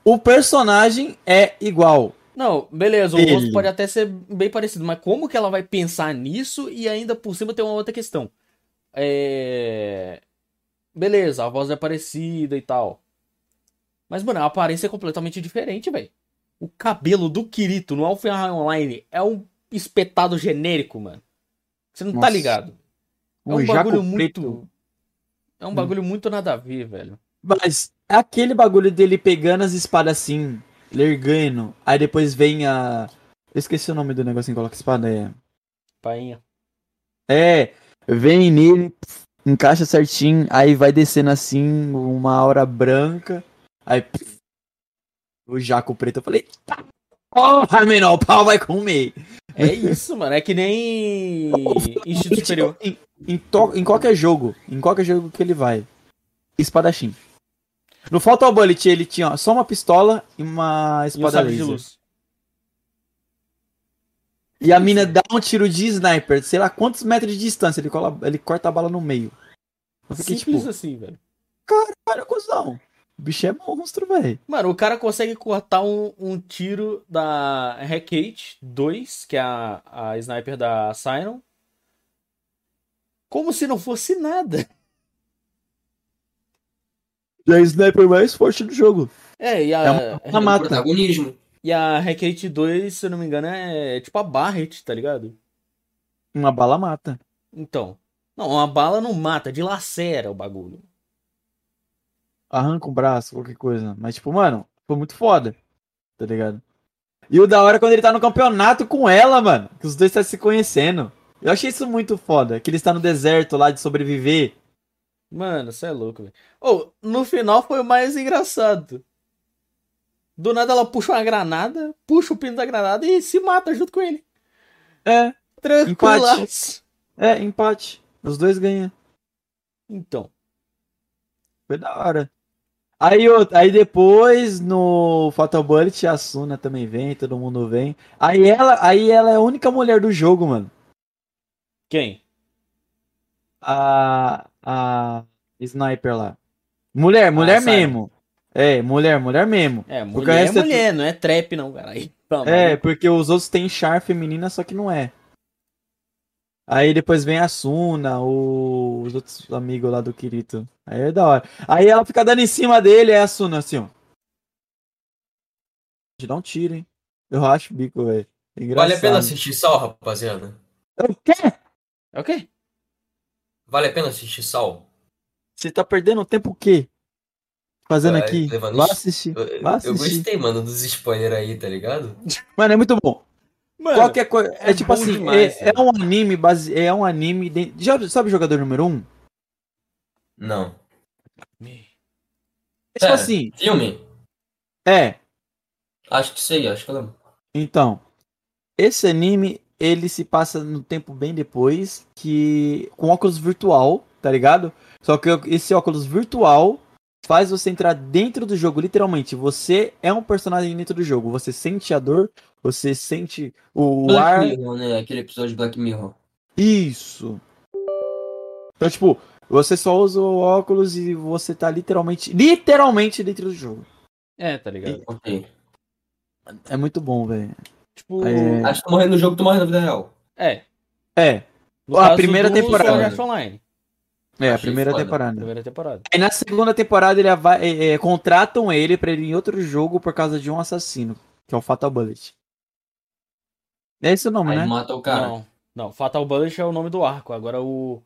[SPEAKER 2] O personagem é igual.
[SPEAKER 1] Não, beleza, o rosto pode até ser bem parecido, mas como que ela vai pensar nisso e ainda por cima tem uma outra questão? É. Beleza, a voz é parecida e tal. Mas, mano, a aparência é completamente diferente, velho. O cabelo do Kirito no Alpha Online é um espetado genérico, mano. Você não tá
[SPEAKER 2] Nossa.
[SPEAKER 1] ligado? É Um
[SPEAKER 2] jaco
[SPEAKER 1] bagulho
[SPEAKER 2] preto.
[SPEAKER 1] muito. É um bagulho muito nada a ver, velho.
[SPEAKER 2] Mas é aquele bagulho dele pegando as espadas assim, lergando, aí depois vem a. Eu esqueci o nome do negocinho que coloca espada. É.
[SPEAKER 1] Painha.
[SPEAKER 2] É, vem nele, pf, encaixa certinho, aí vai descendo assim, uma aura branca, aí. pf, o jaco preto, eu falei. "Tá, Porra, menor, o pau vai comer.
[SPEAKER 1] É isso, mano. É que nem Instinto Superior.
[SPEAKER 2] Em, em, em qualquer jogo, em qualquer jogo que ele vai. Espadachim. No Fatal Bullet ele tinha ó, só uma pistola e uma
[SPEAKER 1] E
[SPEAKER 2] espada
[SPEAKER 1] sabre de
[SPEAKER 2] laser.
[SPEAKER 1] luz.
[SPEAKER 2] E a mina dá um tiro de sniper, sei lá quantos metros de distância, ele, cola, ele corta a bala no meio. Eu fiquei
[SPEAKER 1] Simples
[SPEAKER 2] tipo,
[SPEAKER 1] assim, velho.
[SPEAKER 2] cara, cuzão. O bicho é monstro, velho.
[SPEAKER 1] Mano, o cara consegue cortar um, um tiro da Hecate 2, que é a, a sniper da Sinon. Como se não fosse nada.
[SPEAKER 2] É a sniper mais forte do jogo.
[SPEAKER 1] É, e a,
[SPEAKER 2] É uma-
[SPEAKER 3] É protagonismo.
[SPEAKER 1] e a Hecate 2, se eu não me engano, é tipo a Barret, tá ligado?
[SPEAKER 2] Uma bala mata.
[SPEAKER 1] Então. Não, uma bala não mata, dilacera o bagulho.
[SPEAKER 2] Arranca um braço, qualquer coisa. Mas, tipo, mano, foi muito foda. Tá ligado? E o da hora é quando ele tá no campeonato com ela, mano. Que os dois estão se conhecendo. Eu achei isso muito foda. Que ele está no deserto lá de sobreviver.
[SPEAKER 1] Mano, você é louco, velho. Ô, no final foi o mais engraçado. Do nada ela puxa uma granada, puxa o pino da granada e se mata junto com ele.
[SPEAKER 2] É,
[SPEAKER 1] Tranquilaço.
[SPEAKER 2] é, empate. Os dois ganham.
[SPEAKER 1] Então.
[SPEAKER 2] Foi da hora. Aí, aí depois, no Fatal Bullet, a Suna também vem, todo mundo vem. Aí ela, aí ela é a única mulher do jogo, mano.
[SPEAKER 1] Quem?
[SPEAKER 2] A, a Sniper lá. Mulher, mulher
[SPEAKER 1] Siren.
[SPEAKER 2] mesmo. É, mulher, mulher mesmo.
[SPEAKER 1] É, mulher é
[SPEAKER 2] é
[SPEAKER 1] mulher, não é trap não, cara. Aí,
[SPEAKER 2] É, porque os outros têm char feminina, só que não é. Aí depois vem a Suna, o- os outros amigos lá do Kirito. Aí é da hora. Aí ela fica dando em cima dele, é a Suna, assim, ó. Te dá um tiro, hein? Eu acho o bico, velho. É
[SPEAKER 3] Vale a pena assistir Sal, rapaziada?
[SPEAKER 2] O quê?
[SPEAKER 1] É o quê?
[SPEAKER 3] Vale a pena assistir Sal?
[SPEAKER 2] Você tá perdendo tempo o quê? Fazendo aqui?
[SPEAKER 3] levando
[SPEAKER 2] Vá assistir.
[SPEAKER 3] Eu, eu-
[SPEAKER 2] Vá
[SPEAKER 3] eu
[SPEAKER 2] assistir.
[SPEAKER 3] gostei, mano, dos spoilers aí, tá ligado?
[SPEAKER 2] Mano, é muito bom.
[SPEAKER 1] Mano,
[SPEAKER 2] Qualquer coisa. É,
[SPEAKER 1] é
[SPEAKER 2] tipo assim,
[SPEAKER 1] demais,
[SPEAKER 2] é, é um anime base. É um anime. de- Já sabe o jogador número 1? Um?
[SPEAKER 3] Não.
[SPEAKER 2] É tipo
[SPEAKER 3] Pera.
[SPEAKER 2] assim.
[SPEAKER 3] Filme?
[SPEAKER 2] É.
[SPEAKER 3] Acho que sei, acho que eu lembro.
[SPEAKER 2] Então, esse anime, ele se passa no tempo bem depois, que com óculos virtual, tá ligado? Só que esse óculos virtual faz você entrar dentro do jogo, literalmente. Você é um personagem dentro do jogo. Você sente a dor, você sente o
[SPEAKER 3] Black
[SPEAKER 2] ar.
[SPEAKER 3] Mirror, né? Aquele episódio de Black Mirror.
[SPEAKER 2] Isso. Então, tipo, você só usa o óculos e você tá literalmente, literalmente dentro do jogo.
[SPEAKER 1] É, tá ligado?
[SPEAKER 3] Ok.
[SPEAKER 2] É muito bom, velho.
[SPEAKER 1] Tipo,
[SPEAKER 2] É.
[SPEAKER 3] Acho que tu morrer no jogo, tu morre na vida real.
[SPEAKER 1] é.
[SPEAKER 2] É,
[SPEAKER 1] No
[SPEAKER 2] A primeira temporada.
[SPEAKER 1] Online.
[SPEAKER 2] é a primeira
[SPEAKER 3] foda.
[SPEAKER 2] temporada.
[SPEAKER 1] Primeira temporada.
[SPEAKER 2] Aí na segunda temporada ele vai, é, é, contratam ele pra ele ir em outro jogo por causa de um assassino, que é o Fatal Bullet. É esse o nome,
[SPEAKER 3] Aí
[SPEAKER 2] né?
[SPEAKER 3] mata o cara.
[SPEAKER 1] Não, não. Fatal Bullet é o nome do arco. Agora o.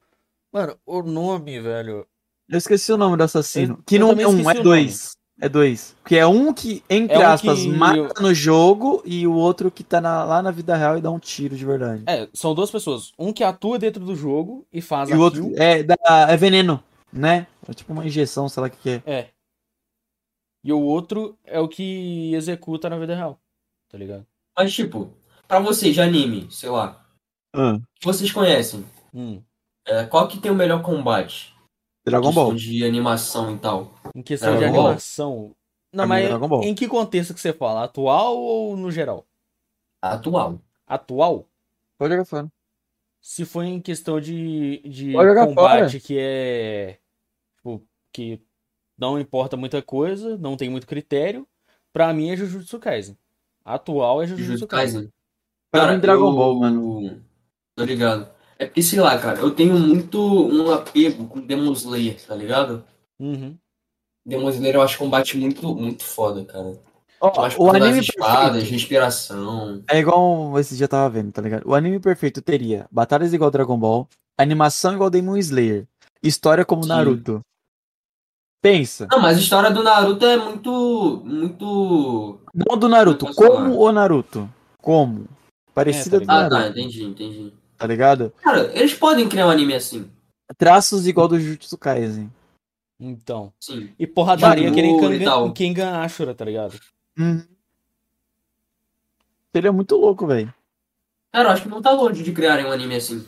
[SPEAKER 1] Mano, o nome, velho.
[SPEAKER 2] Eu esqueci o nome do assassino.
[SPEAKER 1] Eu-
[SPEAKER 2] que
[SPEAKER 1] eu
[SPEAKER 2] não é um, é dois. É dois. Que é um que, entre
[SPEAKER 1] É um
[SPEAKER 2] aspas,
[SPEAKER 1] que-
[SPEAKER 2] mata no jogo e o outro que tá na- lá na vida real e dá um tiro de verdade.
[SPEAKER 1] É, são duas pessoas. Um que atua dentro do jogo e faz
[SPEAKER 2] e o outro é, dá, é veneno, né? É tipo uma injeção, sei lá o que, que é.
[SPEAKER 1] É. E o outro é o que executa na vida real. Tá ligado?
[SPEAKER 3] Mas, tipo, pra vocês de anime, sei lá,
[SPEAKER 2] Ah,
[SPEAKER 3] que vocês conhecem,
[SPEAKER 1] Hum.
[SPEAKER 3] é, qual que tem o melhor combate?
[SPEAKER 2] Dragon Ball.
[SPEAKER 3] De animação e tal.
[SPEAKER 1] Em questão de
[SPEAKER 3] Dragon Ball.
[SPEAKER 1] animação. Não,
[SPEAKER 2] mim,
[SPEAKER 1] mas
[SPEAKER 2] Dragon Ball.
[SPEAKER 1] em que contexto que você fala? Atual ou no geral?
[SPEAKER 3] Atual.
[SPEAKER 1] Atual?
[SPEAKER 2] Pode jogar fora.
[SPEAKER 1] Se for em questão de, de combate que é. Tipo, que não importa muita coisa, não tem muito critério, pra mim é Jujutsu Kaisen. Atual é Jujutsu
[SPEAKER 3] Jujutsu
[SPEAKER 1] Kaisen.
[SPEAKER 3] Kaisen.
[SPEAKER 2] Pra mim, Dragon
[SPEAKER 3] eu-
[SPEAKER 2] Ball, mano.
[SPEAKER 3] Tô ligado. É porque, sei lá, cara, eu tenho muito um apego com Demon Slayer, tá ligado?
[SPEAKER 1] Uhum.
[SPEAKER 3] Demon Slayer eu acho combate muito, muito foda, cara. Acho
[SPEAKER 2] o anime
[SPEAKER 3] espadas,
[SPEAKER 2] perfeito
[SPEAKER 3] respiração.
[SPEAKER 2] é igual esse dia eu tava vendo, tá ligado? O anime perfeito teria batalhas igual Dragon Ball, animação igual Demon Slayer, história como
[SPEAKER 3] Sim.
[SPEAKER 2] Naruto. Pensa,
[SPEAKER 3] Não, mas a história do Naruto é muito. Muito.
[SPEAKER 2] não do Naruto,
[SPEAKER 3] falar?
[SPEAKER 2] como o Naruto. Como? Parecida
[SPEAKER 1] É,
[SPEAKER 2] do
[SPEAKER 1] tá
[SPEAKER 3] Ah,
[SPEAKER 2] Naruto,
[SPEAKER 3] tá, entendi, entendi.
[SPEAKER 2] tá ligado?
[SPEAKER 3] Cara, eles podem criar um anime assim.
[SPEAKER 2] Traços igual do Jujutsu Kaisen.
[SPEAKER 1] Então.
[SPEAKER 3] Sim.
[SPEAKER 1] E porradaria que nem. Kengan, Kengan Ashura, tá ligado?
[SPEAKER 2] Uhum. Ele é muito louco, velho.
[SPEAKER 3] Cara, eu acho que não tá longe de criarem um anime assim.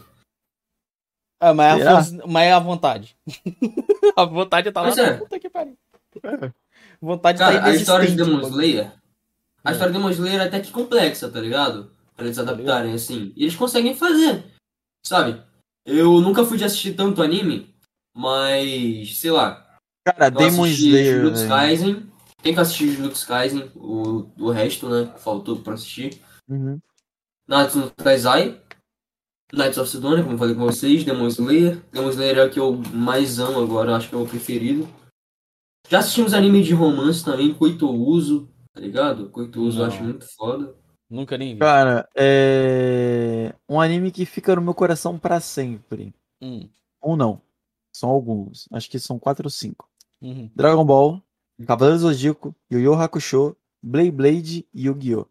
[SPEAKER 1] Ah, mas, é a força- mas é a vontade. a vontade tá lá
[SPEAKER 3] Pois é.
[SPEAKER 1] puta que pariu. Vontade
[SPEAKER 3] Cara,
[SPEAKER 1] tá
[SPEAKER 3] a história de Demon. Slayer. A
[SPEAKER 1] Hum.
[SPEAKER 3] história de Demon Slayer é até que complexa, tá ligado? Pra eles adaptarem, assim. E eles conseguem fazer. Sabe? Eu nunca fui de assistir tanto anime, mas, sei lá.
[SPEAKER 2] Cara, Demon Slayer.
[SPEAKER 3] Jujutsu. Kaisen. Tem que assistir Jujutsu Kaisen, o, o resto, né? Faltou pra assistir.
[SPEAKER 2] Uhum.
[SPEAKER 3] Natsu no Taizai. Knights of Sidonia, como eu falei com vocês. Demon Slayer. Demon Slayer é o que eu mais amo agora, acho que é o preferido. Já assistimos anime de romance também, Koito Uso, tá ligado? Koito Uso eu acho muito foda.
[SPEAKER 1] Nunca nem vi.
[SPEAKER 2] Cara, é. Um anime que fica no meu coração pra sempre.
[SPEAKER 1] Hum,
[SPEAKER 2] Ou não. São alguns. Acho que são quatro ou cinco.
[SPEAKER 1] uhum.
[SPEAKER 2] Dragon Ball, Cavaleiro Zodíaco, Yu Yu Hakusho, Blade Blade e Yu-Gi-Oh!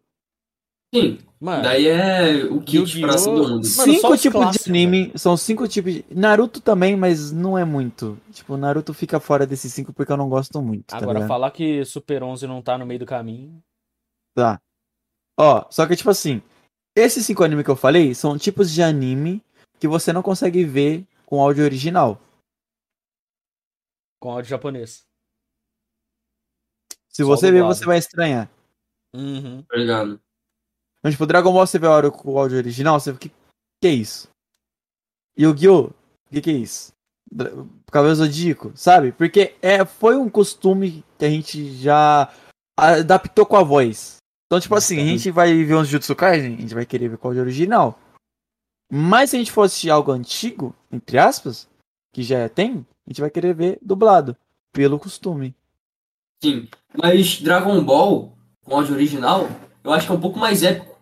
[SPEAKER 3] Sim,
[SPEAKER 1] Mano,
[SPEAKER 3] daí é o kit
[SPEAKER 1] Yu-Gi-Oh!
[SPEAKER 3] pra todo mundo.
[SPEAKER 2] Cinco
[SPEAKER 1] os
[SPEAKER 2] tipos
[SPEAKER 1] clássicos,
[SPEAKER 2] de anime, são cinco tipos de... Naruto também, mas não é muito. Tipo, Naruto fica fora desses cinco porque eu não gosto muito, tá
[SPEAKER 1] agora
[SPEAKER 2] ligado?
[SPEAKER 1] falar que Super 11 não tá no meio do caminho.
[SPEAKER 2] Tá. Ó, só que tipo assim, esses cinco animes que eu falei são tipos de anime que você não consegue ver com áudio original.
[SPEAKER 1] Com áudio japonês.
[SPEAKER 2] Se
[SPEAKER 1] Só
[SPEAKER 2] você ver, você vai estranhar.
[SPEAKER 1] Uhum.
[SPEAKER 3] Tá ligado?
[SPEAKER 2] Então, tipo, Dragon Ball você vê o áudio, com o áudio original, você fica, que que é isso? Yu-Gi-Oh! O que que é isso? Dra- Cavaleiro Zodíaco, sabe? Porque é, foi um costume que a gente já adaptou com a voz. Então, tipo assim, a gente vai ver uns Jutsu Kaisen, a gente vai querer ver com o áudio original. Mas se a gente for assistir algo antigo, entre aspas, que já tem, a gente vai querer ver dublado, pelo costume.
[SPEAKER 3] Sim. Mas Dragon Ball, com áudio original, eu acho que é um pouco mais épico.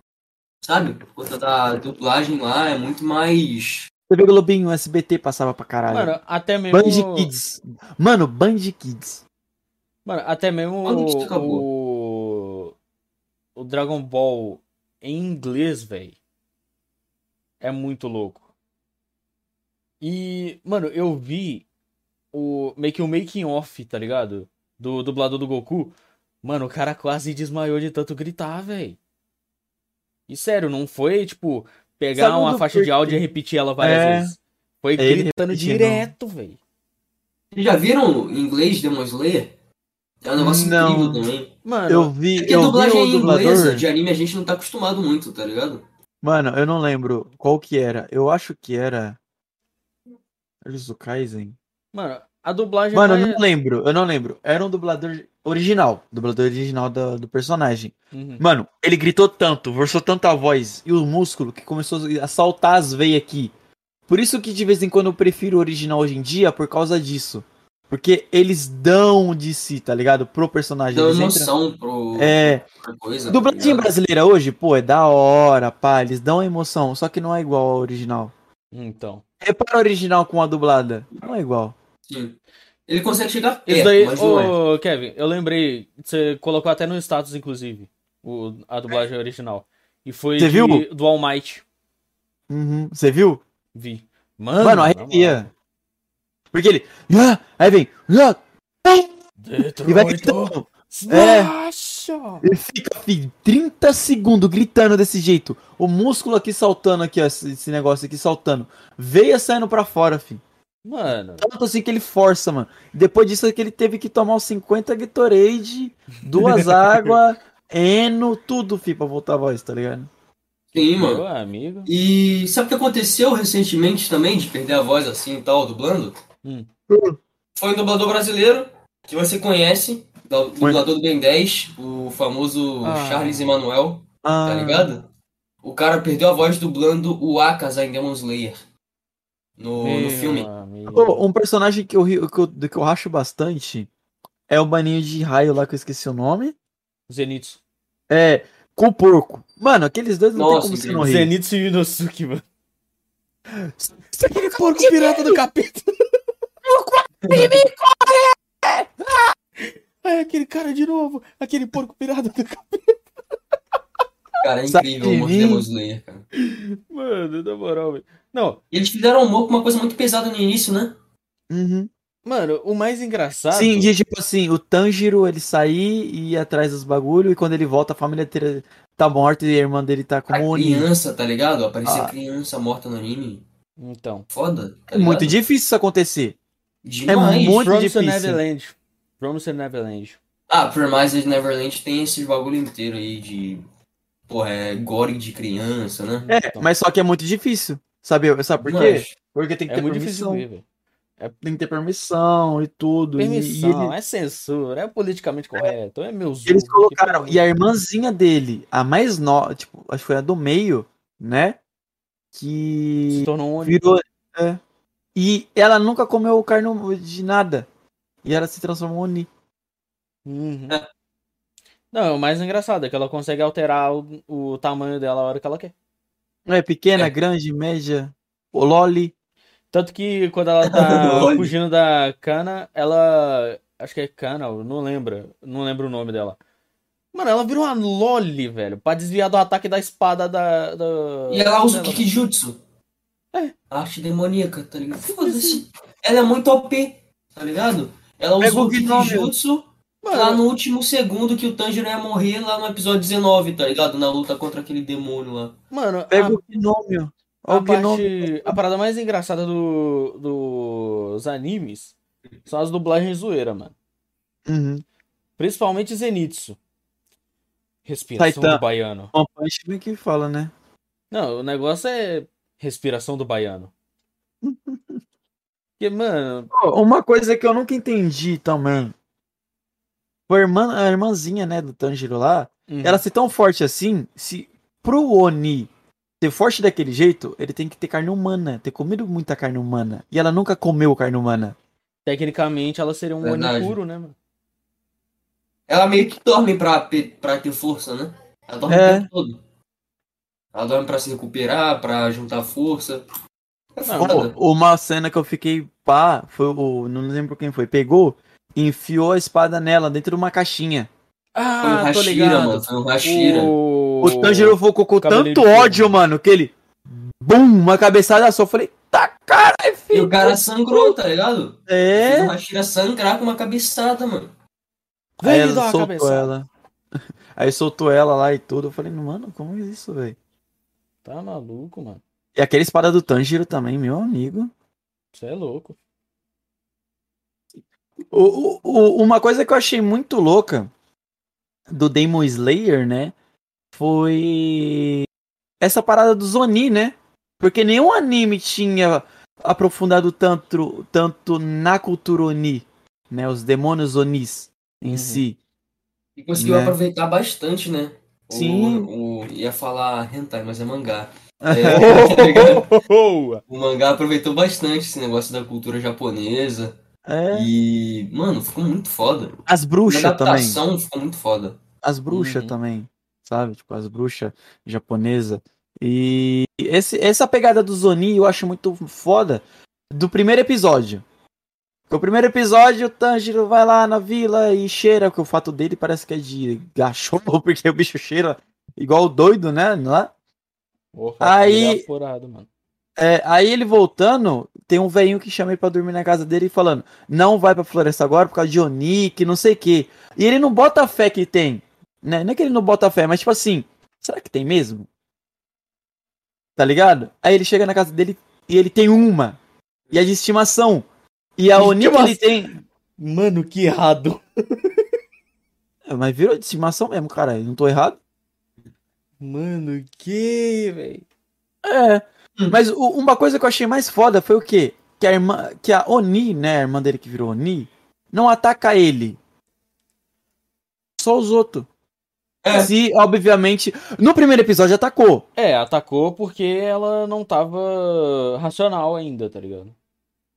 [SPEAKER 3] Sabe? Por conta da dublagem lá, é muito mais.
[SPEAKER 2] TV Globinho, SBT passava pra caralho.
[SPEAKER 1] Mano, até mesmo.
[SPEAKER 2] Band Kids. Mano, Band Kids.
[SPEAKER 1] Mano, até mesmo
[SPEAKER 3] Quando que isso
[SPEAKER 1] o... o Dragon Ball em inglês, velho. É muito louco. E, mano, eu vi o meio que o making off, tá ligado? Do dublador do Goku. Mano, o cara quase desmaiou de tanto gritar, velho. E sério, não foi tipo pegar
[SPEAKER 2] Sabe
[SPEAKER 1] uma faixa de
[SPEAKER 2] porquê?
[SPEAKER 1] áudio e repetir ela várias
[SPEAKER 2] É.
[SPEAKER 1] vezes. Foi
[SPEAKER 2] É
[SPEAKER 1] gritando
[SPEAKER 2] repetindo.
[SPEAKER 1] direto, velho.
[SPEAKER 3] Vocês já viram em inglês Demon Slayer? É um negócio
[SPEAKER 2] Não.
[SPEAKER 3] incrível também.
[SPEAKER 1] Mano,
[SPEAKER 2] Eu vi,
[SPEAKER 3] É que a
[SPEAKER 2] eu vi
[SPEAKER 3] dublagem
[SPEAKER 2] o
[SPEAKER 3] em inglesa
[SPEAKER 2] dublador.
[SPEAKER 3] de anime a gente não tá acostumado muito, tá ligado?
[SPEAKER 2] Mano, eu não lembro qual que era. Eu acho que era. Jujutsu Kaisen.
[SPEAKER 1] Mano, a dublagem
[SPEAKER 2] Mano, eu
[SPEAKER 1] não é-
[SPEAKER 2] lembro, eu não lembro. Era um dublador original. Dublador original do, do personagem.
[SPEAKER 1] Uhum.
[SPEAKER 2] Mano, ele gritou tanto, forçou tanto a voz e o músculo que começou a saltar as veias aqui. Por isso que de vez em quando eu prefiro o original hoje em dia, por causa disso. Porque eles dão de si, tá ligado? Pro personagem.
[SPEAKER 3] Dá
[SPEAKER 2] Eles entram-
[SPEAKER 3] emoção pro,
[SPEAKER 2] É,
[SPEAKER 3] coisa. tá
[SPEAKER 2] dublagem
[SPEAKER 3] ligado?
[SPEAKER 2] brasileira hoje, pô, é da hora, pá. Eles dão emoção, só que não é igual ao original.
[SPEAKER 1] Então.
[SPEAKER 2] Repara o original com a dublada. Não é igual.
[SPEAKER 3] Sim. Ele consegue chegar
[SPEAKER 1] Isso
[SPEAKER 3] perto,
[SPEAKER 1] daí,
[SPEAKER 3] mas não é.
[SPEAKER 1] ô Kevin, eu lembrei, você colocou até no status, inclusive, o, a dublagem original. E foi de-
[SPEAKER 2] viu?
[SPEAKER 1] do All Might,
[SPEAKER 2] Uhum. Você viu?
[SPEAKER 1] vi. Mano,
[SPEAKER 2] Mano, arrepia. Porque ele. "Ah", Aí vem. "Ah",
[SPEAKER 1] moral.
[SPEAKER 2] E vai gritando. É. Ele fica, filho, 30 segundos gritando desse jeito. O músculo aqui saltando aqui, ó. Esse, esse negócio aqui saltando. Veia saindo pra fora, filho.
[SPEAKER 1] Mano,
[SPEAKER 2] Tanto assim que ele força, mano. Depois disso é que ele teve que tomar os 50 Gatorade, duas águas, Eno, tudo, filho, pra voltar a voz, tá ligado?
[SPEAKER 3] Sim,
[SPEAKER 1] meu
[SPEAKER 3] mano.
[SPEAKER 1] amigo.
[SPEAKER 3] E sabe o que aconteceu recentemente também, de perder a voz assim e tal, dublando?
[SPEAKER 1] Hum.
[SPEAKER 3] Foi um dublador brasileiro, que você conhece, do- dublador do Ben 10, o famoso
[SPEAKER 1] Ah.
[SPEAKER 3] Charles Emanuel,
[SPEAKER 2] Ah,
[SPEAKER 3] tá ligado? O cara perdeu a voz dublando o Akaza em Demon Slayer. No, no
[SPEAKER 1] Meu
[SPEAKER 3] filme.
[SPEAKER 2] Um personagem que eu, que, eu, que eu racho bastante é o baninho de raio lá que eu esqueci o nome.
[SPEAKER 1] Zenitsu.
[SPEAKER 2] É, com o porco. Mano, aqueles dois não
[SPEAKER 3] Nossa,
[SPEAKER 2] tem como você não rir.
[SPEAKER 1] Zenitsu e Inosuke, mano. Isso é aquele porco pirata do capeta. É aquele cara de novo. Aquele porco pirata do capeta.
[SPEAKER 3] Cara, é incrível o
[SPEAKER 2] mim?
[SPEAKER 3] Demon Slayer, cara.
[SPEAKER 1] Mano, na moral, velho. Não,
[SPEAKER 3] E eles fizeram humor com uma coisa muito pesada no início, né?
[SPEAKER 2] Uhum.
[SPEAKER 1] mano, o mais engraçado.
[SPEAKER 2] Sim, de tipo assim, o Tanjiro ele sair e ir atrás dos bagulho e quando ele volta a família inteira tá morta e a irmã dele tá
[SPEAKER 3] A
[SPEAKER 2] como Oni.
[SPEAKER 3] criança, tá ligado? Aparecer
[SPEAKER 2] Ah.
[SPEAKER 3] criança morta no anime.
[SPEAKER 1] Então.
[SPEAKER 3] Foda, tá
[SPEAKER 2] É muito difícil isso acontecer.
[SPEAKER 3] Demais.
[SPEAKER 2] muito
[SPEAKER 1] From
[SPEAKER 2] difícil.
[SPEAKER 1] Neverland. Promised Neverland.
[SPEAKER 3] Ah, Promised Neverland tem esse bagulho inteiro aí de. Porra, é gore de criança, né?
[SPEAKER 2] É,
[SPEAKER 1] Então.
[SPEAKER 2] mas só que é muito difícil. Sabe, sabe por quê?
[SPEAKER 3] Mas,
[SPEAKER 2] Porque tem que
[SPEAKER 1] É
[SPEAKER 2] ter
[SPEAKER 1] muito difícil
[SPEAKER 2] permissão.
[SPEAKER 1] ver, velho.
[SPEAKER 2] Tem que ter permissão e tudo. e- e
[SPEAKER 1] Permissão,
[SPEAKER 2] ele-
[SPEAKER 1] é censura, é politicamente correto, é meu
[SPEAKER 2] eles
[SPEAKER 1] zoom,
[SPEAKER 2] colocaram. E a irmãzinha dele, a mais nova, tipo, acho que foi a do meio, né?
[SPEAKER 1] se
[SPEAKER 2] Que
[SPEAKER 1] tornou um
[SPEAKER 2] virou. É. E ela nunca comeu carne de nada. E ela se transformou em Oni.
[SPEAKER 1] Uhum. Não, o mais engraçado é que ela consegue alterar o, o tamanho dela a hora que ela quer.
[SPEAKER 2] É pequena,
[SPEAKER 3] É.
[SPEAKER 2] grande, média. O Loli.
[SPEAKER 1] Tanto que quando ela tá fugindo da cana, ela. Acho que é cana, não lembro. Não lembro o nome dela. Mano, ela virou uma Loli, velho, pra desviar do ataque da espada da. da...
[SPEAKER 3] E ela usa o. Kikijutsu.
[SPEAKER 1] É.
[SPEAKER 3] Arte demoníaca, tá ligado? Foda-se. Ela é muito OP, tá ligado? Ela
[SPEAKER 2] Pega
[SPEAKER 3] usou
[SPEAKER 2] o.
[SPEAKER 3] Kikijutsu
[SPEAKER 1] Mano,
[SPEAKER 3] lá no último segundo que o Tanjiro ia morrer lá no episódio 19, tá ligado? Na luta contra aquele demônio lá.
[SPEAKER 1] mano,
[SPEAKER 2] Pega
[SPEAKER 1] a,
[SPEAKER 2] o Gnômio. Ó,
[SPEAKER 1] a
[SPEAKER 2] o
[SPEAKER 1] parte. A parada mais engraçada do, dos animes são as dublagens zoeira, mano.
[SPEAKER 2] Uhum.
[SPEAKER 1] Principalmente Zenitsu. Respiração
[SPEAKER 2] Saitama.
[SPEAKER 1] do baiano.
[SPEAKER 2] One Punch Man que fala, né?
[SPEAKER 1] Não, o negócio é respiração do baiano. Porque, mano,
[SPEAKER 2] Uma coisa que eu nunca entendi também. Foi a, irmã, a irmãzinha, né, do Tanjiro lá.
[SPEAKER 1] uhum.
[SPEAKER 2] Ela ser tão forte assim, se pro Oni ser forte daquele jeito, ele tem que ter carne humana, ter comido muita carne humana. E ela nunca comeu carne humana.
[SPEAKER 1] tecnicamente ela seria um
[SPEAKER 3] Verdade.
[SPEAKER 1] Oni puro, né, mano?
[SPEAKER 3] Ela meio que dorme pra, pra ter força, né? Ela dorme
[SPEAKER 2] É.
[SPEAKER 3] o tempo todo. Ela dorme pra se recuperar, pra juntar força. É
[SPEAKER 1] Não,
[SPEAKER 3] foda.
[SPEAKER 2] Pô, uma cena que eu fiquei pá, foi o. Não lembro quem foi. Pegou enfiou a espada nela dentro de uma caixinha.
[SPEAKER 3] Foi um
[SPEAKER 1] Ah, tô
[SPEAKER 3] Hashira,
[SPEAKER 1] ligado.
[SPEAKER 3] mano. Foi um Hashira.
[SPEAKER 1] O...
[SPEAKER 2] O Tanjiro ficou com tanto ódio, mano, que ele. Bum! Uma cabeçada só. Eu falei, tá caralho,
[SPEAKER 3] E
[SPEAKER 2] filho.
[SPEAKER 3] o cara sangrou, tá ligado?
[SPEAKER 2] É.
[SPEAKER 3] O Hashira sangrar com uma cabeçada, mano.
[SPEAKER 2] Aí
[SPEAKER 1] Vem
[SPEAKER 2] ela soltou
[SPEAKER 1] cabeçada.
[SPEAKER 2] ela. Aí soltou ela lá e tudo. Eu falei, mano, como é isso, velho?
[SPEAKER 1] Tá maluco, mano.
[SPEAKER 2] E aquela espada do Tanjiro também, meu amigo.
[SPEAKER 1] Você é louco.
[SPEAKER 2] O, o- o- uma coisa que eu achei muito louca do Demon Slayer, né? Foi essa parada do Zoni, né? Porque nenhum anime tinha aprofundado tanto, tanto na cultura Oni, né? Os demônios Onis em
[SPEAKER 1] Uhum.
[SPEAKER 2] si.
[SPEAKER 3] E conseguiu
[SPEAKER 2] Né?
[SPEAKER 3] aproveitar bastante, né? O-
[SPEAKER 2] Sim.
[SPEAKER 3] O, ia falar hentai, mas é mangá. É, o mangá aproveitou bastante esse negócio da cultura japonesa.
[SPEAKER 2] É.
[SPEAKER 3] E, mano, ficou muito foda.
[SPEAKER 2] As
[SPEAKER 3] A
[SPEAKER 2] bruxas também.
[SPEAKER 3] adaptação ficou muito foda.
[SPEAKER 2] As bruxas
[SPEAKER 1] Uhum.
[SPEAKER 2] também, sabe? Tipo, as bruxas japonesas. E esse, essa pegada do Zoni eu acho muito foda do primeiro episódio. Porque o primeiro episódio, o Tanjiro vai lá na vila e cheira, que o fato dele parece que é de cachorro, porque o bicho cheira igual o doido, né? Lá.
[SPEAKER 1] Porra,
[SPEAKER 2] Aí-
[SPEAKER 1] ele é apurado, mano.
[SPEAKER 2] É, aí ele voltando, tem um velhinho que chama ele pra dormir na casa dele e falando: Não vai pra floresta agora por causa de Oni, que não sei o que. E ele não bota a fé que tem. Né? Não é que ele não bota a fé, mas tipo assim, será que tem mesmo? Tá ligado? Aí ele chega na casa dele e ele tem uma. E é de estimação. E a
[SPEAKER 1] De
[SPEAKER 2] Oni que ele tem.
[SPEAKER 1] Mano, que errado.
[SPEAKER 2] É, Mas virou de estimação mesmo, cara. Eu não tô errado.
[SPEAKER 1] Mano, que, velho?
[SPEAKER 2] É. Mas o- uma coisa que eu achei mais foda foi o quê? Que a irmã. Que a Oni, né? A irmã dele que virou Oni, não ataca ele. Só os outros.
[SPEAKER 3] É.
[SPEAKER 2] Se, obviamente. No primeiro episódio atacou.
[SPEAKER 1] É, atacou porque ela não tava racional ainda, tá ligado?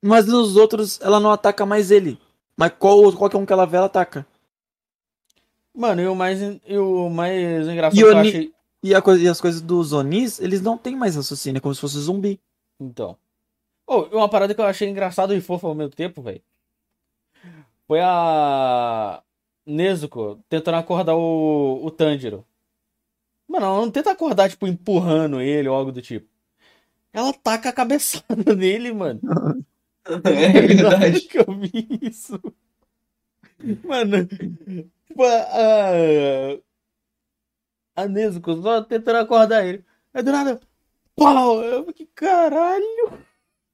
[SPEAKER 2] Mas nos outros ela não ataca mais ele. Mas qual, qualquer um que ela vê, ela ataca.
[SPEAKER 1] Mano, e o mais, e o mais engraçado
[SPEAKER 2] E
[SPEAKER 1] que eu
[SPEAKER 2] Oni-
[SPEAKER 1] achei.
[SPEAKER 2] E, a coisa- e as coisas dos Onis, eles não têm mais raciocínio, é como se fosse zumbi.
[SPEAKER 1] Então. Oh, e uma parada que eu achei engraçado e fofa ao mesmo tempo, velho. Foi a Nezuko tentando acordar o, o Tanjiro. Mano, ela não tenta acordar, tipo, empurrando ele ou algo do tipo. Ela taca a cabeçada nele, mano.
[SPEAKER 3] É verdade.
[SPEAKER 1] que eu vi isso. Mano, tipo, a, a Nezuko só tentando acordar ele. Aí do nada, pau! Eu fiquei, caralho!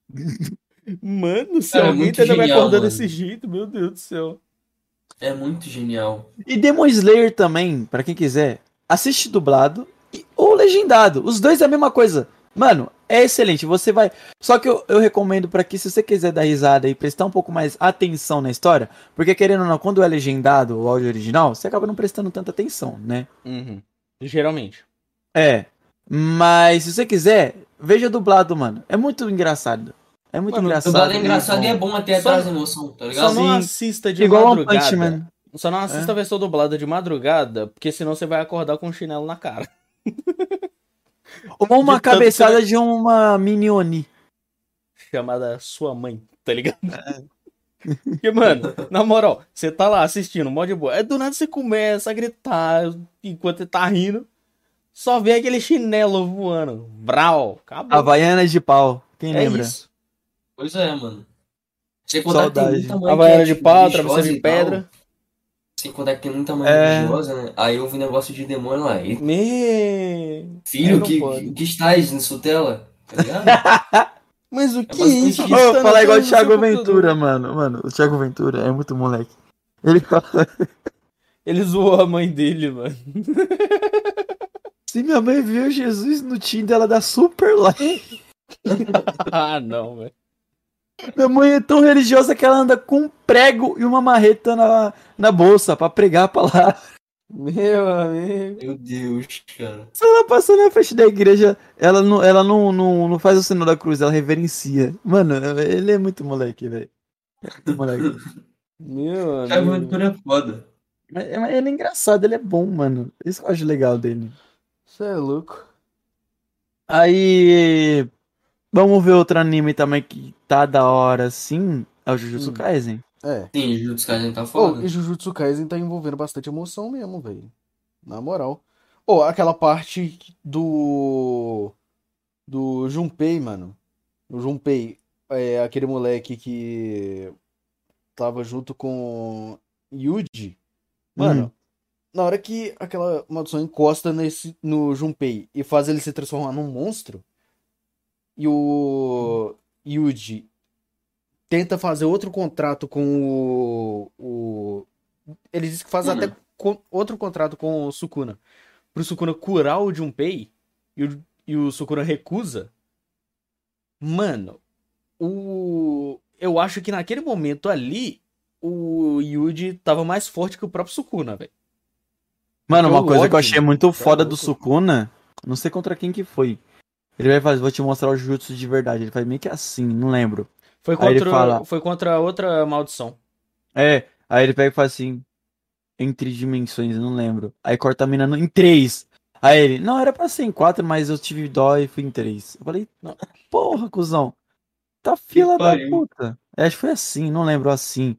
[SPEAKER 1] Mano, se
[SPEAKER 3] Cara, é
[SPEAKER 1] alguém
[SPEAKER 3] muito
[SPEAKER 1] tenta me
[SPEAKER 3] genial,
[SPEAKER 1] acordar
[SPEAKER 3] mano.
[SPEAKER 1] desse jeito, meu Deus do céu.
[SPEAKER 3] É muito genial.
[SPEAKER 2] E Demon Slayer também, pra quem quiser, assiste dublado e- ou legendado. Os dois é a mesma coisa. Mano, é excelente. Você vai. Só que eu, eu recomendo pra que, se você quiser dar risada e prestar um pouco mais atenção na história, porque querendo ou não, quando é legendado o áudio original, você acaba não prestando tanta atenção, né?
[SPEAKER 1] Uhum. Geralmente.
[SPEAKER 2] É. Mas se você quiser, veja dublado, mano. É muito engraçado. É muito
[SPEAKER 1] Mano,
[SPEAKER 2] engraçado.
[SPEAKER 3] Dublado é engraçado e é bom até
[SPEAKER 1] Só-
[SPEAKER 3] traz emoção, tá
[SPEAKER 1] Só
[SPEAKER 3] ligado?
[SPEAKER 1] não
[SPEAKER 2] Sim.
[SPEAKER 1] assista de
[SPEAKER 2] Igual
[SPEAKER 1] madrugada.
[SPEAKER 2] Punch Man.
[SPEAKER 1] Só não assista a versão dublada de madrugada, porque senão você vai acordar com um chinelo na cara.
[SPEAKER 2] Ou uma
[SPEAKER 1] De
[SPEAKER 2] cabeçada
[SPEAKER 1] que
[SPEAKER 2] de uma mini Oni.
[SPEAKER 1] Chamada sua mãe, tá ligado? Porque, mano, na moral, você tá lá assistindo, mó de boa. Aí do nada você começa a gritar enquanto você tá rindo. Só vê aquele chinelo voando. Brau, acabou.
[SPEAKER 2] Havaianas de pau. Quem
[SPEAKER 1] é
[SPEAKER 2] lembra?
[SPEAKER 1] isso.
[SPEAKER 3] Pois é, mano. Sem contar que tem
[SPEAKER 2] Saudade.
[SPEAKER 3] muita mãe que
[SPEAKER 1] Havaiana
[SPEAKER 3] é,
[SPEAKER 1] de
[SPEAKER 3] tipo,
[SPEAKER 1] pau, travesseiro de pedra.
[SPEAKER 3] Sem contar que tem muita mãe
[SPEAKER 2] É.
[SPEAKER 3] religiosa, né? Aí eu vi negócio de demônio lá. E,
[SPEAKER 1] Me...
[SPEAKER 3] filho, que,
[SPEAKER 1] pode.
[SPEAKER 3] que, que estás na Sutela? Tá ligado?
[SPEAKER 1] Mas o que é isso? está na
[SPEAKER 2] falar igual o Thiago Ventura,
[SPEAKER 1] computador?
[SPEAKER 2] mano. Mano, o Thiago Ventura é muito moleque. Ele fala.
[SPEAKER 1] Ele zoou a mãe dele, mano.
[SPEAKER 2] Se minha mãe viu Jesus no Tinder, ela dá super like.
[SPEAKER 1] ah, não, velho.
[SPEAKER 2] Minha mãe é tão religiosa que ela anda com um prego e uma marreta na, na bolsa pra pregar a palavra.
[SPEAKER 1] Meu amigo.
[SPEAKER 3] Meu Deus, cara.
[SPEAKER 2] Se ela passa na frente da igreja, ela não, ela não, não, não faz o sinal da cruz, ela reverencia. Mano, ele é muito moleque, velho. É muito moleque.
[SPEAKER 1] Meu amigo.
[SPEAKER 3] Ventura é foda.
[SPEAKER 2] Mas, mas ele é engraçado, ele é bom, mano. Isso que eu acho legal dele.
[SPEAKER 1] Você é louco.
[SPEAKER 2] Aí. Vamos ver outro anime também que tá da hora, sim. É o Jujutsu
[SPEAKER 1] Hum.
[SPEAKER 2] Kaisen.
[SPEAKER 1] É.
[SPEAKER 3] Sim, Jujutsu Kaisen tá
[SPEAKER 1] Oh,
[SPEAKER 3] foda.
[SPEAKER 1] e Jujutsu Kaisen tá envolvendo bastante emoção mesmo, velho. Na moral. Ô, aquela parte do. Do Junpei, mano. O Junpei é aquele moleque que tava junto com Yuji. Mano,
[SPEAKER 2] Hum.
[SPEAKER 1] na hora que aquela maldição encosta nesse, no Junpei e faz ele se transformar num monstro, e o Yuji tenta fazer outro contrato com o. o... Ele diz que faz
[SPEAKER 3] Sukuna.
[SPEAKER 1] até co- outro contrato com o Sukuna. Pro Sukuna curar o Junpei e o, e o Sukuna recusa. Mano, o. Eu acho que naquele momento ali, o Yuji tava mais forte que o próprio Sukuna, velho.
[SPEAKER 2] Mano, uma coisa que eu achei muito
[SPEAKER 1] Tá
[SPEAKER 2] foda do. Sukuna, não sei contra quem que foi. Ele vai fazer, vou te mostrar o jutsu de verdade. Ele faz meio que assim, não lembro.
[SPEAKER 1] Foi contra,
[SPEAKER 2] fala-
[SPEAKER 1] foi contra outra maldição.
[SPEAKER 2] É, aí ele pega e faz assim, entre dimensões, não lembro. Aí corta a mina no- em três. Aí ele, não, era pra ser em quatro, mas eu tive dó e fui em três. Eu falei, porra, cuzão. Tá fila da puta. É, acho que foi assim, não lembro assim.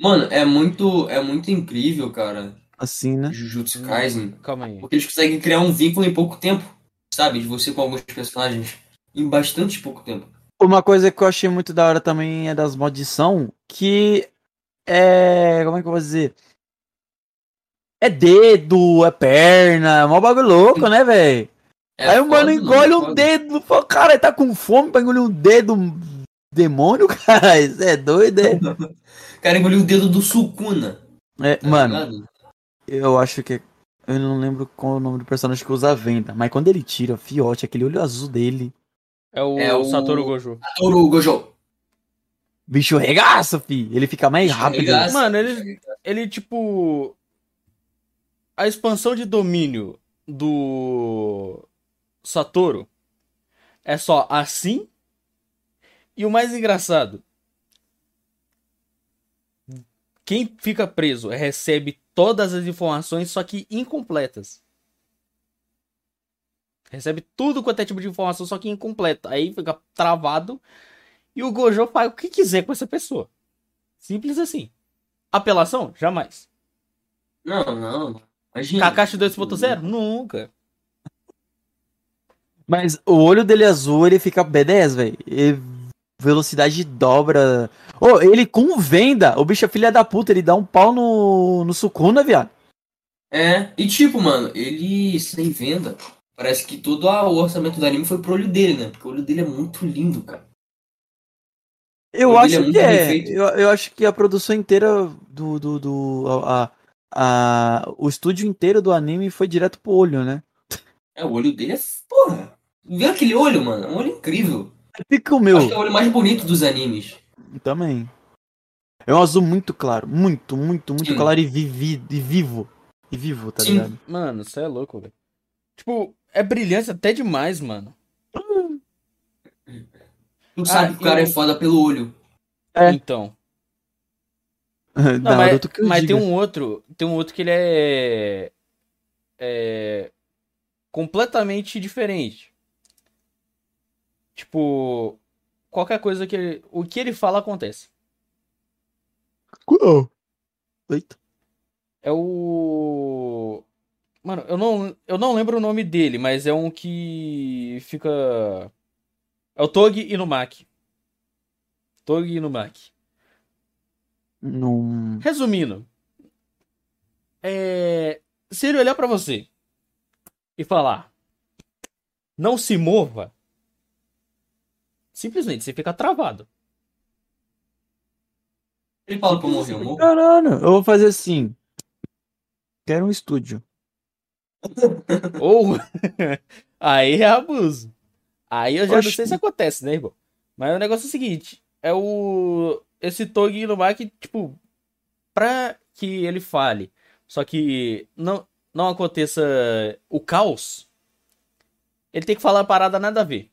[SPEAKER 3] Mano, é muito, é muito incrível, cara.
[SPEAKER 2] Assim, né?
[SPEAKER 3] Jujutsu Kaisen.
[SPEAKER 1] Calma aí.
[SPEAKER 3] Porque eles conseguem criar um vínculo em pouco tempo. Sabe? De você com alguns personagens. Em bastante pouco tempo.
[SPEAKER 2] Uma coisa que eu achei muito da hora também é das maldição, que é. Como é que eu vou dizer? É dedo, é perna, é mó bagulho louco, né, velho?
[SPEAKER 3] É
[SPEAKER 2] Aí o mano engole
[SPEAKER 3] é
[SPEAKER 2] um
[SPEAKER 3] foda.
[SPEAKER 2] dedo, fala, cara, ele tá com fome pra engolir um dedo demônio, cara? Isso é doido, é?
[SPEAKER 3] O cara engoliu o dedo do Sukuna.
[SPEAKER 2] É,
[SPEAKER 3] tá
[SPEAKER 2] mano,
[SPEAKER 3] ligado?
[SPEAKER 2] eu acho que. Eu não lembro qual é o nome do personagem que usa a venda, mas quando ele tira, fiote, aquele olho azul dele,
[SPEAKER 1] É o,
[SPEAKER 3] É o-
[SPEAKER 1] Satoru Gojo.
[SPEAKER 3] Toru Gojo.
[SPEAKER 2] bicho regaça, fi. Ele fica mais
[SPEAKER 3] Bicho
[SPEAKER 2] rápido.
[SPEAKER 3] regaça.
[SPEAKER 1] Mano, ele, ele, tipo. A expansão de domínio do Satoru é só assim. E o mais engraçado: quem fica preso recebe todas as informações, só que incompletas. Recebe tudo quanto é tipo de informação, só que incompleta. Aí fica travado. E o Gojo faz o que quiser com essa pessoa. Simples assim. Apelação? Jamais.
[SPEAKER 3] Não, não. Imagina.
[SPEAKER 1] Kakashi 2.0? Nunca.
[SPEAKER 2] Mas o olho dele azul, ele fica B10, velho. Velocidade dobra. Ô, ele com venda, o bicho é filha da puta, ele dá um pau no, no Sukuna, viado.
[SPEAKER 3] É, e tipo, mano, ele sem venda. Parece que todo o orçamento do anime foi pro olho dele, né? Porque o olho dele é muito lindo, cara.
[SPEAKER 2] Eu acho
[SPEAKER 3] é
[SPEAKER 2] que é. Eu, eu acho que a produção inteira do. do, do a, a- a- o estúdio inteiro do anime foi direto pro olho, né?
[SPEAKER 3] É, o olho dele é. Porra! Vê aquele olho, mano. É um olho incrível.
[SPEAKER 2] Fica o meu
[SPEAKER 3] Acho que é o olho mais bonito dos animes.
[SPEAKER 2] também. É um azul muito claro. Muito, muito, muito
[SPEAKER 3] Sim.
[SPEAKER 2] claro e, vivi, e vivo. E vivo, tá
[SPEAKER 3] Sim.
[SPEAKER 2] ligado?
[SPEAKER 1] Mano, você é louco, velho. Tipo, é brilhante até demais, mano.
[SPEAKER 3] Tu sabe que o cara
[SPEAKER 1] eu-
[SPEAKER 3] é foda pelo olho.
[SPEAKER 2] É.
[SPEAKER 1] Então. Não, mas, mas tem um outro. Tem um outro que ele é. É. Completamente diferente. Tipo. Qualquer coisa que ele. O que ele fala acontece.
[SPEAKER 2] Qual? Eita.
[SPEAKER 1] É o. Mano, eu não, eu não lembro o nome dele, mas é um que fica. É o Togi Inumaki. Togi Inumaki.
[SPEAKER 2] Não.
[SPEAKER 1] Resumindo, é... se ele olhar pra você e falar, não se mova, simplesmente você fica travado.
[SPEAKER 3] Ele fala pra eu morrer, eu morro.
[SPEAKER 2] Caralho, eu vou fazer assim. Quero um estúdio.
[SPEAKER 1] Ou aí é abuso. Aí eu já
[SPEAKER 2] Oxi.
[SPEAKER 1] não sei se acontece, né, irmão? Mas o negócio é o seguinte: é o. Esse Togi Inumaki, tipo, pra que ele fale, só que não, não aconteça o caos, ele tem que falar parada nada a ver.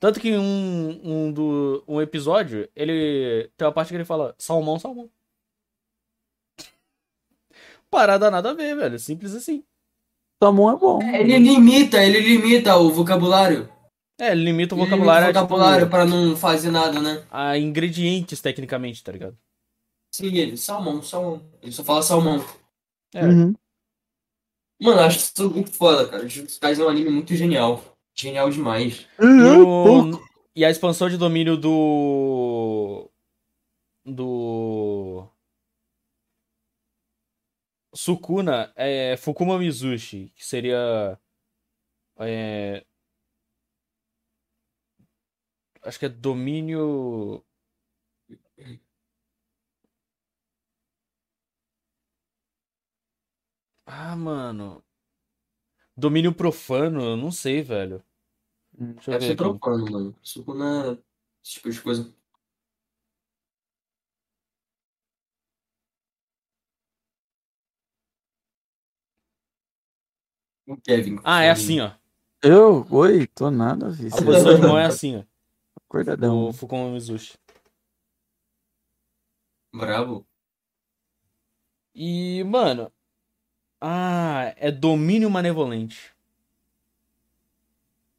[SPEAKER 1] Tanto que um, um, do, um episódio, ele. Tem uma parte que ele fala salmão, salmão. Parada nada a ver, velho. Simples assim.
[SPEAKER 2] Salmão é bom.
[SPEAKER 3] Ele limita, ele limita o vocabulário.
[SPEAKER 1] É, ele limita o
[SPEAKER 3] Ele
[SPEAKER 1] vocabulário,
[SPEAKER 3] limita o
[SPEAKER 1] a, tipo,
[SPEAKER 3] vocabulário pra não fazer nada, né?
[SPEAKER 1] a ingredientes, tecnicamente, tá ligado?
[SPEAKER 3] Sim, ele. Salmão, salmão. Ele só fala salmão.
[SPEAKER 1] É.
[SPEAKER 2] Uhum.
[SPEAKER 3] Mano, acho isso tudo muito foda, cara. Jujutsu Kaisen é um anime muito genial. Genial demais.
[SPEAKER 1] E, o- e a expansão de domínio do. Do. Sukuna é Fukuma Mizushi, que seria. É, acho que é domínio. Ah, mano. Domínio profano, eu não sei, velho. Deixa eu
[SPEAKER 3] Deve
[SPEAKER 1] ver
[SPEAKER 3] ser
[SPEAKER 1] aqui.
[SPEAKER 3] profano, mano. Sukuna. Esse tipo de coisa. O Kevin.
[SPEAKER 1] Ah, é assim, ó.
[SPEAKER 2] Eu? Oi, tô nada, vi.
[SPEAKER 1] A posição de mão é assim, ó.
[SPEAKER 2] Acordadão.
[SPEAKER 1] Do Fukuma Mizushi.
[SPEAKER 3] Bravo.
[SPEAKER 1] E, mano. Ah, é domínio manevolente.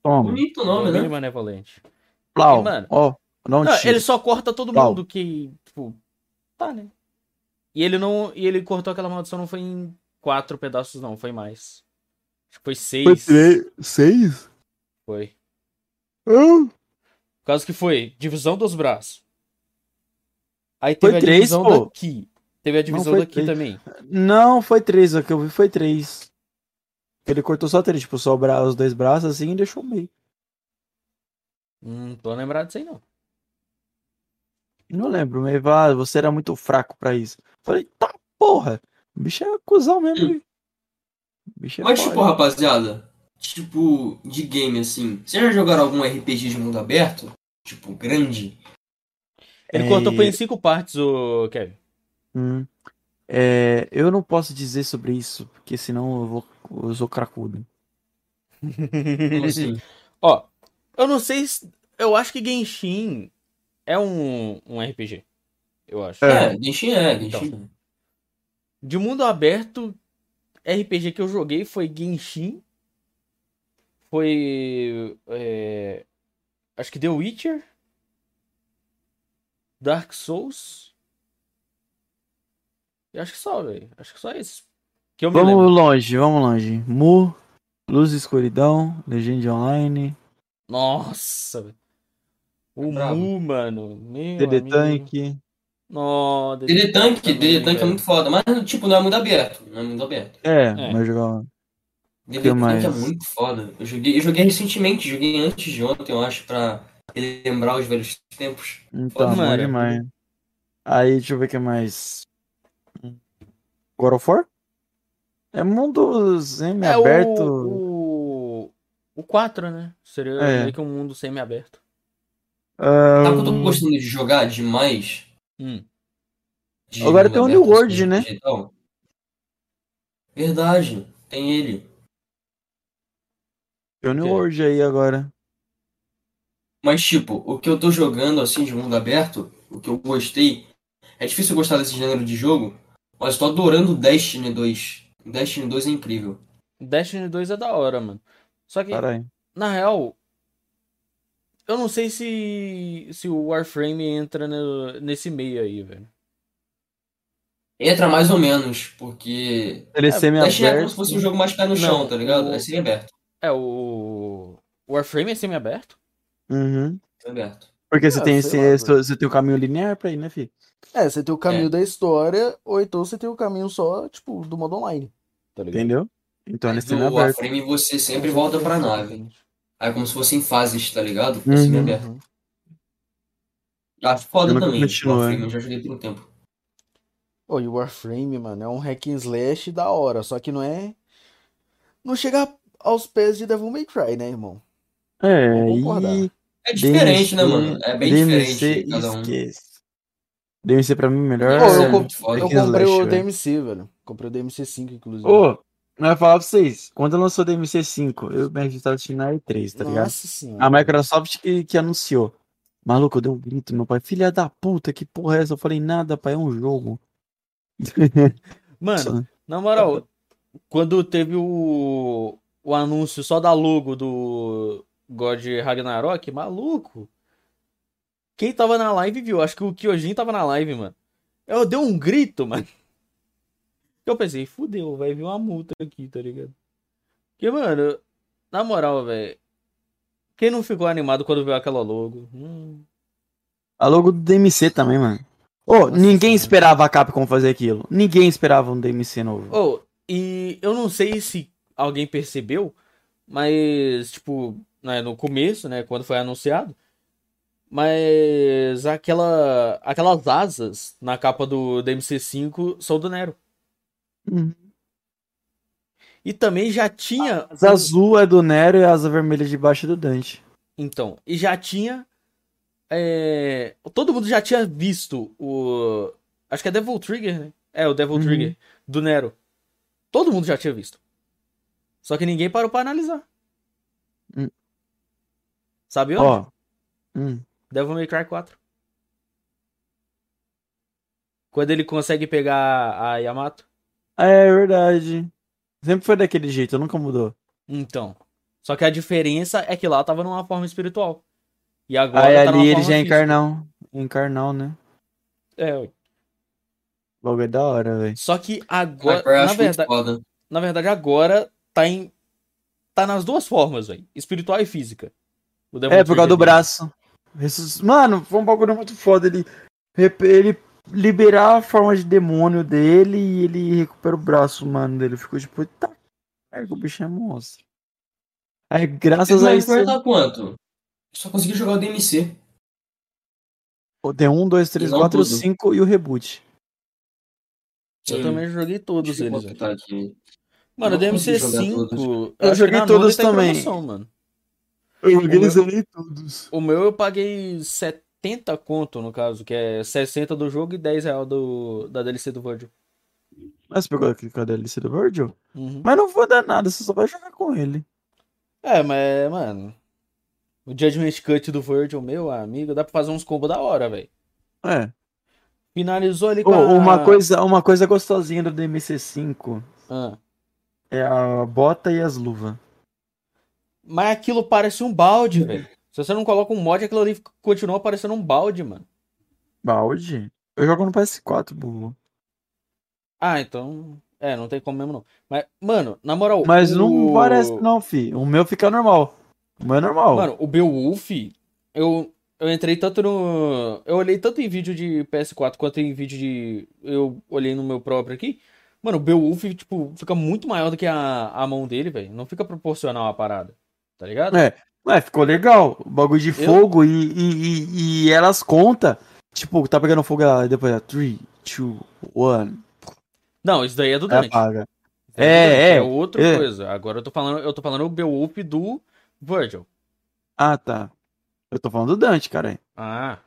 [SPEAKER 2] Toma.
[SPEAKER 3] Bonito o nome,
[SPEAKER 1] domínio
[SPEAKER 3] né?
[SPEAKER 1] manevolente.
[SPEAKER 2] Plau.
[SPEAKER 1] mano.
[SPEAKER 2] Ó, não,
[SPEAKER 1] Não, ele só corta todo
[SPEAKER 2] Pau.
[SPEAKER 1] mundo que, tipo, tá, né? E ele não, e ele cortou aquela maldição não foi em quatro pedaços não, foi mais. Acho que foi seis.
[SPEAKER 2] Foi três. Seis?
[SPEAKER 1] Foi.
[SPEAKER 2] Ah,
[SPEAKER 1] Por causa que foi divisão dos braços. Aí
[SPEAKER 2] Foi
[SPEAKER 1] teve a
[SPEAKER 2] três,
[SPEAKER 1] divisão
[SPEAKER 2] pô.
[SPEAKER 1] daqui. Teve a divisão
[SPEAKER 2] foi
[SPEAKER 1] daqui
[SPEAKER 2] três.
[SPEAKER 1] também.
[SPEAKER 2] Não, foi três. O que eu vi foi três. Ele cortou só três, tipo, só bra- os dois braços assim e deixou o meio.
[SPEAKER 1] Hum, tô lembrado disso aí não.
[SPEAKER 2] Não lembro, mas você era muito fraco pra isso. Falei, tá porra. O bicho é cuzão mesmo. Bicho é
[SPEAKER 3] Mas, tipo, rapaziada, tipo, de game assim, vocês já jogaram algum RPG de mundo aberto? Tipo, grande?
[SPEAKER 1] Ele
[SPEAKER 2] É,
[SPEAKER 1] cortou em cinco partes, o Kevin.
[SPEAKER 2] hum. É, eu não posso dizer sobre isso, porque senão eu vou. Eu sou cracudo.
[SPEAKER 3] Assim?
[SPEAKER 1] Ó, eu não sei se. Eu acho que Genshin é um, um RPG. Eu acho.
[SPEAKER 3] É, Genshin é, Genshin.
[SPEAKER 1] Então. De mundo aberto, RPG que eu joguei foi Genshin. Foi. é, acho que The Witcher. Dark Souls. E acho que só, velho. Acho que só isso. Que eu me
[SPEAKER 2] Vamos
[SPEAKER 1] lembro.
[SPEAKER 2] longe, vamos longe. Mu, Luz e Escuridão, Legend Online,
[SPEAKER 1] Nossa, velho. O
[SPEAKER 3] Bravo.
[SPEAKER 1] Mu, mano. Meu
[SPEAKER 2] DD
[SPEAKER 3] DD Tank,
[SPEAKER 1] também,
[SPEAKER 3] DD Tank é muito foda, mas, tipo, não é mundo aberto. Não é mundo aberto.
[SPEAKER 2] É,
[SPEAKER 1] É.
[SPEAKER 2] mas jogar.
[SPEAKER 3] DD Tank
[SPEAKER 2] mais?
[SPEAKER 3] é muito foda. Eu joguei, eu joguei recentemente, joguei antes de ontem, eu acho, pra lembrar os velhos tempos.
[SPEAKER 2] Então, bom
[SPEAKER 1] Mano.
[SPEAKER 2] demais. Aí, deixa eu ver o que mais. God of War? É mundo
[SPEAKER 1] É
[SPEAKER 2] semi-aberto.
[SPEAKER 1] o, o. O 4, né? Seria
[SPEAKER 2] É.
[SPEAKER 1] meio que um mundo semi-aberto.
[SPEAKER 3] Sabe que eu tô gostando de jogar demais?
[SPEAKER 1] Hum.
[SPEAKER 2] Agora tem o New World, né?
[SPEAKER 3] digital? Verdade, tem ele.
[SPEAKER 2] tem o New. World aí agora.
[SPEAKER 3] Mas, tipo, o que eu tô jogando, assim, de mundo aberto, o que eu gostei. É difícil eu gostar desse gênero de jogo, mas eu tô adorando Destiny 2. Destiny 2 é incrível.
[SPEAKER 1] Destiny 2 é da hora, mano. Só que,
[SPEAKER 2] Caralho.
[SPEAKER 1] na real, eu não sei se, se o Warframe entra no- nesse meio aí, velho.
[SPEAKER 3] Entra mais ou menos, porque.
[SPEAKER 2] Ele é
[SPEAKER 1] É,
[SPEAKER 3] Destiny é como
[SPEAKER 2] semi-aberto.
[SPEAKER 3] se fosse um jogo mais pé no
[SPEAKER 1] Não,
[SPEAKER 3] chão, tá ligado?
[SPEAKER 1] o-
[SPEAKER 3] É semi-aberto.
[SPEAKER 1] É, o. O Warframe é semi-aberto?
[SPEAKER 2] Uhum.
[SPEAKER 3] Semi-aberto.
[SPEAKER 2] Porque você
[SPEAKER 4] Ah,
[SPEAKER 2] tem esse,
[SPEAKER 4] lá,
[SPEAKER 2] você tem o caminho linear pra ir, né, filho?
[SPEAKER 4] É, você tem o caminho
[SPEAKER 3] É.
[SPEAKER 4] da história, ou então você tem o caminho só, tipo, do modo online. Tá ligado?
[SPEAKER 2] Entendeu? Então ele é
[SPEAKER 3] Mas o
[SPEAKER 2] semi-aberto.
[SPEAKER 3] Warframe você sempre volta pra nave. Aí é como se fosse em fases, tá ligado? É
[SPEAKER 2] Uhum.
[SPEAKER 3] semi-aberto.
[SPEAKER 4] Uhum.
[SPEAKER 3] Acho foda
[SPEAKER 2] Eu
[SPEAKER 3] também.
[SPEAKER 2] continuei.
[SPEAKER 3] Warframe, eu já joguei por um tempo.
[SPEAKER 4] Ô, e o Warframe, mano, é um hack and slash da hora, só que não é. Não chega aos pés de Devil May Cry, né, irmão?
[SPEAKER 2] É, e
[SPEAKER 3] É diferente, né,
[SPEAKER 2] DMC
[SPEAKER 3] mano? É bem
[SPEAKER 2] DMC,
[SPEAKER 3] diferente cada um.
[SPEAKER 2] esquece. DMC pra mim melhor.
[SPEAKER 4] Pô, eu,
[SPEAKER 3] é
[SPEAKER 4] eu
[SPEAKER 2] and
[SPEAKER 4] comprei
[SPEAKER 2] slash,
[SPEAKER 4] o. DMC, velho. Comprei o DMC5, inclusive.
[SPEAKER 2] Ô, não vai falar pra vocês. Quando lançou o DMC5, eu me estava assistindo na E3, tá ligado?
[SPEAKER 4] Nossa senhora.
[SPEAKER 2] A Microsoft que, que anunciou. Maluco, eu dei um grito, meu pai. Filha da puta, que porra é essa? Eu falei, nada, pai, é um jogo.
[SPEAKER 1] Mano, na moral, quando teve o, o anúncio só da logo do God Ragnarok, maluco. Quem tava na live viu, acho que o Kyojin tava na live, mano. Eu dei um grito, mano. Eu pensei, fudeu, vai vir uma multa aqui, tá ligado? Porque, mano, na moral, velho. Quem não ficou animado quando viu aquela logo? Hum,
[SPEAKER 2] A logo do DMC também, mano. Ô,
[SPEAKER 1] Nossa
[SPEAKER 2] ninguém
[SPEAKER 1] senhora.
[SPEAKER 2] esperava a Capcom fazer aquilo. Ninguém esperava um DMC novo.
[SPEAKER 1] Oh, e eu não sei se alguém percebeu, mas, tipo, né, no começo, né, quando foi anunciado, mas aquela, aquelas asas na capa do DMC5 são do Nero.
[SPEAKER 2] Uhum.
[SPEAKER 1] E também já tinha.
[SPEAKER 2] Asa azul é do Nero e a asa vermelha debaixo é do Dante.
[SPEAKER 1] Então, e já tinha. é, todo mundo já tinha visto o. Acho que é Devil Trigger, né? É, o Devil
[SPEAKER 2] Uhum.
[SPEAKER 1] Trigger do Nero. Todo mundo já tinha visto. Só que ninguém parou pra analisar.
[SPEAKER 2] Hum.
[SPEAKER 1] Sabe onde?
[SPEAKER 2] Ó. Hum.
[SPEAKER 1] Devil May Cry 4. Quando ele consegue pegar a Yamato.
[SPEAKER 2] É verdade. Sempre foi daquele jeito, nunca mudou.
[SPEAKER 1] Então. Só que a diferença é que lá tava numa forma espiritual. E agora
[SPEAKER 2] Aí
[SPEAKER 1] tá numa
[SPEAKER 2] ali ele
[SPEAKER 1] forma
[SPEAKER 2] já é encarnão. Encarnão, né?
[SPEAKER 1] É, ué.
[SPEAKER 2] Logo é da hora, velho.
[SPEAKER 1] Só que agora, na verdade, na verdade agora tá em tá nas duas formas, velho, espiritual e física.
[SPEAKER 2] É, por causa do braço. Mano, foi um bagulho muito foda. Ele, ele liberar a forma de demônio dele e ele recupera o braço, mano, dele. Ficou tipo, tá, merda, o bicho é monstro. Aí, graças a isso,
[SPEAKER 3] vai tá quanto? Só consegui jogar o DMC.
[SPEAKER 2] um, dois, três,
[SPEAKER 3] Não
[SPEAKER 2] quatro,
[SPEAKER 3] tudo.
[SPEAKER 2] cinco e o reboot.
[SPEAKER 1] Eu também joguei todos
[SPEAKER 3] Deixa
[SPEAKER 1] eles,
[SPEAKER 3] aqui.
[SPEAKER 1] Mano, o DMC5,
[SPEAKER 3] todos.
[SPEAKER 1] eu,
[SPEAKER 2] joguei todos
[SPEAKER 1] tá
[SPEAKER 2] também.
[SPEAKER 1] promoção, mano.
[SPEAKER 2] Eu joguei todos.
[SPEAKER 1] O meu eu paguei 70 conto, no caso, que é 60 do jogo e 10 real do, da DLC do Virgil.
[SPEAKER 2] Mas você pegou aqui com a DLC do Virgil?
[SPEAKER 1] Uhum.
[SPEAKER 2] Mas não vou dar nada, você só vai jogar com ele.
[SPEAKER 1] É, mas, mano, o Judgment Cut do Virgil, meu amigo, dá pra fazer uns combos da hora, velho.
[SPEAKER 2] É.
[SPEAKER 1] Finalizou ali com a...
[SPEAKER 2] uma, coisa, uma coisa gostosinha do DMC5
[SPEAKER 1] Ah.
[SPEAKER 2] é a bota e as luvas.
[SPEAKER 1] Mas aquilo parece um balde, velho. Se você não coloca um mod, aquilo ali continua parecendo um balde, mano.
[SPEAKER 2] Balde? Eu jogo no PS4, burro.
[SPEAKER 1] Ah, então. É, não tem como mesmo não. Mas, mano, na moral.
[SPEAKER 2] Mas não
[SPEAKER 1] o-
[SPEAKER 2] parece não, fi. O meu fica normal. O meu é normal.
[SPEAKER 1] Mano, o Beowulf, eu, eu entrei tanto no. Eu olhei tanto em vídeo de PS4 quanto em vídeo de. Eu olhei no meu próprio aqui. Mano, o Beowulf, tipo, fica muito maior do que a, a mão dele, velho. Não fica proporcional à parada. Tá ligado?
[SPEAKER 2] É. Ué, ficou legal. O bagulho de fogo e, e, e, e elas contam. Tipo, tá pegando fogo ela, depois é 3, 2, 1.
[SPEAKER 1] Não, isso daí é do
[SPEAKER 2] Aí
[SPEAKER 1] Dante.
[SPEAKER 2] apaga. É,
[SPEAKER 1] do Dante,
[SPEAKER 2] é,
[SPEAKER 1] outra
[SPEAKER 2] é.
[SPEAKER 1] coisa. Agora eu tô falando, eu tô falando o Beowulf do Virgil.
[SPEAKER 2] Ah, tá. Eu tô falando do Dante, cara.
[SPEAKER 1] Ah.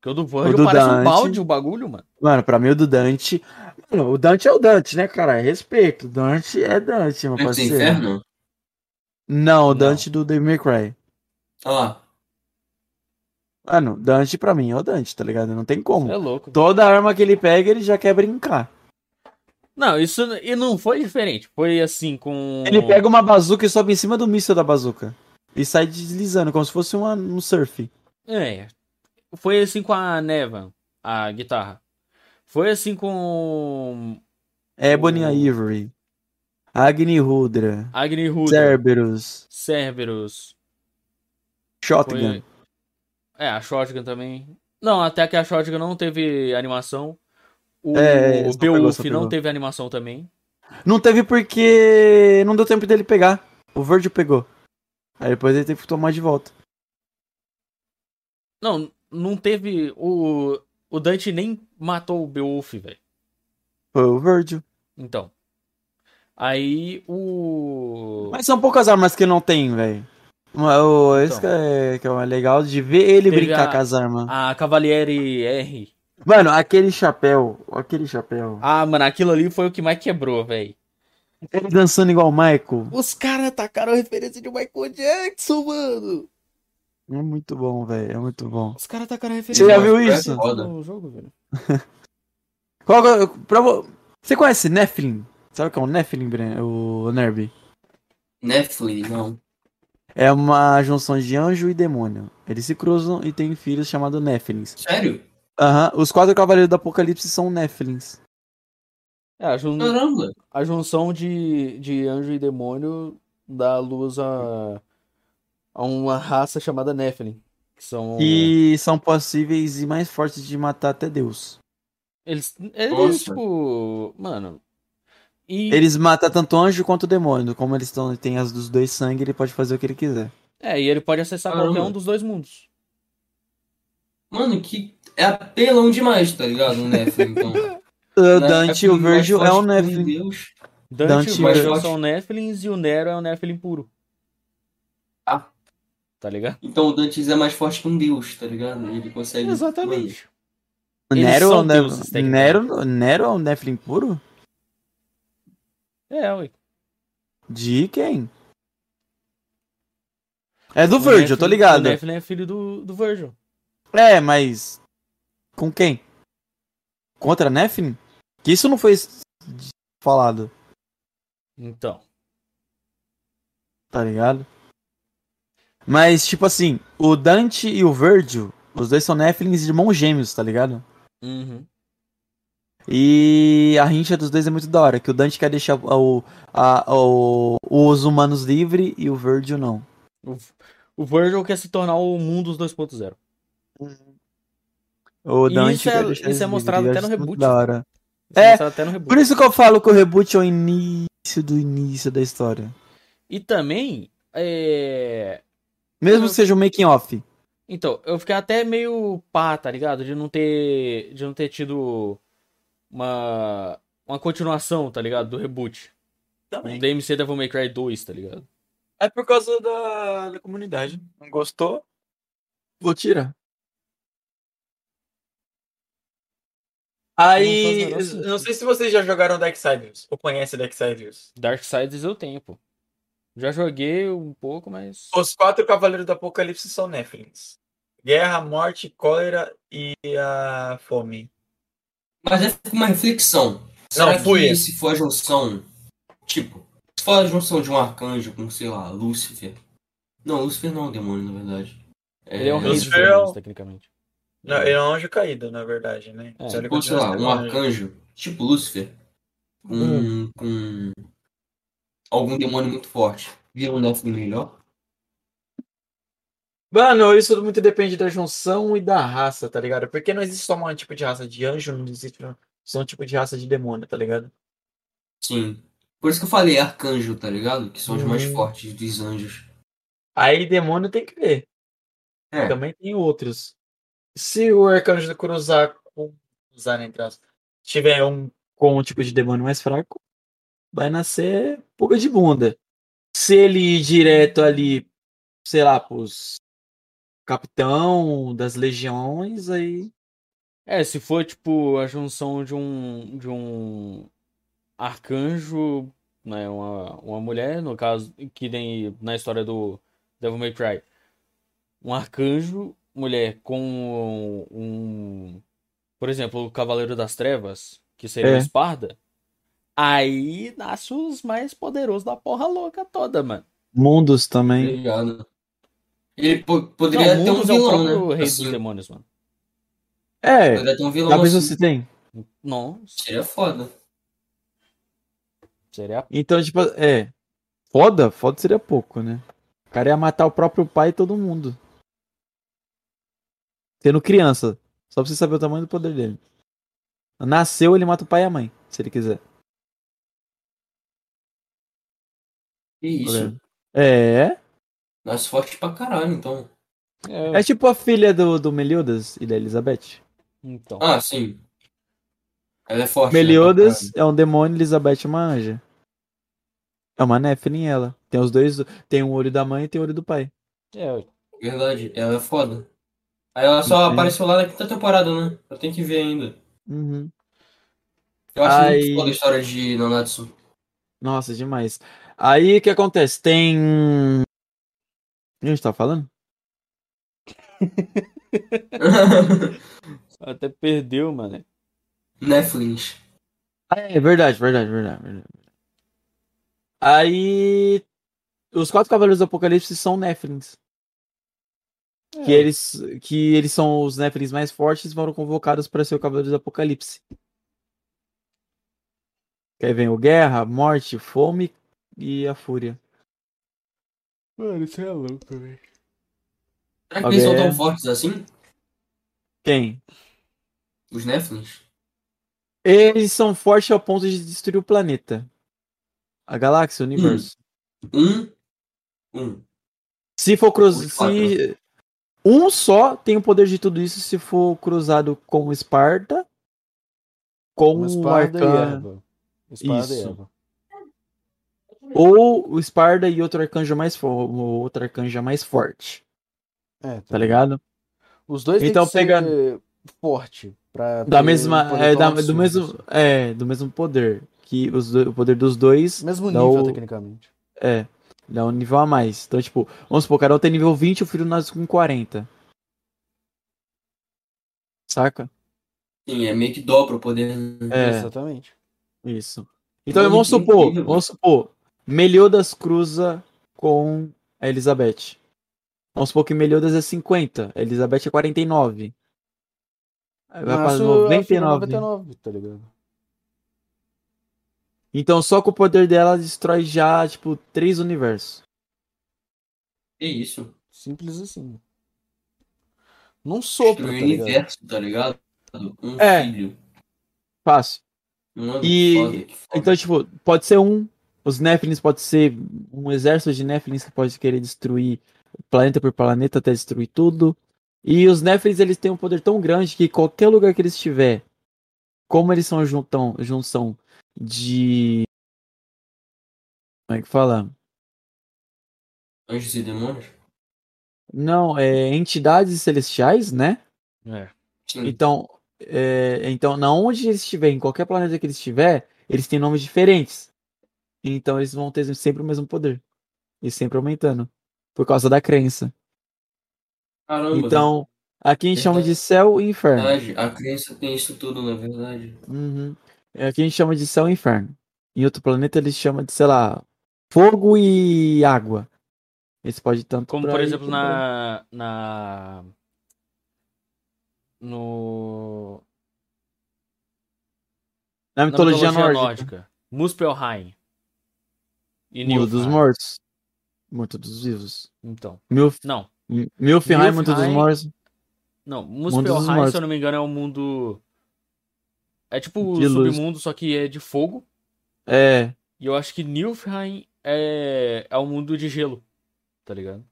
[SPEAKER 1] Porque o do Virgil
[SPEAKER 2] do
[SPEAKER 1] parece um
[SPEAKER 2] Dante-
[SPEAKER 1] balde o bagulho, mano.
[SPEAKER 2] Mano, pra mim o do Dante. Mano, o Dante é o Dante, né, cara? Respeito. O Dante é Dante, meu
[SPEAKER 3] Dante
[SPEAKER 2] parceiro.
[SPEAKER 3] Inferno?
[SPEAKER 2] Não, o
[SPEAKER 1] Não.
[SPEAKER 2] Dante do Devil May Cry.
[SPEAKER 3] Ah,
[SPEAKER 2] Mano, Dante pra mim é o Dante, tá ligado? Não tem como.
[SPEAKER 1] É louco.
[SPEAKER 2] Toda arma que ele pega, ele já quer brincar.
[SPEAKER 1] Não, isso e não foi diferente. Foi assim com.
[SPEAKER 2] Ele pega uma bazuca e sobe em cima do míssil da bazuca. E sai deslizando, como se fosse uma, um surf.
[SPEAKER 1] É. Foi assim com a Neva, a guitarra. Foi assim com
[SPEAKER 2] Ebony
[SPEAKER 1] O-
[SPEAKER 2] Ivory. Agni Rudra.
[SPEAKER 1] Agni Rudra,
[SPEAKER 2] Cerberus.
[SPEAKER 1] Cerberus.
[SPEAKER 2] Shotgun.
[SPEAKER 1] Foi... É, a Shotgun também. Não, até que a Shotgun não teve animação. O,
[SPEAKER 2] É,
[SPEAKER 1] o Beowulf não
[SPEAKER 2] pegou.
[SPEAKER 1] teve animação também.
[SPEAKER 2] Não teve porque não deu tempo dele pegar. O Virgil pegou. Aí depois ele teve que tomar de volta.
[SPEAKER 1] Não, não teve. O, o Dante nem matou o Beowulf, velho.
[SPEAKER 2] Foi o Virgil.
[SPEAKER 1] Então. Aí o.
[SPEAKER 2] Mas são poucas armas que não tem, velho. O- Esse
[SPEAKER 1] Então.
[SPEAKER 2] que é, que é legal de ver ele brincar
[SPEAKER 1] a-
[SPEAKER 2] com as armas.
[SPEAKER 1] A Cavaliere R.
[SPEAKER 2] Mano, aquele chapéu. Aquele chapéu.
[SPEAKER 1] Ah, mano, aquilo ali foi o que mais quebrou, velho.
[SPEAKER 2] Ele dançando igual o Michael.
[SPEAKER 1] Os caras tacaram a referência de Michael Jackson, mano.
[SPEAKER 2] É muito bom, velho. É muito bom.
[SPEAKER 1] Os caras tacaram a referência
[SPEAKER 2] Você já viu isso?
[SPEAKER 1] No jogo, velho.
[SPEAKER 2] Qual, é- pra vo- você conhece Nephilim? Sabe o que é um Nephilim, Bren- o Nerby?
[SPEAKER 3] Netflix, não.
[SPEAKER 2] É uma junção de anjo e demônio. Eles se cruzam e têm filhos chamados Nephilims.
[SPEAKER 3] Sério?
[SPEAKER 2] Aham, os quatro cavaleiros do apocalipse são Nephilims.
[SPEAKER 1] É, a, jun-
[SPEAKER 3] Caramba.
[SPEAKER 1] a junção de, de anjo e demônio dá luz a, a uma raça chamada Nephilim. Que são.
[SPEAKER 2] E são possíveis e mais fortes de matar até Deus.
[SPEAKER 1] Eles, eles
[SPEAKER 3] Nossa.
[SPEAKER 1] tipo. Mano. E,
[SPEAKER 2] Eles matam tanto anjo quanto demônio. Como eles tão, têm as dos dois sangue, ele pode fazer o que ele quiser.
[SPEAKER 1] É, e ele pode acessar
[SPEAKER 3] Caramba.
[SPEAKER 1] qualquer um dos dois mundos.
[SPEAKER 3] Mano, que. É apelão demais, tá ligado? O Nephilim, então.
[SPEAKER 2] O
[SPEAKER 3] Né?
[SPEAKER 2] Dante e o
[SPEAKER 3] mais
[SPEAKER 2] Virgil é um
[SPEAKER 3] que
[SPEAKER 2] Nephilim.
[SPEAKER 3] Deus.
[SPEAKER 1] Dante,
[SPEAKER 2] Dante
[SPEAKER 1] e o Virgil são Nephilims e o Nero é um Nephilim puro.
[SPEAKER 3] Ah.
[SPEAKER 1] Tá ligado?
[SPEAKER 3] Então o Dantes é mais forte que um deus, tá ligado? Ele consegue.
[SPEAKER 1] Exatamente.
[SPEAKER 2] O
[SPEAKER 1] Eles
[SPEAKER 2] Nero, é um
[SPEAKER 1] deuses.
[SPEAKER 2] Nero, Nero é um Nephilim puro?
[SPEAKER 1] É, ué.
[SPEAKER 2] De quem? É do
[SPEAKER 1] O
[SPEAKER 2] Virgil, tô
[SPEAKER 1] Nephilim-
[SPEAKER 2] ligado.
[SPEAKER 1] O Nephilim é filho do, do Virgil.
[SPEAKER 2] É, mas. Com quem? Contra Nephilim? Que isso não foi falado,
[SPEAKER 1] Então.
[SPEAKER 2] tá ligado? Mas, tipo assim, o Dante e o Virgil, os dois são Nephilims irmãos gêmeos, tá ligado?
[SPEAKER 1] Uhum.
[SPEAKER 2] E a rincha dos dois é muito da hora, que o Dante quer deixar o, a- o- os humanos livres e o Virgil não.
[SPEAKER 1] O, o Virgil quer se tornar o mundo dos 2.0.
[SPEAKER 2] O
[SPEAKER 1] E
[SPEAKER 2] Dante
[SPEAKER 1] isso é-
[SPEAKER 2] quer deixar
[SPEAKER 1] isso é
[SPEAKER 2] livres,
[SPEAKER 1] mostrado até no
[SPEAKER 2] isso
[SPEAKER 1] reboot.
[SPEAKER 2] Da hora.
[SPEAKER 1] Isso
[SPEAKER 2] É. Por isso que eu falo que o reboot é o início do início da história.
[SPEAKER 1] E também, é...
[SPEAKER 2] Mesmo
[SPEAKER 1] Eu-
[SPEAKER 2] que seja um making off.
[SPEAKER 1] Então, eu fiquei até meio pá, tá ligado? De não ter, de não ter tido uma, uma continuação, tá ligado? Do reboot. Um DMC Devil May Cry 2, tá ligado?
[SPEAKER 2] É por causa da, da comunidade. Não gostou? Vou tirar. Aí,
[SPEAKER 1] Não
[SPEAKER 2] sei se vocês já jogaram Darksiders ou conhecem Darksiders.
[SPEAKER 1] Darksiders eu tenho, pô. Já joguei um pouco, mas...
[SPEAKER 2] Os quatro cavaleiros do apocalipse são Nephilims. Guerra, morte, cólera e a fome.
[SPEAKER 3] Mas é uma reflexão. Será
[SPEAKER 2] Não, fui
[SPEAKER 3] que se for a junção. Tipo, se for a junção de um arcanjo com, sei lá, Lúcifer. Não, Lúcifer não é um demônio, na verdade.
[SPEAKER 1] Ele é um rei dos
[SPEAKER 2] é
[SPEAKER 1] demônios, tecnicamente.
[SPEAKER 2] Não, ele é um anjo caído, na verdade, né?
[SPEAKER 1] É,
[SPEAKER 2] Se
[SPEAKER 3] Ou sei lá, um
[SPEAKER 2] anjo.
[SPEAKER 3] arcanjo, tipo Lúcifer, com,
[SPEAKER 2] Hum.
[SPEAKER 3] com algum demônio muito forte. Vira um Nephilim melhor?
[SPEAKER 2] Mano, isso muito depende da junção e da raça, tá ligado? Porque não existe só um tipo de raça de anjo, não existe só um tipo de raça de demônio, tá ligado?
[SPEAKER 3] Sim. Por isso que eu falei arcanjo, tá ligado? Que são os mais
[SPEAKER 2] Hum.
[SPEAKER 3] fortes dos anjos.
[SPEAKER 2] Aí demônio tem que ver.
[SPEAKER 3] É.
[SPEAKER 2] Também tem outros. Se o arcanjo cruzar com. Usar entre aspas, tiver um com um tipo de demônio mais fraco, vai nascer pulga de bunda. Se ele ir direto ali, sei lá, pros capitão das legiões, aí.
[SPEAKER 1] É, se for tipo a junção de um de um arcanjo, né, uma, uma mulher, no caso, que nem na história do Devil May Cry. Um arcanjo, mulher com um, por exemplo, o Cavaleiro das Trevas, que seria
[SPEAKER 2] É.
[SPEAKER 1] o Esparda. Aí nasce os mais poderosos da porra louca toda, mano.
[SPEAKER 2] Mundos também.
[SPEAKER 3] Obrigado. Ele po- poderia
[SPEAKER 1] Não,
[SPEAKER 3] ter um
[SPEAKER 1] Mundus é o
[SPEAKER 3] vilão, né?
[SPEAKER 1] rei
[SPEAKER 3] Assim,
[SPEAKER 1] dos demônios, mano.
[SPEAKER 2] É,
[SPEAKER 3] poderia ter um vilão
[SPEAKER 2] talvez
[SPEAKER 3] assim.
[SPEAKER 2] você tem.
[SPEAKER 1] Não,
[SPEAKER 3] Seria foda.
[SPEAKER 1] seria
[SPEAKER 2] Então, tipo, é. Foda? Foda seria pouco, né? O cara ia matar o próprio pai e todo mundo. Sendo criança. Só pra você saber o tamanho do poder dele. Nasceu, ele mata o pai e a mãe, se ele quiser.
[SPEAKER 3] Que isso.
[SPEAKER 2] É.
[SPEAKER 3] Nasce forte pra caralho, então.
[SPEAKER 1] É,
[SPEAKER 2] É tipo a filha do, do Meliodas e da Elizabeth.
[SPEAKER 1] então.
[SPEAKER 3] Ah, sim. Ela é forte. né,
[SPEAKER 2] Meliodas
[SPEAKER 3] pra
[SPEAKER 2] é um demônio, Elizabeth é uma anja. É uma Nephilim ela. Tem os dois. Tem o olho da mãe e tem o olho do pai.
[SPEAKER 1] É.
[SPEAKER 3] Verdade, ela é foda. Aí ela só
[SPEAKER 2] Sim.
[SPEAKER 3] apareceu lá na quinta temporada, né? Eu tenho que ver ainda.
[SPEAKER 2] Uhum.
[SPEAKER 3] Eu acho
[SPEAKER 2] Aí-
[SPEAKER 3] muito foda a história de Nanatsu.
[SPEAKER 2] Nossa, demais. Aí o que acontece? Tem. O que a gente tá falando?
[SPEAKER 1] até perdeu, mano.
[SPEAKER 3] Netflix.
[SPEAKER 2] Ah, é verdade, verdade, verdade, verdade. Aí. Os quatro cavaleiros do Apocalipse são Néfilins. Que eles, que eles são os Néfilins mais fortes e foram convocados para ser o Cavaleiro do Apocalipse. Que aí vem o Guerra, Morte, Fome e a Fúria.
[SPEAKER 1] Mano, isso é louco, velho.
[SPEAKER 3] Será que eles são tão fortes assim?
[SPEAKER 2] Quem?
[SPEAKER 3] Os Netflix?
[SPEAKER 2] Eles são fortes ao ponto de destruir o planeta. A galáxia, o universo.
[SPEAKER 3] Um. Um.
[SPEAKER 2] Se for cruz...
[SPEAKER 3] Os quatro.
[SPEAKER 2] se um só tem o poder de tudo isso se for cruzado com o Esparta, com
[SPEAKER 1] Uma
[SPEAKER 2] o
[SPEAKER 1] espada e
[SPEAKER 2] Arcan...
[SPEAKER 1] erva. Espada e
[SPEAKER 2] Isso. Ou o Esparda e outro arcanjo mais forte, outro arcanjo mais forte,
[SPEAKER 1] É,
[SPEAKER 2] tá ligado?
[SPEAKER 1] Os dois
[SPEAKER 2] Então
[SPEAKER 1] têm que
[SPEAKER 2] pega-
[SPEAKER 1] ser forte pra
[SPEAKER 2] Da mesma,
[SPEAKER 1] um poder
[SPEAKER 2] é, da- do mesmo, é, do mesmo poder que os o poder dos dois
[SPEAKER 1] Mesmo nível,
[SPEAKER 2] o-
[SPEAKER 1] tecnicamente.
[SPEAKER 2] é dá um nível a mais. Então tipo, vamos supor, o Carol tem nível 20, o filho nasce com 40. Saca?
[SPEAKER 3] Sim, é meio que dobra o poder.
[SPEAKER 2] É.
[SPEAKER 1] Exatamente.
[SPEAKER 2] Isso. Então
[SPEAKER 3] Olha
[SPEAKER 2] vamos supor, vamos supor, Meliodas cruza com a Elizabeth. Vamos supor que Meliodas é 50, a Elizabeth é 49. Aí vai para
[SPEAKER 1] Nasce a filha
[SPEAKER 2] 99.
[SPEAKER 1] 99, tá ligado?
[SPEAKER 2] Então só com o poder dela destrói já, tipo, três universos.
[SPEAKER 3] Que isso?
[SPEAKER 1] Simples assim. Num sopro, tá ligado?
[SPEAKER 3] universo, tá ligado? Um
[SPEAKER 2] É.
[SPEAKER 3] filho.
[SPEAKER 2] Fácil.
[SPEAKER 3] Mano,
[SPEAKER 2] E-
[SPEAKER 3] foda, foda.
[SPEAKER 2] Então, tipo, pode ser um. Os Nephilims pode ser um exército de Nephilims que pode querer destruir planeta por planeta até destruir tudo. E os Nephilims, eles têm um poder tão grande que qualquer lugar que eles estiver, como eles são juntão, junção de. Como é que fala?
[SPEAKER 3] Anjos e demônios?
[SPEAKER 2] Não, é entidades celestiais, né?
[SPEAKER 1] É.
[SPEAKER 3] Sim.
[SPEAKER 2] Então, é, então, na onde eles estiverem, em qualquer planeta que eles estiver, eles têm nomes diferentes. Então eles vão ter sempre o mesmo poder. E sempre aumentando. Por causa da crença.
[SPEAKER 3] Caramba.
[SPEAKER 2] Então, aqui a gente chama de céu e inferno.
[SPEAKER 3] verdade. A crença tem isso tudo, na verdade.
[SPEAKER 2] Uhum. Aqui a gente chama de céu e inferno. Em outro planeta eles chamam de, sei lá, fogo e água. Esse pode tanto
[SPEAKER 1] Como, por exemplo,
[SPEAKER 2] quanto pra-
[SPEAKER 1] na. Na. No.
[SPEAKER 2] Na
[SPEAKER 1] Na
[SPEAKER 2] mitologia,
[SPEAKER 1] mitologia
[SPEAKER 2] nórdica.
[SPEAKER 1] nórdica. Muspelheim. E
[SPEAKER 2] Mundo dos mortos. Morto dos vivos.
[SPEAKER 1] Então.
[SPEAKER 2] Milf,
[SPEAKER 1] Não.
[SPEAKER 2] Milfheim, Mundo dos mortos.
[SPEAKER 1] Não,
[SPEAKER 2] dos
[SPEAKER 1] Muspelheim, se eu não me engano, é um mundo. É tipo o
[SPEAKER 2] luz.
[SPEAKER 1] submundo, só que é de fogo.
[SPEAKER 2] É,
[SPEAKER 1] E eu acho que Nilfheim é, é um mundo de gelo. Tá ligado?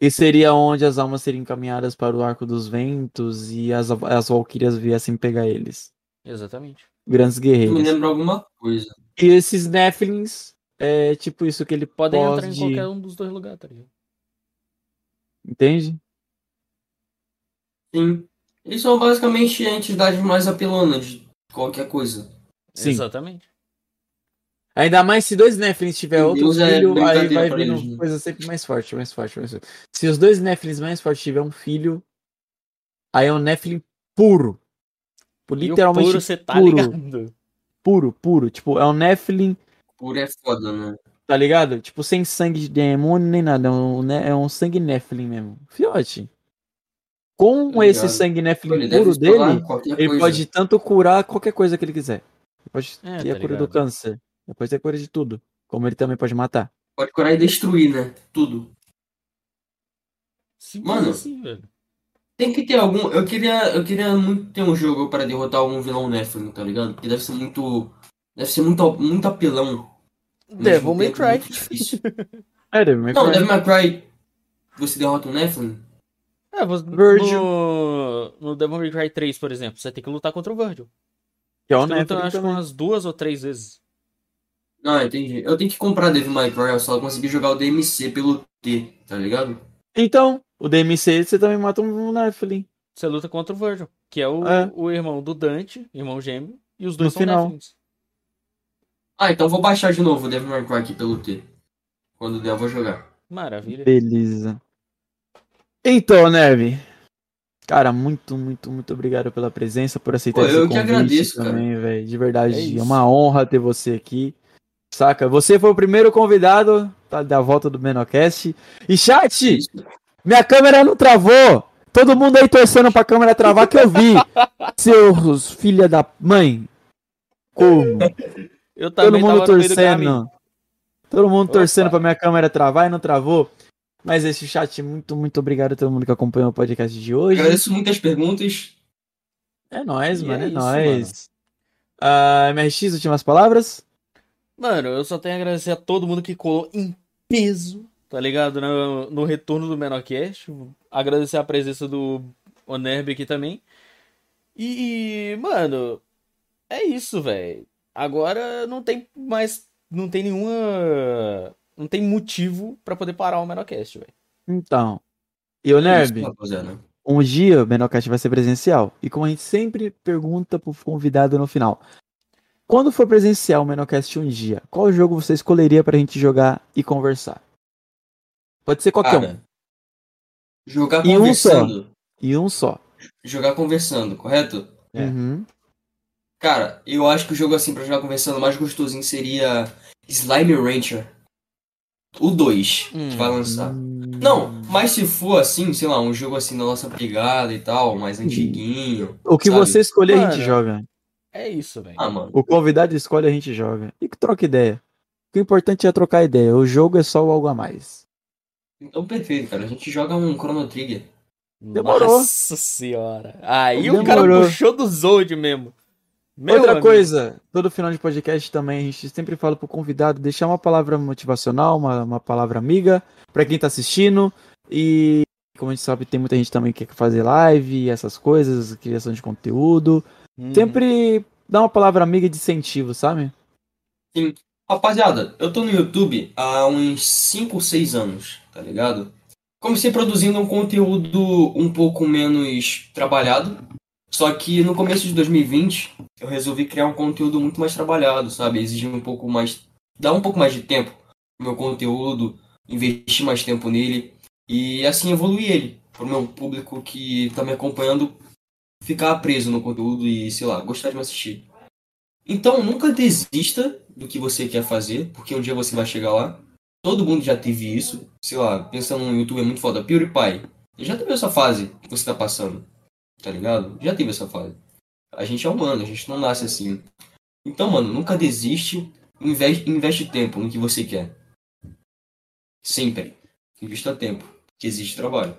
[SPEAKER 2] E seria onde as almas seriam encaminhadas para o Arco dos Ventos e as, as Valkyrias viessem pegar eles.
[SPEAKER 1] Exatamente.
[SPEAKER 2] Grandes
[SPEAKER 3] Me
[SPEAKER 2] guerreiros.
[SPEAKER 3] lembra alguma coisa.
[SPEAKER 2] E esses Nephilims, é tipo isso que ele
[SPEAKER 1] Podem
[SPEAKER 2] pode...
[SPEAKER 1] entrar em qualquer um dos dois lugares, tá ligado?
[SPEAKER 2] Entende?
[SPEAKER 3] Sim. Eles são basicamente a entidade mais apelona de qualquer coisa.
[SPEAKER 2] Sim.
[SPEAKER 1] Exatamente.
[SPEAKER 2] Ainda mais se dois Nephilims tiver outro
[SPEAKER 3] Deus, é
[SPEAKER 2] filho, aí
[SPEAKER 3] brincadeira
[SPEAKER 2] vai vindo
[SPEAKER 3] eles, né?
[SPEAKER 2] coisa sempre mais forte, mais forte, mais forte. Se os dois Nephilims mais fortes tiver um filho, aí é um Nephilim puro. Tipo,
[SPEAKER 1] E o
[SPEAKER 2] Literalmente
[SPEAKER 1] puro, você tá
[SPEAKER 2] puro.
[SPEAKER 1] ligado?
[SPEAKER 2] puro, puro. Tipo, é um Nephilim,
[SPEAKER 3] Por é foda, né?
[SPEAKER 2] tá ligado? Tipo, sem sangue de demônio nem nada. É um, ne- é um sangue Nephilim mesmo. Fiote. Com
[SPEAKER 3] Tô
[SPEAKER 2] esse sangue Nephilim puro dele, ele
[SPEAKER 3] coisa.
[SPEAKER 2] pode tanto curar qualquer coisa que ele quiser. Ele pode
[SPEAKER 1] É,
[SPEAKER 2] ter
[SPEAKER 1] tá
[SPEAKER 2] a cura do câncer. Ele pode ter a cura de tudo. Como ele também pode matar.
[SPEAKER 3] Pode curar e destruir, né? Tudo.
[SPEAKER 1] Simples
[SPEAKER 3] Mano.
[SPEAKER 1] assim, velho.
[SPEAKER 3] Tem que ter algum. Eu queria, eu queria muito ter um jogo para derrotar algum vilão Nephilim, tá ligado? Porque deve ser muito. Deve ser muito, muito apelão.
[SPEAKER 1] Devil May Cry.
[SPEAKER 3] difícil.
[SPEAKER 2] É, Devil May
[SPEAKER 3] Não,
[SPEAKER 2] Cry.
[SPEAKER 3] Devil May Cry. Você derrota um Nephilim?
[SPEAKER 1] É, você,
[SPEAKER 2] Virgil.
[SPEAKER 1] no, no Devil May Cry 3, por exemplo, você tem que lutar contra o Virgil.
[SPEAKER 2] Que é o
[SPEAKER 1] luta,
[SPEAKER 2] Nephilim
[SPEAKER 1] acho que umas duas ou três vezes.
[SPEAKER 3] Não, entendi. Eu tenho que comprar Devil May Cry, eu só consegui jogar o DMC pelo T, tá ligado?
[SPEAKER 2] Então, o DMC você também mata um Nephilim.
[SPEAKER 1] Você luta contra o Virgil, que é o,
[SPEAKER 2] É.
[SPEAKER 1] o irmão do Dante, irmão gêmeo, e os dois
[SPEAKER 2] No
[SPEAKER 1] são
[SPEAKER 2] final.
[SPEAKER 1] Nephilims.
[SPEAKER 3] Ah, então vou baixar de novo o Devil May Cry aqui pelo T. Quando der, eu vou jogar.
[SPEAKER 1] Maravilha.
[SPEAKER 2] Beleza. Então, Nerve. Cara, muito, muito, muito obrigado pela presença, por aceitar
[SPEAKER 3] Pô,
[SPEAKER 2] esse
[SPEAKER 3] eu que
[SPEAKER 2] convite
[SPEAKER 3] agradeço, cara.
[SPEAKER 2] também, velho. De verdade,
[SPEAKER 1] É
[SPEAKER 2] é, uma honra ter você aqui. Saca? Você foi o primeiro convidado tá, da volta do Menocast. E chat,
[SPEAKER 3] Isso.
[SPEAKER 2] minha câmera não travou. Todo mundo aí torcendo pra câmera travar que eu vi. Seus filha da mãe. Como?
[SPEAKER 1] Eu
[SPEAKER 2] Todo
[SPEAKER 1] também
[SPEAKER 2] mundo
[SPEAKER 1] tava no meio do caminho.
[SPEAKER 2] torcendo. Todo mundo
[SPEAKER 1] Opa.
[SPEAKER 2] torcendo pra minha câmera travar e não travou. Mas esse chat, muito, muito obrigado a todo mundo que acompanhou o podcast de hoje.
[SPEAKER 3] Agradeço muitas perguntas.
[SPEAKER 2] É nóis,
[SPEAKER 1] E
[SPEAKER 2] mano,
[SPEAKER 1] é
[SPEAKER 2] é,
[SPEAKER 1] isso,
[SPEAKER 2] nóis. Ah, MRX, últimas palavras?
[SPEAKER 1] Mano, eu só tenho a agradecer a todo mundo que colou em peso, tá ligado? No, no retorno do Menorcast. Agradecer a presença do Onerb aqui também. E, mano, é isso, velho. Agora não tem mais. Não tem nenhuma. Não tem motivo pra poder parar o Menorcast, velho.
[SPEAKER 2] Então. E o
[SPEAKER 3] É
[SPEAKER 2] Nerb,
[SPEAKER 3] isso, rapaziada.
[SPEAKER 2] um dia o Menocast vai ser presencial. E como a gente sempre pergunta pro convidado no final. Quando for presencial o Menocast um dia, qual jogo você escolheria pra gente jogar e conversar? Pode ser qualquer um.
[SPEAKER 3] Cara, jogar
[SPEAKER 2] E um só.
[SPEAKER 3] conversando.
[SPEAKER 2] E um só.
[SPEAKER 3] Jogar conversando, correto?
[SPEAKER 1] É.
[SPEAKER 3] Cara, eu acho que o jogo assim pra jogar conversando mais gostosinho seria Slime Rancher. O 2 que
[SPEAKER 1] Hum.
[SPEAKER 3] vai lançar.
[SPEAKER 2] Hum.
[SPEAKER 3] Não, mas se for assim, sei lá, um jogo assim da nossa pegada e tal, mais antiguinho.
[SPEAKER 2] O que
[SPEAKER 3] sabe?
[SPEAKER 2] você escolher, a gente joga.
[SPEAKER 1] É isso, velho.
[SPEAKER 3] Ah, mano.
[SPEAKER 2] O convidado escolhe, a gente joga. E que troca ideia. O importante é trocar ideia. O jogo é só o algo a mais.
[SPEAKER 3] Então perfeito, cara. A gente joga um Chrono Trigger.
[SPEAKER 2] Demorou.
[SPEAKER 1] Nossa senhora. Aí o cara
[SPEAKER 2] Demorou.
[SPEAKER 1] puxou do Zod mesmo. Meu
[SPEAKER 2] Outra
[SPEAKER 1] amigo.
[SPEAKER 2] coisa, todo final de podcast também, a gente sempre fala pro convidado deixar uma palavra motivacional, uma, uma palavra amiga pra quem tá assistindo. E como a gente sabe, tem muita gente também que quer fazer live, essas coisas, criação de conteúdo.
[SPEAKER 1] Uhum.
[SPEAKER 2] Sempre dá uma palavra amiga de incentivo, sabe?
[SPEAKER 3] Rapaziada, eu tô no YouTube há uns 5, 6 anos, tá ligado? Comecei produzindo um conteúdo um pouco menos trabalhado. Só que no começo de 2020 eu resolvi criar um conteúdo muito mais trabalhado, sabe? Exigir um pouco mais. dar um pouco mais de tempo pro meu conteúdo, investir mais tempo nele e assim evoluir ele pro meu público que tá me acompanhando ficar preso no conteúdo e, sei lá, gostar de me assistir. Então nunca desista do que você quer fazer, porque um dia você vai chegar lá. Todo mundo já teve isso. Sei lá, pensando no YouTube é muito foda. PewDiePie. Ele já teve essa fase que você tá passando. Tá ligado? Já teve essa fase. A gente é humano, a gente não nasce assim. Então, mano, nunca desiste. Investe, investe tempo no que você quer. Sempre. Invista tempo. Que existe trabalho.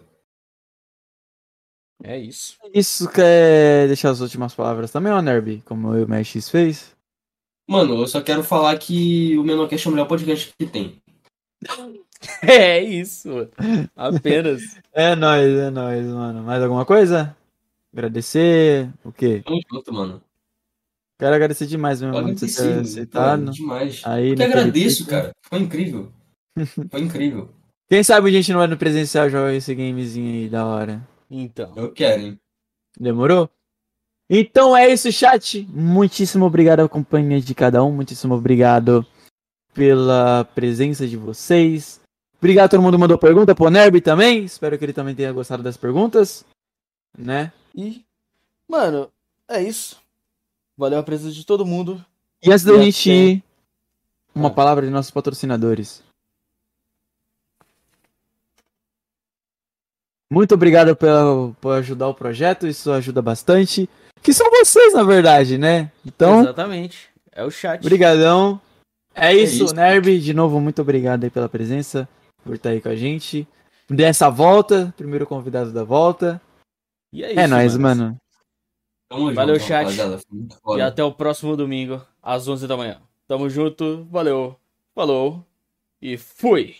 [SPEAKER 1] É isso.
[SPEAKER 2] Isso quer deixar as últimas palavras também, ó, Nerby? Como o MX fez?
[SPEAKER 3] Mano, eu só quero falar que o Menocast é o melhor podcast que tem.
[SPEAKER 1] É isso. Apenas.
[SPEAKER 2] É nóis, é nóis, mano. Mais alguma coisa? Agradecer? O quê?
[SPEAKER 3] Tamo junto, mano.
[SPEAKER 2] Quero agradecer demais mesmo, mano, por você ter aceitado.
[SPEAKER 3] pô, demais.
[SPEAKER 2] Aí,
[SPEAKER 3] Eu que agradeço, cara. Foi incrível. Foi incrível.
[SPEAKER 2] Quem sabe a gente não vai no presencial jogar esse gamezinho aí da hora.
[SPEAKER 1] Então.
[SPEAKER 3] Eu quero, hein?
[SPEAKER 2] Demorou? Então é isso, chat. Muitíssimo obrigado à companhia de cada um. Muitíssimo obrigado pela presença de vocês. Obrigado a todo mundo que mandou pergunta. Pro Nerb também. Espero que ele também tenha gostado das perguntas. Né?
[SPEAKER 1] E, mano, é isso. Valeu a presença de todo mundo.
[SPEAKER 2] E antes da gente ir, uma
[SPEAKER 1] Ah.
[SPEAKER 2] palavra de nossos patrocinadores. Muito obrigado pela, por ajudar o projeto, isso ajuda bastante. Que são vocês, na verdade, né? Então,
[SPEAKER 1] Exatamente. É o chat.
[SPEAKER 2] brigadão. É isso,
[SPEAKER 3] isso.
[SPEAKER 2] Nerb. De novo, muito obrigado aí pela presença, por estar aí com a gente. Dessa volta, primeiro convidado da volta.
[SPEAKER 1] E é isso.
[SPEAKER 2] é nóis, mano.
[SPEAKER 3] Tamo
[SPEAKER 1] Valeu,
[SPEAKER 3] junto,
[SPEAKER 1] chat. E até o próximo domingo, às 11 da manhã. Tamo junto. Valeu. Falou. E fui.